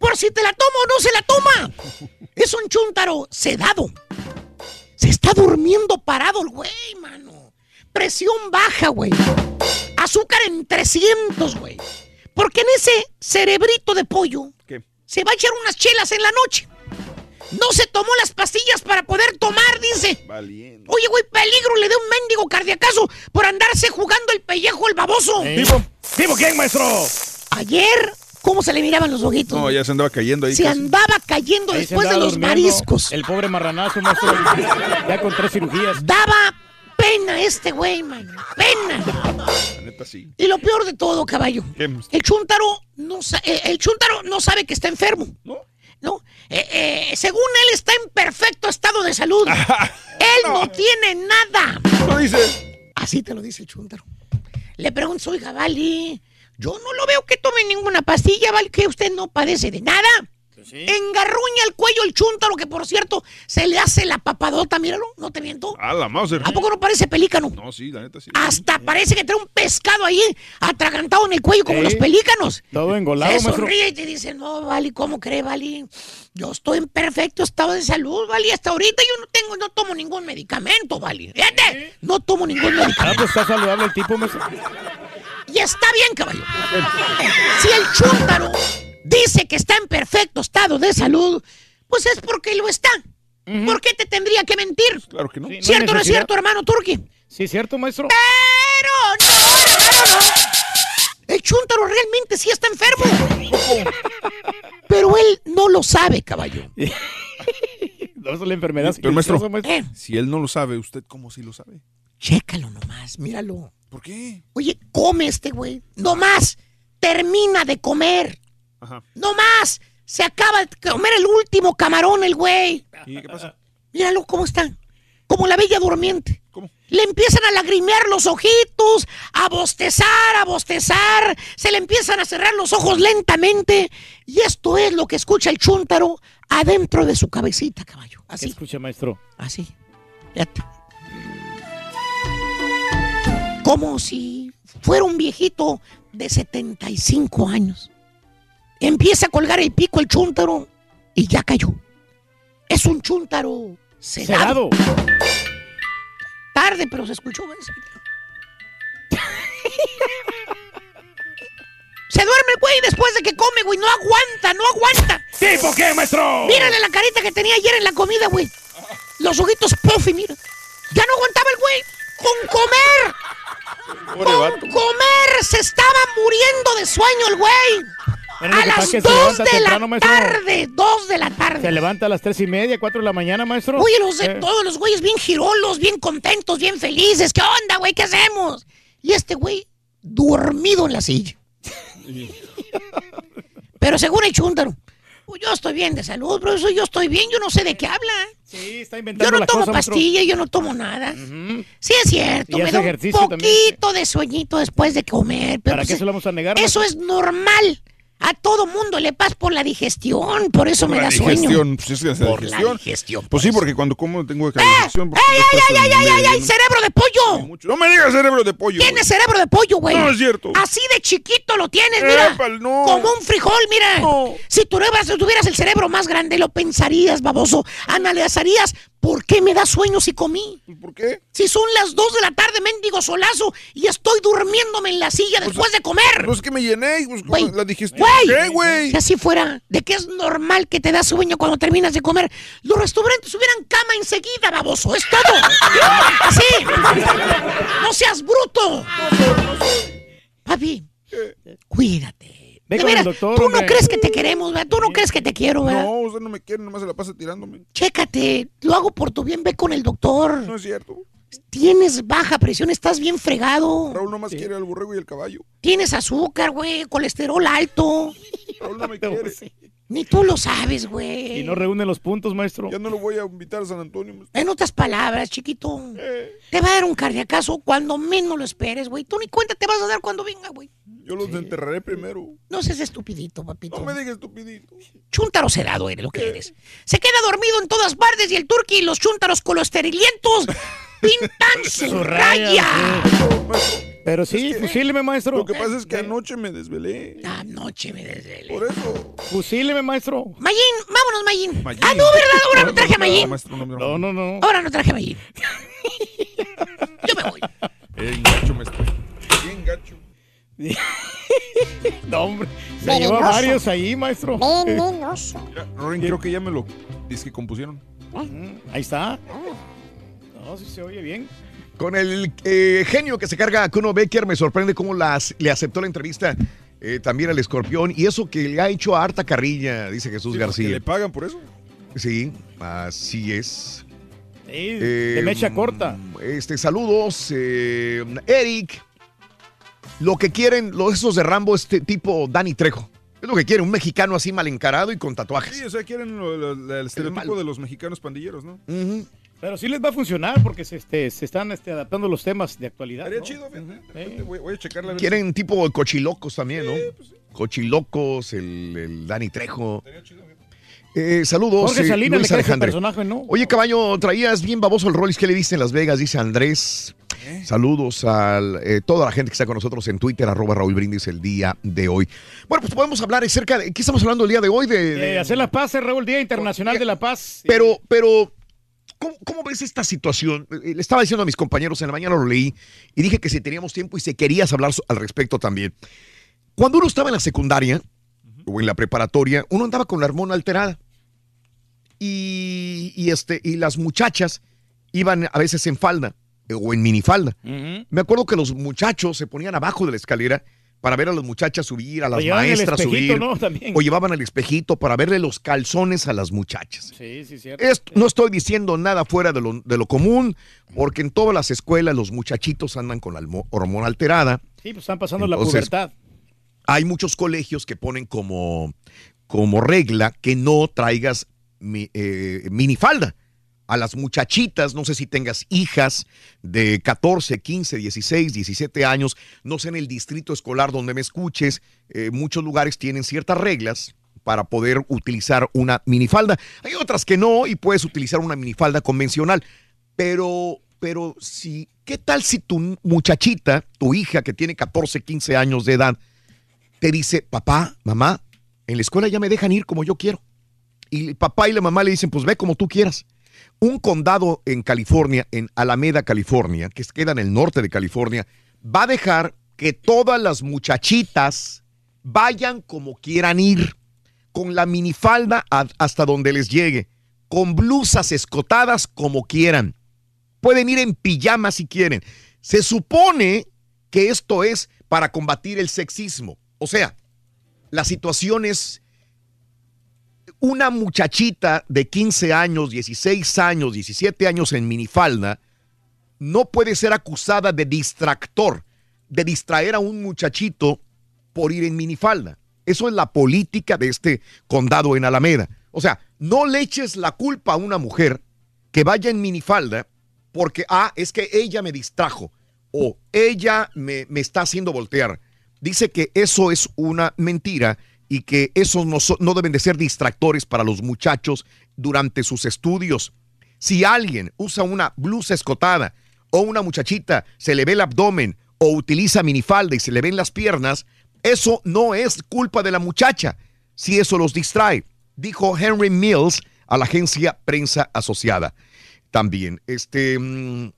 S5: Por si te la toma o no se la toma. Es un chúntaro sedado. Se está durmiendo parado el güey, mano. Presión baja, güey. Azúcar en 300, güey. Porque en ese cerebrito de pollo
S21: ¿Qué?
S5: se va a echar unas chelas en la noche. No se tomó las pastillas para poder tomar, dice.
S21: Valiente.
S5: Oye, güey, peligro, le dé un mendigo cardiacazo por andarse jugando el pellejo el baboso.
S21: ¿Tipo?
S4: ¿Tipo quién, maestro?
S5: Ayer, ¿cómo se le miraban los ojitos?
S21: No, ya se andaba cayendo ahí.
S5: se
S21: casi.
S5: andaba cayendo
S4: Ahí
S5: después de los mariscos.
S4: El pobre marranazo, maestro. ya con tres cirugías.
S5: Daba pena este güey, man. Pena.
S21: La neta sí.
S5: Y lo peor de todo, caballo.
S21: ¿Qué?
S5: El chúntaro no, eh, el chúntaro no sabe que está enfermo.
S21: ¿No?
S5: No. Eh, eh, según él está en perfecto estado de salud. él no. tiene nada.
S21: Lo dice.
S5: Así te lo dice el chúntaro. Le pregunto, oiga, Vali, yo no lo veo que tome ninguna pastilla, Vali, que usted no padece de nada. Engarruña el cuello el chúntaro, que por cierto, se le hace la papadota, míralo, no te miento.
S21: A la Mauser.
S5: ¿A poco no parece pelícano?
S21: No, sí, la neta sí.
S5: Hasta parece que trae un pescado ahí atragantado en el cuello como
S4: Sí.
S5: los pelícanos.
S4: Todo engolado,
S5: Se
S4: maestro.
S5: sonríe y te dice, no, Vali, ¿cómo cree, Vali? Yo estoy en perfecto estado de salud, Vali. Hasta ahorita yo no tengo, no tomo ningún medicamento, Vali. Fíjate, no tomo ningún
S4: Ah,
S5: medicamento.
S4: pues está saludable el tipo, maestro.
S5: Y está bien, caballo. Si el chúntaro dice que está en perfecto estado de salud, pues es porque lo está. ¿Por qué te tendría que mentir?
S21: Claro que no.
S4: Sí, no hay
S5: ¿Cierto o no es cierto, hermano Turki?
S4: Sí, cierto, maestro.
S5: Pero no, hermano, no. El chúntaro realmente sí está enfermo. Pero él no lo sabe, caballo.
S4: No es la enfermedad.
S21: Pero, maestro,
S4: maestro.
S5: Eh,
S21: si él no lo sabe, ¿usted cómo sí lo sabe?
S5: chécalo nomás, míralo.
S21: ¿Por qué?
S5: Oye, come este güey. No más. Termina de comer.
S21: Ajá.
S5: No más. Se acaba de comer el último camarón, el güey.
S21: ¿Y qué pasa?
S5: Míralo cómo está. Como la bella durmiente.
S21: ¿Cómo?
S5: Le empiezan a lagrimear los ojitos, a bostezar, a bostezar. Se le empiezan a cerrar los ojos lentamente. Y esto es lo que escucha el chúntaro adentro de su cabecita, caballo.
S4: ¿Qué
S5: Así,
S4: escucha, maestro?
S5: así. Fíjate. Como si fuera un viejito de 75 años. Empieza a colgar el pico el chúntaro y ya cayó. Es un chúntaro sedado.
S4: Sedado.
S5: Tarde, pero se escuchó. Se duerme el güey después de que come, güey. No aguanta, no aguanta.
S4: ¿Tipo qué, maestro?
S5: Mírale la carita que tenía ayer en la comida, güey. Los ojitos puffy, mira. Ya no aguantaba el güey. Con comer. Con comer. Se estaba muriendo de sueño el güey. A las
S4: es que se
S5: dos
S4: levanta
S5: de la
S4: temprano,
S5: tarde. Dos de la tarde.
S4: Se levanta a las tres y media, cuatro de la mañana, maestro.
S5: Oye, los de
S4: Eh,
S5: todos los güeyes bien girolos, bien contentos, bien felices. ¿Qué onda, güey? ¿Qué hacemos? Y este güey dormido en la silla. Pero según el chúntaro, "Pues yo estoy bien de salud, bro. Eso yo estoy bien. Yo no sé de qué habla.
S4: Sí, está
S5: Yo
S4: inventando
S5: no
S4: la
S5: tomo
S4: cosa, maestro.
S5: pastilla, yo no tomo nada.
S4: Ujú.
S5: Sí es cierto, me da un
S4: también.
S5: poquito de sueñito después de comer. Pero
S4: ¿Para
S5: pues,
S4: qué se lo vamos a negar?
S5: Eso es normal. A todo mundo le pasa por la digestión, por eso me
S21: la
S5: da sueño.
S21: digestión. Pues es que es la
S5: Por la
S21: digestión.
S5: digestión,
S21: Pues sí, porque cuando como tengo que la digestión.
S5: ¡Ey, ey, ey, ey, ey, ey! ¡Cerebro de pollo!
S21: No me digas cerebro de pollo.
S5: Tienes cerebro de pollo, güey.
S21: No es cierto.
S5: Así de chiquito lo tienes, mira.
S21: Épal, no.
S5: Como un frijol, mira. Si tú tuvieras, tuvieras el cerebro más grande, lo pensarías, baboso. Analizarías por qué me da sueño si comí.
S21: ¿Por qué?
S5: Si son las 2 de la tarde, mendigo solazo, y estoy durmiéndome en la silla después de comer.
S21: No es que me llené, pues,
S5: Güey,
S21: la digestión.
S5: Güey,
S21: ¿Qué, güey?
S5: si así fuera, de que es normal que te da sueño cuando terminas de comer, los restaurantes hubieran cama enseguida, baboso, es todo. Así. No seas bruto. Papi, cuídate.
S21: Ve con el doctor,
S5: tú no crees que te queremos, ¿verdad? Tú no crees que te quiero, ¿verdad?
S21: No, usted no me quiere, nomás se la pasa tirándome.
S5: Chécate, lo hago por tu bien, ve con el doctor.
S21: No es cierto.
S5: Tienes baja presión, estás bien fregado.
S21: Raúl nomás quiere al borrego y el caballo.
S5: Tienes azúcar, güey, colesterol alto.
S21: Raúl no me quiere.
S5: Ni tú lo sabes, güey.
S4: Y no reúne los puntos, maestro.
S21: Ya no lo voy a invitar a San Antonio.
S5: En otras palabras, chiquito,
S21: Eh.
S5: te va a dar un cardiacazo cuando menos lo esperes, güey. Tú ni cuenta te vas a dar cuando venga, güey.
S21: Yo los enterraré primero.
S5: No seas estupidito, papito.
S21: No me digas estupidito.
S5: Chúntaro sedado eres lo que eres. Se queda dormido en todas partes y el turqui y los chúntaros colesterilientos pintan su raya.
S4: Pero sí, fusíleme, maestro.
S21: Lo que pasa es que anoche me desvelé.
S5: Anoche me desvelé.
S21: Por eso.
S4: Fusíleme, maestro.
S5: Mayín, vámonos, Mayín. Ah, no, ¿verdad? Ahora no traje a Mayín.
S4: No, no, no.
S5: Ahora no traje a Mayín.
S21: Bien gacho, maestro.
S4: No, hombre. Se
S2: Venenoso.
S4: lleva varios ahí, maestro.
S2: Venenoso.
S21: Mira, Rorin, creo que ya me lo dice que compusieron.
S4: Ahí está. No, sí se oye bien.
S1: Con el eh, genio que se carga a Kuno Becker, me sorprende cómo las, le aceptó la entrevista eh, también al escorpión. Y eso que le ha hecho a harta carrilla, dice Jesús
S21: Sí,
S1: García.
S21: ¿que le pagan por eso?
S1: Sí, así es.
S4: Sí,
S1: Eh,
S4: de mecha corta.
S1: Este, saludos, eh, Eric. Lo que quieren los esos de Rambo, este tipo Dani Trejo. Es lo que quieren, un mexicano así mal encarado y con tatuajes.
S21: Sí, o sea, quieren lo- lo- el estereotipo de los mexicanos pandilleros, ¿no?
S4: Pero sí les va a funcionar porque se, este, se están este, adaptando los temas de actualidad.
S21: Estaría
S4: ¿no?
S21: chido, fíjate. Voy, voy a checarla. a ver
S1: Quieren tipo cochilocos también, ¿no? Cochilocos, el, el Dani Trejo. Eh, saludos.
S4: Jorge
S1: eh,
S4: Salinas
S1: Luis
S4: le
S1: Alejandre.
S4: personaje, ¿no?
S1: Oye, caballo, traías bien baboso el Rollis. ¿Qué le viste en Las Vegas? Dice Andrés.
S4: ¿Eh?
S1: Saludos a toda la gente que está con nosotros en Twitter, arroba Raúl Brindis el día de hoy. Bueno, pues podemos hablar acerca de. ¿Qué estamos hablando el día de hoy? De, de-
S4: Eh, hacer la paz, eh, Raúl, Día Internacional de la Paz.
S1: Pero, pero, ¿cómo, cómo ves esta situación? Eh, Le estaba diciendo a mis compañeros, en la mañana lo leí y dije que si teníamos tiempo y si querías hablar al respecto también. Cuando uno estaba en la secundaria o en la preparatoria, uno andaba con la hormona alterada. Y, y este, y las muchachas iban a veces en falda eh, o en minifalda. Me acuerdo que los muchachos se ponían abajo de la escalera para ver a las muchachas subir, a las maestras
S4: espejito,
S1: subir.
S4: ¿no? También.
S1: O llevaban el espejito para verle los calzones a las muchachas.
S4: Sí, sí, cierto.
S1: Esto- no estoy diciendo nada fuera de lo, de lo común, porque en todas las escuelas los muchachitos andan con la hormona alterada.
S4: Sí, pues están pasando la pubertad.
S1: Hay muchos colegios que ponen como, como regla que no traigas mi- eh, minifalda. A las muchachitas, no sé si tengas hijas de 14, 15, 16, 17 años, no sé en el distrito escolar donde me escuches, eh, muchos lugares tienen ciertas reglas para poder utilizar una minifalda. Hay otras que no y puedes utilizar una minifalda convencional. Pero, pero si, ¿qué tal si tu muchachita, tu hija que tiene 14, 15 años de edad, te dice, papá, mamá, en la escuela ya me dejan ir como yo quiero? Y el papá y la mamá le dicen, pues ve como tú quieras. Un condado en California, en Alameda, California, que queda en el norte de California, va a dejar que todas las muchachitas vayan como quieran ir, con la minifalda hasta donde les llegue, con blusas escotadas como quieran. Pueden ir en pijama si quieren. Se supone que esto es para combatir el sexismo. O sea, la situación es una muchachita de 15 años, 16 años, 17 años en minifalda no puede ser acusada de distractor, de distraer a un muchachito por ir en minifalda. Eso es la política de este condado en Alameda. O sea, no le eches la culpa a una mujer que vaya en minifalda porque, ah, es que ella me distrajo o ella me, me está haciendo voltear. Dice que eso es una mentira y que esos no, no deben de ser distractores para los muchachos durante sus estudios. Si alguien usa una blusa escotada o una muchachita se le ve el abdomen o utiliza minifalda y se le ven las piernas, eso no es culpa de la muchacha, si eso los distrae, dijo Henry Mills a la agencia Prensa Asociada. También, este, mm,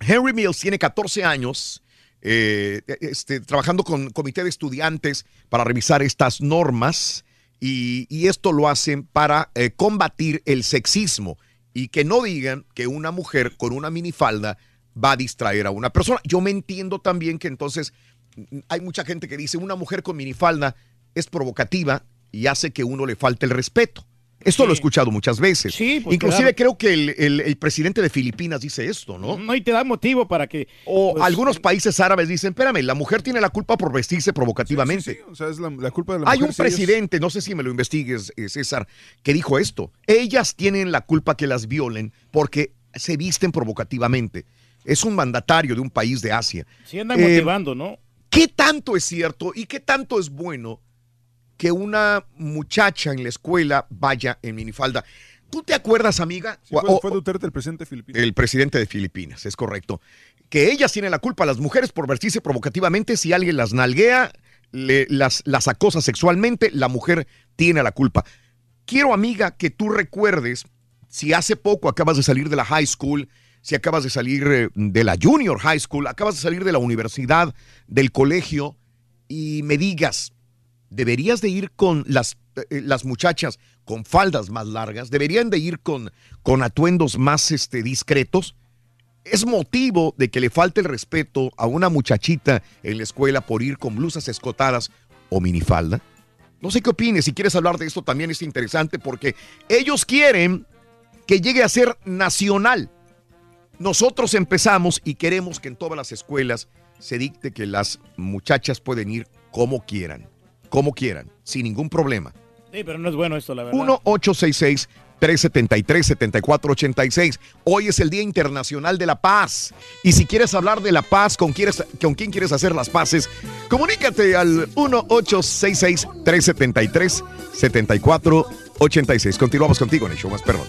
S1: Henry Mills tiene 14 años eh, este, trabajando con comité de estudiantes para revisar estas normas y, esto lo hacen para eh, combatir el sexismo y que no digan que una mujer con una minifalda va a distraer a una persona. Yo me entiendo también que entonces hay mucha gente que dice una mujer con minifalda es provocativa y hace que uno le falte el respeto. Esto lo he escuchado muchas veces.
S4: pues,
S1: Inclusive
S4: claro.
S1: creo que el, el- el presidente de Filipinas dice esto, ¿no?
S4: No, y te da motivo para que...
S1: O
S4: pues,
S1: algunos países árabes dicen, espérame, la mujer tiene la culpa por vestirse provocativamente.
S21: O sea, es la, la culpa de la
S1: Hay
S21: mujer.
S1: un
S21: si ellos-
S1: presidente, no sé si me lo investigues, eh, César, que dijo esto. Ellas tienen la culpa que las violen porque se visten provocativamente. Es un mandatario de un país de Asia.
S4: Sí andan
S1: Eh,
S4: motivando, ¿no?
S1: ¿Qué tanto es cierto y qué tanto es bueno que una muchacha en la escuela vaya en minifalda? ¿Tú te acuerdas, amiga?
S21: Sí, fue,
S1: O-
S21: fue Duterte el presidente filipino.
S1: el presidente de Filipinas, es correcto. Que ellas tienen la culpa, las mujeres, por vestirse provocativamente. Si alguien las nalguea, le- las, las acosa sexualmente, la mujer tiene la culpa. Quiero, amiga, que tú recuerdes, si hace poco acabas de salir de la high school, si acabas de salir eh, de la junior high school, acabas de salir de la universidad, del colegio, y me digas, deberías de ir con las, eh, las muchachas con faldas más largas, deberían de ir con, con atuendos más este, discretos. Es motivo de que le falte el respeto a una muchachita en la escuela por ir con blusas escotadas o minifalda. No sé qué opines, si quieres hablar de esto también es interesante porque ellos quieren que llegue a ser nacional. Nosotros empezamos y queremos que en todas las escuelas se dicte que las muchachas pueden ir como quieran, como quieran, sin ningún problema.
S4: Sí, pero no es bueno esto, la verdad.
S1: 1-866-373-7486. Hoy es el Día Internacional de la Paz. Y si quieres hablar de la paz, con, quieres, con quién quieres hacer las paces, comunícate al 1-866-373-7486. Continuamos contigo en el show más perrón.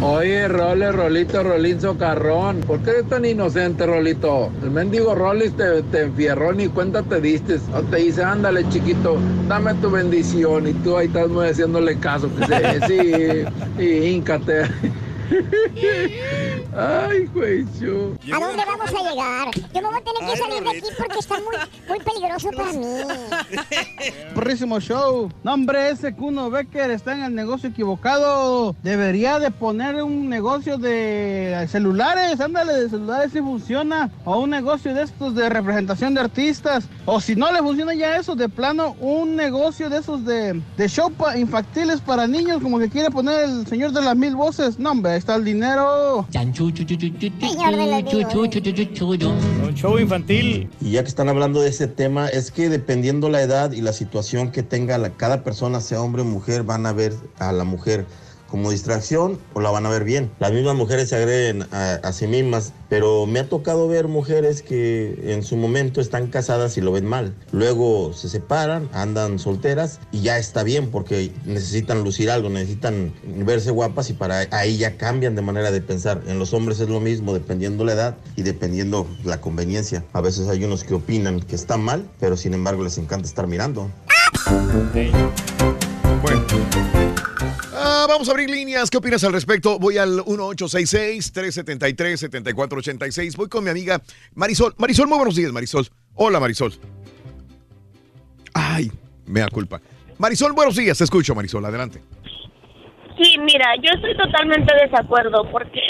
S54: Oye, Role, Rolito, Rolín Socarrón. ¿Por qué eres tan inocente, Rolito? El mendigo Rolis te, te enfierró ni cuenta te diste. No te dice, ándale, chiquito, dame tu bendición. Y tú ahí estás haciéndole caso. Que sí, sí, y híncate. Ay, güey, yo.
S2: ¿A dónde vamos a llegar? Yo me voy a tener que salir de aquí porque está muy, muy peligroso para mí.
S55: Porrísimo show. No, hombre, ese Kuno Becker está en el negocio equivocado. Debería de poner un negocio de celulares. Ándale, de celulares si funciona. O un negocio de estos de representación de artistas. O si no le funciona ya eso, de plano, un negocio de esos de, de show pa- infantiles para niños, como que quiere poner el señor de las mil voces. No, hombre, está el dinero.
S4: Un show infantil.
S56: Y ya que están hablando de ese tema, es que dependiendo la edad y la situación que tenga la- cada persona, sea hombre o mujer, van a ver a la mujer como distracción o la van a ver bien. Las mismas mujeres se agreden a, a sí mismas, pero me ha tocado ver mujeres que en su momento están casadas y lo ven mal. Luego se separan, andan solteras y ya está bien porque necesitan lucir algo, necesitan verse guapas y para ahí ya cambian de manera de pensar. En los hombres es lo mismo, dependiendo la edad y dependiendo la conveniencia. A veces hay unos que opinan que está mal, pero sin embargo les encanta estar mirando.
S1: Bueno. Ah, vamos a abrir líneas. ¿Qué opinas al respecto? Voy al 1866-373-7486. Voy con mi amiga Marisol. Marisol, muy buenos días, Marisol. Hola, Marisol. Ay, me da culpa. Marisol, buenos días. Te escucho, Marisol. Adelante.
S57: Sí, mira, yo estoy totalmente de desacuerdo porque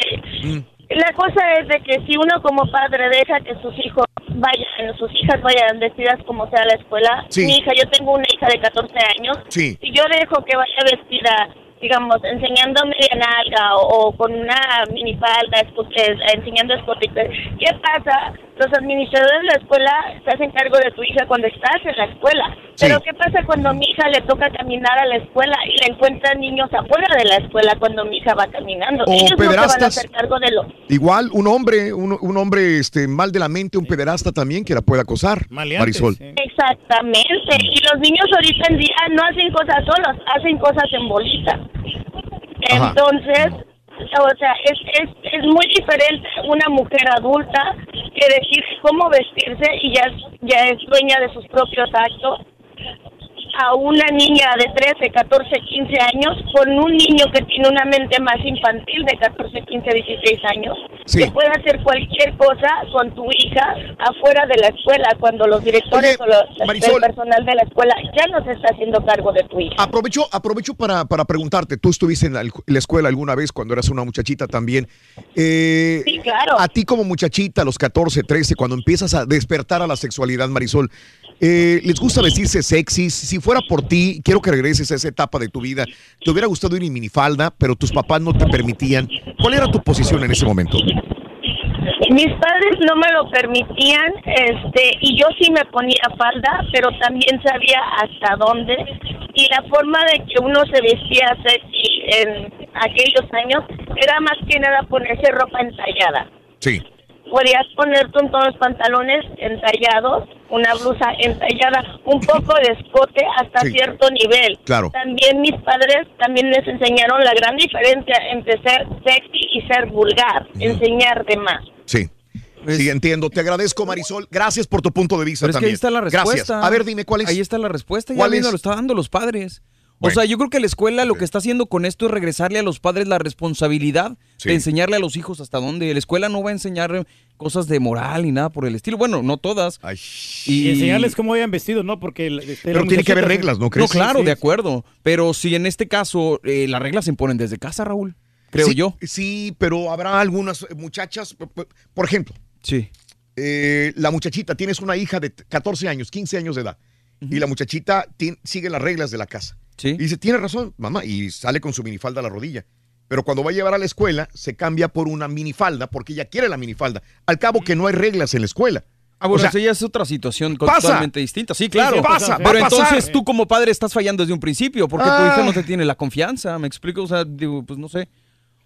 S57: la cosa es de que si uno como padre deja que sus hijos vayan, sus hijas vayan vestidas como sea a la escuela,
S1: Sí.
S57: mi hija, yo tengo una hija de 14 años,
S1: Sí.
S57: y yo dejo que vaya vestida digamos, enseñando media nalga o, o con una minifalda, esco- eh, enseñando escote. ¿Qué pasa? Los administradores de la escuela se hacen cargo de tu hija cuando estás en la escuela. Pero ¿qué pasa cuando a mi hija le toca caminar a la escuela y le encuentran niños afuera de la escuela cuando mi hija va caminando?
S1: O
S57: Ellos no se van a
S1: pederastas.
S57: hacer cargo de lo...
S1: Igual un hombre, un, un hombre este, mal de la mente, un pederasta también que la puede acosar. Marisol.
S57: Exactamente. Y los niños ahorita en día no hacen cosas solos, hacen cosas en bolita.
S1: Ajá.
S57: O sea, es, es, es muy diferente una mujer adulta que decir cómo vestirse y ya, ya es dueña de sus propios actos a una niña de 13, 14, 15 años con un niño que tiene una mente más infantil de 14, 15, 16 años
S1: Sí.
S57: que puede hacer cualquier cosa con tu hija afuera de la escuela cuando los directores o los-
S1: Marisol.
S57: el personal de la escuela ya no se está haciendo cargo de tu hija.
S1: Aprovecho, aprovecho para, para preguntarte, tú estuviste en la, en la escuela alguna vez cuando eras una muchachita también. Eh,
S57: Sí, claro.
S1: A ti como muchachita, a los 14, 13, cuando empiezas a despertar a la sexualidad, Marisol, eh, ¿les gusta vestirse sexy? Si fuera por ti, quiero que regreses a esa etapa de tu vida. ¿Te hubiera gustado ir en minifalda, pero tus papás no te permitían? ¿Cuál era tu posición en ese momento?
S57: Mis padres no me lo permitían, este, y yo sí me ponía falda, pero también sabía hasta dónde. Y la forma de que uno se vestía sexy en aquellos años era más que nada ponerse ropa entallada.
S1: Sí.
S57: Podías ponerte un- todos los pantalones entallados, una blusa entallada, un poco de escote hasta
S1: Sí.
S57: cierto nivel.
S1: Claro.
S57: También mis padres también les enseñaron la gran diferencia entre ser sexy y ser vulgar, enseñar de más.
S1: Sí. sí, entiendo. Te agradezco, Marisol. Gracias por tu punto de vista
S19: Pero es que
S1: también.
S19: ahí está la respuesta.
S1: Gracias. A ver, dime cuál es.
S19: Ahí está la respuesta. Ya
S1: ¿Cuál es?
S19: lo está dando los padres.
S1: Bueno.
S19: O sea, yo creo que la escuela lo que está haciendo con esto es regresarle a los padres la responsabilidad
S1: Sí.
S19: de enseñarle a los hijos hasta dónde. La escuela no va a enseñar cosas de moral ni nada por el estilo. Bueno, no todas.
S4: Y enseñarles cómo vayan vestidos, ¿no? Porque... el- este,
S1: Pero tiene que haber reglas, ¿no crees?
S19: No, claro,
S4: Sí,
S19: de acuerdo. Pero si en este caso eh, las reglas se imponen desde casa, Raúl, creo
S1: Sí,
S19: yo.
S1: Sí, pero habrá algunas muchachas, p- p- por ejemplo,
S19: Sí.
S1: eh, la muchachita, tienes una hija de 14 años, 15 años de edad, y la muchachita sigue las reglas de la casa.
S19: Sí.
S1: Y dice, tiene razón, mamá, y sale con su minifalda a la rodilla. Pero cuando va a llevar a la escuela, se cambia por una minifalda porque ella quiere la minifalda. Al cabo que no hay reglas en la escuela.
S19: Ah, bueno,
S1: O sea,
S19: eso ya es otra situación totalmente distinta. Sí, claro.
S1: sí, pasa, va
S19: Pero
S1: pasar.
S19: entonces tú como padre estás fallando desde un principio porque tu
S1: Ah.
S19: hija no te tiene la confianza. ¿Me explico? O sea, digo, pues no sé.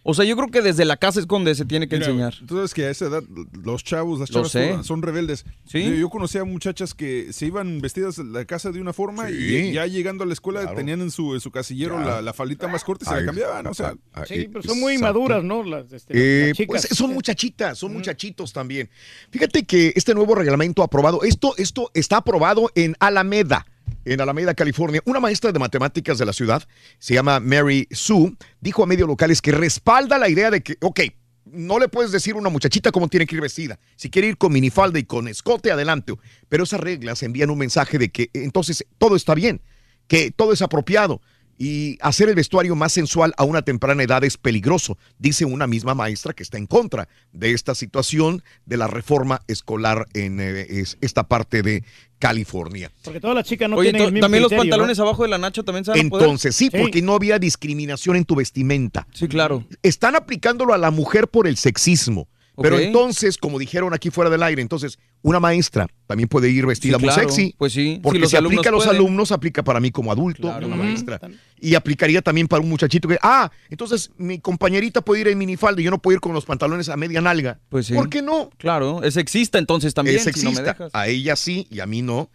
S19: O sea, yo creo que desde la casa es donde se tiene que
S21: Mira,
S19: enseñar.
S21: Tú sabes que a esa edad los chavos, las chavas son, rebeldes.
S19: Sí.
S21: Yo, yo conocía muchachas que se iban vestidas a la casa de una forma
S1: Sí.
S21: y ya llegando a la escuela
S1: Claro.
S21: tenían en su, en su casillero la, la faldita más corta y se
S1: Ay,
S21: la cambiaban. O sea,
S1: ah,
S4: Sí,
S1: eh,
S4: pero son muy
S1: exacto.
S4: maduras, ¿no? Las, este,
S1: Eh,
S4: las chicas.
S1: pues son muchachitas, son muchachitos también. Fíjate que este nuevo reglamento aprobado, esto, esto está aprobado en Alameda, en Alameda, California. Una maestra de matemáticas de la ciudad, se llama Mary Sue, dijo a medios locales que respalda la idea de que, ok, no le puedes decir a una muchachita cómo tiene que ir vestida. Si quiere ir con minifalda y con escote, adelante. Pero esas reglas envían un mensaje de que entonces todo está bien, que todo es apropiado. Y hacer el vestuario más sensual a una temprana edad es peligroso, dice una misma maestra que está en contra de esta situación de la reforma escolar en eh, es- esta parte de California.
S4: Porque todas las chicas no
S19: Oye,
S4: tienen
S19: to-
S4: el mismo
S19: también los pantalones
S4: ¿no?
S19: abajo de la nacha también se.
S1: Entonces, sí, porque no había discriminación en tu vestimenta.
S19: Sí, claro.
S1: Están aplicándolo a la mujer por el sexismo. Pero entonces, como dijeron aquí fuera del aire, entonces una maestra también puede ir vestida
S19: Sí,
S1: muy
S19: claro.
S1: sexy.
S19: Pues sí,
S1: Porque
S19: si los
S1: si aplica a los
S19: pueden.
S1: alumnos, aplica para mí como adulto,
S19: Claro.
S1: una maestra. Y aplicaría también para un muchachito que, ah, entonces mi compañerita puede ir en minifalda y yo no puedo ir con los pantalones a media nalga.
S19: Pues sí.
S1: ¿Por qué no?
S19: Claro, es sexista entonces también,
S1: es
S19: si no me
S1: sexista.
S19: dejas.
S1: a ella sí y a mí no.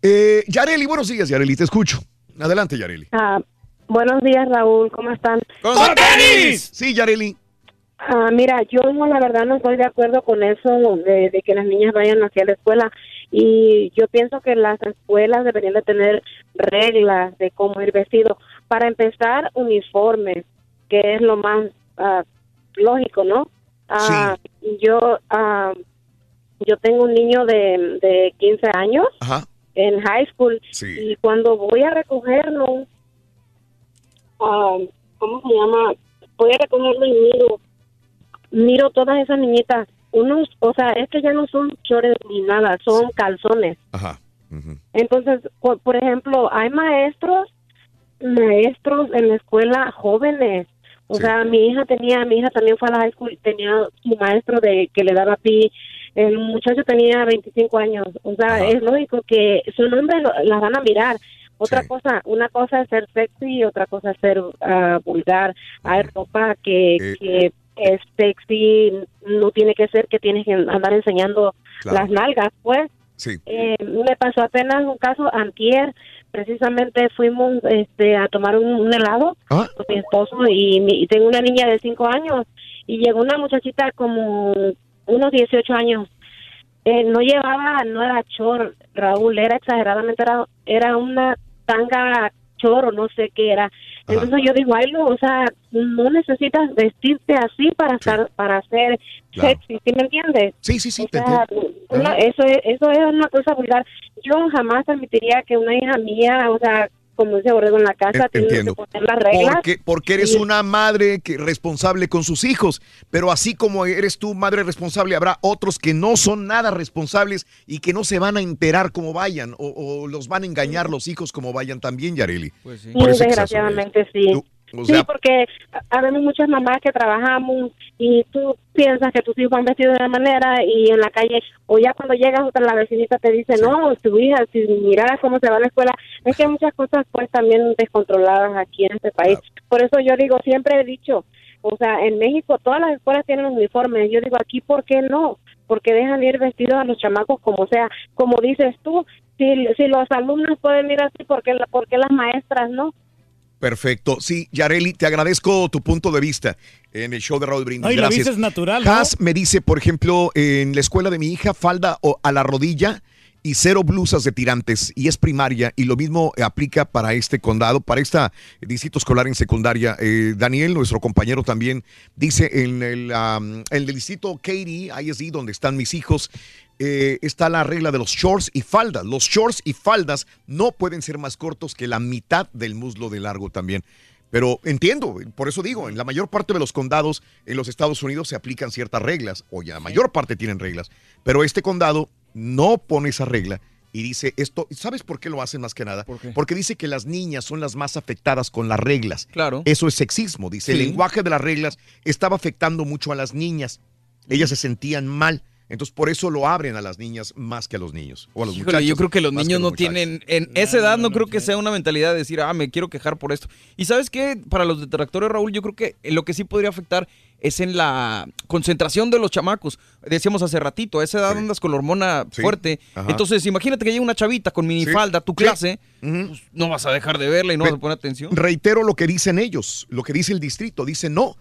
S1: Eh, Yareli, buenos días, Yareli, te escucho. Adelante, Yareli.
S58: Ah, buenos días, Raúl, ¿cómo están?
S1: Sí, Yareli.
S58: Ah, mira, yo la verdad no estoy de acuerdo con eso de, de que las niñas vayan hacia la escuela y yo pienso que las escuelas deberían de tener reglas de cómo ir vestido. Para empezar, uniformes, que es lo más ah, lógico, ¿no? Ah, Yo ah, yo tengo un niño de, de 15 años
S1: Ajá.
S58: en high school y cuando voy a recogerlo, ¿cómo se llama? Voy a recogerlo y miro, miro todas esas niñitas, unos, o sea, es que ya no son chores ni nada, son calzones.
S1: Ajá.
S58: Entonces, por, por ejemplo, hay maestros maestros en la escuela jóvenes. O sea, mi hija tenía, mi hija también fue a la high school, tenía su maestro de que le daba pi. El muchacho tenía 25 años. O sea, es lógico que su nombre lo- la van a mirar. Otra cosa, una cosa es ser sexy y otra cosa es ser ah, vulgar. Hay ropa que,
S1: Eh,
S58: que es sexy, no tiene que ser que tienes que andar enseñando
S1: Claro.
S58: las nalgas, pues.
S1: Sí.
S58: Eh, me pasó apenas un caso antier, precisamente fuimos este, a tomar un, un helado
S1: Ah.
S58: con mi esposo y, mi- y tengo una niña de 5 años y llegó una muchachita como unos 18 años. Eh, no llevaba, no era chor, Raúl, era exageradamente, era, era una tanga chor o no sé qué era. Entonces yo digo, ay, no, o sea, no necesitas vestirte así para estar, para ser
S1: Claro.
S58: sexy, ¿sí me entiendes?
S1: Sí, sí, sí,
S58: O sea, una- eso, es, eso es una cosa vulgar. Yo jamás permitiría que una hija mía, o sea, como dice Borrego en la casa,
S1: En-
S58: tiene
S1: entiendo.
S58: que poner las reglas.
S1: Porque, porque eres una madre que, responsable con sus hijos, pero así como eres tú madre responsable, habrá otros que no son nada responsables y que no se van a enterar como vayan o, o los van a engañar los hijos como vayan también, Yareli.
S19: Pues sí.
S1: Por
S58: desgraciadamente sí.
S1: O
S58: sí, porque habemos muchas mamás que trabajamos y tú piensas que tus hijos van vestidos de una manera y en la calle o ya cuando llegas otra la vecinita te dice no tu hija si miraras cómo se va a la escuela es que hay muchas cosas pues también descontroladas aquí en este país. Por eso yo digo siempre he dicho o sea en México todas las escuelas tienen uniformes. Yo digo aquí por qué no porque dejan ir vestidos a los chamacos como sea como dices tú si, si los alumnos pueden ir así ¿por qué, por qué las maestras no?
S1: Perfecto. Sí, Yareli, te agradezco tu punto de vista en el show de Raúl Brindis.
S4: No, y la
S1: Gracias.
S4: vista es natural, ¿no?
S1: Me dice, por ejemplo, en la escuela de mi hija, falda o- a la rodilla y cero blusas de tirantes y es primaria y lo mismo aplica para este condado, para este distrito escolar en secundaria. Eh, Daniel, nuestro compañero también, dice en el, am, en el distrito Katy, ISD, donde están mis hijos, eh, está la regla de los shorts y faldas. Los shorts y faldas no pueden ser más cortos que la mitad del muslo de largo también. Pero entiendo, por eso digo, en la mayor parte de los condados en los Estados Unidos se aplican ciertas reglas, o ya la mayor parte tienen reglas, pero este condado no pone esa regla y dice esto, ¿sabes por qué lo hacen más que nada? Porque dice que las niñas son las más afectadas con las reglas.
S19: Claro.
S1: Eso es sexismo, dice, el lenguaje de las reglas estaba afectando mucho a las niñas. Ellas se sentían mal. Entonces, por eso lo abren a las niñas más que a los niños. O a los
S19: Híjole,
S1: muchachos.
S19: yo creo que los niños no
S1: muchachos.
S19: tienen, en esa edad no, creo que sea una mentalidad de decir, ah, me quiero quejar por esto. Y sabes qué, para los detractores, Raúl, yo creo que lo que sí podría afectar es en la concentración de los chamacos. Decíamos hace ratito, a esa edad andas con la hormona
S1: Sí.
S19: fuerte.
S1: Ajá.
S19: Entonces, imagínate que llega una chavita con minifalda a tu
S1: Sí.
S19: clase, pues, no vas a dejar de verla y no vas a poner atención.
S1: Reitero lo que dicen ellos, lo que dice el distrito. Dice, no,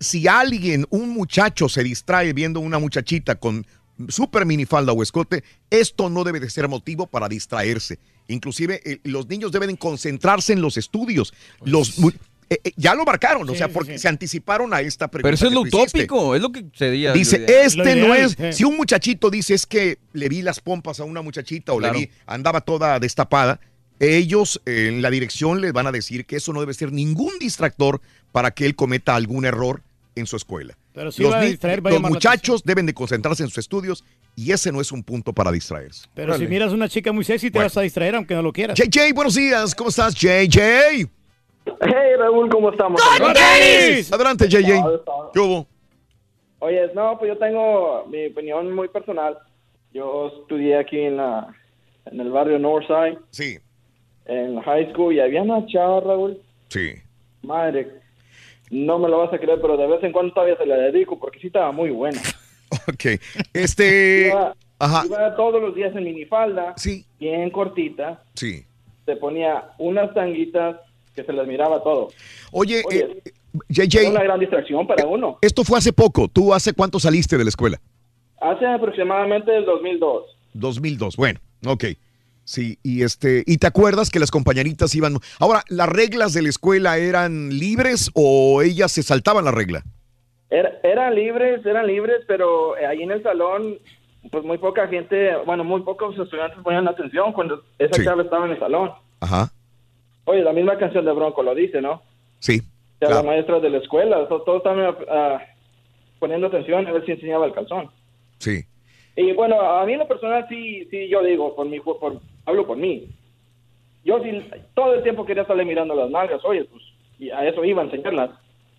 S1: si alguien, un muchacho se distrae viendo una muchachita con super minifalda o escote, esto no debe de ser motivo para distraerse. Inclusive eh, los niños deben concentrarse en los estudios. Los mu- eh, eh, ya lo marcaron, o sea, porque se anticiparon a esta pregunta.
S19: Pero eso es lo utópico, es lo que sería.
S1: Dice, este no es. Si un muchachito dice es que le vi las pompas a una muchachita o
S19: Claro.
S1: le vi, andaba toda destapada, ellos eh, en la dirección les van a decir que eso no debe ser ningún distractor para que él cometa algún error en su escuela.
S4: Pero si
S1: los
S4: va a distraer, va a
S1: los muchachos deben de concentrarse en sus estudios y ese no es un punto para distraerse.
S4: Pero si miras una chica muy sexy, te vas a distraer aunque no lo quieras.
S1: JJ, buenos días, ¿cómo estás, JJ?
S59: Hey Raúl, ¿cómo estamos?
S1: Adelante, JJ. ¿Qué hubo?
S59: Oye, no, pues yo tengo mi opinión muy personal. Yo estudié aquí en la en el barrio Northside.
S1: Sí.
S59: En high school y había una chava, Raúl.
S1: Sí.
S59: Madre, no me lo vas a creer, pero de vez en cuando todavía se la dedico porque sí estaba muy buena.
S1: Ok. Este.
S59: Iba,
S1: Ajá.
S59: iba todos los días en minifalda,
S1: sí.
S59: bien cortita.
S1: Sí.
S59: Se ponía unas tanguitas que se les miraba todo.
S1: Oye,
S59: Oye,
S1: eh, JJ.
S59: Una gran distracción para uno.
S1: Esto fue hace poco. ¿Tú hace cuánto saliste de la escuela?
S59: Hace aproximadamente el 2002.
S1: 2002. Bueno, ok. Sí, y este, ¿y te acuerdas que las compañeritas iban? Ahora, ¿las reglas de la escuela eran libres o ellas se saltaban la regla?
S59: Era- eran libres, eran libres, pero eh, ahí en el salón, pues muy poca gente, bueno, muy pocos estudiantes ponían atención cuando esa
S1: Sí.
S59: chava estaba en el salón.
S1: Ajá.
S59: Oye, la misma canción de Bronco lo dice, ¿no?
S1: Sí.
S59: Que a
S1: claro.
S59: la maestra de la escuela, to- todos estaban ah, poniendo atención a ver si enseñaba el calzón.
S1: Sí.
S59: Y bueno, a mí en lo personal sí, sí, yo digo, por mi, por, hablo por mí. yo sí, todo el tiempo quería estarle mirando las nalgas, oye, pues, y a eso iba a enseñarlas.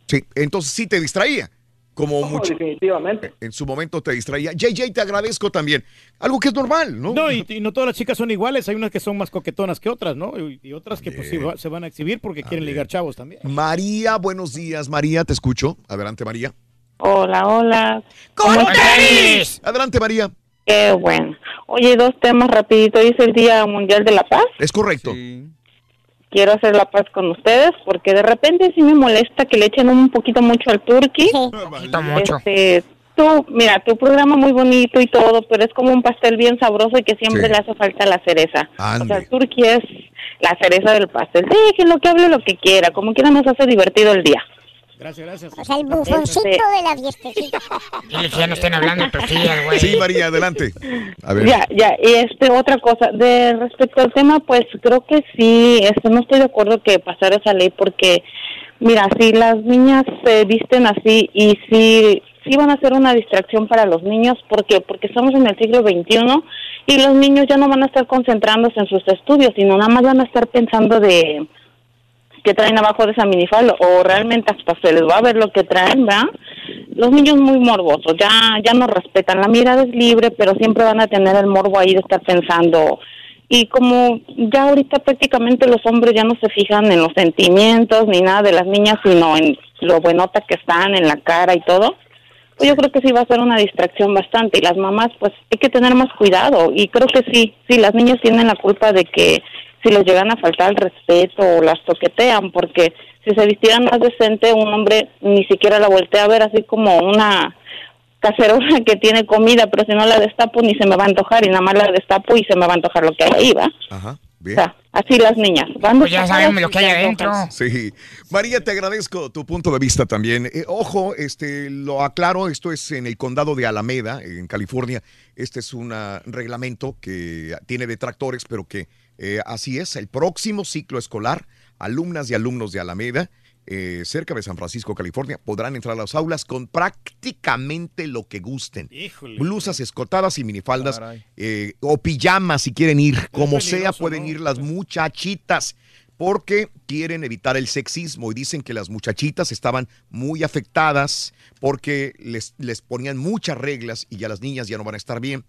S1: Sí, entonces sí te distraía. Como
S59: No,
S1: mucho.
S59: definitivamente.
S1: En su momento te distraía. JJ, te agradezco también. Algo que es normal, ¿no?
S4: No, y, y no todas las chicas son iguales. Hay unas que son más coquetonas que otras, ¿no? Y, y otras que pues se van a exhibir porque quieren ligar chavos también.
S1: María, buenos días. María, te escucho. Adelante, María.
S60: Hola, hola.
S5: ¡Con
S60: tenis!
S1: Adelante, María.
S60: Qué bueno. Oye, dos temas rapidito. Hoy es el Día Mundial de la Paz.
S1: Es correcto.
S60: Quiero hacer la paz con ustedes porque de repente sí me molesta que le echen un poquito mucho al turqui.
S21: poquito mucho.
S60: Este, tú, mira, tu programa muy bonito y todo, pero es como un pastel bien sabroso y que siempre
S1: Sí.
S60: le hace falta la cereza.
S1: Ande.
S60: O sea, el turqui es la cereza del pastel. Déjenlo que hable lo que quiera, como quiera nos hace divertido el día.
S4: Gracias, gracias.
S2: O sea, el bufoncito
S60: Este-
S2: de la fiestecita.
S21: Dile que ya no estén hablando de tortillas, güey.
S1: Sí, María, adelante. A ver.
S60: Ya, ya, y este, otra cosa, de respecto al tema, pues creo que sí, este, no estoy de acuerdo que pasara esa ley porque, mira, si las niñas se visten así y si, si van a ser una distracción para los niños, ¿por qué? Porque estamos en el siglo XXI y los niños ya no van a estar concentrándose en sus estudios, sino nada más van a estar pensando de que traen abajo de esa minifalda o realmente hasta se les va a ver lo que traen, ¿verdad? Los niños muy morbosos, ya ya no respetan, la mirada es libre, pero siempre van a tener el morbo ahí de estar pensando. Y como ya ahorita prácticamente los hombres ya no se fijan en los sentimientos ni nada de las niñas, sino en lo buenota que están, en la cara y todo, pues yo creo que sí va a ser una distracción bastante. Y las mamás pues hay que tener más cuidado. Y creo que sí, sí, las niñas tienen la culpa de que si les llegan a faltar el respeto o las toquetean, porque si se vistieran más decente, un hombre ni siquiera la voltea a ver así como una cacerola que tiene comida, pero si no la destapo ni se me va a antojar y nada más la destapo y se me va a antojar lo que hay ahí, ¿va?
S1: Ajá,
S60: O
S1: bien.
S60: sea, así las niñas. Van
S21: Pues ya sabemos lo que hay adentro.
S1: Sí. María, te agradezco tu punto de vista también. Eh, ojo, este, lo aclaro, esto es en el condado de Alameda, en California. Este es un ah, reglamento que tiene detractores, pero que eh, así es. El próximo ciclo escolar, alumnas y alumnos de Alameda, eh, cerca de San Francisco, California, podrán entrar a las aulas con prácticamente lo que gusten.
S4: Híjole.
S1: Blusas escotadas y minifaldas eh, o pijamas si quieren ir, como sea pueden
S4: ¿no?
S1: ir las muchachitas porque quieren evitar el sexismo y dicen que las muchachitas estaban muy afectadas porque les, les ponían muchas reglas y ya las niñas ya no van a estar bien,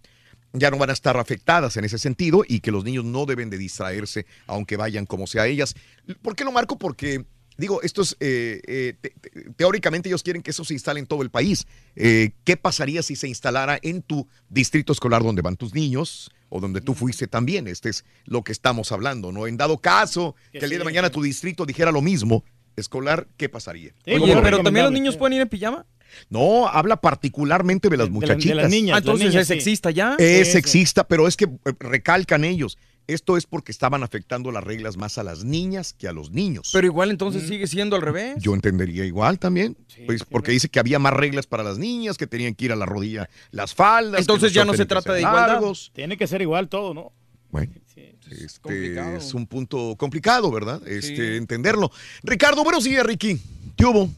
S1: ya no van a estar afectadas en ese sentido y que los niños no deben de distraerse aunque vayan como sea ellas. ¿Por qué lo marco? Porque digo, esto es, eh, eh, te- te- teóricamente ellos quieren que eso se instale en todo el país. Eh, ¿Qué pasaría si se instalara en tu distrito escolar donde van tus niños? O donde tú fuiste también, este es lo que estamos hablando, ¿no? En dado caso que el día de mañana tu distrito dijera lo mismo, escolar, ¿qué pasaría?
S4: Sí,
S19: Oye, pero también los niños pueden ir en pijama.
S1: No, habla particularmente de las
S4: De la- de
S1: muchachitas.
S4: las niñas.
S19: Ah, entonces
S4: niñas,
S19: es
S4: sí.
S19: sexista ya.
S1: Es
S4: Sí,
S1: sexista, pero es que eh, recalcan ellos. Esto es porque estaban afectando las reglas más a las niñas que a los niños.
S19: Pero igual entonces sigue siendo al revés.
S1: Yo entendería igual también, pues, porque dice que había más reglas para las niñas, que tenían que ir a la rodilla las faldas.
S19: Entonces ya no se trata de igualdad.
S1: largos.
S4: Tiene que ser igual todo, ¿no?
S1: Bueno,
S4: Sí.
S1: este
S19: complicado.
S1: es un punto complicado, ¿verdad? Este,
S19: Sí.
S1: entenderlo. Ricardo, buenos días, Ricky. ¿Qué hubo?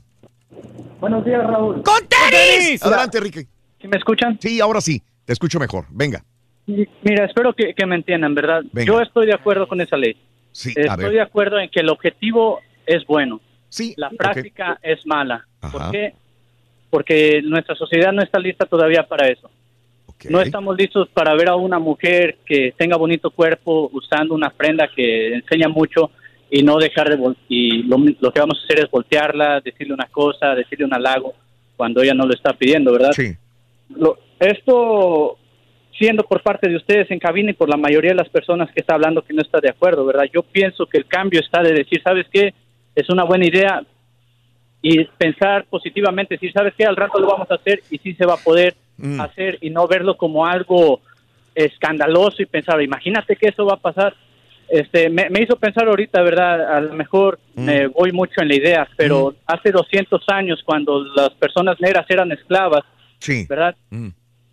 S59: Buenos días, Raúl.
S5: ¡Con tenis!
S1: Adelante, Ricky.
S61: ¿Sí me escuchan?
S1: Sí, ahora sí, te escucho mejor. Venga.
S61: Mira, espero que, que me entiendan, ¿verdad?
S1: Venga.
S61: Yo estoy de acuerdo con esa ley.
S1: Sí, a
S61: Estoy
S1: ver.
S61: de acuerdo en que el objetivo es bueno.
S1: Sí,
S61: La práctica es mala.
S1: Ajá.
S61: ¿Por qué? Porque nuestra sociedad no está lista todavía para eso. No estamos listos para ver a una mujer que tenga bonito cuerpo usando una prenda que enseña mucho y no dejar de vol- y lo, lo que vamos a hacer es voltearla, decirle una cosa, decirle un halago cuando ella no lo está pidiendo, ¿verdad?
S1: Sí.
S61: Lo- esto siendo por parte de ustedes en cabina y por la mayoría de las personas que está hablando que no está de acuerdo, ¿verdad? Yo pienso que el cambio está de decir, ¿sabes qué? Es una buena idea y pensar positivamente, decir, ¿sabes qué? Al rato lo vamos a hacer y sí se va a poder
S1: Mm.
S61: hacer y no verlo como algo escandaloso y pensar, imagínate que eso va a pasar. Este, me, me hizo pensar ahorita, ¿verdad? A lo mejor
S1: Mm.
S61: me voy mucho en la idea, pero hace 200 años, cuando las personas negras eran esclavas,
S1: Sí.
S61: ¿verdad?
S1: Mm.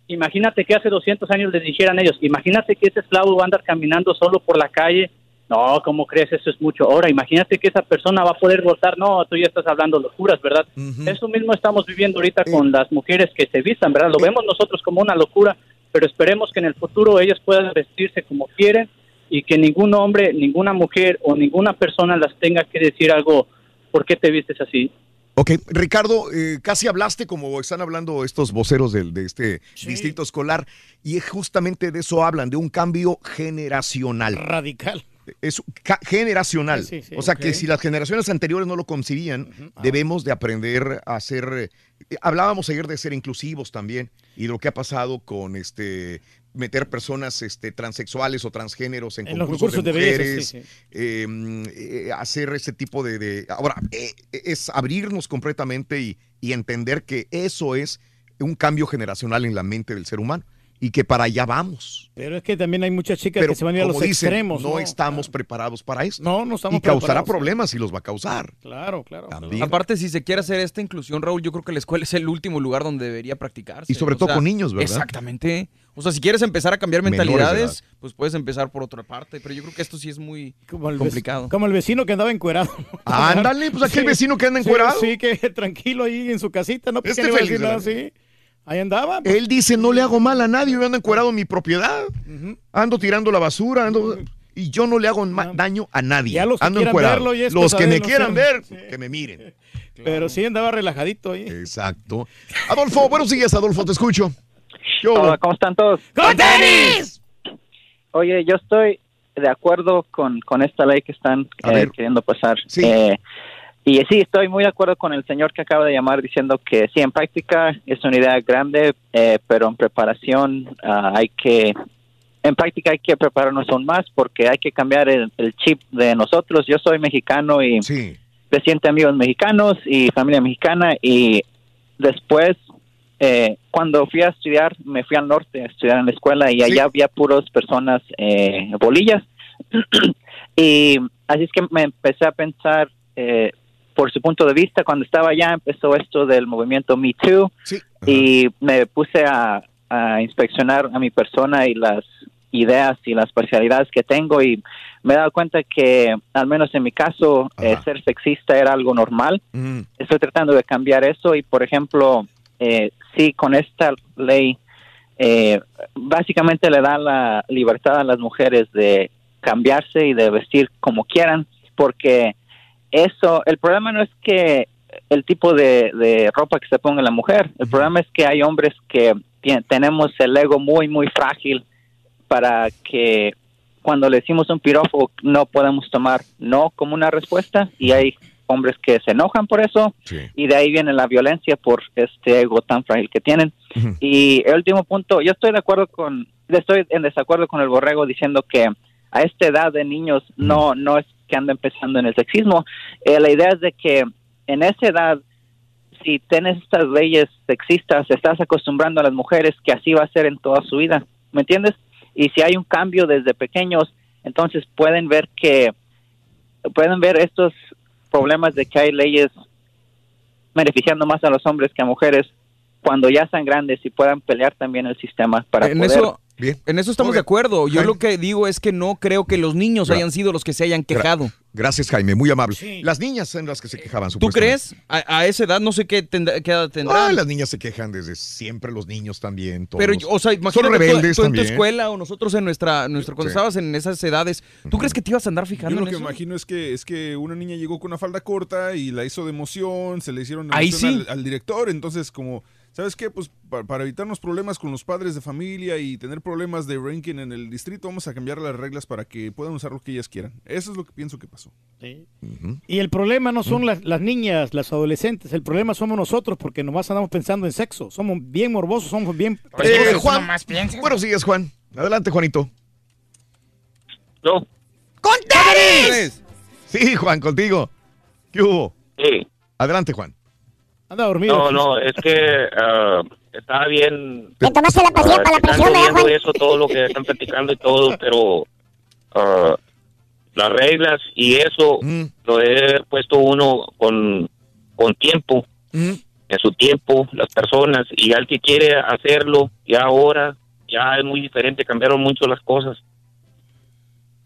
S61: Imagínate que hace 200 años les dijeran ellos, imagínate que ese esclavo va a andar caminando solo por la calle. No, ¿cómo crees? Eso es mucho. Ahora, imagínate que esa persona va a poder votar. No, tú ya estás hablando locuras, ¿verdad? Eso mismo estamos viviendo ahorita con las mujeres que se vistan, ¿verdad? Lo vemos nosotros como una locura, pero esperemos que en el futuro ellas puedan vestirse como quieren
S62: y que ningún hombre, ninguna mujer o ninguna persona las tenga que decir algo, ¿por qué te vistes así?
S1: Ok, Ricardo, eh, casi hablaste como están hablando estos voceros del, de este distrito escolar y es justamente de eso hablan, de un cambio generacional.
S4: Radical.
S1: Es generacional.
S4: Sí, sí, sí,
S1: o sea que si las generaciones anteriores no lo concibían, debemos de aprender a ser... eh, hablábamos ayer de ser inclusivos también y de lo que ha pasado con este meter personas este, transexuales o transgéneros en,
S4: En los
S1: concursos, de, mujeres,
S4: belleza, sí,
S1: eh, hacer ese tipo de... de- ahora, eh, es abrirnos completamente y, y entender que eso es un cambio generacional en la mente del ser humano y que para allá vamos.
S4: Pero es que también hay muchas chicas
S1: Pero
S4: que se van a ir a los
S1: dicen,
S4: extremos.
S1: no, estamos preparados para esto.
S4: No, no estamos
S1: Y causará
S4: preparados.
S1: problemas y los va a causar.
S4: Claro, claro.
S1: También.
S19: Aparte, si se quiere hacer esta inclusión, Raúl, yo creo que la escuela es el último lugar donde debería practicarse.
S1: Y sobre todo con niños, ¿verdad?
S19: Exactamente. O sea, si quieres empezar a cambiar mentalidades, pues puedes empezar por otra parte. Pero yo creo que esto sí es muy
S4: Como
S19: complicado.
S4: como el vecino que andaba encuerado.
S1: Ándale, pues aquel vecino que anda
S4: Sí,
S1: encuerado.
S4: Sí, que tranquilo ahí en su casita, no
S1: Este feliz,
S4: nada así. Ahí andaba. pues.
S1: Él dice, no le hago mal a nadie, yo ando encuerado en mi propiedad. Ando tirando la basura, ando... Y yo no le hago ma- daño a nadie.
S4: Ya los que
S1: ando
S4: verlo y es
S1: los que me
S4: no
S1: quieran ver, que me miren.
S4: Pero sí andaba relajadito ahí.
S1: Exacto. Adolfo, buenos días, Adolfo, te escucho.
S62: ¿Cómo están todos?
S4: ¡Con tenis!
S62: Oye, yo estoy de acuerdo con, con esta ley que están eh, queriendo pasar.
S1: Sí.
S62: Eh, y sí, estoy muy de acuerdo con el señor que acaba de llamar diciendo que sí, en práctica es una idea grande, eh, pero en preparación ah, hay que, en práctica hay que prepararnos aún más porque hay que cambiar el, el chip de nosotros. Yo soy mexicano y
S1: Sí.
S62: reciente amigos mexicanos y familia mexicana y después eh, cuando fui a estudiar me fui al norte a estudiar en la escuela y allá había puros personas eh, bolillas. Y así es que me empecé a pensar eh, por su punto de vista. Cuando estaba allá empezó esto del movimiento Me Too. Y me puse a, a inspeccionar a mi persona y las ideas y las parcialidades que tengo. Y me he dado cuenta que al menos en mi caso eh, ser sexista era algo normal.
S1: Mm.
S62: estoy tratando de cambiar eso y por ejemplo eh, sí con esta ley eh, básicamente le da la libertad a las mujeres de cambiarse y de vestir como quieran porque eso el problema no es que el tipo de, de ropa que se ponga la mujer el problema es que hay hombres que tenemos el ego muy muy frágil para que cuando le decimos un piropo no podemos tomar no como una respuesta y hay hombres que se enojan por eso y de ahí viene la violencia por este ego tan frágil que tienen. Y el último punto, yo estoy de acuerdo con, estoy en desacuerdo con el borrego diciendo que a esta edad de niños no, no es que anda empezando en el sexismo. Eh, la idea es de que en esa edad, si tienes estas leyes sexistas, estás acostumbrando a las mujeres que así va a ser en toda su vida, ¿me entiendes? Y si hay un cambio desde pequeños, entonces pueden ver que, pueden ver estos problemas de que hay leyes beneficiando más a los hombres que a mujeres cuando ya sean grandes y puedan pelear también el sistema para
S19: en
S62: poder
S19: eso, en eso estamos de acuerdo. Yo lo que digo es que no creo que los niños
S1: Gra-
S19: hayan sido los que se hayan quejado.
S1: Gracias, Jaime, muy amable. Las niñas son las que se quejaban,
S19: ¿Tú crees? A, a esa edad no sé qué, tendrá- qué edad tendrán.
S1: Ah, las niñas se quejan desde siempre, los niños también. Todos.
S19: Pero, o sea,
S1: Son
S19: imagínate tú-
S1: rebeldes
S19: tú, en tu escuela o nosotros en nuestra, nuestro, cuando
S21: Sí.
S19: estabas en esas edades, ¿tú crees que te ibas a andar fijando
S21: Yo lo
S19: en
S21: que
S19: eso?
S21: imagino es que es que una niña llegó con una falda corta y la hizo de emoción, se le hicieron
S19: Ahí
S21: emoción
S19: sí.
S21: al, al director, entonces como, ¿sabes qué? Pues pa- para evitarnos problemas con los padres de familia y tener problemas de ranking en el distrito, vamos a cambiar las reglas para que puedan usar lo que ellas quieran. Eso es lo que pienso que pasó.
S4: Y el problema no son las, las niñas, las adolescentes, el problema somos nosotros porque nomás andamos pensando en sexo. Somos bien morbosos, somos bien...
S1: Eh, Juan, buenos días, Juan. Adelante, Juanito.
S63: No.
S64: ¡Con tenis!
S1: Sí, Juan, contigo. ¿Qué hubo?
S63: Sí.
S1: Adelante, Juan.
S4: Anda dormido.
S63: No, no, es que ah, estaba bien.
S2: Te tomaste la pastilla
S63: ah,
S2: para la presión, ¿verdad,
S63: viendo
S2: Juan?
S63: eso, todo lo que están platicando y todo, pero ah, las reglas y eso
S1: Mm.
S63: lo he puesto uno con, con tiempo,
S1: Mm.
S63: en su tiempo, las personas, y al que quiere hacerlo, ya ahora, ya es muy diferente, cambiaron mucho las cosas.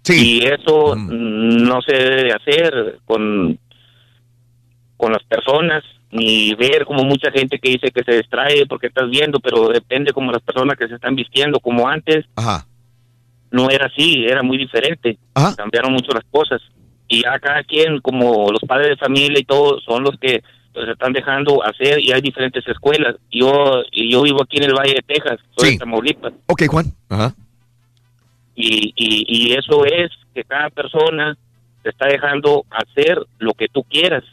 S63: Y eso mm, no se debe de hacer con, con las personas, ni ver como mucha gente que dice que se distrae porque estás viendo, pero depende como las personas que se están vistiendo como antes.
S1: Ajá.
S63: no era así, era muy diferente. Cambiaron mucho las cosas. Y ya cada quien, como los padres de familia y todo, son los que pues, están dejando hacer y hay diferentes escuelas. Yo yo vivo aquí en el Valle de Texas, soy de Tamaulipas.
S1: Ok, Juan. Ajá.
S63: Y, y, y eso es que cada persona te está dejando hacer lo que tú quieras.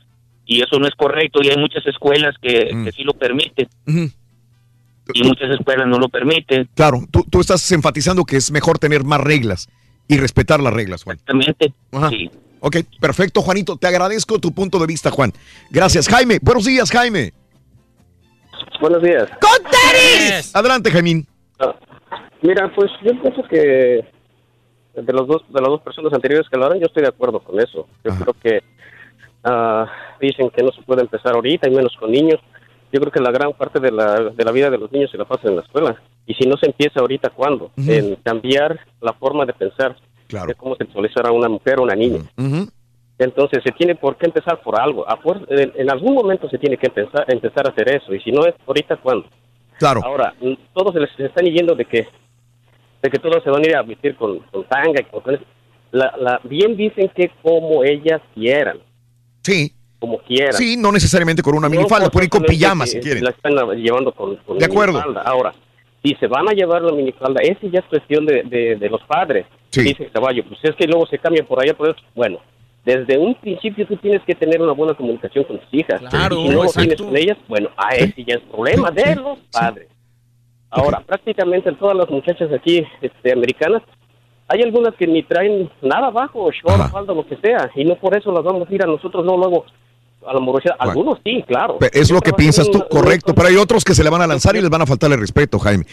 S63: Y eso no es correcto y hay muchas escuelas que, que sí lo permiten. Y muchas escuelas no lo permiten.
S1: Claro, tú, tú estás enfatizando que es mejor tener más reglas y respetar las reglas, Juan.
S63: Exactamente.
S1: Ajá.
S63: Sí.
S1: Ok, perfecto, Juanito. Te agradezco tu punto de vista, Juan. Gracias, Jaime. Buenos días, Jaime.
S65: Buenos días.
S64: ¡Con tenis!
S1: Adelante, Jaimín.
S65: Mira, pues yo pienso que de los dos de las dos personas anteriores que hablaron, yo estoy de acuerdo con eso. Yo creo que ah, dicen que no se puede empezar ahorita y menos con niños. Yo creo que la gran parte de la, de la vida de los niños se la pasa en la escuela. Y si no se empieza ahorita, ¿cuándo? En cambiar la forma de pensar de cómo sexualizar a una mujer o una niña. Entonces se tiene por qué empezar por algo. A fuer- en, en algún momento se tiene que empezar, empezar a hacer eso. Y si no es ahorita, ¿cuándo?
S1: Claro.
S65: Ahora, mm, todos se les están yendo de que de que todos se van a ir a vestir con, con tanga y con... La, la, bien dicen que como ellas quieran.
S1: Sí.
S65: Como quieran.
S1: Sí, no necesariamente con una minifalda, pueden ir con pijamas si quieren.
S65: La están llevando con, con
S1: De acuerdo.
S65: minifalda. Ahora, si se van a llevar la minifalda, esa ya es cuestión de, de, de los padres. Dice el caballo, pues es que luego se cambia por allá, por eso. Bueno, desde un principio tú tienes que tener una buena comunicación con tus hijas.
S19: Claro,
S65: y si no tienes con ellas, bueno, a ese ya es problema de los padres. Ahora, prácticamente todas las muchachas aquí este, americanas, hay algunas que ni traen nada abajo, short, falda, lo que sea, y no por eso las vamos a ir a nosotros, no luego a la morosidad. Algunos sí, claro.
S1: Es lo que piensas
S65: en
S1: tú, correcto, pero hay otros que se le van a lanzar y les van a faltarle respeto, Jaime.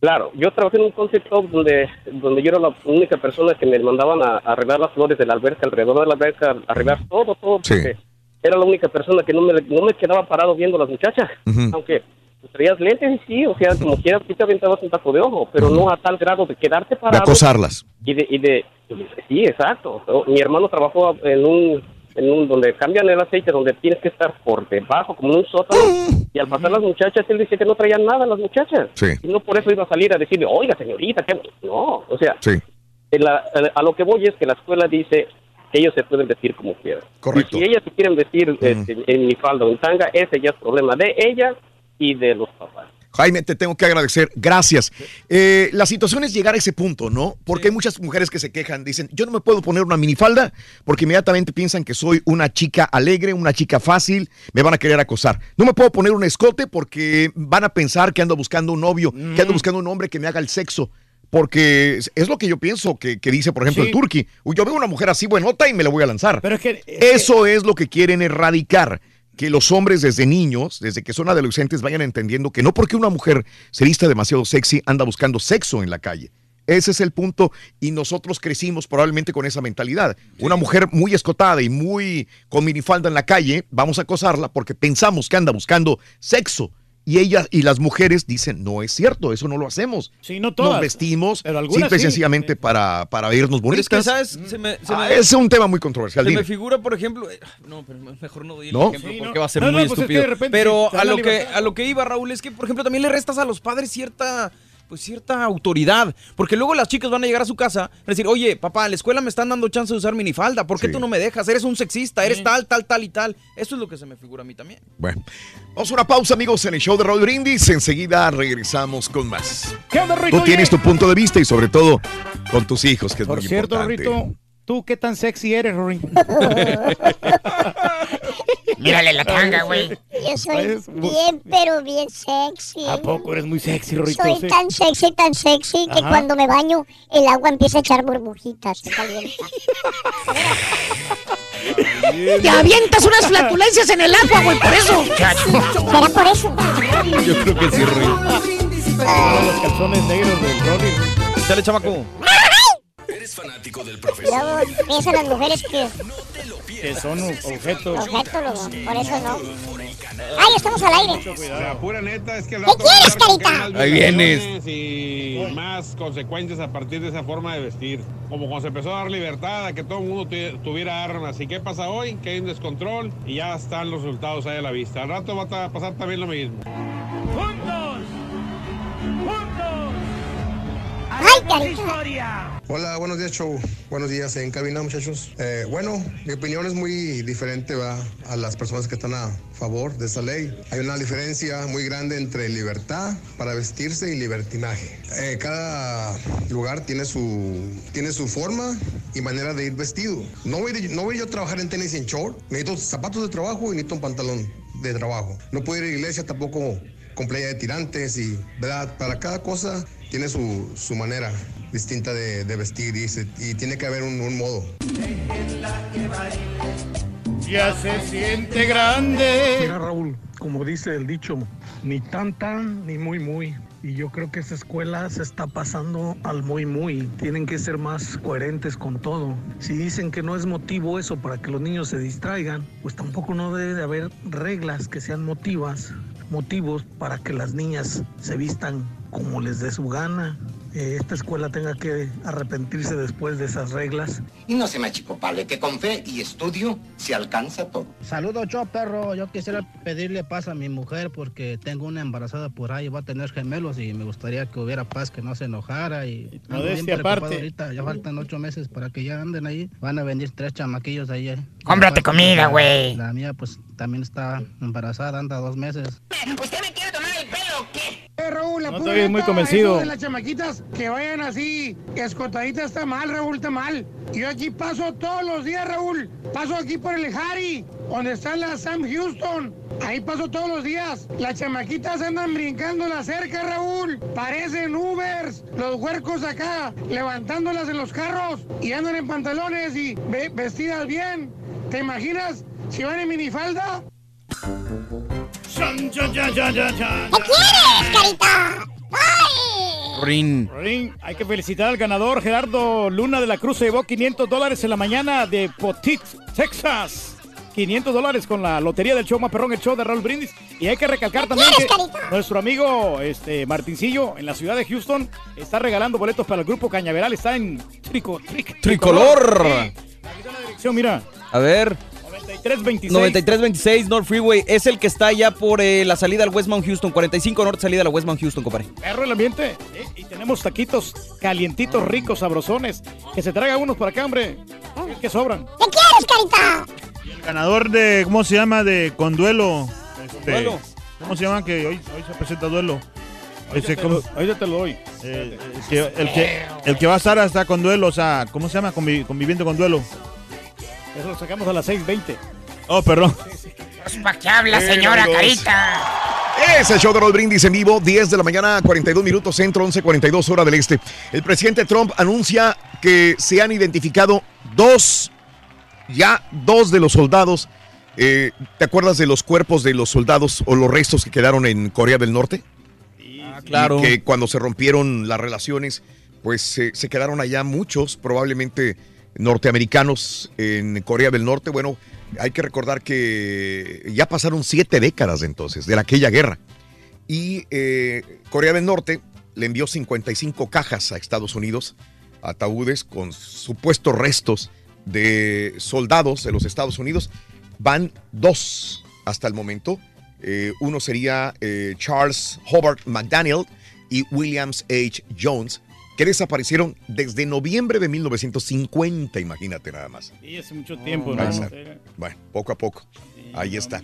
S65: Claro, yo trabajé en un concept shop donde, donde yo era la única persona que me mandaban a, a arreglar las flores de la alberca, alrededor de la alberca, arreglar todo, todo,
S1: Sí.
S65: porque era la única persona que no me, no me quedaba parado viendo a las muchachas, aunque traías lentes, sí, o sea, como quieras, sí te aventabas un taco de ojo, pero no a tal grado de quedarte
S1: De
S65: parado.
S1: acosarlas.
S65: Y de, y de, sí, exacto. Mi hermano trabajó en un, en un, donde cambian el aceite, donde tienes que estar por debajo, como en un sótano, y al pasar las muchachas, él dice que no traían nada las muchachas.
S1: Sí.
S65: Y no por eso iba a salir a decirle, oiga, señorita, que no, o sea,
S1: Sí.
S65: en la- a lo que voy es que la escuela dice que ellos se pueden vestir como quieran.
S1: Correcto.
S65: Y si ellas se quieren vestir este, en mi falda o en tanga, ese ya es problema de ellas y de los papás.
S1: Jaime, te tengo que agradecer. Gracias. Eh, la situación es llegar a ese punto, ¿no? Porque hay muchas mujeres que se quejan, dicen, yo no me puedo poner una minifalda porque inmediatamente piensan que soy una chica alegre, una chica fácil, me van a querer acosar. No me puedo poner un escote porque van a pensar que ando buscando un novio, que ando buscando un hombre que me haga el sexo. Porque es- lo que yo pienso que, que dice, por ejemplo,
S4: Sí.
S1: el turqui. Yo veo una mujer así buenota y me la voy a lanzar.
S4: Pero es que
S1: Eso es lo que quieren erradicar. Que los hombres desde niños, desde que son adolescentes, vayan entendiendo que no porque una mujer se vista demasiado sexy, anda buscando sexo en la calle. Ese es el punto y nosotros crecimos probablemente con esa mentalidad. Una mujer muy escotada y muy con minifalda en la calle, vamos a acosarla porque pensamos que anda buscando sexo. Y ella y las mujeres dicen, no es cierto, eso no lo hacemos.
S4: Sí, no todas.
S1: Nos vestimos
S4: algunas
S1: simple y
S4: sí.
S1: sencillamente para, para vernos
S19: Pero es que,
S1: bonitas.
S19: ¿sabes? Se me, se
S1: Ah, es un tema muy controversial.
S19: Se me figura, por ejemplo, eh, no, pero mejor no doy el
S1: ¿No?
S19: ejemplo
S1: Sí,
S19: porque
S1: no.
S19: va a ser
S1: No,
S19: muy
S1: no, pues es que
S19: estúpido.
S1: de repente
S19: pero a lo que a lo que iba Raúl es que, por ejemplo, también le restas a los padres cierta pues cierta autoridad, porque luego las chicas van a llegar a su casa y decir, oye, papá, en la escuela me están dando chance de usar minifalda, ¿por qué
S1: Sí.
S19: tú no me dejas? Eres un sexista, eres tal, tal, tal y tal. Eso es lo que se me figura a mí también.
S1: Bueno, vamos a una pausa, amigos, en el show de Raúl Brindis. Enseguida regresamos con más.
S4: ¿Qué onda, Rito?
S1: Tú tienes tu punto de vista y sobre todo con tus hijos, que es
S4: Por
S1: muy
S4: cierto,
S1: importante.
S4: Rito, ¿tú qué tan sexy eres, Rory?
S64: Mírale la tanga, güey.
S2: Yo soy bien, pero bien sexy.
S4: ¿A poco eres muy sexy, Rorito?
S2: Soy
S4: Sí.
S2: tan sexy, tan sexy que
S4: Ajá.
S2: cuando me baño el agua empieza a echar burbujitas. Se calienta.
S64: Te avientas unas flatulencias en el agua, güey, por eso.
S2: ¿Será por eso?
S19: Yo creo que sí, Rui.
S4: Los calzones negros del Rory.
S19: Dale, chamaco.
S42: ¿Eres fanático del
S2: Luego piensan las mujeres que
S4: Que son objetos.
S2: objeto, loco, por eso no. ¡Ay, estamos al aire!
S66: La pura neta es que el
S2: ¿Qué quieres, carita?
S19: Ahí vienes.
S66: Y más consecuencias a partir de esa forma de vestir. Como cuando se empezó a dar libertad a que todo el mundo tu- tuviera armas. ¿Y qué pasa hoy? Que hay un descontrol y ya están los resultados ahí a la vista. Al rato va a pasar también lo mismo.
S4: ¡Juntos! ¡Juntos!
S2: ¡Ay, Carita.
S67: Hola, buenos días, show. Buenos días en cabina, muchachos. Eh, bueno, mi opinión es muy diferente ¿va? a las personas que están a favor de esta ley. Hay una diferencia muy grande entre libertad para vestirse y libertinaje. Eh, cada lugar tiene su, tiene su forma y manera de ir vestido. No voy, no voy yo a trabajar en tenis y en short. Necesito zapatos de trabajo y necesito un pantalón de trabajo. No puedo ir a la iglesia tampoco con playa de tirantes y, ¿verdad? Para cada cosa tiene su, su manera distinta de, de vestir y, se- y tiene que haber un, un modo.
S4: Ya se siente grande.
S68: Mira, Raúl, como dice el dicho, ni tan tan ni muy muy. Y yo creo que esa escuela se está pasando al muy muy. Tienen que ser más coherentes con todo. Si dicen que no es motivo eso para que los niños se distraigan, pues tampoco no debe de haber reglas que sean motivas, motivos para que las niñas se vistan como les dé su gana. Eh, esta escuela tenga que arrepentirse después de esas reglas
S69: Y no se me achicopale, que con fe y estudio se alcanza todo.
S37: Saludos, yo perro. Yo quisiera pedirle paz a mi mujer porque tengo una embarazada por ahí, va a tener gemelos y me gustaría que hubiera paz, que no se enojara y ando bien
S4: aparte.
S37: ahorita. Ya faltan ocho meses para que ya anden ahí. Van a venir tres chamaquillos ahí. eh.
S18: Cómprate comida,
S37: la-
S18: güey.
S37: La mía pues también está embarazada, anda dos meses.
S18: ¿Usted me quiere tomar el pelo o
S37: Raúl, la
S4: No oyes muy convencido.
S37: de las chamaquitas que vayan así, escotaditas está mal, Raúl, está mal. Yo aquí paso todos los días, Raúl. Paso aquí por el Harry, donde está la Sam Houston. Ahí paso todos los días. Las chamaquitas andan brincando la cerca, Raúl. Parecen Ubers. Los huercos acá, levantándolas en los carros. Y andan en pantalones y ve- vestidas bien. ¿Te imaginas si van en minifalda?
S4: Chan.
S2: quieres, carita? ¡Ay!
S19: Rin.
S4: Ring, hay que felicitar al ganador Gerardo Luna de la Cruz. Se llevó 500 dólares en la mañana de Potit, Texas. 500 dólares con la lotería del show más perrón, el show de Raúl Brindis. Y hay que recalcar también que nuestro amigo este, Martincillo en la ciudad de Houston está regalando boletos para el grupo Cañaveral. Está en trico, tric-
S19: Tricolor.
S4: Sí. Aquí está la dirección, mira.
S19: A ver.
S4: 9326.
S19: 9326 North Freeway es el que está allá por eh, la salida al Westmount Houston. 45 Norte, salida a la Westmount Houston, compadre.
S4: Perro el ambiente. ¿eh? Y tenemos taquitos calientitos, ricos, sabrosones. Que se traiga unos para acá, hombre. Que sobran.
S2: ¿Qué quieres, carita?
S70: El ganador de, ¿cómo se llama? De Conduelo. Este,
S4: Duelo.
S70: ¿Cómo se llama? Que hoy, hoy se presenta Duelo. Ese,
S4: te
S70: ¿cómo?
S4: lo- ahorita te lo doy.
S70: Eh, el, que, el, que, el que va a estar hasta con duelo, o sea, ¿cómo se llama? Convi- conviviendo con duelo.
S4: Eso lo sacamos a las 6.20.
S70: Oh, perdón.
S18: ¿Para qué habla,
S1: Eh,
S18: señora. Carita?
S1: Es el show de Raúl Brindis en vivo, 10 de la mañana, 42 minutos centro, 11, 42 hora del este. El presidente Trump anuncia que se han identificado dos, ya dos de los soldados. Eh, ¿Te acuerdas de los cuerpos de los soldados o los restos que quedaron en Corea del Norte?
S19: claro.
S1: Y que cuando se rompieron las relaciones, pues se- se quedaron allá muchos, probablemente norteamericanos en Corea del Norte. Bueno, hay que recordar que ya pasaron siete décadas entonces de aquella guerra. Y eh, Corea del Norte le envió 55 cajas a Estados Unidos, ataúdes con supuestos restos de soldados de los Estados Unidos. Van dos hasta el momento. Eh, uno sería eh, Charles Hobart McDaniel y Williams H. Jones, que desaparecieron desde noviembre de 1950, imagínate nada más.
S4: Sí, hace mucho tiempo,
S1: Ahí
S4: ¿no?
S1: Bueno, poco a poco. Ahí está.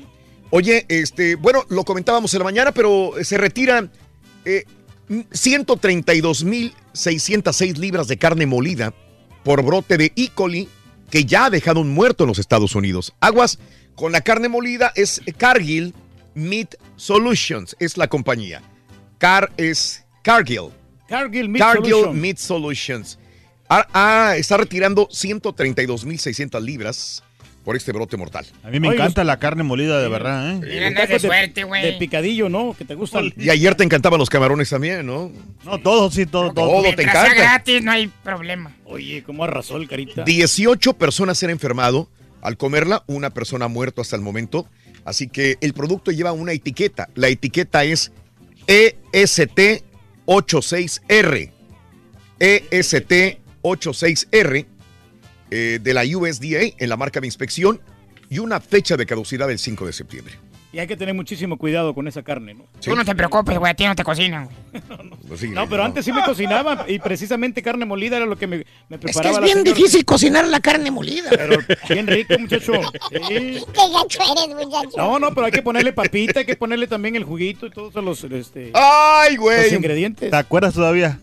S1: Oye, este, bueno, lo comentábamos en la mañana, pero se retiran eh, 132.606 libras de carne molida por brote de E. coli que ya ha dejado un muerto en los Estados Unidos. Aguas con la carne molida es Cargill Meat Solutions, es la compañía. Car es Cargill.
S4: Cargill Meat
S1: Cargill
S4: Solutions.
S1: Meat Solutions. Ah, ah, está retirando 132.600 libras por este brote mortal.
S70: A mí me
S4: Oye,
S70: encanta la carne molida, de verdad, ¿eh?
S18: Mira, andas de suerte, güey.
S4: De picadillo, ¿no? Que te gustan.
S1: Y ayer te encantaban los camarones también, ¿no?
S70: No, todo, sí, todo, todo.
S1: Todo te encanta.
S18: gratis, no hay problema.
S4: Oye, ¿cómo arrasó el carita?
S1: 18 personas se han enfermado al comerla, una persona ha muerto hasta el momento. Así que el producto lleva una etiqueta. La etiqueta es E EST86R. E EST86R eh, de la USDA en la marca de inspección y una fecha de caducidad del 5 de septiembre.
S4: Y hay que tener muchísimo cuidado con esa carne, ¿no?
S18: Tú no te preocupes, güey, a ti no te cocinan. güey.
S4: No, pero antes sí me cocinaban y precisamente carne molida era lo que me, me
S64: Es
S4: preparaba
S64: que es bien
S4: señora.
S64: difícil cocinar la carne molida.
S4: Pero bien rico, muchacho. Sí.
S2: Qué gacho eres, muchacho.
S4: No, no, pero hay que ponerle papita, hay que ponerle también el juguito y todos los, este,
S1: ¡Ay, güey!
S4: los ingredientes.
S70: ¿Te acuerdas todavía?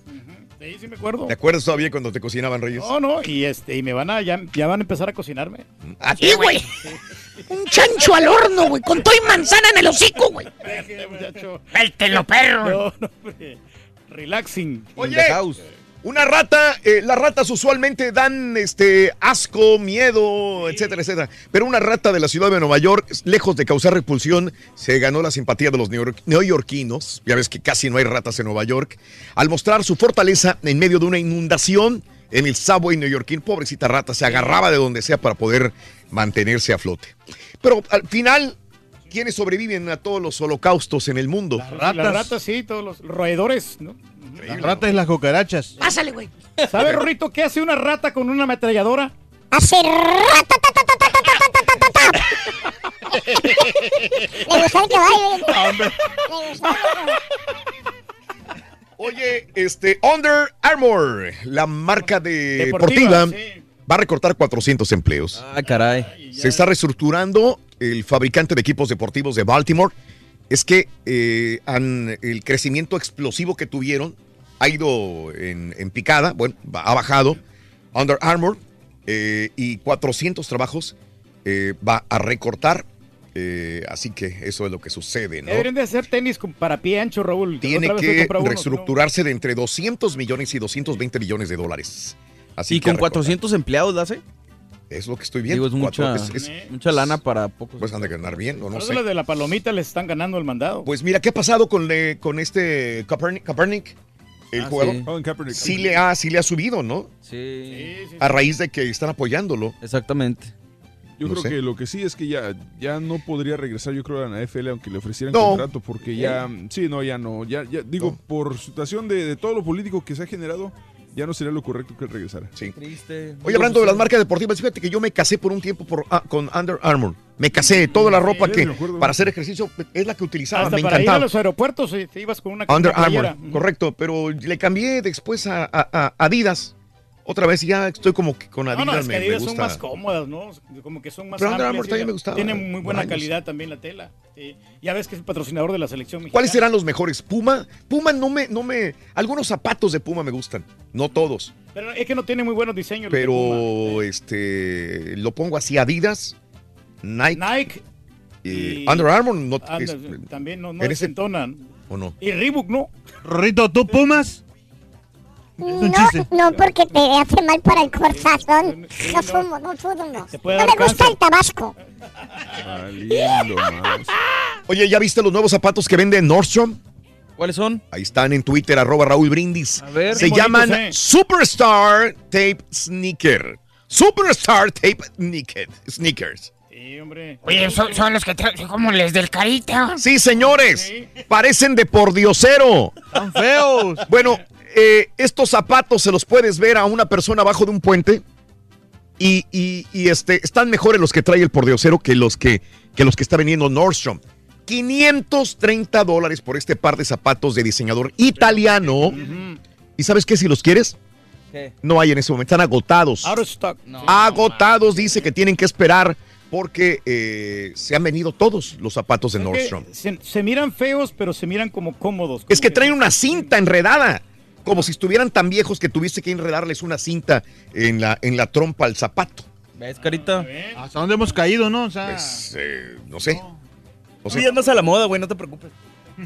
S4: Sí, sí me acuerdo.
S1: ¿Te acuerdas todavía cuando te cocinaban, Reyes?
S4: No, no, y este, y me van a, ya, ya van a empezar a cocinarme.
S1: ¿A
S64: ti, güey? Un chancho al horno, güey, con todo y manzana en el hocico, güey.
S18: ¡Véltelo, perro!
S4: No, no, hombre. Relaxing.
S1: Oye, una rata, eh, las ratas usualmente dan este asco, miedo, etcétera, etcétera. Pero una rata de la ciudad de Nueva York, lejos de causar repulsión, se ganó la simpatía de los neoyor- neoyorquinos. Ya ves que casi no hay ratas en Nueva York. Al mostrar su fortaleza en medio de una inundación en el subway neoyorquín, pobrecita rata, se agarraba de donde sea para poder mantenerse a flote. Pero al final, ¿Quiénes sobreviven a todos los holocaustos en el mundo?
S4: Las ratas. Ratas, sí, todos los roedores, ¿no?
S70: Las ratas y las cucarachas.
S64: Pásale, güey.
S4: ¿Sabes, Rorrito, qué hace una rata con una ametralladora?
S2: Hace rata, Le.
S1: Oye, este, Under Armour, la marca
S19: deportiva,
S1: va a recortar 400 empleos.
S19: Ah, caray.
S1: Se está reestructurando el fabricante de equipos deportivos de Baltimore. Es que eh, han- el crecimiento explosivo que tuvieron ha ido en, en picada, bueno, ha bajado. Under Armour eh, y 400 trabajos eh, va a recortar. eh, así que eso es lo que sucede, ¿no?
S4: Deberían de hacer tenis con para pie ancho, Raúl.
S1: Tiene que
S4: uno,
S1: reestructurarse de entre 200 millones y 220 millones de dólares. Así
S19: ¿Y
S1: que
S19: con
S1: a recordar.
S19: 400 empleados la hace?
S1: Es lo que estoy viendo.
S19: Digo, es
S1: Cuatro-
S19: mucha,
S1: es- es-
S19: mucha lana para pocos.
S1: Pues han de ganar bien, o no sé.
S4: de la palomita les están ganando el mandado.
S1: Pues mira, ¿qué ha pasado con, le- con este Kaepernick? Kaepernick, el
S19: Ah,
S1: jugador.
S19: sí.
S21: Kaepernick.
S1: Sí le, ha, sí le ha subido, ¿no?
S19: Sí.
S1: A raíz de que están apoyándolo.
S19: Exactamente.
S21: Yo
S1: No
S21: creo
S1: sé.
S21: que lo que sí es que ya, ya no podría regresar, yo creo, a la NFL aunque le ofrecieran
S1: No.
S21: contrato, porque ya, sí, no, ya no, ya, ya digo, por situación de, de todo lo político que se ha generado, ya no sería lo correcto que él regresara.
S1: Sí.
S19: Triste.
S1: Oye, hablando de las marcas deportivas, fíjate que yo me casé por un tiempo por, ah, con Under Armour. Me casé, toda la ropa que para hacer ejercicio es la que utilizaba,
S4: Hasta
S1: me
S4: para ir a
S1: encantaba.
S4: los aeropuertos eh, te ibas con una,
S1: Under. Armour, correcto, pero le cambié después a, a- a Adidas. Otra vez y ya estoy como que con
S4: No,
S1: Adidas
S4: no, es que
S1: me, me
S4: Adidas son más cómodas, ¿no? Como que son más
S1: Pero Under Armour también me gustaba,
S4: Tienen muy buena
S1: años.
S4: calidad también la tela. sí. Ya ves que es el patrocinador de la selección mexicana.
S1: ¿Cuáles serán los mejores? Puma, Puma no me, no me, algunos zapatos de Puma me gustan, no todos,
S4: Pero es que no tiene muy buenos diseños. Puma.
S1: pero este, lo pongo así Adidas, Nike,
S4: Nike
S1: y
S4: y-
S1: Under Armour, no,
S4: Anda,
S1: es-
S4: también no, no
S1: en ese-
S4: desentonan.
S1: ¿o no?
S4: Y Reebok no.
S70: Rito, ¿tú Pumas?
S2: No, no, porque te hace mal para el corazón. No fumo, no fumo, no. No me gusta el tabasco.
S21: Más.
S1: Oye, ¿ya viste los nuevos zapatos que vende Nordstrom?
S19: ¿Cuáles son?
S1: Ahí están en Twitter, arroba Raúl Brindis.
S19: A ver.
S1: Se
S19: bonitos,
S1: llaman
S19: eh.
S1: Superstar Tape Sneaker. Superstar Tape Sneaker. Sneakers.
S4: Sí, hombre.
S18: Oye, son, son los que traen, son como les del carita.
S1: Sí, señores. Parecen de por diosero.
S70: Están feos.
S1: Bueno, eh, estos zapatos se los puedes ver a una persona abajo de un puente. Y, y- y, este, están mejores los que trae el pordiosero que los que, que los que está vendiendo Nordstrom. 530 dólares por este par de zapatos de diseñador italiano. ¿Y sabes qué? Si los quieres,
S19: ¿Qué?
S1: no hay en ese momento. Están agotados.
S4: Out of stock.
S1: agotados, dice que tienen que esperar porque eh, se han venido todos los zapatos de Nordstrom.
S4: Se, se miran feos, pero se miran como cómodos.
S1: Es que traen una cinta enredada. Como si estuvieran tan viejos que tuviste que enredarles una cinta en la, en la trompa al zapato.
S19: ¿Ves, carita?
S70: ¿Hasta dónde hemos caído, no? O sea,
S1: Pues, eh, no sé. O
S19: Tú
S1: sea,
S19: ya andas a la moda, güey, no te preocupes.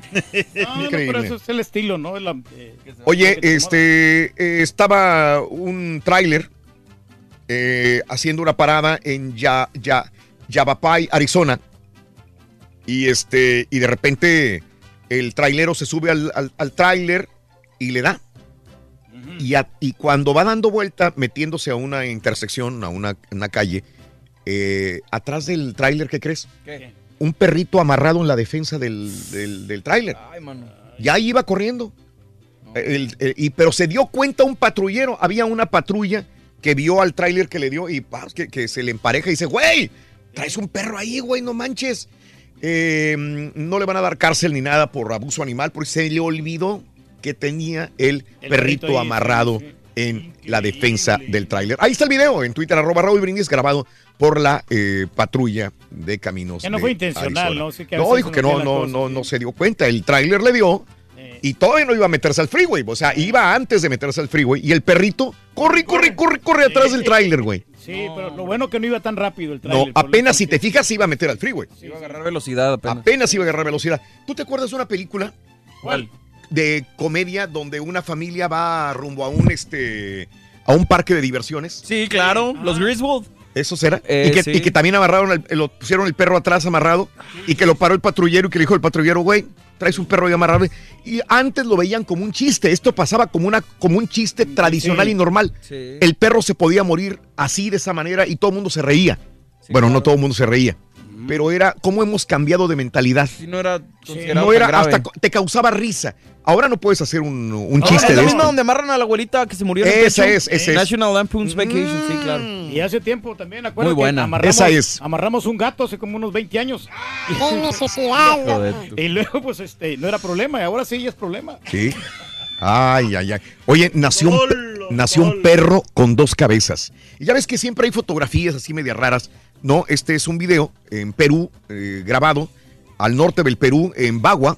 S4: No, no,
S1: Increíble.
S4: pero eso es el estilo, ¿no? La- eh,
S1: Oye, este eh, estaba un tráiler eh, haciendo una parada en ya, ya, Yavapai, Arizona. Y este, y de repente el trailero se sube al, al, al tráiler y le da. Y, a- y cuando va dando vuelta, metiéndose a una intersección, a una, una calle, eh, atrás del tráiler, ¿qué crees?
S19: ¿Qué?
S1: Un perrito amarrado en la defensa del, del, del tráiler. Ya iba corriendo. El- el- y, pero se dio cuenta un patrullero. Había una patrulla que vio al tráiler que le dio y pa, que, que se le empareja y dice, güey, traes un perro ahí, güey, no manches. Eh, no le van a dar cárcel ni nada por abuso animal porque se le olvidó que tenía el,
S4: El
S1: perrito amarrado en la defensa del tráiler. Ahí está el video en Twitter, arroba Raúl Brindis, grabado por la eh, patrulla de caminos.
S4: Que no
S1: de
S4: fue intencional,
S1: Arizona.
S4: ¿no? Sí que a
S1: no, dijo que no, no, no, no se dio cuenta. El tráiler le dio y todavía no iba a meterse al freeway. O sea, iba antes de meterse al freeway y el perrito corre, corre, corre, corre atrás del tráiler, güey.
S4: Sí, pero lo bueno que no iba tan rápido el
S1: No,
S4: trailer.
S1: apenas si te fijas se iba a meter al freeway.
S19: Iba a agarrar velocidad apenas.
S1: Apenas iba a agarrar velocidad. ¿Tú te acuerdas de una película?
S19: ¿Cuál?
S1: De comedia donde una familia va rumbo a un este a un parque de diversiones.
S19: Sí, claro, los Griswold.
S1: ¿Eso será?
S19: Eh,
S1: y, que,
S19: sí.
S1: y que también amarraron, el, lo pusieron el perro atrás amarrado y que lo paró el patrullero y que le dijo el patrullero, güey, traes un perro ahí amarrado. Y antes lo veían como un chiste, esto pasaba como, una, como un chiste tradicional y normal.
S19: Sí.
S1: El perro se podía morir así, de esa manera, y todo el mundo se reía. bueno, no todo el mundo se reía, pero era cómo hemos cambiado de mentalidad.
S19: Sí, no era considerado
S1: No
S19: tan
S1: era,
S19: grave.
S1: hasta te causaba risa. Ahora no puedes hacer un, un
S19: No,
S1: chiste
S19: es la
S1: de
S19: misma
S1: esto.
S19: donde amarran a la abuelita que se murió en el
S1: Esa es, esa es.
S19: National Lampoon's Vacation, sí, claro.
S4: Y hace tiempo también, acuérdate.
S19: Muy buena.
S4: que Amarramos,
S1: Esa es.
S4: Amarramos un gato hace como unos 20 años.
S2: Qué necesidad,
S4: Y luego, pues, este, no era problema, y ahora sí ya es problema.
S1: Sí. Ay, ay, ay. Oye, nació un, nació un perro con dos cabezas. Y ya ves que siempre hay fotografías así medias raras. No, este es un video en Perú, eh, grabado al norte del Perú, en Bagua.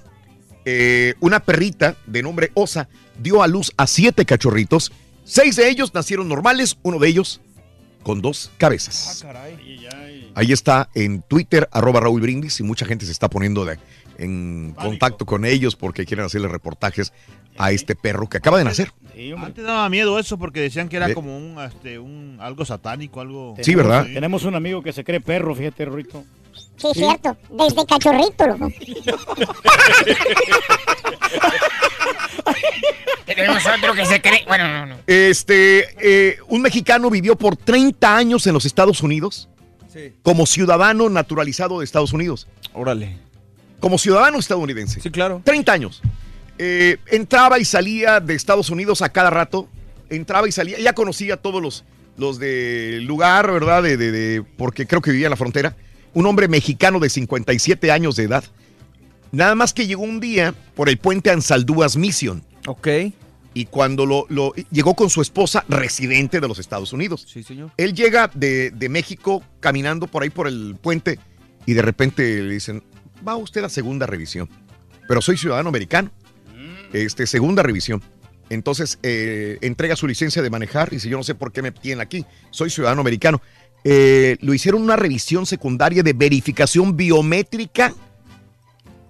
S1: Eh, una perrita de nombre Osa dio a luz a siete cachorritos. Seis de ellos nacieron normales, uno de ellos con dos cabezas. Ahí está en Twitter, arroba Raúl Brindis, y mucha gente se está poniendo de- en contacto con ellos porque quieren hacerle reportajes a este perro que acaba de nacer.
S70: Antes daba miedo eso porque decían que era
S1: Eh.
S70: como un, este, un algo satánico, algo.
S1: Sí, ¿verdad?
S4: Tenemos un amigo que se cree perro, fíjate, Rito.
S2: Sí, cierto. Desde cachorrito, loco.
S18: Tenemos otro que se cree. Bueno, no, no.
S1: Este, eh, un mexicano vivió por 30 años en los Estados Unidos
S19: Sí.
S1: como ciudadano naturalizado de Estados Unidos.
S19: Órale.
S1: Como ciudadano estadounidense.
S19: Sí, claro.
S1: 30 años. Eh, entraba y salía de Estados Unidos a cada rato. Entraba y salía. Ya conocía a todos los, los del lugar, ¿verdad? De, de- de- porque creo que vivía en la frontera. Un hombre mexicano de 57 años de edad. Nada más que llegó un día por el puente Ansaldúas Mission.
S19: Ok.
S1: Y cuando lo, lo- llegó con su esposa residente de los Estados Unidos.
S19: Sí, señor.
S1: Él llega de, de México caminando por ahí por el puente y de repente le dicen, va usted a segunda revisión. Pero soy ciudadano americano. Este, segunda revisión. Entonces eh, entrega su licencia de manejar y dice, yo no sé por qué me tienen aquí. Soy ciudadano americano. Eh, lo hicieron una revisión secundaria de verificación biométrica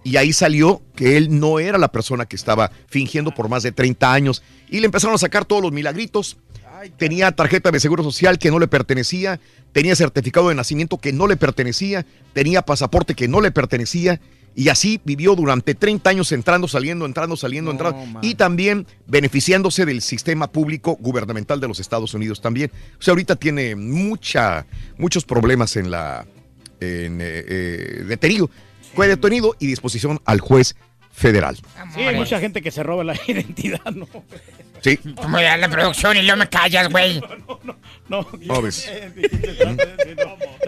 S1: y ahí salió que él no era la persona que estaba fingiendo por más de 30 años. Y le empezaron a sacar todos los milagritos. Tenía tarjeta de seguro social que no le pertenecía, tenía certificado de nacimiento que no le pertenecía, tenía pasaporte que no le pertenecía. Y así vivió durante 30 años entrando, saliendo, entrando, saliendo, entrando. Y también beneficiándose del sistema público gubernamental de los Estados Unidos también. O sea, ahorita tiene mucha, muchos problemas en la en, eh, eh, detenido. Fue detenido y disposición al juez federal.
S4: Sí, hay mucha gente que se roba la identidad, ¿no?
S1: Sí.
S18: Tú me das la producción y no me callas, güey.
S4: No,
S1: No, ves.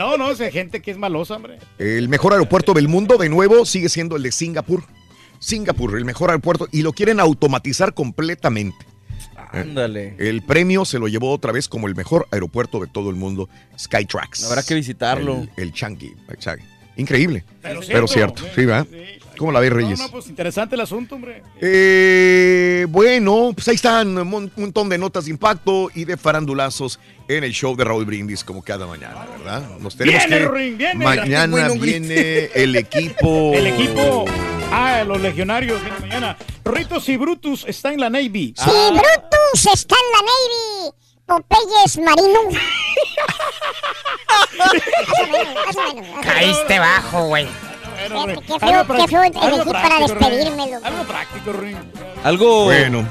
S4: no, no, es gente que es malosa, hombre.
S1: El mejor aeropuerto del mundo, de nuevo, sigue siendo el de Singapur. Singapur, el mejor aeropuerto, y lo quieren automatizar completamente.
S19: Ándale.
S1: El premio se lo llevó otra vez como el mejor aeropuerto de todo el mundo, Skytrax.
S19: Habrá que visitarlo.
S1: El, el Changi. el Changi. Increíble.
S4: Pero
S1: Pero,
S4: cierto,
S1: cierto. Sí, ¿verdad? ¿Cómo la ves, Reyes?
S4: No, no, pues interesante el asunto, hombre.
S1: Eh, bueno, pues ahí están un mon- montón de notas de impacto y de farandulazos en el show de Raúl Brindis, como cada mañana, ¿verdad? Nos tenemos
S4: Viene,
S1: que.
S4: Ruin, viene.
S1: mañana
S4: Bueno,
S1: viene el equipo.
S4: El equipo. Ah, los legionarios vienen mañana. Ritos y Brutus está en la Navy.
S2: Sí, Brutus está en la Navy. Popeyes Marino.
S18: Caíste bajo, güey.
S2: Fíjate, Qué feo, qué feo elegí para despedirme, loco.
S4: Algo práctico, Ruin.
S19: Algo
S1: Bueno,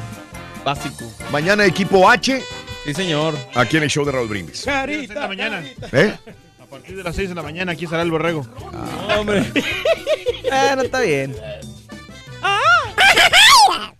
S19: básico.
S1: mañana equipo H
S19: Sí, señor.
S1: aquí en el show de Raúl Brindis.
S4: Carita,
S70: mañana.
S1: ¿Eh?
S70: A partir de las 6 de la mañana aquí estará el borrego.
S19: Hombre. Ah, no está bien.